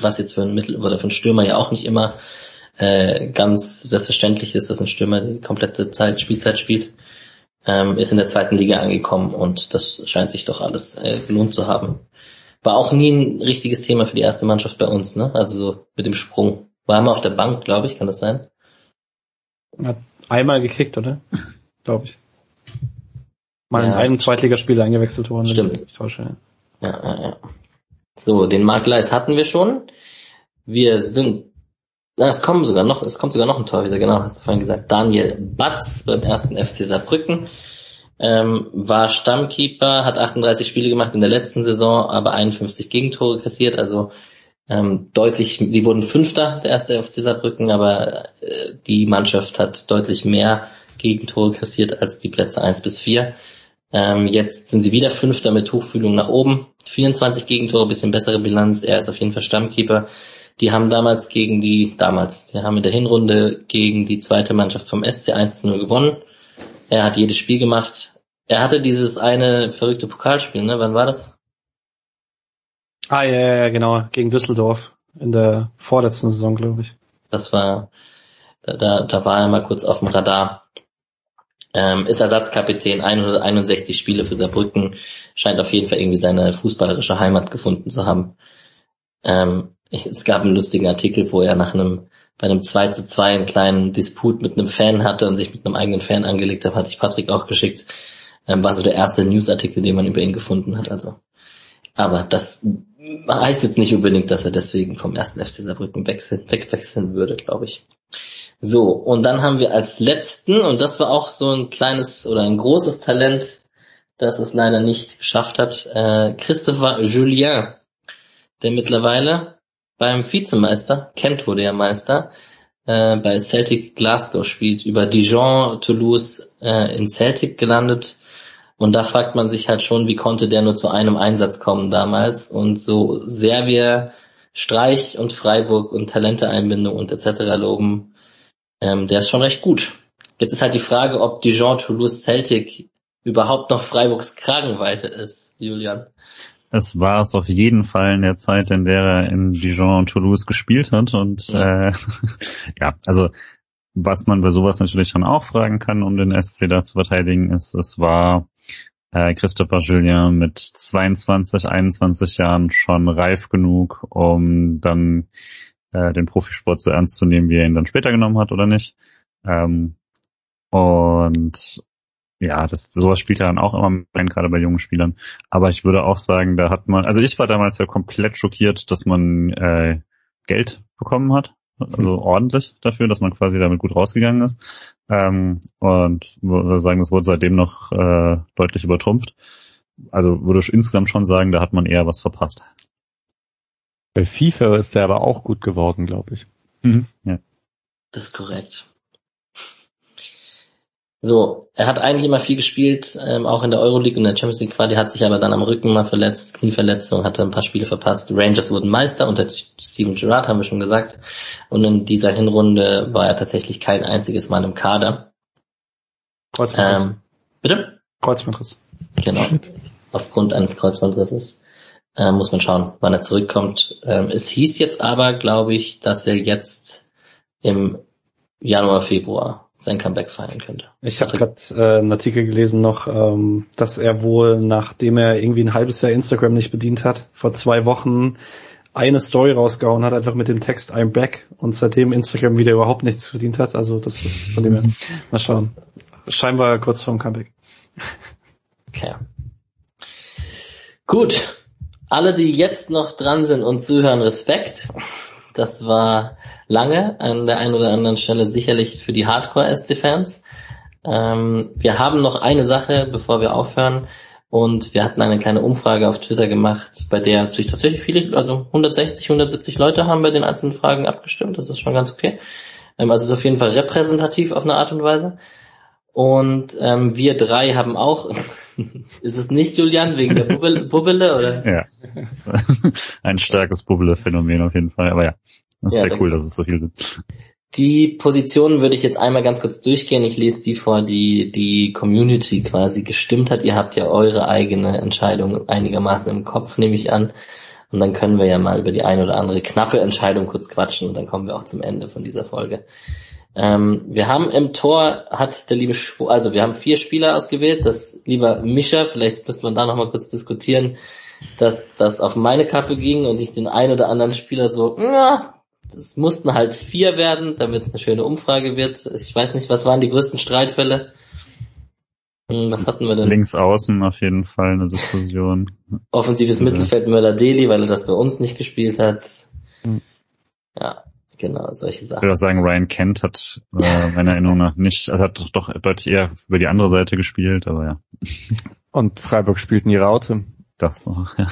was jetzt für einen Mittel oder für einen Stürmer ja auch nicht immer äh, ganz selbstverständlich ist, dass ein Stürmer die komplette Zeit, Spielzeit spielt. ähm, ist in der zweiten Liga angekommen und das scheint sich doch alles äh, gelohnt zu haben. War auch nie ein richtiges Thema für die erste Mannschaft bei uns, ne? Also so mit dem Sprung. War immer auf der Bank, glaube ich, kann das sein? Hat einmal gekickt, oder? glaube ich. Mal Ja. in einem Zweitligaspiel eingewechselt worden. Stimmt. ich täusche. Ja, ja, ja. So, den Mark Leis hatten wir schon. Wir sind, na, es kommen sogar noch, es kommt sogar noch ein Torhüter, genau, hast du vorhin gesagt. Daniel Batz beim ersten FC Saarbrücken. Ähm, war Stammkeeper, hat 38 Spiele gemacht in der letzten Saison, aber 51 Gegentore kassiert, also ähm, deutlich, die wurden Fünfter, der erste FC Saarbrücken, aber äh, die Mannschaft hat deutlich mehr Gegentore kassiert als die Plätze 1 bis 4. Ähm, jetzt sind sie wieder Fünfter mit Tuchfühlung nach oben. 24 Gegentore, bisschen bessere Bilanz. Er ist auf jeden Fall Stammkeeper. Die haben damals gegen die, damals, die haben in der Hinrunde gegen die zweite Mannschaft vom SC 1-0 gewonnen. Er hat jedes Spiel gemacht. Er hatte dieses eine verrückte Pokalspiel, ne? Wann war das? Ah, ja, ja, genau, gegen Düsseldorf. In der vorletzten Saison, glaube ich. Das war, da, da, da war er mal kurz auf dem Radar. Ähm, ist Ersatzkapitän, 161 Spiele für Saarbrücken, scheint auf jeden Fall irgendwie seine fußballerische Heimat gefunden zu haben. Ähm, ich, es gab einen lustigen Artikel, wo er nach einem, bei einem 2 zu 2 einen kleinen Disput mit einem Fan hatte und sich mit einem eigenen Fan angelegt hat, hatte ich Patrick auch geschickt. Ähm, war so der erste Newsartikel, den man über ihn gefunden hat, also. Aber das heißt jetzt nicht unbedingt, dass er deswegen vom ersten FC Saarbrücken wechseln, wegwechseln würde, glaube ich. So, und dann haben wir als letzten, und das war auch so ein kleines oder ein großes Talent, das es leider nicht geschafft hat, äh, Christopher Julien, der mittlerweile beim Vizemeister, Kent wurde ja Meister, äh, bei Celtic Glasgow spielt, über Dijon, Toulouse äh, in Celtic gelandet. Und da fragt man sich halt schon, wie konnte der nur zu einem Einsatz kommen damals? Und so sehr wir Streich und Freiburg und Talenteeinbindung und etc. loben, ähm, der ist schon recht gut. Jetzt ist halt die Frage, ob Dijon, Toulouse, Celtic überhaupt noch Freiburgs Kragenweite ist, Julian. Es war es auf jeden Fall in der Zeit, in der er in Dijon und Toulouse gespielt hat. Und äh, ja, also was man bei sowas natürlich dann auch fragen kann, um den SC da zu verteidigen, ist, es war äh, Christopher Julien mit 22, 21 Jahren schon reif genug, um dann äh, den Profisport so ernst zu nehmen, wie er ihn dann später genommen hat oder nicht. Ähm, und ja, das sowas spielt ja dann auch immer rein, gerade bei jungen Spielern. Aber ich würde auch sagen, da hat man, also ich war damals ja komplett schockiert, dass man äh, Geld bekommen hat, also ordentlich dafür, dass man quasi damit gut rausgegangen ist. Ähm, und würde sagen, das wurde seitdem noch äh, deutlich übertrumpft. Also würde ich insgesamt schon sagen, da hat man eher was verpasst. Bei FIFA ist der aber auch gut geworden, glaube ich. Ja. Das ist korrekt. So, er hat eigentlich immer viel gespielt, ähm, auch in der Euroleague und der Champions League Quali, hat sich aber dann am Rücken mal verletzt, Knieverletzung, hatte ein paar Spiele verpasst. Rangers wurden Meister unter Steven Gerrard, haben wir schon gesagt. Und in dieser Hinrunde war er tatsächlich kein einziges Mal im Kader. Kreuzbandriss. Ähm, bitte? Kreuzbandriss. Genau. Aufgrund eines Kreuzbandrisses. Äh, muss man schauen, wann er zurückkommt. Ähm, es hieß jetzt aber, glaube ich, dass er jetzt im Januar, Februar sein Comeback feiern könnte. Ich habe gerade äh, einen Artikel gelesen noch, ähm, dass er wohl, nachdem er irgendwie ein halbes Jahr Instagram nicht bedient hat, vor zwei Wochen eine Story rausgehauen hat, einfach mit dem Text I'm back und seitdem Instagram wieder überhaupt nichts verdient hat. Also das ist von dem her. Mal schauen. Scheinbar kurz vorm Comeback. Okay. Gut. Alle, die jetzt noch dran sind und zuhören, Respekt. Das war lange an der einen oder anderen Stelle sicherlich für die Hardcore-SC-Fans. Ähm, wir haben noch eine Sache, bevor wir aufhören. Und wir hatten eine kleine Umfrage auf Twitter gemacht, bei der sich tatsächlich viele, also 160, 170 Leute haben bei den einzelnen Fragen abgestimmt. Das ist schon ganz okay. Ähm, also es ist auf jeden Fall repräsentativ auf eine Art und Weise. Und ähm, wir drei haben auch, ist es nicht Julian wegen der Bubbele, Bubbele oder? Ja. Ein starkes Bubble-Phänomen auf jeden Fall. Aber ja, das ist Ja, sehr cool, dass es so viel sind. Die Positionen würde ich jetzt einmal ganz kurz durchgehen. Ich lese die vor, die die Community quasi gestimmt hat. Ihr habt ja eure eigene Entscheidung einigermaßen im Kopf, nehme ich an. Und dann können wir ja mal über die eine oder andere knappe Entscheidung kurz quatschen und dann kommen wir auch zum Ende von dieser Folge. Ähm, wir haben im Tor, hat der liebe Schwo also wir haben vier Spieler ausgewählt, das lieber Mischer, vielleicht müsste man da nochmal kurz diskutieren, dass das auf meine Kappe ging und ich den einen oder anderen Spieler so, das mussten halt vier werden, damit es eine schöne Umfrage wird. Ich weiß nicht, was waren die größten Streitfälle? Hm, was hatten wir denn? Links außen auf jeden Fall eine Diskussion. Offensives ja. Mittelfeld Möller-Deli, weil er das bei uns nicht gespielt hat. Hm. Ja, genau, solche Sachen. Ich würde auch sagen, Ryan Kent hat äh, meiner Erinnerung nach nicht, also hat doch deutlich eher über die andere Seite gespielt, aber ja. Und Freiburg spielt nie Raute. Das auch, ja.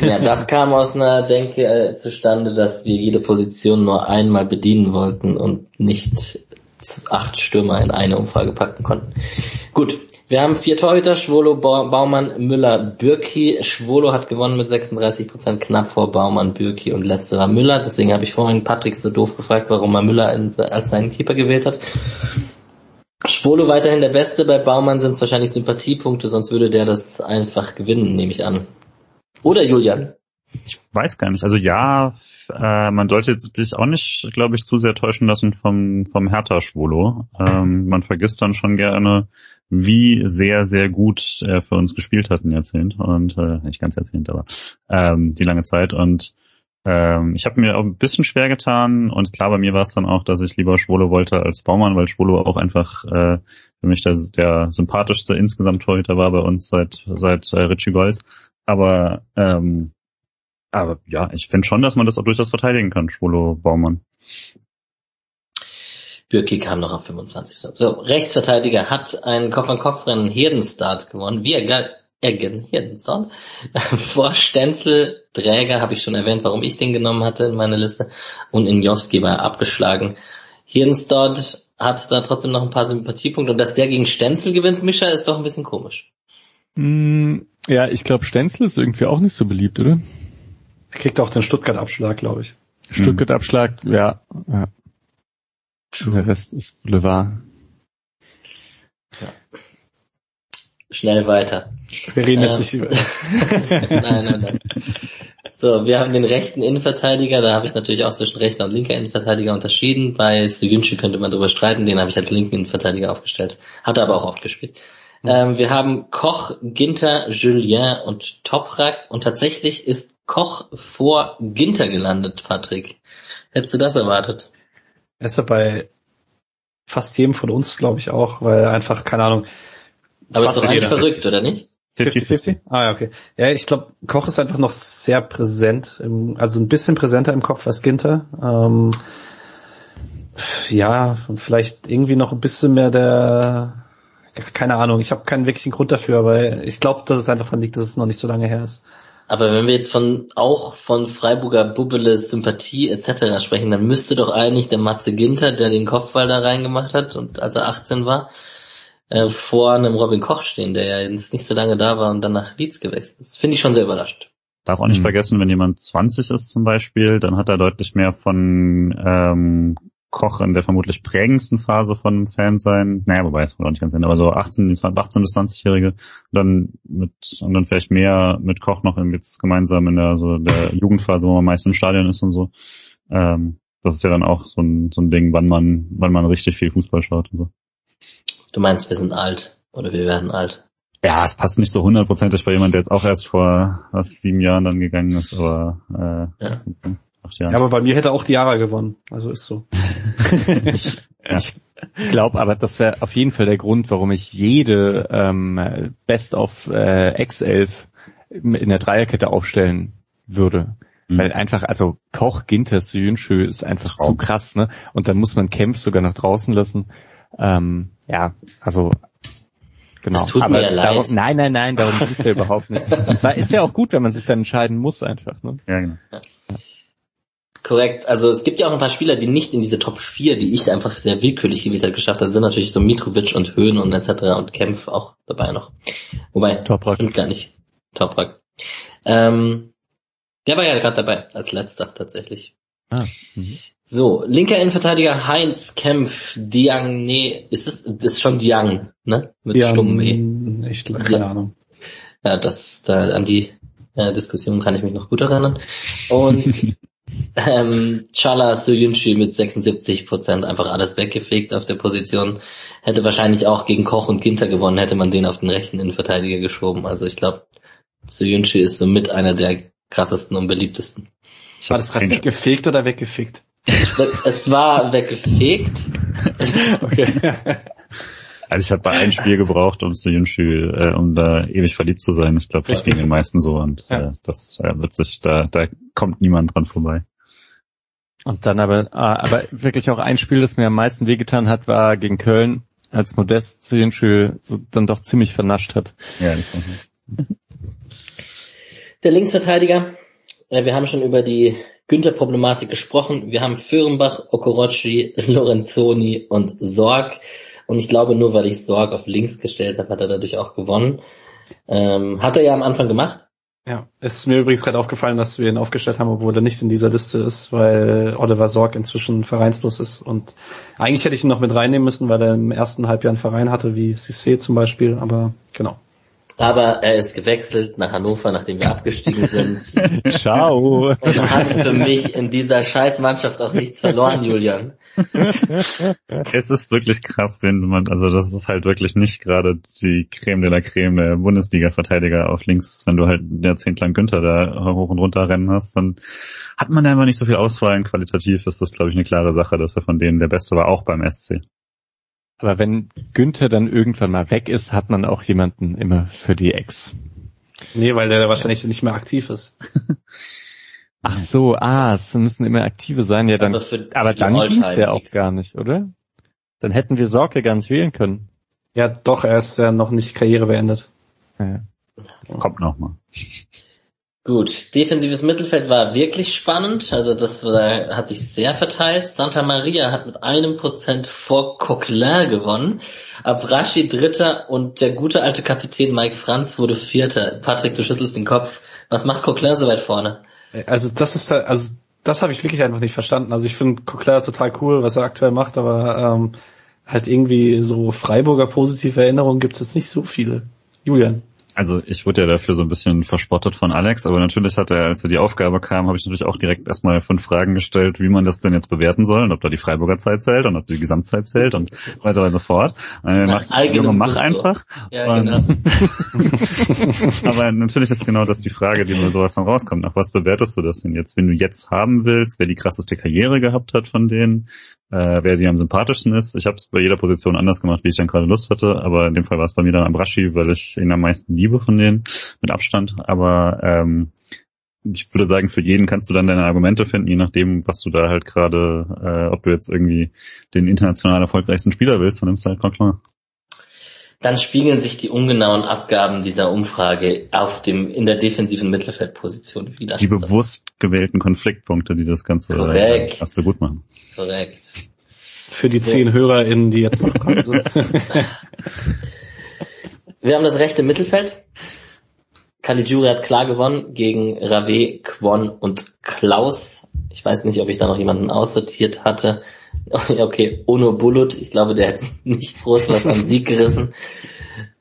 ja, das kam aus einer Denke äh, zustande, dass wir jede Position nur einmal bedienen wollten und nicht acht Stürmer in eine Umfrage packen konnten. Gut, wir haben vier Torhüter, Schwolo, Baumann, Müller, Bürki. Schwolo hat gewonnen mit 36 Prozent, knapp vor Baumann, Bürki und letzterer Müller. Deswegen habe ich vorhin Patrick so doof gefragt, warum er Müller als seinen Keeper gewählt hat. Schwolo weiterhin der Beste, bei Baumann sind es wahrscheinlich Sympathiepunkte, sonst würde der das einfach gewinnen, nehme ich an. Oder Julian? Ich weiß gar nicht. Also ja, äh, man sollte sich auch nicht, glaube ich, zu sehr täuschen lassen vom, vom Hertha-Schwolo. Ähm, man vergisst dann schon gerne, wie sehr, sehr gut er für uns gespielt hat ein Jahrzehnt und äh, nicht ganz Jahrzehnt, aber ähm, die lange Zeit und ähm, ich habe mir auch ein bisschen schwer getan und klar, bei mir war es dann auch, dass ich lieber Schwolo wollte als Baumann, weil Schwolo auch einfach äh, für mich der, der sympathischste insgesamt Torhüter war bei uns seit seit äh, Richie Golds. Aber ähm, aber ja, ich finde schon, dass man das auch durchaus verteidigen kann, Schwolo Baumann. Bürki kam noch auf 25. So, Rechtsverteidiger hat ein Kopf-an-Kopf-Rennen Herdenstart gewonnen. Wir Eggen Herdenstart. Vor Stenzel, Träger habe ich schon erwähnt, warum ich den genommen hatte in meiner Liste. Und Injowski war abgeschlagen. Herdenstart hat da trotzdem noch ein paar Sympathiepunkte. Und dass der gegen Stenzel gewinnt, Mischa, ist doch ein bisschen komisch. Mm, ja, ich glaube, Stenzel ist irgendwie auch nicht so beliebt, oder? Er kriegt auch den Stuttgart-Abschlag, glaube ich. Stuttgart-Abschlag, ja. ja. True. Der Rest ist Boulevard. Ja. Schnell weiter. Wir reden jetzt ähm, nicht über. nein, nein, nein. So, wir haben den rechten Innenverteidiger, da habe ich natürlich auch zwischen rechter und linker Innenverteidiger unterschieden. Bei Sivünci könnte man darüber streiten, den habe ich als linken Innenverteidiger aufgestellt. Hat er aber auch oft gespielt. Mhm. Ähm, wir haben Koch, Ginter, Julien und Toprak und tatsächlich ist Koch vor Ginter gelandet, Patrick. Hättest du das erwartet? Er ist ja bei fast jedem von uns, glaube ich, auch, weil einfach, keine Ahnung. Aber ist doch eigentlich verrückt, oder nicht? 50-50? Ah ja, okay. Ja, ich glaube, Koch ist einfach noch sehr präsent, im, also ein bisschen präsenter im Kopf als Ginter. Ähm, ja, vielleicht irgendwie noch ein bisschen mehr der, keine Ahnung, ich habe keinen wirklichen Grund dafür, aber ich glaube, dass es einfach daran liegt, dass es noch nicht so lange her ist. Aber wenn wir jetzt von auch von Freiburger Bubbele Sympathie etc. sprechen, dann müsste doch eigentlich der Matze Ginter, der den Kopfball da reingemacht hat und als er 18 war, äh, vor einem Robin Koch stehen, der ja jetzt nicht so lange da war und dann nach Leeds gewechselt ist. Finde ich schon sehr überrascht. Darf auch nicht mhm. vergessen, wenn jemand 20 ist zum Beispiel, dann hat er deutlich mehr von ähm, Koch in der vermutlich prägendsten Phase von Fan sein. Naja, wobei es wohl auch nicht ganz sein, aber so 18, 18 bis 20-Jährige, dann mit, und dann vielleicht mehr mit Koch noch jetzt gemeinsam in der, so der Jugendphase, wo man meist im Stadion ist und so. Ähm, das ist ja dann auch so ein, so ein Ding, wann man, wann man richtig viel Fußball schaut und so. Du meinst, wir sind alt oder wir werden alt? Ja, es passt nicht so hundertprozentig bei jemand, der jetzt auch erst vor was sieben Jahren dann gegangen ist, aber äh, ja. Acht Jahren. Ja, aber bei mir hätte auch Diara gewonnen. Also ist so. ich ja. ich glaube aber, das wäre auf jeden Fall der Grund, warum ich jede ähm, Best of äh, X11 in der Dreierkette aufstellen würde. Mhm. Weil einfach, also Koch, Ginter, Jünschö ist einfach Traum. zu krass, ne? Und dann muss man Kempf sogar nach draußen lassen. Ähm, ja, also Genau. Das tut aber mir leid. Darum, nein, nein, nein, darum ist es ja überhaupt nicht. Das war, ist ja auch gut, wenn man sich dann entscheiden muss einfach. Ne? Ja, genau. Ja. Korrekt. Also es gibt ja auch ein paar Spieler, die nicht in diese Top 4, die ich einfach sehr willkürlich gewählt habe, geschafft haben. Das sind natürlich so Mitrovic und Höhen und etc. und Kempf auch dabei noch. Wobei, Toprak. stimmt gar nicht. Toprak. Ähm, der war ja gerade dabei, als letzter tatsächlich. Ah, mhm. So, linker Innenverteidiger Heinz Kempf, Diang, nee, ist es, das ist schon Diang, ne? Mit Diang, stummem E. Ich, keine Diang. Ahnung. Ja, das, da, an die äh, Diskussion kann ich mich noch gut erinnern. Und Ähm, Chala Soyuncu mit 76 Prozent einfach alles weggefegt auf der Position. Hätte wahrscheinlich auch gegen Koch und Ginter gewonnen, hätte man den auf den rechten Innenverteidiger geschoben. Also ich glaube, Soyuncu ist somit einer der krassesten und beliebtesten. War das gerade weggefegt oder weggefickt? Es war weggefegt. okay. Also ich habe bei einem Spiel gebraucht, um zu Yunshu, äh, um da ewig verliebt zu sein. Ich glaube, das ging den meisten so und ja. äh, das äh, wird sich, da, da kommt niemand dran vorbei. Und dann aber, ah, aber wirklich auch ein Spiel, das mir am meisten wehgetan hat, war gegen Köln, als Modest zu Yunshu so dann doch ziemlich vernascht hat. Ja, das Der Linksverteidiger, äh, wir haben schon über die Günther-Problematik gesprochen. Wir haben Föhrenbach, Okorochi, Lorenzoni und Sorg. Und ich glaube, nur weil ich Sorg auf links gestellt habe, hat er dadurch auch gewonnen. Ähm, hat er ja am Anfang gemacht. Ja, es ist mir übrigens gerade aufgefallen, dass wir ihn aufgestellt haben, obwohl er nicht in dieser Liste ist, weil Oliver Sorg inzwischen vereinslos ist. Und eigentlich hätte ich ihn noch mit reinnehmen müssen, weil er im ersten Halbjahr einen Verein hatte, wie Cissé zum Beispiel, aber genau. Aber er ist gewechselt nach Hannover, nachdem wir abgestiegen sind. Ciao. Und hat für mich in dieser Scheißmannschaft auch nichts verloren, Julian. Es ist wirklich krass, wenn man, also das ist halt wirklich nicht gerade die Creme de la Creme der Bundesliga-Verteidiger auf links. Wenn du halt jahrzehntelang Günther da hoch und runter rennen hast, dann hat man da immer nicht so viel Auswahl. Qualitativ ist das, glaube ich, eine klare Sache, dass er von denen der Beste war, auch beim SC. Aber wenn Günther dann irgendwann mal weg ist, hat man auch jemanden immer für die Ex. Nee, weil der wahrscheinlich nicht mehr aktiv ist. Ach so, ah, es müssen immer aktive sein, ja dann. Aber, für, aber dann ging's ja auch gar nicht, oder? Dann hätten wir Sorge gar nicht wählen können. Ja, doch, er ist ja noch nicht Karriere beendet. Ja. Kommt noch mal. Gut, defensives Mittelfeld war wirklich spannend, also das war, hat sich sehr verteilt. Santa Maria hat mit einem Prozent vor Coquelin gewonnen, Abrashi Dritter und der gute alte Kapitän Mike Franz wurde Vierter. Patrick, du schüttelst den Kopf. Was macht Coquelin so weit vorne? Also das ist also das habe ich wirklich einfach nicht verstanden. Also ich finde Coquelin total cool, was er aktuell macht, aber ähm, halt irgendwie so Freiburger positive Erinnerungen gibt es jetzt nicht so viele. Julian. Also ich wurde ja dafür so ein bisschen verspottet von Alex, aber natürlich hat er, als er die Aufgabe kam, habe ich natürlich auch direkt erstmal fünf Fragen gestellt, wie man das denn jetzt bewerten soll und ob da die Freiburger Zeit zählt und ob die Gesamtzeit zählt und weiter und so fort. Äh, mach, Junge, mach einfach. Ja, genau. aber natürlich ist genau das die Frage, die mir sowas dann rauskommt. Nach was bewertest du das denn jetzt? Wenn du jetzt haben willst, wer die krasseste Karriere gehabt hat von denen, äh, wer dir am sympathischsten ist. Ich habe es bei jeder Position anders gemacht, wie ich dann gerade Lust hatte, aber in dem Fall war es bei mir dann Abrashi, weil ich ihn am meisten liebe von denen, mit Abstand. Aber ähm, ich würde sagen, für jeden kannst du dann deine Argumente finden, je nachdem, was du da halt gerade, äh, ob du jetzt irgendwie den international erfolgreichsten Spieler willst, dann nimmst du halt klar. Dann spiegeln sich die ungenauen Abgaben dieser Umfrage auf dem, in der defensiven Mittelfeldposition wieder. Die bewusst gewählten Konfliktpunkte, die das Ganze Korrekt. Hast du gut machen. Korrekt. Für die zehn so. HörerInnen, die jetzt noch dran sind. Wir haben das rechte Mittelfeld. Caligiuri hat klar gewonnen gegen Rave, Kwon und Klaus. Ich weiß nicht, ob ich da noch jemanden aussortiert hatte. Okay, Ono Bulut, ich glaube, der hat nicht groß was am Sieg gerissen.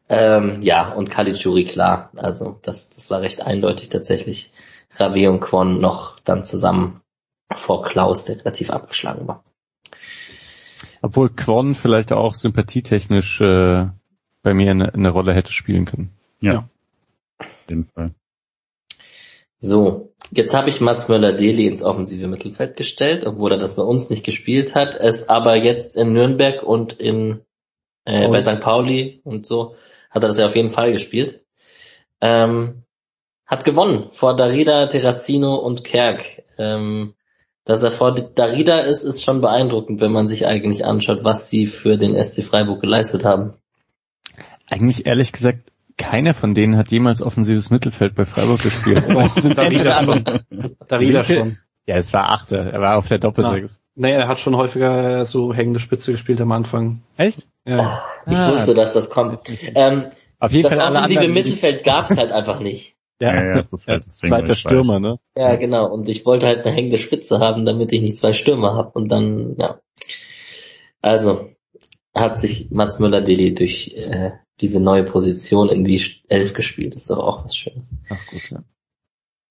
Ähm, ja, und Caligiuri klar. Also das, das war recht eindeutig tatsächlich. Rave und Kwon noch dann zusammen vor Klaus, der relativ abgeschlagen war. Obwohl Kwon vielleicht auch sympathietechnisch äh, bei mir eine, eine Rolle hätte spielen können. Ja. ja. Auf jeden Fall. So, jetzt habe ich Mats Möller-Deli ins offensive Mittelfeld gestellt, obwohl er das bei uns nicht gespielt hat, es aber jetzt in Nürnberg und in äh, oh. bei St. Pauli und so hat er das ja auf jeden Fall gespielt. Ähm, hat gewonnen vor Darida, Terrazino und Kerk. Ähm, dass er vor Darida ist, ist schon beeindruckend, wenn man sich eigentlich anschaut, was sie für den SC Freiburg geleistet haben. Eigentlich ehrlich gesagt, keiner von denen hat jemals offensives Mittelfeld bei Freiburg gespielt. Darida schon. Darida schon. Ja, es war Achter. Er war auf der Doppelsechs. Nee, er hat schon häufiger so hängende Spitze gespielt am Anfang. Echt? Ja. Oh, ich ah. wusste, dass das kommt. Ähm, auf jeden das Fall offensive Mittelfeld gab es halt einfach nicht. Ja, ja, ja das ist halt das zweiter Stürmer, ne? Ja, genau. Und ich wollte halt eine hängende Spitze haben, damit ich nicht zwei Stürmer habe. Und dann, ja. Also hat sich Mats Müller-Deli durch äh, diese neue Position in die Elf gespielt. Das ist doch auch was Schönes. Ach gut, ja.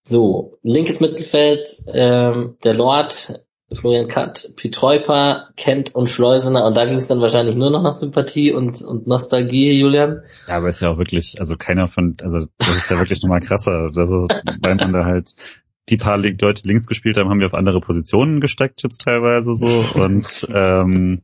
So, linkes Mittelfeld, ähm, der Lord, Florian Katt, Pietreuper, Kent und Schleusener und da ging es dann wahrscheinlich nur noch nach Sympathie und, und Nostalgie, Julian. Ja, aber ist ja auch wirklich, also keiner von, also das ist ja wirklich nochmal krasser, das ist, weil man da halt die paar Leute links gespielt haben, haben wir auf andere Positionen gesteckt jetzt teilweise so und ähm,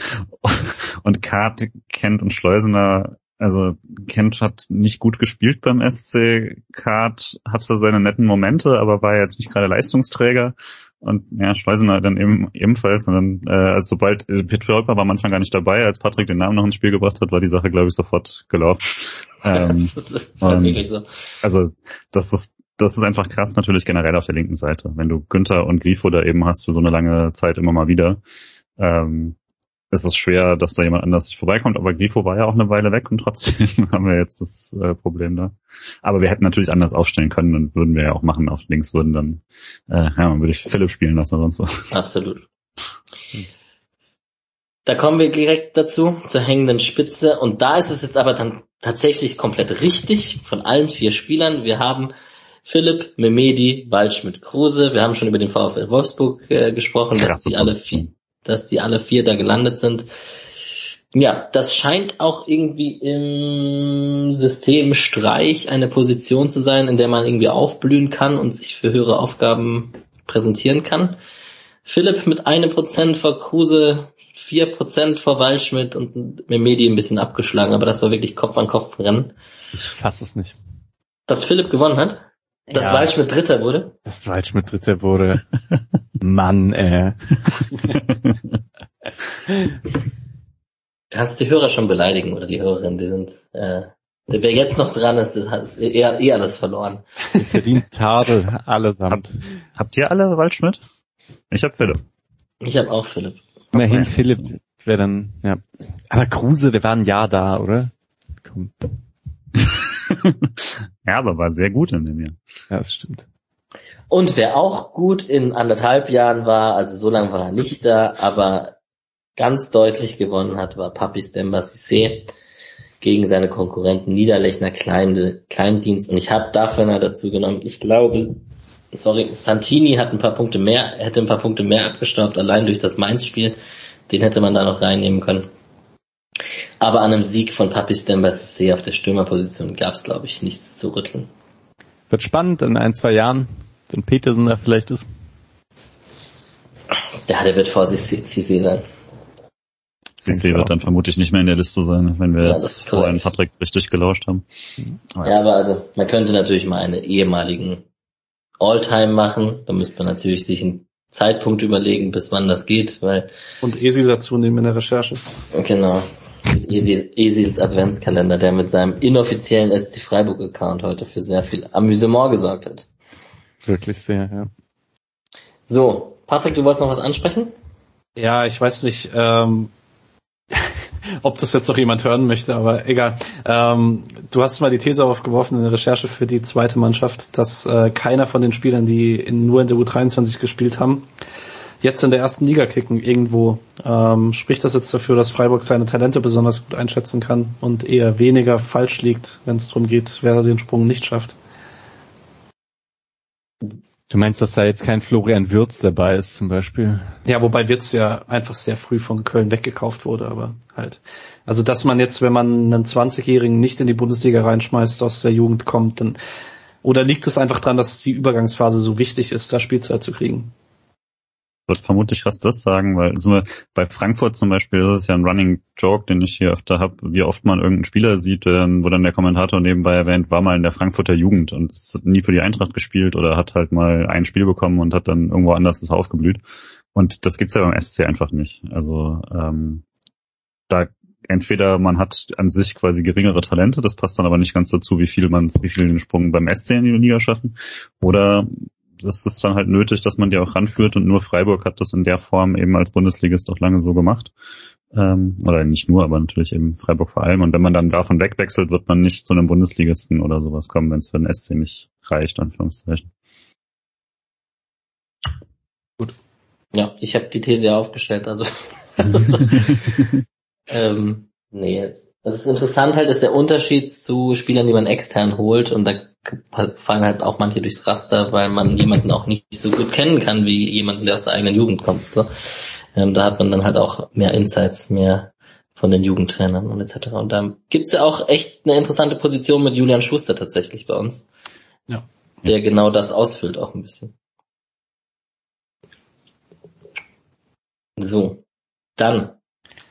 und Kart, Kent und Schleusener also Kent hat nicht gut gespielt beim SC. Kart hatte seine netten Momente, aber war jetzt nicht gerade Leistungsträger. Und ja, Schleusener dann eben ebenfalls. Und dann, äh, also sobald äh, Petrolpa war am Anfang gar nicht dabei, als Patrick den Namen noch ins Spiel gebracht hat, war die Sache, glaube ich, sofort gelaufen. Ähm, das ist halt wirklich so. Also das ist das ist einfach krass natürlich generell auf der linken Seite. Wenn du Günther und Grifo da eben hast für so eine lange Zeit immer mal wieder, ähm, ist es schwer, dass da jemand anders vorbeikommt. Aber Grifo war ja auch eine Weile weg und trotzdem haben wir jetzt das äh, Problem da. Aber wir hätten natürlich anders aufstellen können und würden wir ja auch machen. Auf links würden dann, äh, ja, man würde ich Philipp spielen lassen oder sonst was. Absolut. Da kommen wir direkt dazu, zur hängenden Spitze. Und da ist es jetzt aber dann tatsächlich komplett richtig von allen vier Spielern. Wir haben Philipp, Memedi, Waldschmidt, Kruse. Wir haben schon über den VfL Wolfsburg äh, gesprochen, dass die alle vier, dass die alle vier da gelandet sind. Ja, das scheint auch irgendwie im System Streich eine Position zu sein, in der man irgendwie aufblühen kann und sich für höhere Aufgaben präsentieren kann. Philipp mit einem Prozent vor Kruse, vier Prozent vor Waldschmidt und Memedi ein bisschen abgeschlagen, aber das war wirklich Kopf an Kopf Rennen. Ich fasse es nicht. Dass Philipp gewonnen hat? Dass ja. Waldschmidt Dritter wurde? Dass Waldschmidt Dritter wurde. Mann, äh. Kannst die Hörer schon beleidigen oder die Hörerin, die sind, äh, wer jetzt noch dran ist, hat eher, eh alles verloren. Verdient Tadel, allesamt. Habt, habt ihr alle Waldschmidt? Ich hab Philipp. Ich hab auch Philipp. Immerhin. Philipp wäre dann, ja. Aber Kruse, der war ein Jahr da, oder? Komm. ja, aber war sehr gut in dem Jahr. Ja, das stimmt. Und wer auch gut in anderthalb Jahren war, also so lange war er nicht da, aber ganz deutlich gewonnen hat, war Papis Demba Cissé gegen seine Konkurrenten Niederlechner Klein, Kleindienst. Und ich habe dafür mal dazu genommen, ich glaube, sorry, Santini hat ein paar Punkte mehr, hätte ein paar Punkte mehr abgestaubt, allein durch das Mainz-Spiel. Den hätte man da noch reinnehmen können. Aber an einem Sieg von Papis Demba Cissé auf der Stürmerposition gab es, glaube ich, nichts zu rütteln. Wird spannend in ein, zwei Jahren, wenn Petersen da vielleicht ist. Ja, der wird vor Cissé sein. Cissé wird dann vermutlich nicht mehr in der Liste sein, wenn wir ja, jetzt vorhin Patrick richtig gelauscht haben. Aber ja, aber also, man könnte natürlich mal einen ehemaligen Alltime machen. Da müsste man natürlich sich einen Zeitpunkt überlegen, bis wann das geht, weil. Und Esi dazu nehmen in der Recherche. Genau. Esils Adventskalender, der mit seinem inoffiziellen SC Freiburg Account heute für sehr viel Amüsement gesorgt hat. Wirklich sehr, ja. So, Patrick, du wolltest noch was ansprechen? Ja, ich weiß nicht, ähm, ob das jetzt noch jemand hören möchte, aber egal. Ähm, du hast mal die These aufgeworfen in der Recherche für die zweite Mannschaft, dass äh, keiner von den Spielern, die in, nur in der U23 gespielt haben, jetzt in der ersten Liga kicken irgendwo. Ähm, spricht das jetzt dafür, dass Freiburg seine Talente besonders gut einschätzen kann und eher weniger falsch liegt, wenn es darum geht, wer den Sprung nicht schafft? Du meinst, dass da jetzt kein Florian Wirz dabei ist zum Beispiel? Ja, wobei Wirz ja einfach sehr früh von Köln weggekauft wurde, aber halt. Also dass man jetzt, wenn man einen 20-Jährigen nicht in die Bundesliga reinschmeißt, aus der Jugend kommt, dann oder liegt es einfach daran, dass die Übergangsphase so wichtig ist, da Spielzeit zu kriegen? Würde vermutlich fast das sagen, weil so bei Frankfurt zum Beispiel ist es ja ein Running Joke, den ich hier öfter habe, wie oft man irgendeinen Spieler sieht, wo dann der Kommentator nebenbei erwähnt, war mal in der Frankfurter Jugend und hat nie für die Eintracht gespielt oder hat halt mal ein Spiel bekommen und hat dann irgendwo anders das aufgeblüht. Und das gibt's ja beim SC einfach nicht. Also ähm, da entweder man hat an sich quasi geringere Talente, das passt dann aber nicht ganz dazu, wie viel man, wie viel den Sprung beim SC in die Liga schaffen, oder das ist dann halt nötig, dass man die auch ranführt und nur Freiburg hat das in der Form eben als Bundesligist auch lange so gemacht. Ähm, oder nicht nur, aber natürlich eben Freiburg vor allem. Und wenn man dann davon wegwechselt, wird man nicht zu einem Bundesligisten oder sowas kommen, wenn es für den SC nicht reicht, Anführungszeichen. Gut. Ja, ich habe die These aufgestellt, also ähm, nee, jetzt. Das ist interessant halt, ist der Unterschied zu Spielern, die man extern holt und da fallen halt auch manche durchs Raster, weil man jemanden auch nicht so gut kennen kann wie jemanden, der aus der eigenen Jugend kommt. So. Ähm, da hat man dann halt auch mehr Insights, mehr von den Jugendtrainern und etc. Und da gibt's ja auch echt eine interessante Position mit Julian Schuster tatsächlich bei uns. Ja. Der genau das ausfüllt auch ein bisschen. So. Dann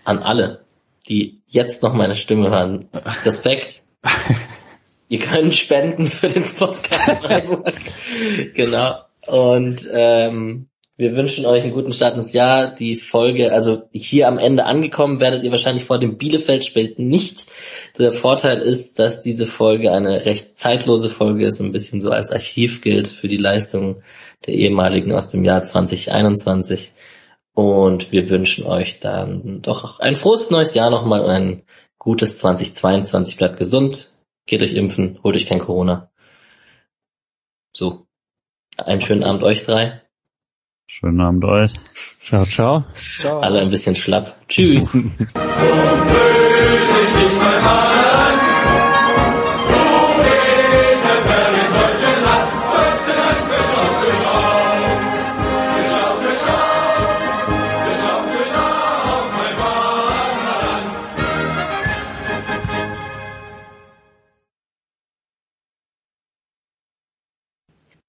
an alle, die jetzt noch meine Stimme hören. Respekt. Ihr könnt spenden für den Podcast Freiburg. genau. Und ähm, wir wünschen euch einen guten Start ins Jahr. Die Folge, also hier am Ende angekommen, werdet ihr wahrscheinlich vor dem Bielefeld-Spiel nicht. Der Vorteil ist, dass diese Folge eine recht zeitlose Folge ist, ein bisschen so als Archiv gilt für die Leistung der ehemaligen aus dem Jahr 2021. Und wir wünschen euch dann doch ein frohes neues Jahr nochmal und ein gutes 2022. Bleibt gesund, geht euch impfen, holt euch kein Corona. So. Einen schönen Abend euch drei. Schönen Abend euch. Ciao, ciao. ciao. Alle ein bisschen schlapp. Tschüss.